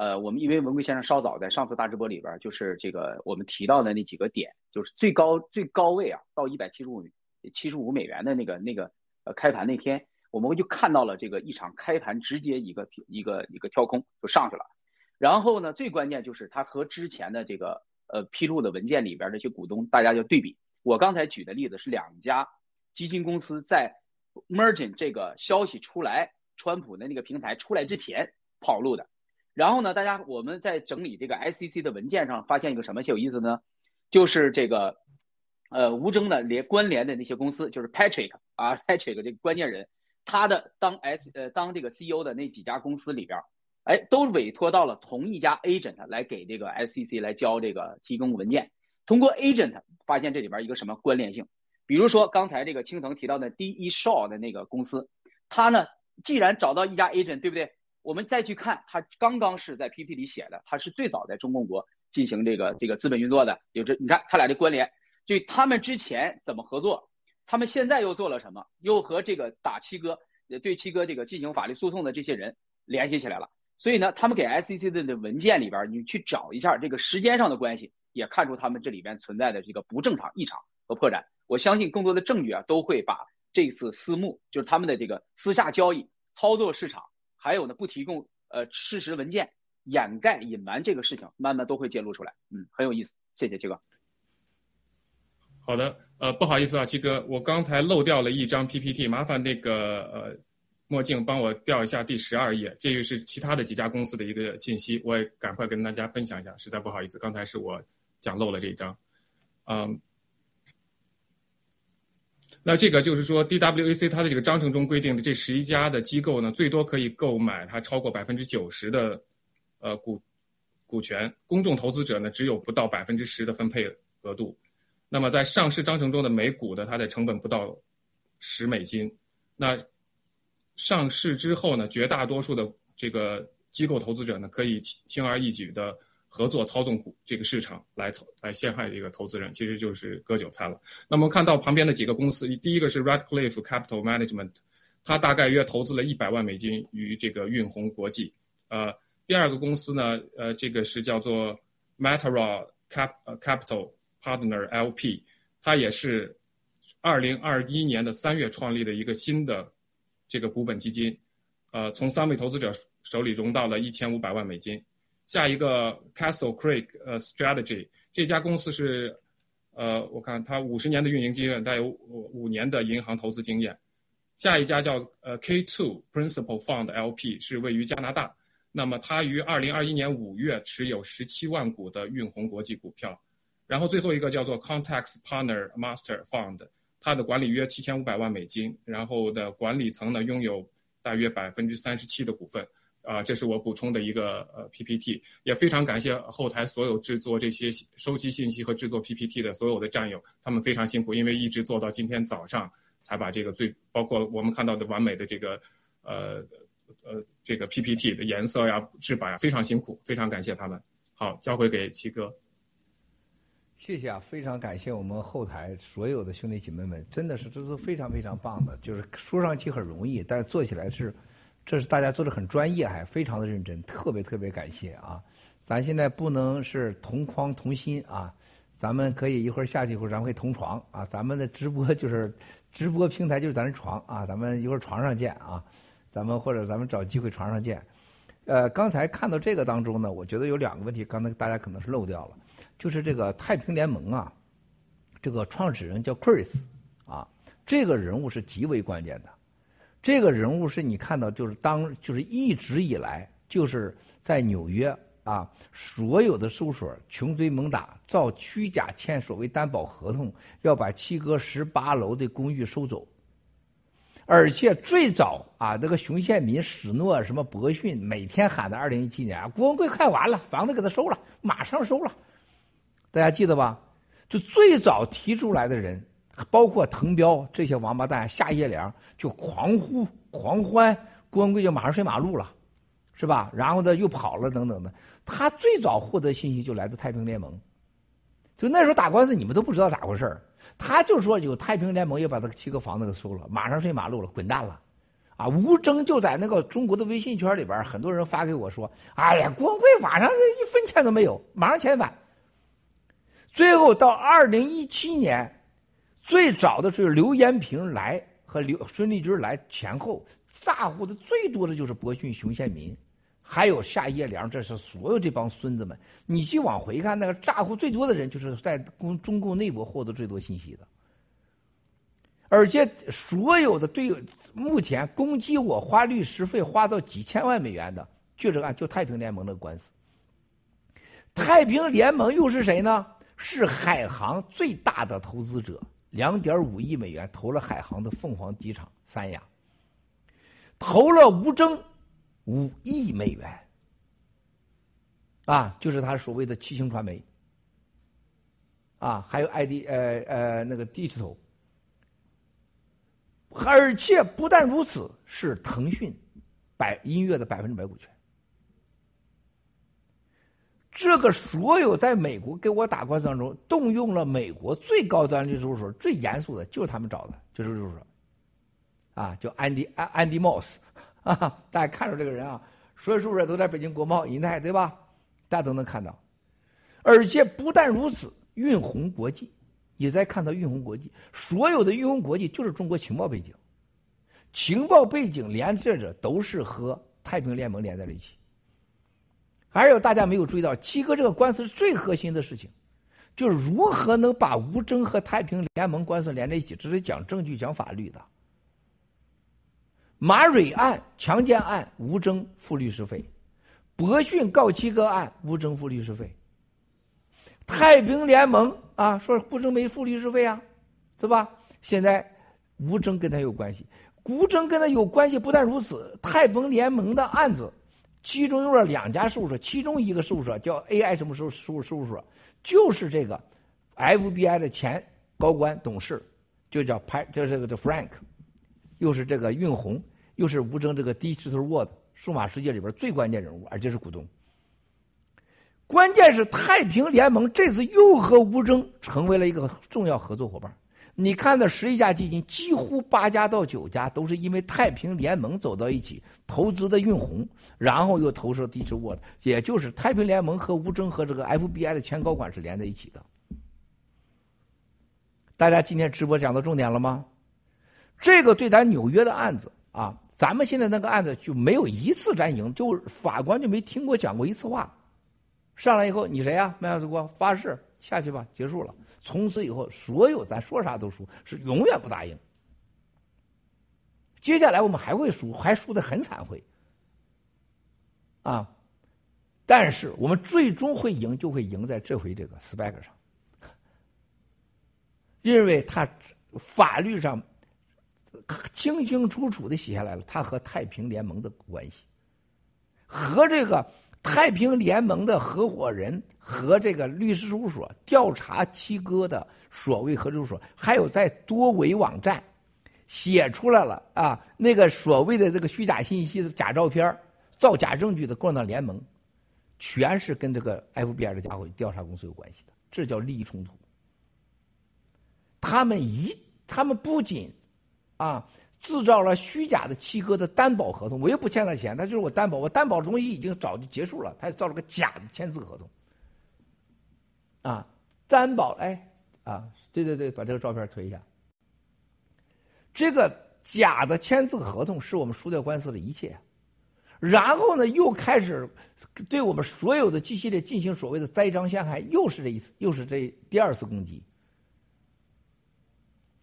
呃，我们因为文贵先生稍早在上次大直播里边，就是这个我们提到的那几个点，就是最高最高位啊，到一百七十五七十五美元的那个那个呃开盘那天，我们就看到了这个一场开盘直接一个一个一个跳空就上去了。然后呢，最关键就是它和之前的这个呃披露的文件里边这些股东，大家就对比。我刚才举的例子是两家基金公司在 m e r g i n 这个消息出来，川普的那个平台出来之前跑路的。然后呢，大家我们在整理这个 SEC 的文件上发现一个什么有意思呢？就是这个呃吴征的连关联的那些公司，就是 Patrick 啊 Patrick 这个关键人，他的当 S 呃当这个 CEO 的那几家公司里边，哎，都委托到了同一家 agent 来给这个 SEC 来交这个提供文件。通过 agent 发现这里边一个什么关联性？比如说刚才这个青藤提到的 D E Shaw 的那个公司，他呢既然找到一家 agent，对不对？我们再去看，他刚刚是在 PPT 里写的，他是最早在中共国进行这个这个资本运作的。有这，你看他俩的关联，就他们之前怎么合作，他们现在又做了什么，又和这个打七哥，对七哥这个进行法律诉讼的这些人联系起来了。所以呢，他们给 SEC 的的文件里边，你去找一下这个时间上的关系，也看出他们这里边存在的这个不正常、异常和破绽。我相信更多的证据啊，都会把这次私募，就是他们的这个私下交易、操作市场。还有呢，不提供呃事实文件，掩盖隐瞒这个事情，慢慢都会揭露出来。嗯，很有意思，谢谢七哥。好的，呃，不好意思啊，七哥，我刚才漏掉了一张 PPT，麻烦那个呃墨镜帮我调一下第十二页，这个是其他的几家公司的一个信息，我也赶快跟大家分享一下，实在不好意思，刚才是我讲漏了这一张，嗯。那这个就是说，DWAC 它的这个章程中规定的这十一家的机构呢，最多可以购买它超过百分之九十的，呃股股权。公众投资者呢，只有不到百分之十的分配额度。那么在上市章程中的每股的它的成本不到十美金。那上市之后呢，绝大多数的这个机构投资者呢，可以轻而易举的。合作操纵股这个市场来操来陷害这个投资人，其实就是割韭菜了。那么看到旁边的几个公司，第一个是 Red Cliff Capital Management，它大概约投资了一百万美金于这个运鸿国际。呃，第二个公司呢，呃，这个是叫做 Matara Cap Capital Partner LP，它也是二零二一年的三月创立的一个新的这个股本基金，呃，从三位投资者手里融到了一千五百万美金。下一个 Castle Creek 呃 Strategy 这家公司是，呃，我看它五十年的运营经验，带有五年的银行投资经验。下一家叫呃 K Two Principal Fund LP 是位于加拿大，那么它于二零二一年五月持有十七万股的运宏国际股票。然后最后一个叫做 Context Partner Master Fund，它的管理约七千五百万美金，然后的管理层呢拥有大约百分之三十七的股份。啊，这是我补充的一个呃 PPT，也非常感谢后台所有制作这些收集信息和制作 PPT 的所有的战友，他们非常辛苦，因为一直做到今天早上才把这个最包括我们看到的完美的这个呃呃这个 PPT 的颜色呀、制版呀，非常辛苦，非常感谢他们。好，交回给七哥。谢谢啊，非常感谢我们后台所有的兄弟姐妹们，真的是这是非常非常棒的，就是说上去很容易，但是做起来是。这是大家做的很专业，还非常的认真，特别特别感谢啊！咱现在不能是同框同心啊，咱们可以一会儿下去，一会儿咱们可以同床啊。咱们的直播就是直播平台就是咱的床啊，咱们一会儿床上见啊，咱们或者咱们找机会床上见。呃，刚才看到这个当中呢，我觉得有两个问题，刚才大家可能是漏掉了，就是这个太平联盟啊，这个创始人叫 Chris 啊，这个人物是极为关键的。这个人物是你看到，就是当就是一直以来就是在纽约啊，所有的事务所穷追猛打，造虚假签所谓担保合同，要把七哥十八楼的公寓收走。而且最早啊，那个熊宪民、史诺什么博讯，每天喊的二零一七年啊，郭文贵快完了，房子给他收了，马上收了，大家记得吧？就最早提出来的人。包括滕彪这些王八蛋，夏叶良就狂呼狂欢，郭文贵就马上睡马路了，是吧？然后呢又跑了等等的。他最早获得信息就来自太平联盟，就那时候打官司你们都不知道咋回事他就说有太平联盟要把这个七个房子给收了，马上睡马路了，滚蛋了，啊！吴征就在那个中国的微信圈里边，很多人发给我说：“哎呀，郭文贵晚上一分钱都没有，马上遣返。”最后到二零一七年。最早的是刘延平来和刘孙立军来前后诈唬的最多的就是博讯、熊宪民，还有夏叶良，这是所有这帮孙子们。你去往回看，那个诈唬最多的人，就是在中中共内部获得最多信息的。而且所有的对目前攻击我花律师费花到几千万美元的，就这个案，就太平联盟的官司。太平联盟又是谁呢？是海航最大的投资者。两点五亿美元投了海航的凤凰机场三亚，投了吴征五亿美元，啊，就是他所谓的七星传媒，啊，还有 ID 呃呃那个 Digital，而且不但如此，是腾讯百音乐的百分之百股权。这个所有在美国给我打官司当中动用了美国最高端律师事务所、最严肃的，就是他们找的，就是律师所，啊，叫安迪安安迪莫斯，啊，大家看着这个人啊，所有事务所都在北京国贸银泰，对吧？大家都能看到，而且不但如此，运宏国际也在看到运宏国际，所有的运宏国际就是中国情报背景，情报背景连接着都是和太平联盟连在了一起。还有大家没有注意到，七哥这个官司是最核心的事情，就是如何能把吴征和太平联盟官司连在一起，这是讲证据、讲法律的。马蕊案、强奸案，吴征付律师费；博讯告七哥案，吴征付律师费。太平联盟啊，说吴征没付律师费啊，是吧？现在吴征跟他有关系，吴征跟他有关系，不但如此，太平联盟的案子。其中用了两家事务所，其中一个事务所叫 AI 什么事务事务事务所，就是这个 FBI 的前高官董事，就叫派，就是这个 Frank，又是这个运宏，又是吴征这个 Digital World 数码世界里边最关键人物，而且是股东。关键是太平联盟这次又和吴征成为了一个重要合作伙伴。你看，的十一家基金，几乎八家到九家都是因为太平联盟走到一起投资的运红，然后又投射地质沃的，也就是太平联盟和吴征和这个 FBI 的前高管是连在一起的。大家今天直播讲到重点了吗？这个对咱纽约的案子啊，咱们现在那个案子就没有一次咱赢，就法官就没听过讲过一次话，上来以后，你谁呀？麦克斯国发誓下去吧，结束了。从此以后，所有咱说啥都输，是永远不答应。接下来我们还会输，还输的很惨会。啊，但是我们最终会赢，就会赢在这回这个 SPAC 上，因为他法律上清清楚楚的写下来了，他和太平联盟的关系，和这个。太平联盟的合伙人和这个律师事务所调查七哥的所谓合作所，还有在多维网站写出来了啊，那个所谓的这个虚假信息的假照片、造假证据的共产党联盟，全是跟这个 FBI 的家伙调查公司有关系的，这叫利益冲突。他们一，他们不仅啊。制造了虚假的七哥的担保合同，我又不欠他钱，他就是我担保，我担保的东西已经早就结束了，他造了个假的签字合同，啊，担保，哎，啊，对对对，把这个照片推一下，这个假的签字合同是我们输掉官司的一切，然后呢，又开始对我们所有的机系列进行所谓的栽赃陷害，又是这一次，又是这第二次攻击。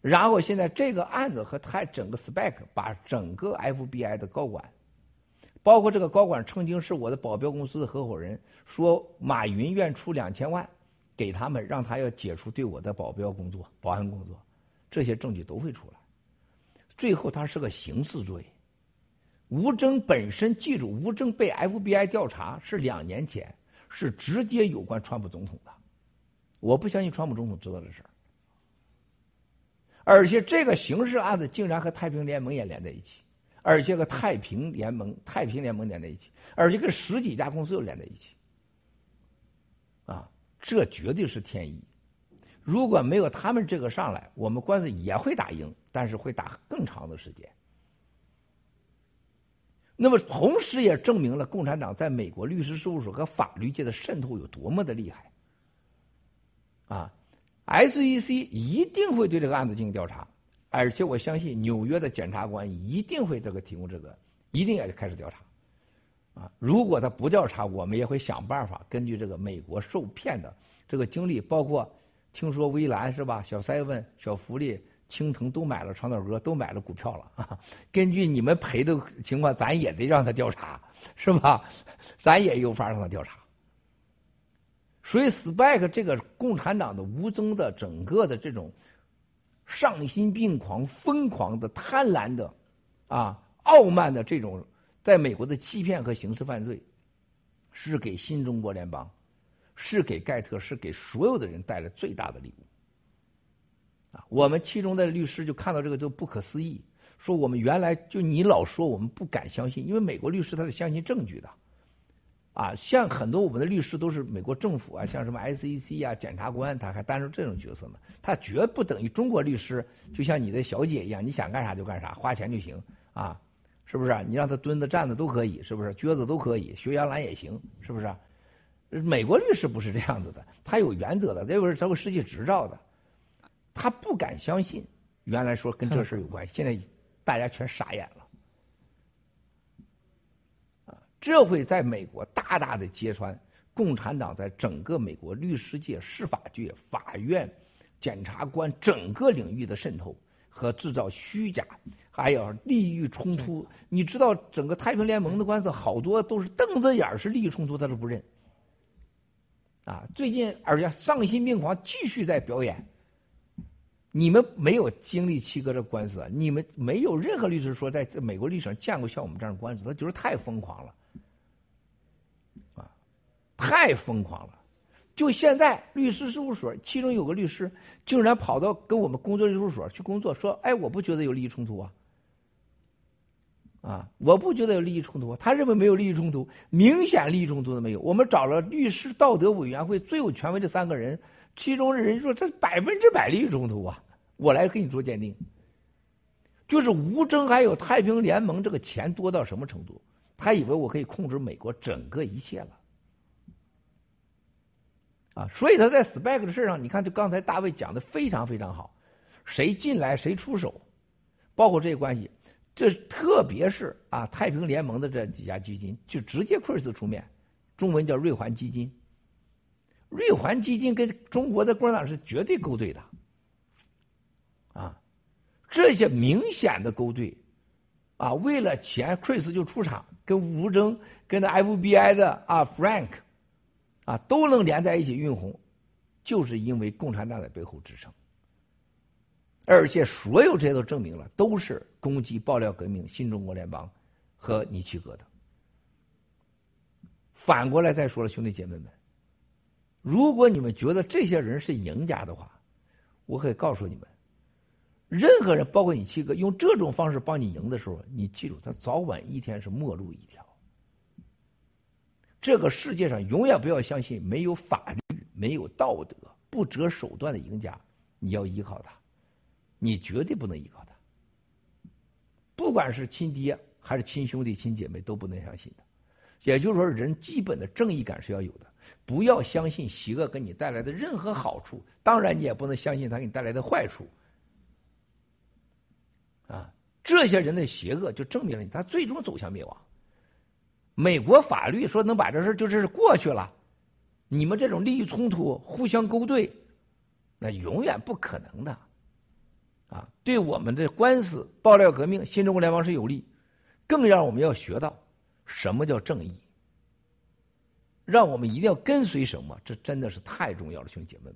然后现在这个案子和他整个 spec 把整个 FBI 的高管，包括这个高管曾经是我的保镖公司的合伙人，说马云愿出两千万给他们，让他要解除对我的保镖工作、保安工作，这些证据都会出来。最后他是个刑事罪。吴征本身，记住，吴征被 FBI 调查是两年前，是直接有关川普总统的。我不相信川普总统知道这事儿。而且这个刑事案子竟然和太平联盟也连在一起，而且和太平联盟、太平联盟连在一起，而且跟十几家公司又连在一起，啊，这绝对是天意。如果没有他们这个上来，我们官司也会打赢，但是会打更长的时间。那么，同时也证明了共产党在美国律师事务所和法律界的渗透有多么的厉害，啊。S.E.C. 一定会对这个案子进行调查，而且我相信纽约的检察官一定会这个提供这个，一定要开始调查。啊，如果他不调查，我们也会想办法根据这个美国受骗的这个经历，包括听说微蓝是吧？小 seven、小福利、青藤都买了长岛哥都买了股票了啊。根据你们赔的情况，咱也得让他调查，是吧？咱也有法让他调查。所以，Spike 这个共产党的无争的整个的这种丧心病狂、疯狂的、贪婪的、啊傲慢的这种，在美国的欺骗和刑事犯罪，是给新中国联邦，是给盖特，是给所有的人带来最大的礼物。啊，我们其中的律师就看到这个就不可思议，说我们原来就你老说我们不敢相信，因为美国律师他是相信证据的。啊，像很多我们的律师都是美国政府啊，像什么 SEC 啊、检察官，他还担任这种角色呢。他绝不等于中国律师，就像你的小姐一样，你想干啥就干啥，花钱就行啊，是不是？你让他蹲着站着都可以，是不是？撅着都可以，学摇篮也行，是不是？美国律师不是这样子的，他有原则的，这个是他会实际执照的。他不敢相信，原来说跟这事有关系，现在大家全傻眼了。这会在美国大大的揭穿共产党在整个美国律师界、司法界、法院、检察官整个领域的渗透和制造虚假，还有利益冲突。你知道，整个太平联盟的官司好多都是瞪着眼是利益冲突，他都不认。啊，最近而且丧心病狂，继续在表演。你们没有经历七哥这官司，你们没有任何律师说在美国历史上见过像我们这样的官司，他就是太疯狂了。太疯狂了！就现在，律师事务所其中有个律师，竟然跑到跟我们工作律师所去工作，说：“哎，我不觉得有利益冲突啊，啊，我不觉得有利益冲突。”他认为没有利益冲突，明显利益冲突都没有。我们找了律师道德委员会最有权威的三个人，其中人说：“这百分之百利益冲突啊！”我来给你做鉴定，就是吴征还有太平联盟这个钱多到什么程度？他以为我可以控制美国整个一切了。啊，所以他在 SPAC 的事上，你看，就刚才大卫讲的非常非常好，谁进来谁出手，包括这些关系，这特别是啊，太平联盟的这几家基金就直接 Chris 出面，中文叫瑞环基金，瑞环基金跟中国的共产党是绝对勾兑的，啊，这些明显的勾兑，啊，为了钱，Chris 就出场，跟吴征、跟那 FBI 的啊 Frank，啊，都能连在一起运红，就是因为共产党在背后支撑。而且所有这些都证明了，都是攻击爆料革命、新中国联邦和尼奇格的。反过来再说了，兄弟姐妹们，如果你们觉得这些人是赢家的话，我可以告诉你们，任何人，包括你七哥，用这种方式帮你赢的时候，你记住，他早晚一天是末路一条。这个世界上永远不要相信没有法律、没有道德、不择手段的赢家，你要依靠他。你绝对不能依靠他，不管是亲爹还是亲兄弟、亲姐妹，都不能相信的。也就是说，人基本的正义感是要有的，不要相信邪恶给你带来的任何好处，当然你也不能相信他给你带来的坏处。啊，这些人的邪恶就证明了他最终走向灭亡。美国法律说能把这事就是过去了，你们这种利益冲突、互相勾兑，那永远不可能的。啊，对我们的官司、爆料革命、新中国联邦是有利，更让我们要学到什么叫正义，让我们一定要跟随什么，这真的是太重要了，兄弟姐妹们，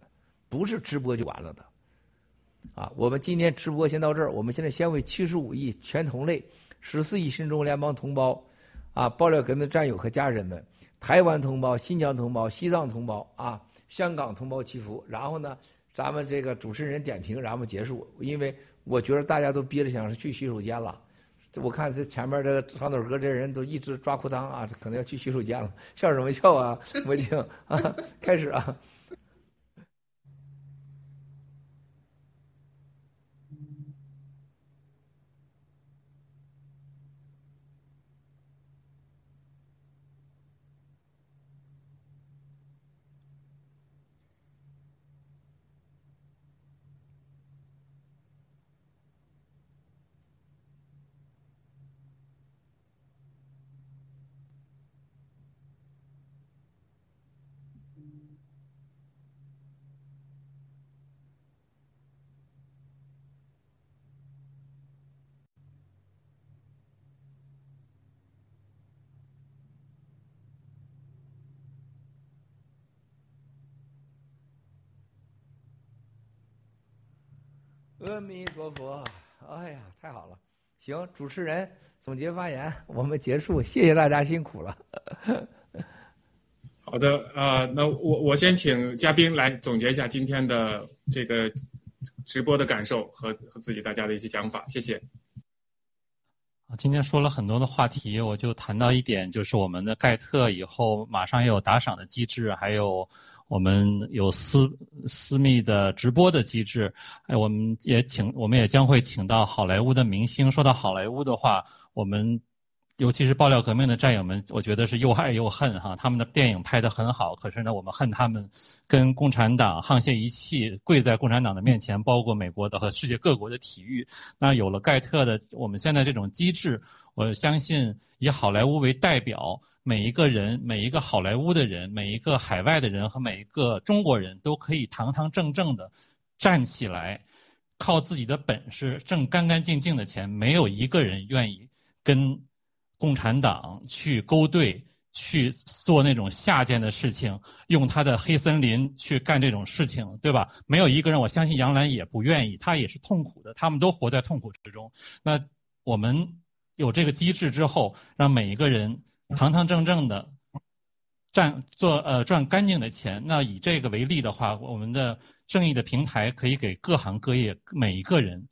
不是直播就完了的。啊，我们今天直播先到这儿，我们现在先为七十五亿全同类、十四亿新中国联邦同胞，啊，爆料革命战友和家人们，台湾同胞、新疆同胞、西藏同胞啊，香港同胞祈福，然后呢？咱们这个主持人点评，然后结束。因为我觉得大家都憋着想是去洗手间了。我看这前面这个长腿哥这人都一直抓裤裆啊，可能要去洗手间了。笑什么笑啊？文静啊，开始啊。阿弥陀佛，哎呀，太好了！行，主持人总结发言，我们结束，谢谢大家辛苦了。好的，啊，那我我先请嘉宾来总结一下今天的这个直播的感受和和自己大家的一些想法，谢谢。今天说了很多的话题，我就谈到一点，就是我们的盖特以后马上也有打赏的机制，还有我们有私私密的直播的机制。哎，我们也请，我们也将会请到好莱坞的明星。说到好莱坞的话，我们。尤其是爆料革命的战友们，我觉得是又爱又恨哈。他们的电影拍得很好，可是呢，我们恨他们跟共产党沆瀣一气，跪在共产党的面前，包括美国的和世界各国的体育。那有了盖特的我们现在这种机制，我相信以好莱坞为代表，每一个人、每一个好莱坞的人、每一个海外的人和每一个中国人都可以堂堂正正的站起来，靠自己的本事挣干干净净的钱。没有一个人愿意跟。共产党去勾兑，去做那种下贱的事情，用他的黑森林去干这种事情，对吧？没有一个人，我相信杨澜也不愿意，他也是痛苦的，他们都活在痛苦之中。那我们有这个机制之后，让每一个人堂堂正正的赚做呃赚干净的钱。那以这个为例的话，我们的正义的平台可以给各行各业每一个人。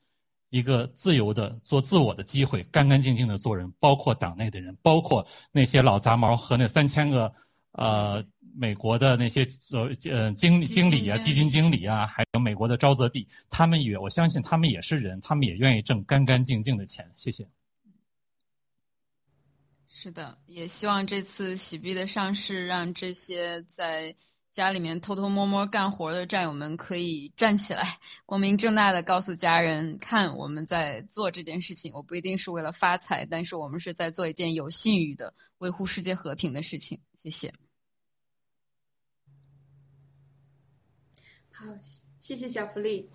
一个自由的做自我的机会，干干净净的做人，包括党内的人，包括那些老杂毛和那三千个呃美国的那些呃呃经经理啊、基金经理啊，还有美国的沼泽地，他们也我相信他们也是人，他们也愿意挣干干净净的钱。谢谢。是的，也希望这次喜币的上市让这些在。家里面偷偷摸摸干活的战友们可以站起来，光明正大的告诉家人：看，我们在做这件事情。我不一定是为了发财，但是我们是在做一件有信誉的、维护世界和平的事情。谢谢。好，谢谢小福利。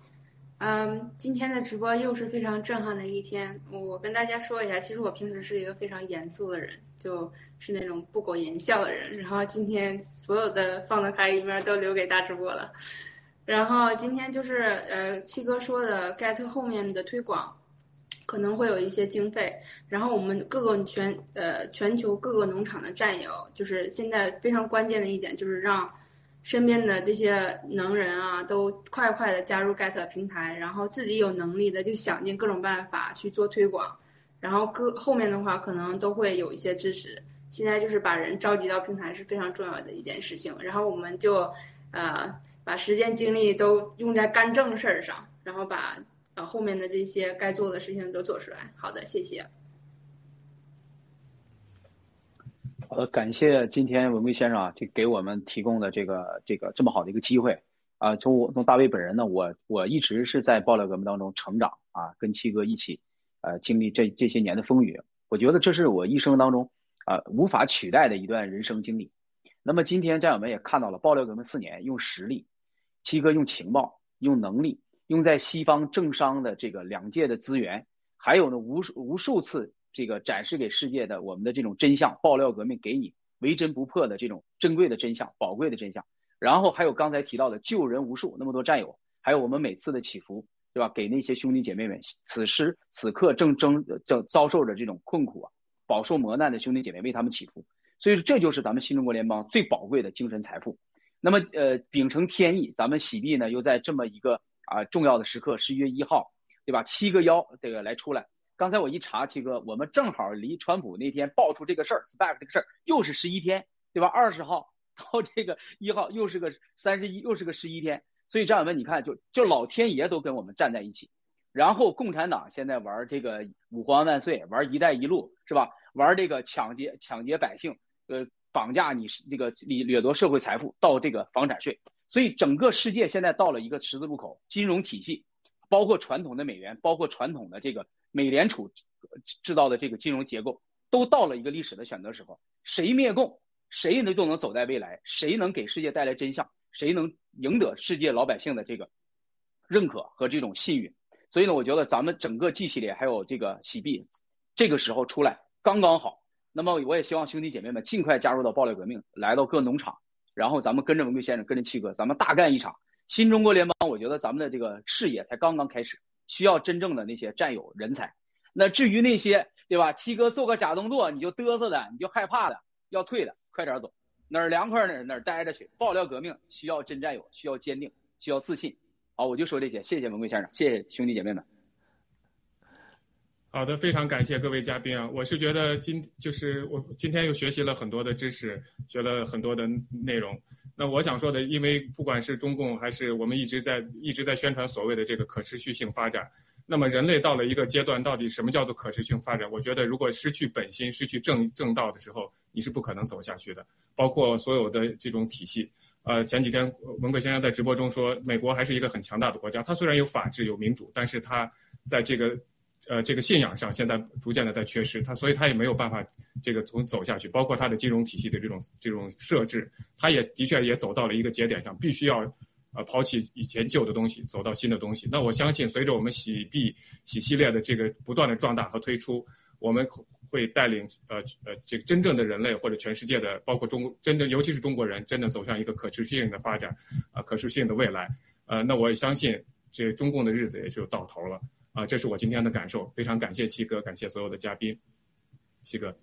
嗯，今天的直播又是非常震撼的一天。我跟大家说一下，其实我平时是一个非常严肃的人，就是那种不苟言笑的人。然后今天所有的放得开一面都留给大直播了。然后今天就是呃，七哥说的 get 后面的推广可能会有一些经费。然后我们各个全呃全球各个农场的战友，就是现在非常关键的一点就是让。身边的这些能人啊，都快快的加入 Get 平台，然后自己有能力的就想尽各种办法去做推广，然后各后面的话可能都会有一些支持。现在就是把人召集到平台是非常重要的一件事情，然后我们就呃把时间精力都用在干正事儿上，然后把呃后面的这些该做的事情都做出来。好的，谢谢。呃，感谢今天文贵先生啊，这给我们提供的这个这个这么好的一个机会啊。从我从大卫本人呢，我我一直是在爆料革命当中成长啊，跟七哥一起呃经历这这些年的风雨，我觉得这是我一生当中啊无法取代的一段人生经历。那么今天战友们也看到了，爆料革命四年用实力，七哥用情报、用能力、用在西方政商的这个两界的资源，还有呢无数无数次。这个展示给世界的我们的这种真相，爆料革命给你为真不破的这种珍贵的真相、宝贵的真相。然后还有刚才提到的救人无数，那么多战友，还有我们每次的祈福，对吧？给那些兄弟姐妹们，此时此刻正正正遭受着这种困苦啊，饱受磨难的兄弟姐妹，为他们祈福。所以说，这就是咱们新中国联邦最宝贵的精神财富。那么，呃，秉承天意，咱们喜币呢，又在这么一个啊重要的时刻，十一月一号，对吧？七个幺这个来出来。刚才我一查，七哥，我们正好离川普那天爆出这个事儿，SPAC 这个事儿又是十一天，对吧？二十号到这个一号又是个三十一，又是个十一天。所以战友们，你看，就就老天爷都跟我们站在一起。然后共产党现在玩这个五环万岁，玩一带一路，是吧？玩这个抢劫抢劫百姓，呃，绑架你这个掠掠夺社会财富，到这个房产税。所以整个世界现在到了一个十字路口，金融体系，包括传统的美元，包括传统的这个。美联储制造的这个金融结构都到了一个历史的选择时候，谁灭共，谁能都能走在未来，谁能给世界带来真相，谁能赢得世界老百姓的这个认可和这种信誉。所以呢，我觉得咱们整个 G 系列还有这个洗币，这个时候出来刚刚好。那么我也希望兄弟姐妹们尽快加入到暴力革命，来到各农场，然后咱们跟着文贵先生，跟着七哥，咱们大干一场新中国联邦。我觉得咱们的这个事业才刚刚开始。需要真正的那些战友人才，那至于那些对吧？七哥做个假动作你就嘚瑟的，你就害怕的，要退的，快点走，哪儿凉快哪儿哪儿待着去。爆料革命需要真战友，需要坚定，需要自信。好，我就说这些，谢谢文贵先生，谢谢兄弟姐妹们。好的，非常感谢各位嘉宾啊！我是觉得今就是我今天又学习了很多的知识，学了很多的内容。那我想说的，因为不管是中共还是我们一直在一直在宣传所谓的这个可持续性发展，那么人类到了一个阶段，到底什么叫做可持续性发展？我觉得如果失去本心、失去正正道的时候，你是不可能走下去的。包括所有的这种体系，呃，前几天文贵先生在直播中说，美国还是一个很强大的国家，它虽然有法治、有民主，但是它在这个。呃，这个信仰上现在逐渐的在缺失，他所以他也没有办法这个从走下去，包括他的金融体系的这种这种设置，他也的确也走到了一个节点上，必须要呃抛弃以前旧的东西，走到新的东西。那我相信，随着我们洗币洗系列的这个不断的壮大和推出，我们会带领呃呃这个真正的人类或者全世界的，包括中真正尤其是中国人，真的走向一个可持续性的发展，啊，可持续性的未来。呃，那我也相信，这中共的日子也就到头了。啊，这是我今天的感受，非常感谢七哥，感谢所有的嘉宾，七哥。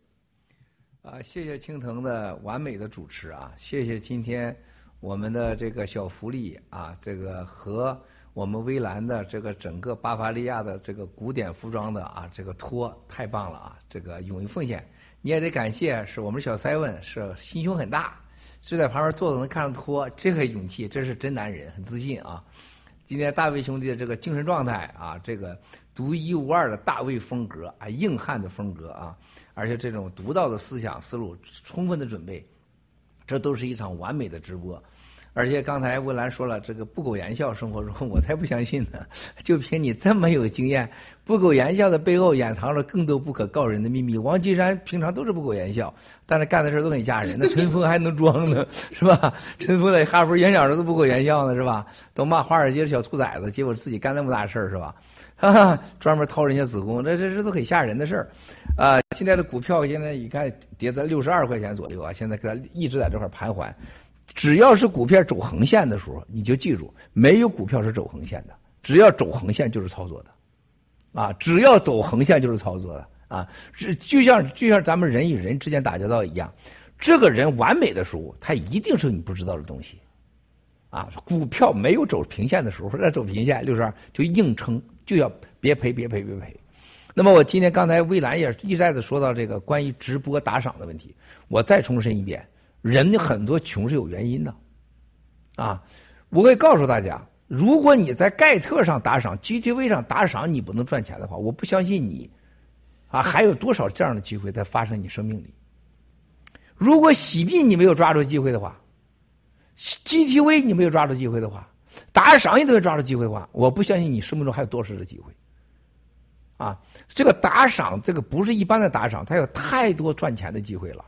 啊，谢谢青藤的完美的主持啊，谢谢今天我们的这个小福利啊，这个和我们微蓝的这个整个巴伐利亚的这个古典服装的啊，这个托太棒了啊，这个勇于奉献，你也得感谢是我们小 seven 是心胸很大，就在旁边坐着能看着托，这个勇气这是真男人，很自信啊。今天大卫兄弟的这个精神状态啊，这个独一无二的大卫风格啊，硬汉的风格啊，而且这种独到的思想思路，充分的准备，这都是一场完美的直播。而且刚才魏兰说了，这个不苟言笑，生活中我才不相信呢。就凭你这么有经验，不苟言笑的背后掩藏着更多不可告人的秘密。王岐山平常都是不苟言笑，但是干的事都很吓人。那陈峰还能装呢，是吧？陈峰在哈佛演讲时都不苟言笑呢，是吧？都骂华尔街的小兔崽子，结果自己干那么大事儿，是吧？啊，专门掏人家子宫，这这这都很吓人的事儿。啊，现在的股票现在一看跌在六十二块钱左右啊，现在给它一直在这块盘桓。只要是股票走横线的时候，你就记住，没有股票是走横线的。只要走横线就是操作的，啊，只要走横线就是操作的啊。是就像就像咱们人与人之间打交道一样，这个人完美的时候，他一定是你不知道的东西，啊，股票没有走平线的时候，在走平线六十二就硬撑，就要别赔别赔别赔。那么我今天刚才魏兰也一再的说到这个关于直播打赏的问题，我再重申一遍。人家很多穷是有原因的，啊，我可以告诉大家，如果你在盖特上打赏、GTV 上打赏，你不能赚钱的话，我不相信你，啊，还有多少这样的机会在发生你生命里？如果洗币你没有抓住机会的话，GTV 你没有抓住机会的话，打赏你都没抓住机会的话，我不相信你生命中还有多少的机会。啊，这个打赏，这个不是一般的打赏，它有太多赚钱的机会了。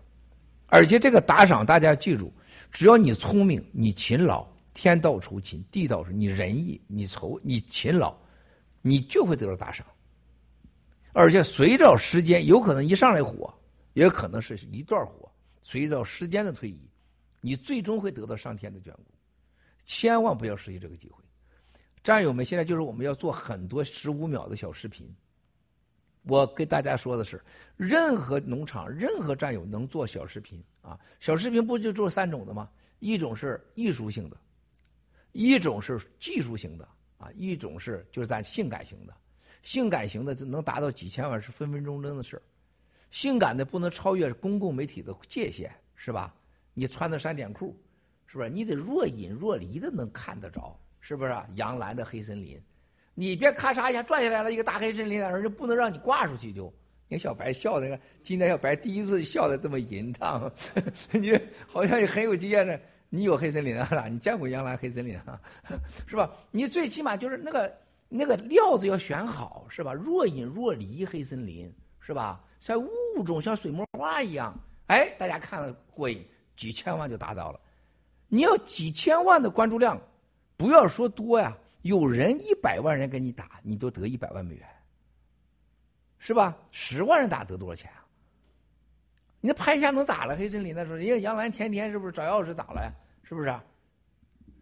而且这个打赏，大家记住，只要你聪明，你勤劳，天道酬勤，地道是你仁义，你酬，你勤劳，你就会得到打赏。而且随着时间，有可能一上来火，也可能是一段火。随着时间的推移，你最终会得到上天的眷顾。千万不要失去这个机会，战友们！现在就是我们要做很多十五秒的小视频。我跟大家说的是，任何农场、任何战友能做小视频啊，小视频不就做三种的吗？一种是艺术性的，一种是技术性的啊，一种是就是咱性感型的。性感型的就能达到几千万是分分钟钟的事性感的不能超越公共媒体的界限，是吧？你穿的三点裤，是不是？你得若隐若离的能看得着，是不是？杨澜的黑森林。你别咔嚓一下转下来了，一个大黑森林，人就不能让你挂出去就。你看小白笑的，今天小白第一次笑的这么淫荡，你好像也很有经验的。你有黑森林啊？你见过杨澜黑森林啊？是吧？你最起码就是那个那个料子要选好，是吧？若隐若离黑森林，是吧？像雾中像水墨画一样，哎，大家看了过瘾，几千万就达到了。你要几千万的关注量，不要说多呀。有人一百万人跟你打，你都得一百万美元，是吧？十万人打得多少钱啊？你那拍一下能咋了？黑森林那时候，人家杨澜天天是不是找钥匙咋了呀？是不是？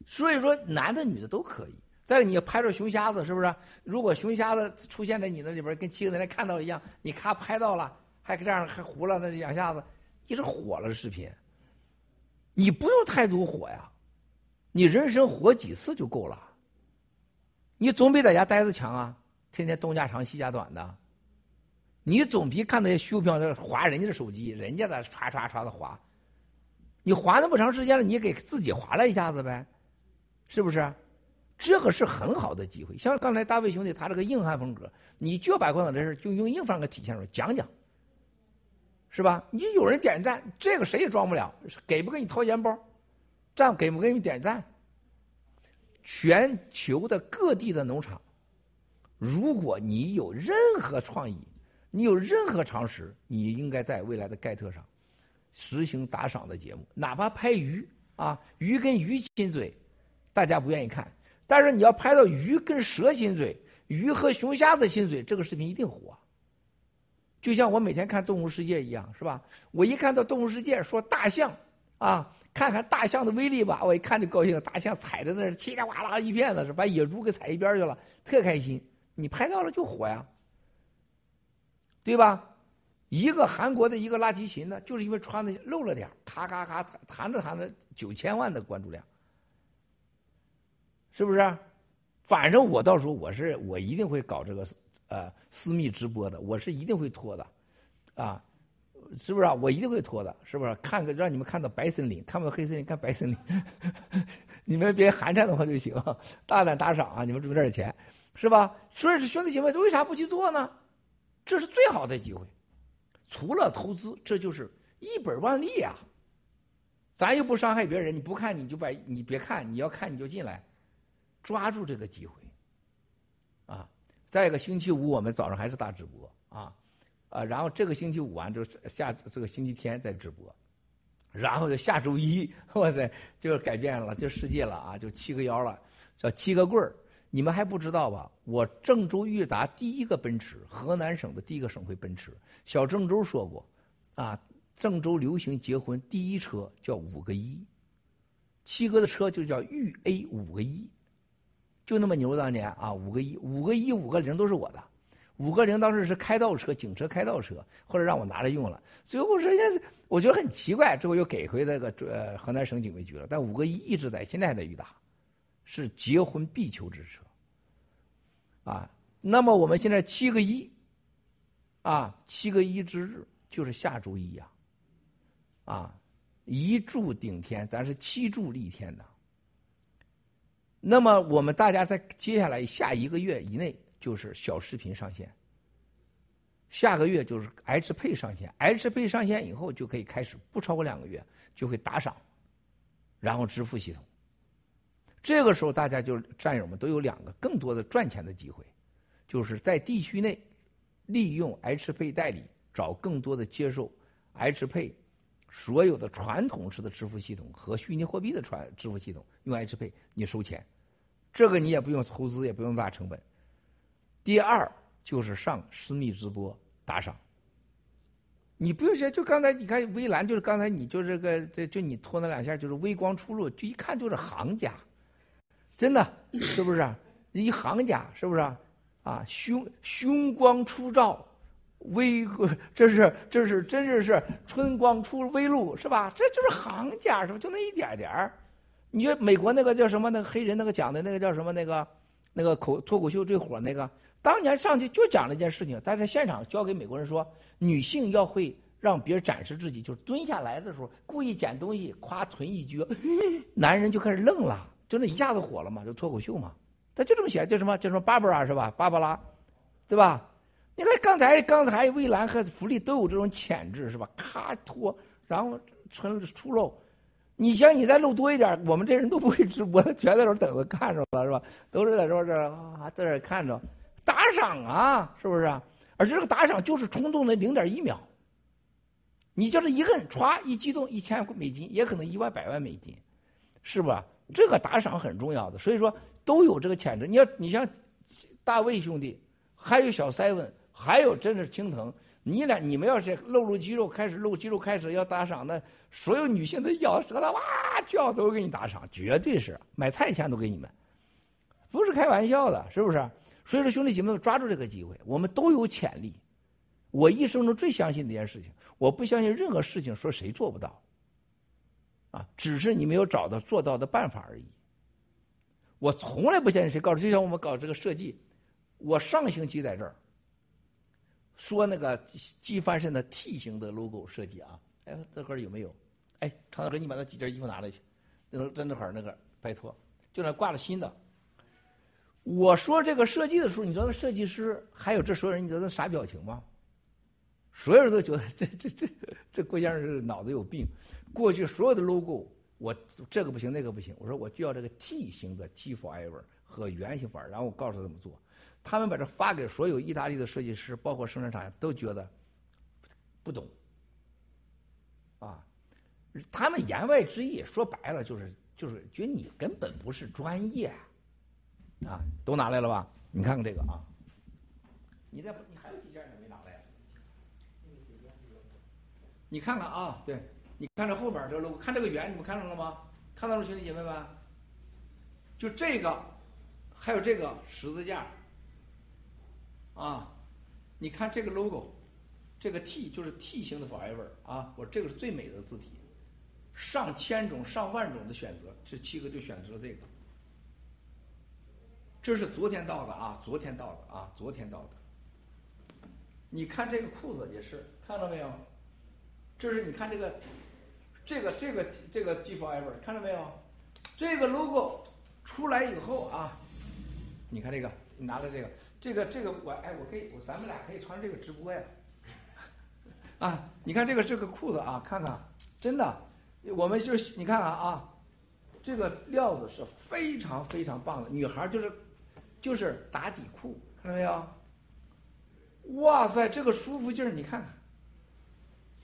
所以说，男的女的都可以。再你拍着熊瞎子，是不是？如果熊瞎子出现在你那里边，跟七个人看到一样，你咔拍到了，还这样还糊了那两下子，你是火了视频。你不用太多火呀，你人生火几次就够了。你总比在家待着强啊！天天东家长西家短的，你总比看那些秀票在划人家的手机，人家在唰唰唰的划，你划那么长时间了，你给自己划了一下子呗，是不是？这个是很好的机会。像刚才大卫兄弟他这个硬汉风格，你就把共产党这事就用硬方给体现出来，讲讲，是吧？你有人点赞，这个谁也装不了，给不给你掏钱包？赞给不给你点赞？全球的各地的农场，如果你有任何创意，你有任何常识，你应该在未来的盖特上实行打赏的节目，哪怕拍鱼啊，鱼跟鱼亲嘴，大家不愿意看，但是你要拍到鱼跟蛇亲嘴，鱼和熊瞎子亲嘴，这个视频一定火。就像我每天看《动物世界》一样，是吧？我一看到《动物世界》说大象啊。看看大象的威力吧，我一看就高兴。大象踩在那儿，叽里哇啦一片子，是把野猪给踩一边去了，特开心。你拍到了就火呀，对吧？一个韩国的一个拉提琴的，就是因为穿的露了点咔咔咔弹着弹着九千万的关注量，是不是？反正我到时候我是我一定会搞这个呃私密直播的，我是一定会拖的，啊。是不是啊？我一定会拖的，是不是？看个让你们看到白森林，看不到黑森林，看白森林。你们别寒碜的话就行，大胆打赏啊！你们准备点钱，是吧？所以说兄弟姐妹，为啥不去做呢？这是最好的机会。除了投资，这就是一本万利呀！咱又不伤害别人，你不看你就把你别看，你要看你就进来，抓住这个机会，啊！再一个星期五我们早上还是大直播啊，啊，然后这个星期五完之后下这个星期天再直播，然后就下周一，哇塞，就改变了，就世界了啊，就七个幺了，叫七个棍儿。你们还不知道吧？我郑州裕达第一个奔驰，河南省的第一个省会奔驰。小郑州说过，啊，郑州流行结婚第一车叫五个一，七哥的车就叫豫 A 五个一，就那么牛当年啊，五个一，五个一五个零都是我的，五个零当时是开道车，警车开道车，后来让我拿来用了，最后人家我觉得很奇怪，最后又给回那个呃河南省警卫局了，但五个一一直在，现在还在裕达。是结婚必求之车，啊，那么我们现在七个一，啊，七个一之日就是下周一呀，啊，一柱顶天，咱是七柱立天的。那么我们大家在接下来下一个月以内就是小视频上线，下个月就是 H 配上线，H 配上线以后就可以开始，不超过两个月就会打赏，然后支付系统。这个时候，大家就战友们都有两个更多的赚钱的机会，就是在地区内利用 H 配代理找更多的接受 H 配所有的传统式的支付系统和虚拟货币的传支付系统，用 H 配你收钱，这个你也不用投资，也不用大成本。第二就是上私密直播打赏，你不用说，就刚才你看微蓝，就是刚才你就这个这就你拖那两下，就是微光出入，就一看就是行家。真的，是不是？一行家是不是？啊，凶凶光出照，微这是这是真是是春光出微露，是吧？这就是行家，是吧？就那一点点儿。你说美国那个叫什么？那个黑人那个讲的那个叫什么？那个那个口脱口秀最火那个，当年上去就讲了一件事情，他在现场教给美国人说，女性要会让别人展示自己，就是蹲下来的时候故意捡东西，夸存一撅，男人就开始愣了。就那一下子火了嘛，就脱口秀嘛，他就这么写，叫什么叫什么芭芭拉是吧？芭芭拉，对吧？你看刚才刚才蔚蓝和福利都有这种潜质是吧？咔脱，然后纯出肉。你像你再露多一点，我们这人都不会直播，全在这等着看着了是吧？都是在这这啊在这看着打赏啊，是不是？而且这个打赏就是冲动的零点一秒，你就是一摁歘一激动，一千美金也可能一万百万美金，是吧？这个打赏很重要的，所以说都有这个潜质。你要你像大卫兄弟，还有小 seven，还有真是青藤，你俩你们要是露露肌肉，开始露肌肉，开始要打赏，那所有女性都咬舌头哇叫都给你打赏，绝对是买菜钱都给你们，不是开玩笑的，是不是？所以说兄弟姐妹们抓住这个机会，我们都有潜力。我一生中最相信的一件事情，我不相信任何事情说谁做不到。啊，只是你没有找到做到的办法而已。我从来不相信谁告诉，就像我们搞这个设计，我上星期在这儿说那个机翻身的 T 型的 logo 设计啊，哎，这块有没有？哎，常大哥，你把那几件衣服拿来去，那在那块那个，拜托，就那挂了新的。我说这个设计的时候，你知道那设计师还有这所有人，你知道那啥表情吗？所有人都觉得这这这这郭先生是脑子有病。过去所有的 logo，我这个不行，那个不行。我说我就要这个 T 型的 G forever 和圆形法，然后我告诉他怎么做。他们把这发给所有意大利的设计师，包括生产厂家都觉得不懂。啊，他们言外之意说白了就是就是觉得你根本不是专业。啊，都拿来了吧？你看看这个啊，你再你还有几件你没拿来？你看看啊，对，你看这后边这 logo，看这个圆，你们看到了吗？看到了，兄弟姐妹们，就这个，还有这个十字架，啊，你看这个 logo，这个 T 就是 T 型的 forever 啊，我这个是最美的字体，上千种、上万种的选择，这七个就选择了这个，这是昨天到的啊，昨天到的啊，昨天到的，你看这个裤子也是，看到没有？这是你看这个，这个这个这个 G Forever 看到没有？这个 logo 出来以后啊，你看这个，你拿着这个，这个这个我哎，我可以，我咱们俩可以穿这个直播呀。啊，你看这个这个裤子啊，看看，真的，我们就是你看看啊，这个料子是非常非常棒的，女孩就是就是打底裤，看到没有？哇塞，这个舒服劲儿，你看看，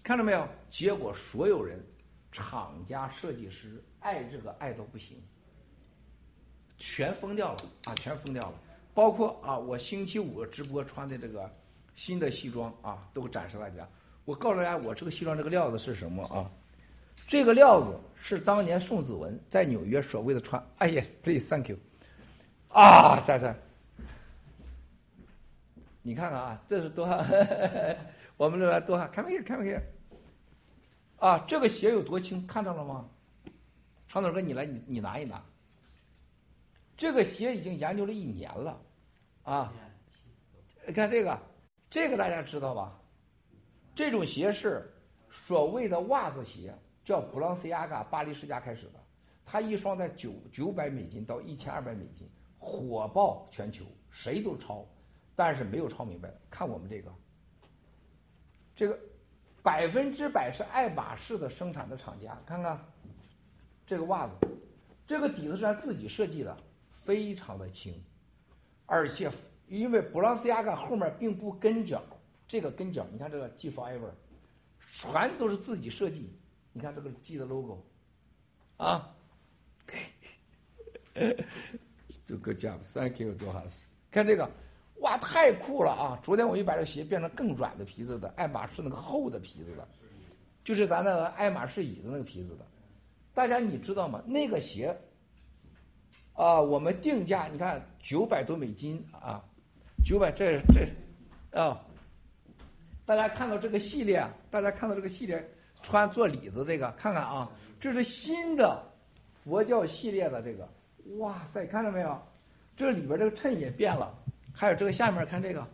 看到没有？结果所有人，厂家、设计师爱这个爱到不行，全疯掉了啊，全疯掉了。包括啊，我星期五直播穿的这个新的西装啊，都展示大家。我告诉大家，我这个西装这个料子是什么啊？这个料子是当年宋子文在纽约所谓的穿。哎呀，please，thank you。啊，在在。你看看啊，这是多少？我们这来多少？Come here，come here。啊，这个鞋有多轻，看到了吗？长腿哥，你来，你你拿一拿。这个鞋已经研究了一年了，啊，看这个，这个大家知道吧？这种鞋是所谓的袜子鞋，叫布朗西亚嘎，巴黎世家开始的。它一双在九九百美金到一千二百美金，火爆全球，谁都抄，但是没有抄明白的。看我们这个，这个百分之百是爱马仕的生产的厂家，看看这个袜子，这个底子是咱自己设计的。非常的轻，而且因为布朗斯亚嘎后面并不跟脚，这个跟脚，你看这个 G Forever，全都是自己设计。你看这个 G 的 logo，啊，这个 job，Thank you，多哈斯。看这个，哇，太酷了啊！昨天我又把这鞋变成更软的皮子的，爱马仕那个厚的皮子的，就是咱那个爱马仕椅子那个皮子的。大家你知道吗？那个鞋。啊，我们定价你看九百多美金啊，九百这这啊，大家看到这个系列，大家看到这个系列穿做里子这个，看看啊，这是新的佛教系列的这个，哇塞，看到没有？这里边这个衬也变了，还有这个下面看这个，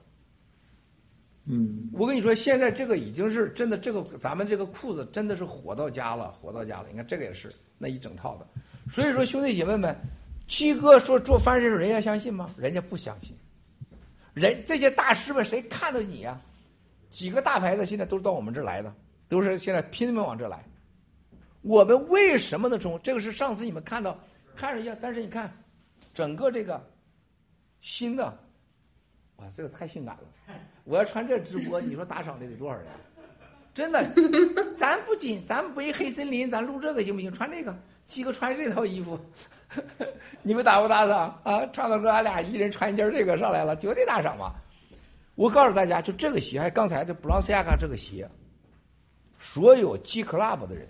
嗯，我跟你说，现在这个已经是真的，这个咱们这个裤子真的是火到家了，火到家了。你看这个也是那一整套的，所以说兄弟姐妹们。七哥说做翻身，人家相信吗？人家不相信。人这些大师们谁看到你呀？几个大牌子现在都是到我们这来的，都是现在拼命往这来。我们为什么能成功？这个是上次你们看到看着一样，但是你看整个这个新的，哇，这个太性感了！我要穿这直播，你说打赏的得多少人？真的，咱不仅咱不一黑森林，咱录这个行不行？穿这个，七哥穿这套衣服。你们打不打赏啊？唱到歌，俺俩一人穿一件这个上来了，绝对打赏嘛！我告诉大家，就这个鞋，还刚才这布朗西亚卡这个鞋，所有 G Club 的人，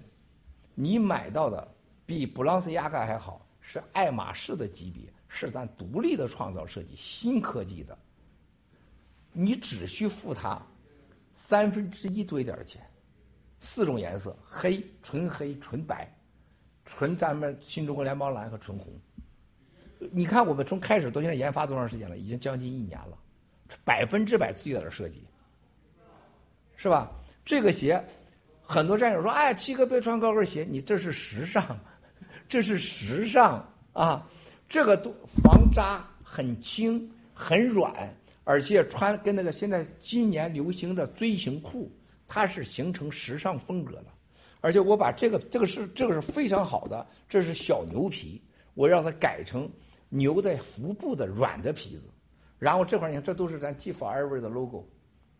你买到的比布朗西亚卡还好，是爱马仕的级别，是咱独立的创造设计，新科技的。你只需付他三分之一多一点钱，四种颜色：黑、纯黑、纯白。纯咱们新中国联邦蓝和纯红，你看我们从开始到现在研发多长时间了？已经将近一年了，百分之百自己在这设计，是吧？这个鞋，很多战友说：“哎，七哥别穿高跟鞋，你这是时尚，这是时尚啊！这个都防扎，很轻，很软，而且穿跟那个现在今年流行的锥形裤，它是形成时尚风格的。”而且我把这个这个是这个是非常好的，这是小牛皮，我让它改成牛的腹部的软的皮子，然后这块你看，这都是咱 G Forever 的 logo，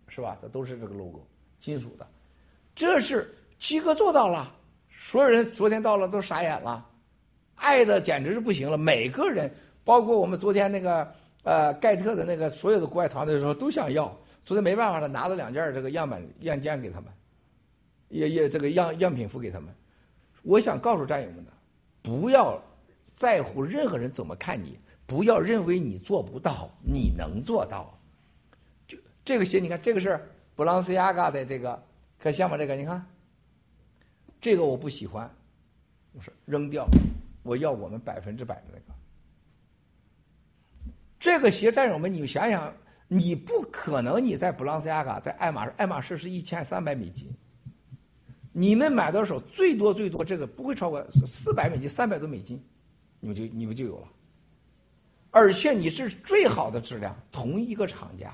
是吧？这都是这个 logo，金属的，这是七哥做到了，所有人昨天到了都傻眼了，爱的简直是不行了，每个人，包括我们昨天那个呃盖特的那个所有的国外团队的时候都想要，昨天没办法了，拿了两件这个样板样件给他们。也也这个样样品付给他们，我想告诉战友们的，不要在乎任何人怎么看你，不要认为你做不到，你能做到。就这个鞋，你看这个是布朗西亚嘎的这个，看像吗？这个你看，这个我不喜欢，我说扔掉，我要我们百分之百的那个。这个鞋，战友们，你想想，你不可能你在布朗西亚嘎，在爱马仕，爱马仕是一千三百美金。你们买到手最多最多这个不会超过四百美金，三百多美金，你们就你们就有了。而且你是最好的质量，同一个厂家，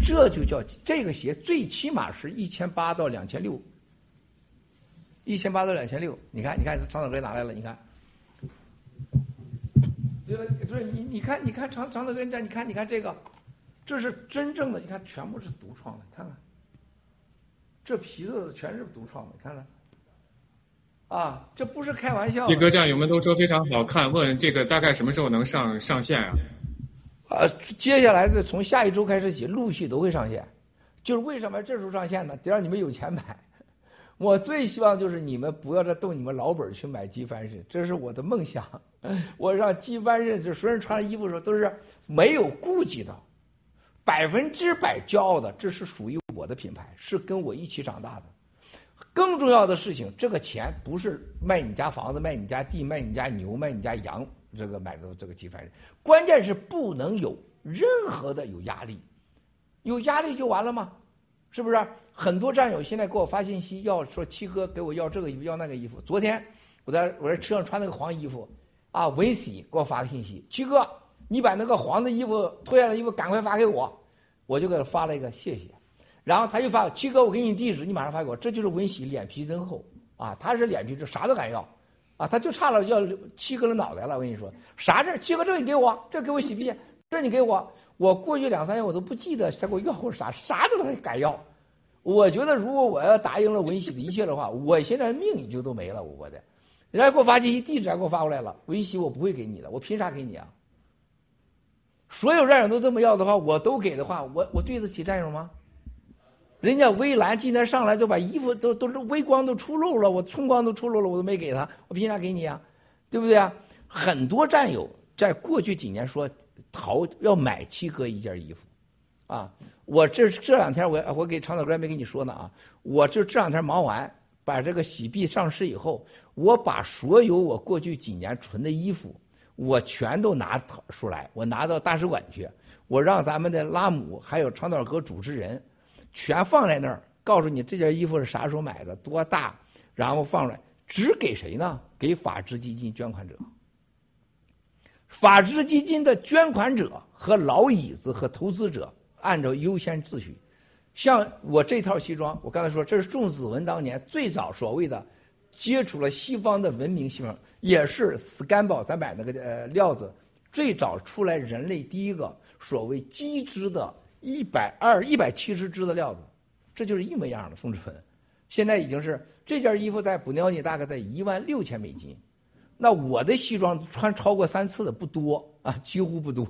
这就叫这个鞋最起码是一千八到两千六，一千八到两千六，你看，你看长岛哥拿来了，你看，对了不是你，你看，你看长长岛哥，你看，你看这个，这是真正的，你看全部是独创的，看看，这皮子全是独创的，看看。啊，这不是开玩笑。一哥，战友们都说非常好看，问这个大概什么时候能上上线啊？呃，接下来的从下一周开始起，陆续都会上线。就是为什么这时候上线呢？得让你们有钱买。我最希望就是你们不要再动你们老本去买机翻身，这是我的梦想。我让机翻身，就所有人穿的衣服的时候都是没有顾忌的，百分之百骄傲的，这是属于我的品牌，是跟我一起长大的。更重要的事情，这个钱不是卖你家房子、卖你家地、卖你家牛、卖你家羊，这个买的这个鸡翻身，关键是不能有任何的有压力，有压力就完了吗？是不是？很多战友现在给我发信息，要说七哥给我要这个衣服，要那个衣服。昨天我在我在车上穿那个黄衣服，啊，文喜给我发个信息，七哥，你把那个黄的衣服脱下来衣服赶快发给我，我就给他发了一个谢谢。然后他就发七哥，我给你地址，你马上发给我。这就是文喜脸皮真厚啊！他是脸皮就啥都敢要，啊，他就差了要七哥的脑袋了。我跟你说，啥事七哥这你给我，这给我洗屁，这你给我。我过去两三年我都不记得他给我要过啥，啥都他敢要。我觉得如果我要答应了文喜的一切的话，我现在命就都没了。我的，人家给我发信息，地址还给我发过来了。文喜我不会给你的，我凭啥给你啊？所有战友都这么要的话，我都给的话，我我对得起战友吗？人家微蓝今天上来就把衣服都都微光都出露了，我春光都出露了，我都没给他，我凭啥给你啊？对不对啊？很多战友在过去几年说淘要买七哥一件衣服，啊，我这这两天我我给长岛哥没跟你说呢啊，我就这两天忙完把这个喜币上市以后，我把所有我过去几年存的衣服，我全都拿出来，我拿到大使馆去，我让咱们的拉姆还有长岛哥主持人。全放在那儿，告诉你这件衣服是啥时候买的，多大，然后放出来，只给谁呢？给法治基金捐款者。法治基金的捐款者和老椅子和投资者按照优先秩序。像我这套西装，我刚才说这是宋子文当年最早所谓的接触了西方的文明西方，也是 s c a m b l 咱买那个呃料子最早出来人类第一个所谓机织的。一百二、一百七十只的料子，这就是一模一样的宋志文。现在已经是这件衣服在布尿尼大概在一万六千美金。那我的西装穿超过三次的不多啊，几乎不多。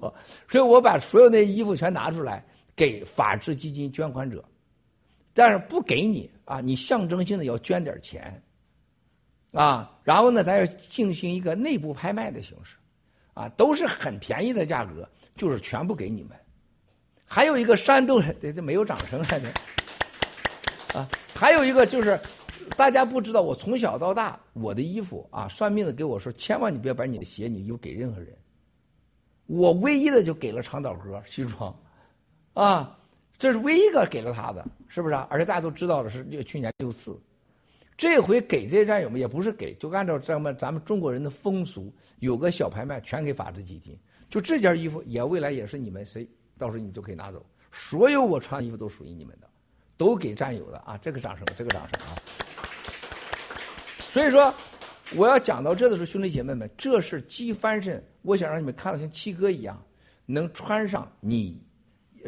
所以我把所有那衣服全拿出来给法治基金捐款者，但是不给你啊，你象征性的要捐点钱啊。然后呢，咱要进行一个内部拍卖的形式，啊，都是很便宜的价格，就是全部给你们。还有一个煽动，这这没有掌声来着，啊，还有一个就是，大家不知道，我从小到大，我的衣服啊，算命的给我说，千万你不要把你的鞋、你衣服给任何人。我唯一的就给了长岛哥西装，啊，这是唯一一个给了他的，是不是啊？而且大家都知道的是，去年六四，这回给这些战友们也不是给，就按照咱们咱们中国人的风俗，有个小拍卖，全给法治基金。就这件衣服，也未来也是你们谁。到时候你就可以拿走，所有我穿的衣服都属于你们的，都给战友的啊！这个掌声，这个掌声啊！所以说，我要讲到这的时候，兄弟姐妹们，这是鸡翻身，我想让你们看到像七哥一样，能穿上你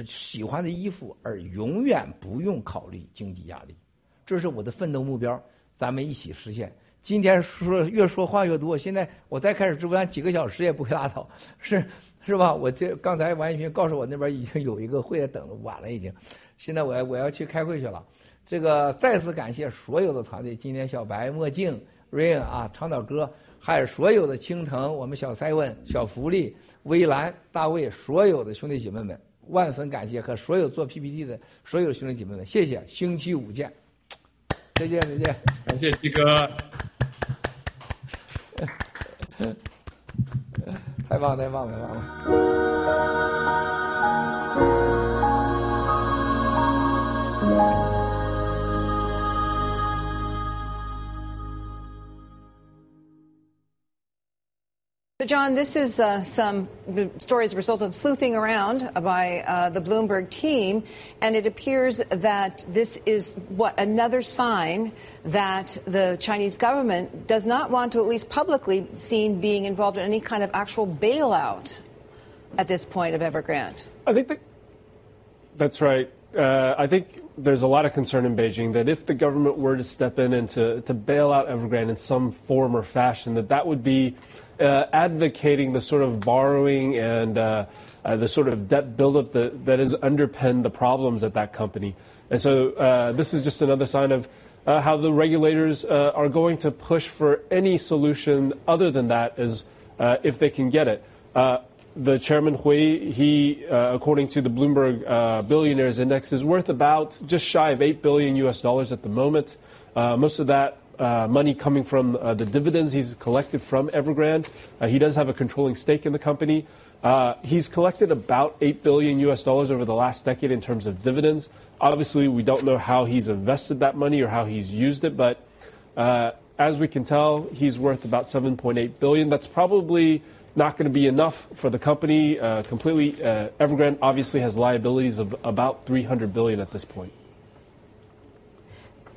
喜欢的衣服，而永远不用考虑经济压力，这是我的奋斗目标，咱们一起实现。今天说越说话越多，现在我再开始直播几个小时也不会拉倒，是。是吧？我这刚才王一平告诉我那边已经有一个会在等，晚了已经。现在我要我要去开会去了。这个再次感谢所有的团队，今天小白、墨镜、Rain 啊、长岛哥，还有所有的青藤、我们小 seven、小福利、微蓝、大卫，所有的兄弟姐妹们，万分感谢和所有做 PPT 的所有兄弟姐妹们，谢谢。星期五见，再见再见，感谢七哥。太棒太棒太棒了！So, John, this is uh, some story as a result of sleuthing around by uh, the Bloomberg team, and it appears that this is what another sign that the Chinese government does not want to, at least publicly, seen being involved in any kind of actual bailout at this point of Evergrande. I think that that's right. Uh, I think there's a lot of concern in Beijing that if the government were to step in and to, to bail out Evergrande in some form or fashion, that that would be uh, advocating the sort of borrowing and uh, uh, the sort of debt buildup that, that has underpinned the problems at that company. And so uh, this is just another sign of uh, how the regulators uh, are going to push for any solution other than that as if they can get it the chairman Hui, he, according to the Bloomberg Billionaires Index, is worth about just shy of eight billion U.S. dollars at the moment. Most of that money coming from uh, the dividends he's collected from Evergrande. Uh, he does have a controlling stake in the company. he's collected about eight billion U.S. dollars over the last decade in terms of dividends. Obviously, we don't know how he's invested that money or how he's used it, but as we can tell, he's worth about 7.8 billion. That's probably not going to be enough for the company uh, completely. Uh, Evergrande obviously has liabilities of about 300 billion at this point.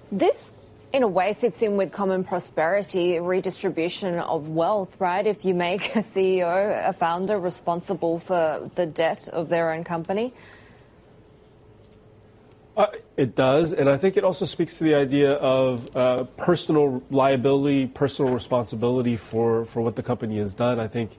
This, in a way, fits in with common prosperity, redistribution of wealth, right? If you make a CEO, a founder, responsible for the debt of their own company. Uh, it does, and I think it also speaks to the idea of uh, personal liability, personal responsibility for, for what the company has done. I think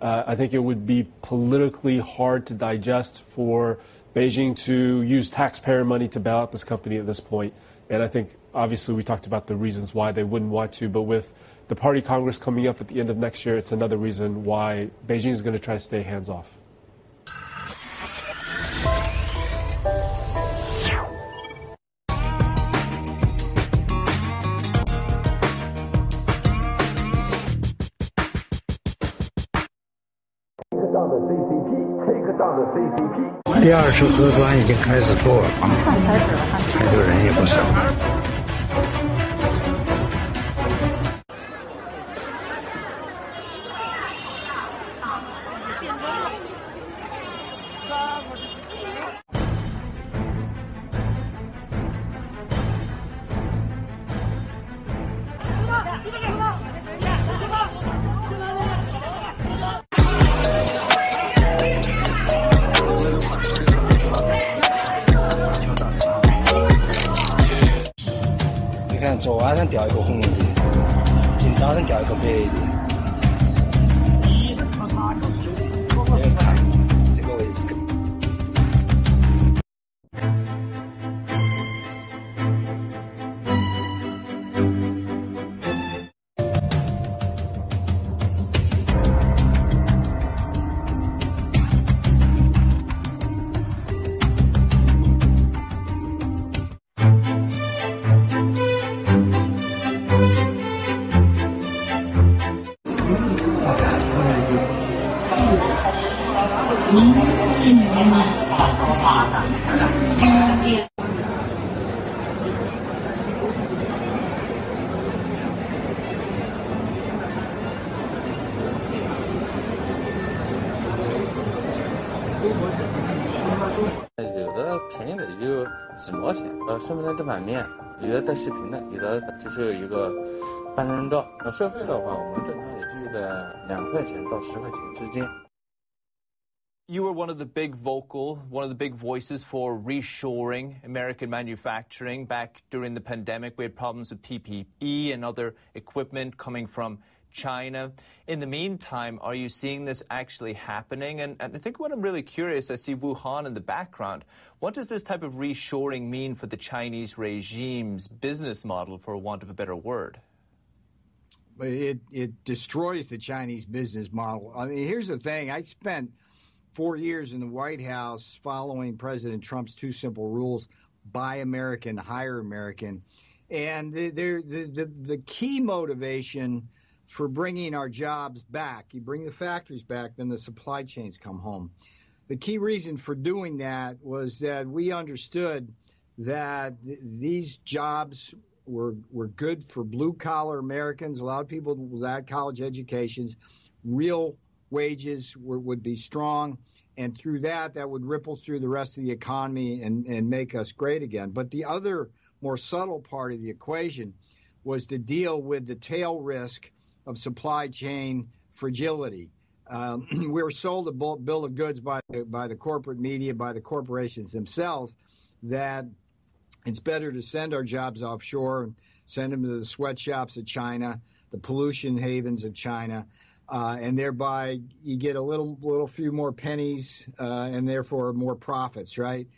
uh, I think it would be politically hard to digest for Beijing to use taxpayer money to bail out this company at this point. And I think obviously we talked about the reasons why they wouldn't want to, but with the party congress coming up at the end of next year, it's another reason why Beijing is going to try to stay hands off. 第二次核酸已经开始做了啊，开的人也不少。 顺便的这碗面，有的带视频的，有的只是有一个半张照。那收费的话，我们正常也是在两块钱到十块钱之间。You were one of the big vocal, one of the big voices for reshoring American manufacturing back during the pandemic. We had problems with PPE and other equipment coming from China. In the meantime, are you seeing this actually happening? And, and I think what I'm really curious, I see Wuhan in the background. What does this type of reshoring mean for the Chinese regime's business model, for want of a better word? It, it destroys the Chinese business model. I mean, here's the thing. I spent four years in the White House following President Trump's two simple rules buy American, hire American. And the, the, the, the key motivation for bringing our jobs back. You bring the factories back, then the supply chains come home. The key reason for doing that was that we understood that th- these jobs were were good for blue collar Americans. A lot of people without college educations, real wages were, would be strong, and through that, that would ripple through the rest of the economy and and make us great again. But the other more subtle part of the equation was to deal with the tail risk of supply chain fragility. Um, we were sold a bill of goods by by the corporate media, by the corporations themselves, that it's better to send our jobs offshore and send them to the sweatshops of China, the pollution havens of China, uh, and thereby you get a little little few more pennies uh, and therefore more profits, right?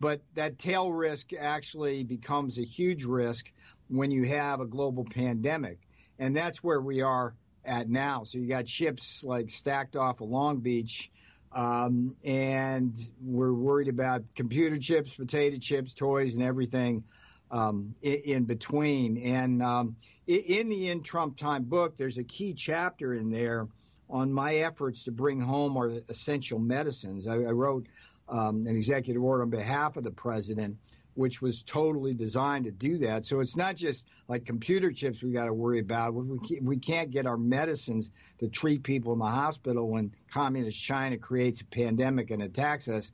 But that tail risk actually becomes a huge risk when you have a global pandemic, and that's where we are at now. So you got ships like stacked off of Long Beach. Um, and we're worried about computer chips, potato chips, toys, and everything um, in, in, between. And um, in the In Trump Time book, there's a key chapter in there on my efforts to bring home our essential medicines. I, I wrote um, an executive order on behalf of the president which was totally designed to do that. So it's not just like computer chips we got to worry about. We can't, we can't get our medicines to treat people in the hospital when communist China creates a pandemic and attacks us.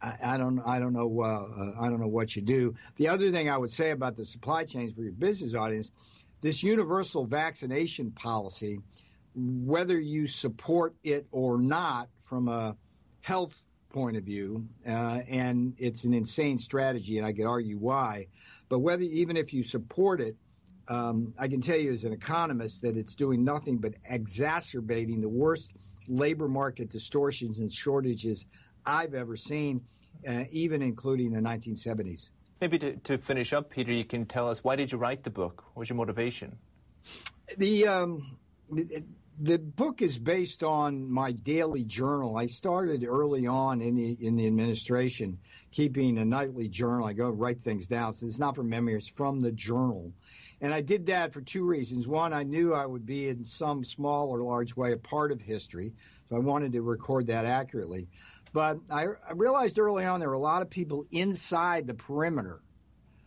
I, I don't, I don't know, uh, uh, I don't know what you do. The other thing I would say about the supply chains for your business audience, this universal vaccination policy, whether you support it or not from a health point of view, uh, and it's an insane strategy, and I could argue why. But whether even if you support it, um, I can tell you as an economist that it's doing nothing but exacerbating the worst labor market distortions and shortages I've ever seen, uh, even including the 1970s. Maybe to, to finish up, Peter, you can tell us why did you write the book? What was your motivation? The um, it, the book is based on my daily journal. I started early on in the in the administration, keeping a nightly journal. I go write things down. So it's not from memory; it's from the journal. And I did that for two reasons. One, I knew I would be in some small or large way a part of history, so I wanted to record that accurately. But I, I realized early on there were a lot of people inside the perimeter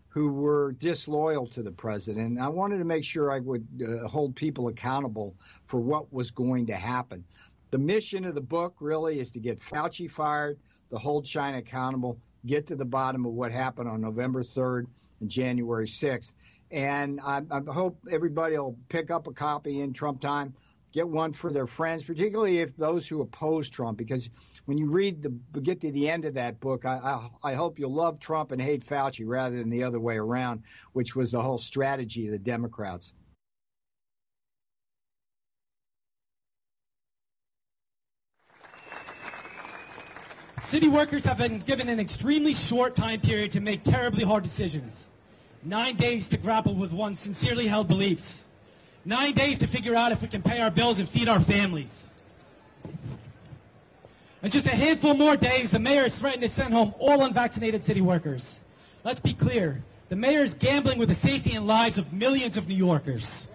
who were disloyal to the president. And I wanted to make sure I would uh, hold people accountable for what was going to happen. The mission of the book really is to get Fauci fired, to hold China accountable, get to the bottom of what happened on November 3rd and January 6th. And I, I hope everybody will pick up a copy in Trump time, get one for their friends, particularly if those who oppose Trump, because when you read the get to the end of that book, I, I, I hope you'll love Trump and hate Fauci rather than the other way around, which was the whole strategy of the Democrats. City workers have been given an extremely short time period to make terribly hard decisions. Nine days to grapple with one's sincerely held beliefs. Nine days to figure out if we can pay our bills and feed our families. In just a handful more days, the mayor has threatened to send home all unvaccinated city workers. Let's be clear. The mayor is gambling with the safety and lives of millions of New Yorkers.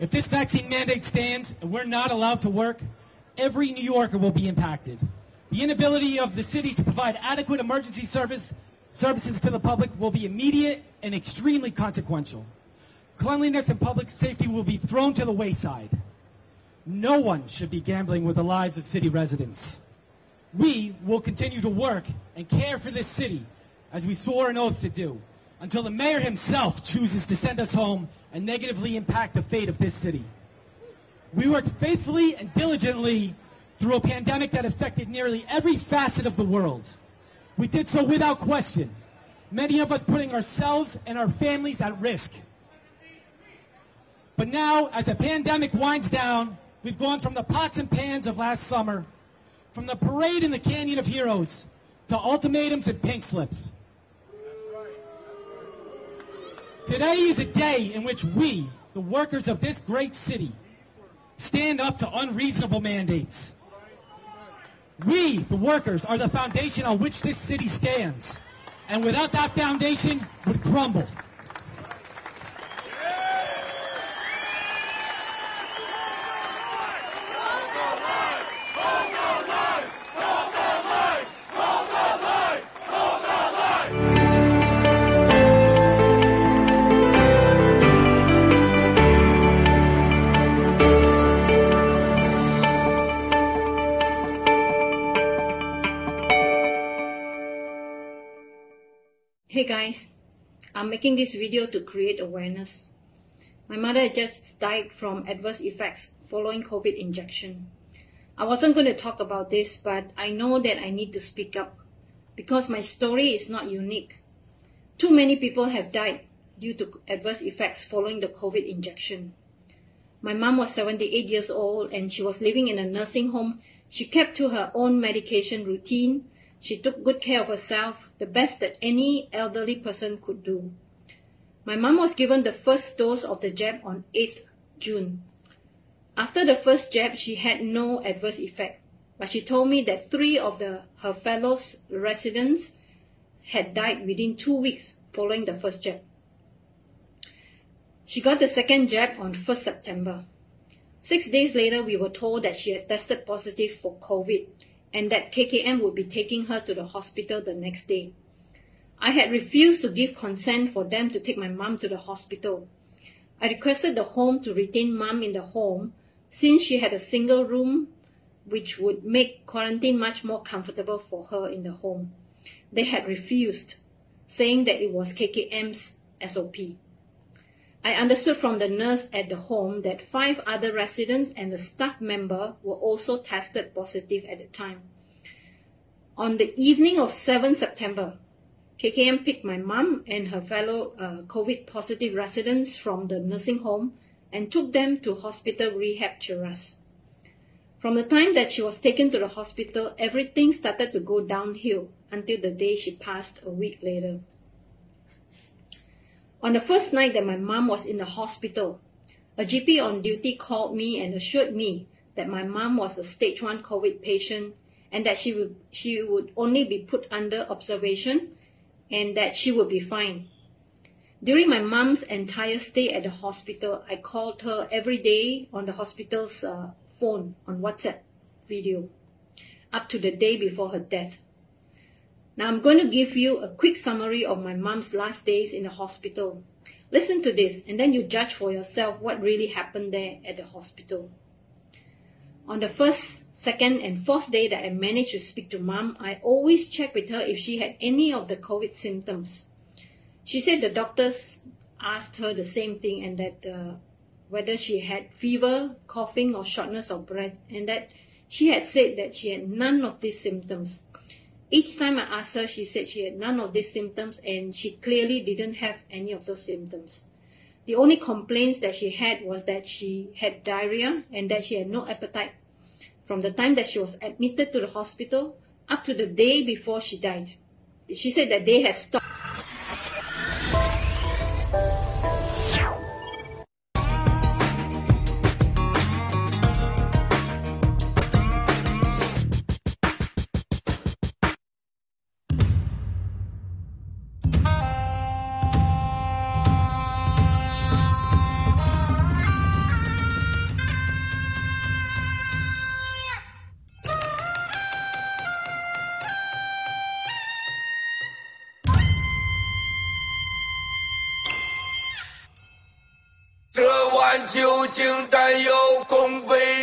If this vaccine mandate stands and we're not allowed to work, every New Yorker will be impacted. The inability of the city to provide adequate emergency service services to the public will be immediate and extremely consequential. Cleanliness and public safety will be thrown to the wayside. No one should be gambling with the lives of city residents. We will continue to work and care for this city as we swore an oath to do until the mayor himself chooses to send us home and negatively impact the fate of this city. We worked faithfully and diligently through a pandemic that affected nearly every facet of the world. We did so without question, many of us putting ourselves and our families at risk. But now, as the pandemic winds down, We've gone from the pots and pans of last summer, from the parade in the Canyon of Heroes, to ultimatums and pink slips. Today is a day in which we, the workers of this great city, stand up to unreasonable mandates. We, the workers, are the foundation on which this city stands. And without that foundation, would crumble. Hey guys, I'm making this video to create awareness. My mother just died from adverse effects following COVID injection. I wasn't going to talk about this, but I know that I need to speak up because my story is not unique. Too many people have died due to adverse effects following the COVID injection. My mom was 78 years old and she was living in a nursing home. She kept to her own medication routine. She took good care of herself, the best that any elderly person could do. My mom was given the first dose of the jab on 8th June. After the first jab, she had no adverse effect, but she told me that three of the, her fellow residents had died within two weeks following the first jab. She got the second jab on 1st September. Six days later, we were told that she had tested positive for COVID and that KKM would be taking her to the hospital the next day. I had refused to give consent for them to take my mom to the hospital. I requested the home to retain mom in the home since she had a single room which would make quarantine much more comfortable for her in the home. They had refused, saying that it was KKM's SOP. I understood from the nurse at the home that five other residents and a staff member were also tested positive at the time. On the evening of 7 September, KKM picked my mum and her fellow uh, COVID positive residents from the nursing home and took them to hospital rehab Cheras. From the time that she was taken to the hospital, everything started to go downhill until the day she passed a week later. On the first night that my mom was in the hospital, a GP on duty called me and assured me that my mom was a stage 1 COVID patient and that she would, she would only be put under observation and that she would be fine. During my mom's entire stay at the hospital, I called her every day on the hospital's uh, phone on WhatsApp video up to the day before her death. Now I'm going to give you a quick summary of my mom's last days in the hospital. Listen to this and then you judge for yourself what really happened there at the hospital. On the first, second, and fourth day that I managed to speak to mom, I always check with her if she had any of the COVID symptoms. She said the doctors asked her the same thing and that uh, whether she had fever, coughing, or shortness of breath, and that she had said that she had none of these symptoms. Each time I asked her, she said she had none of these symptoms and she clearly didn't have any of those symptoms. The only complaints that she had was that she had diarrhea and that she had no appetite from the time that she was admitted to the hospital up to the day before she died. She said that they had stopped. 碗究竟担忧共毁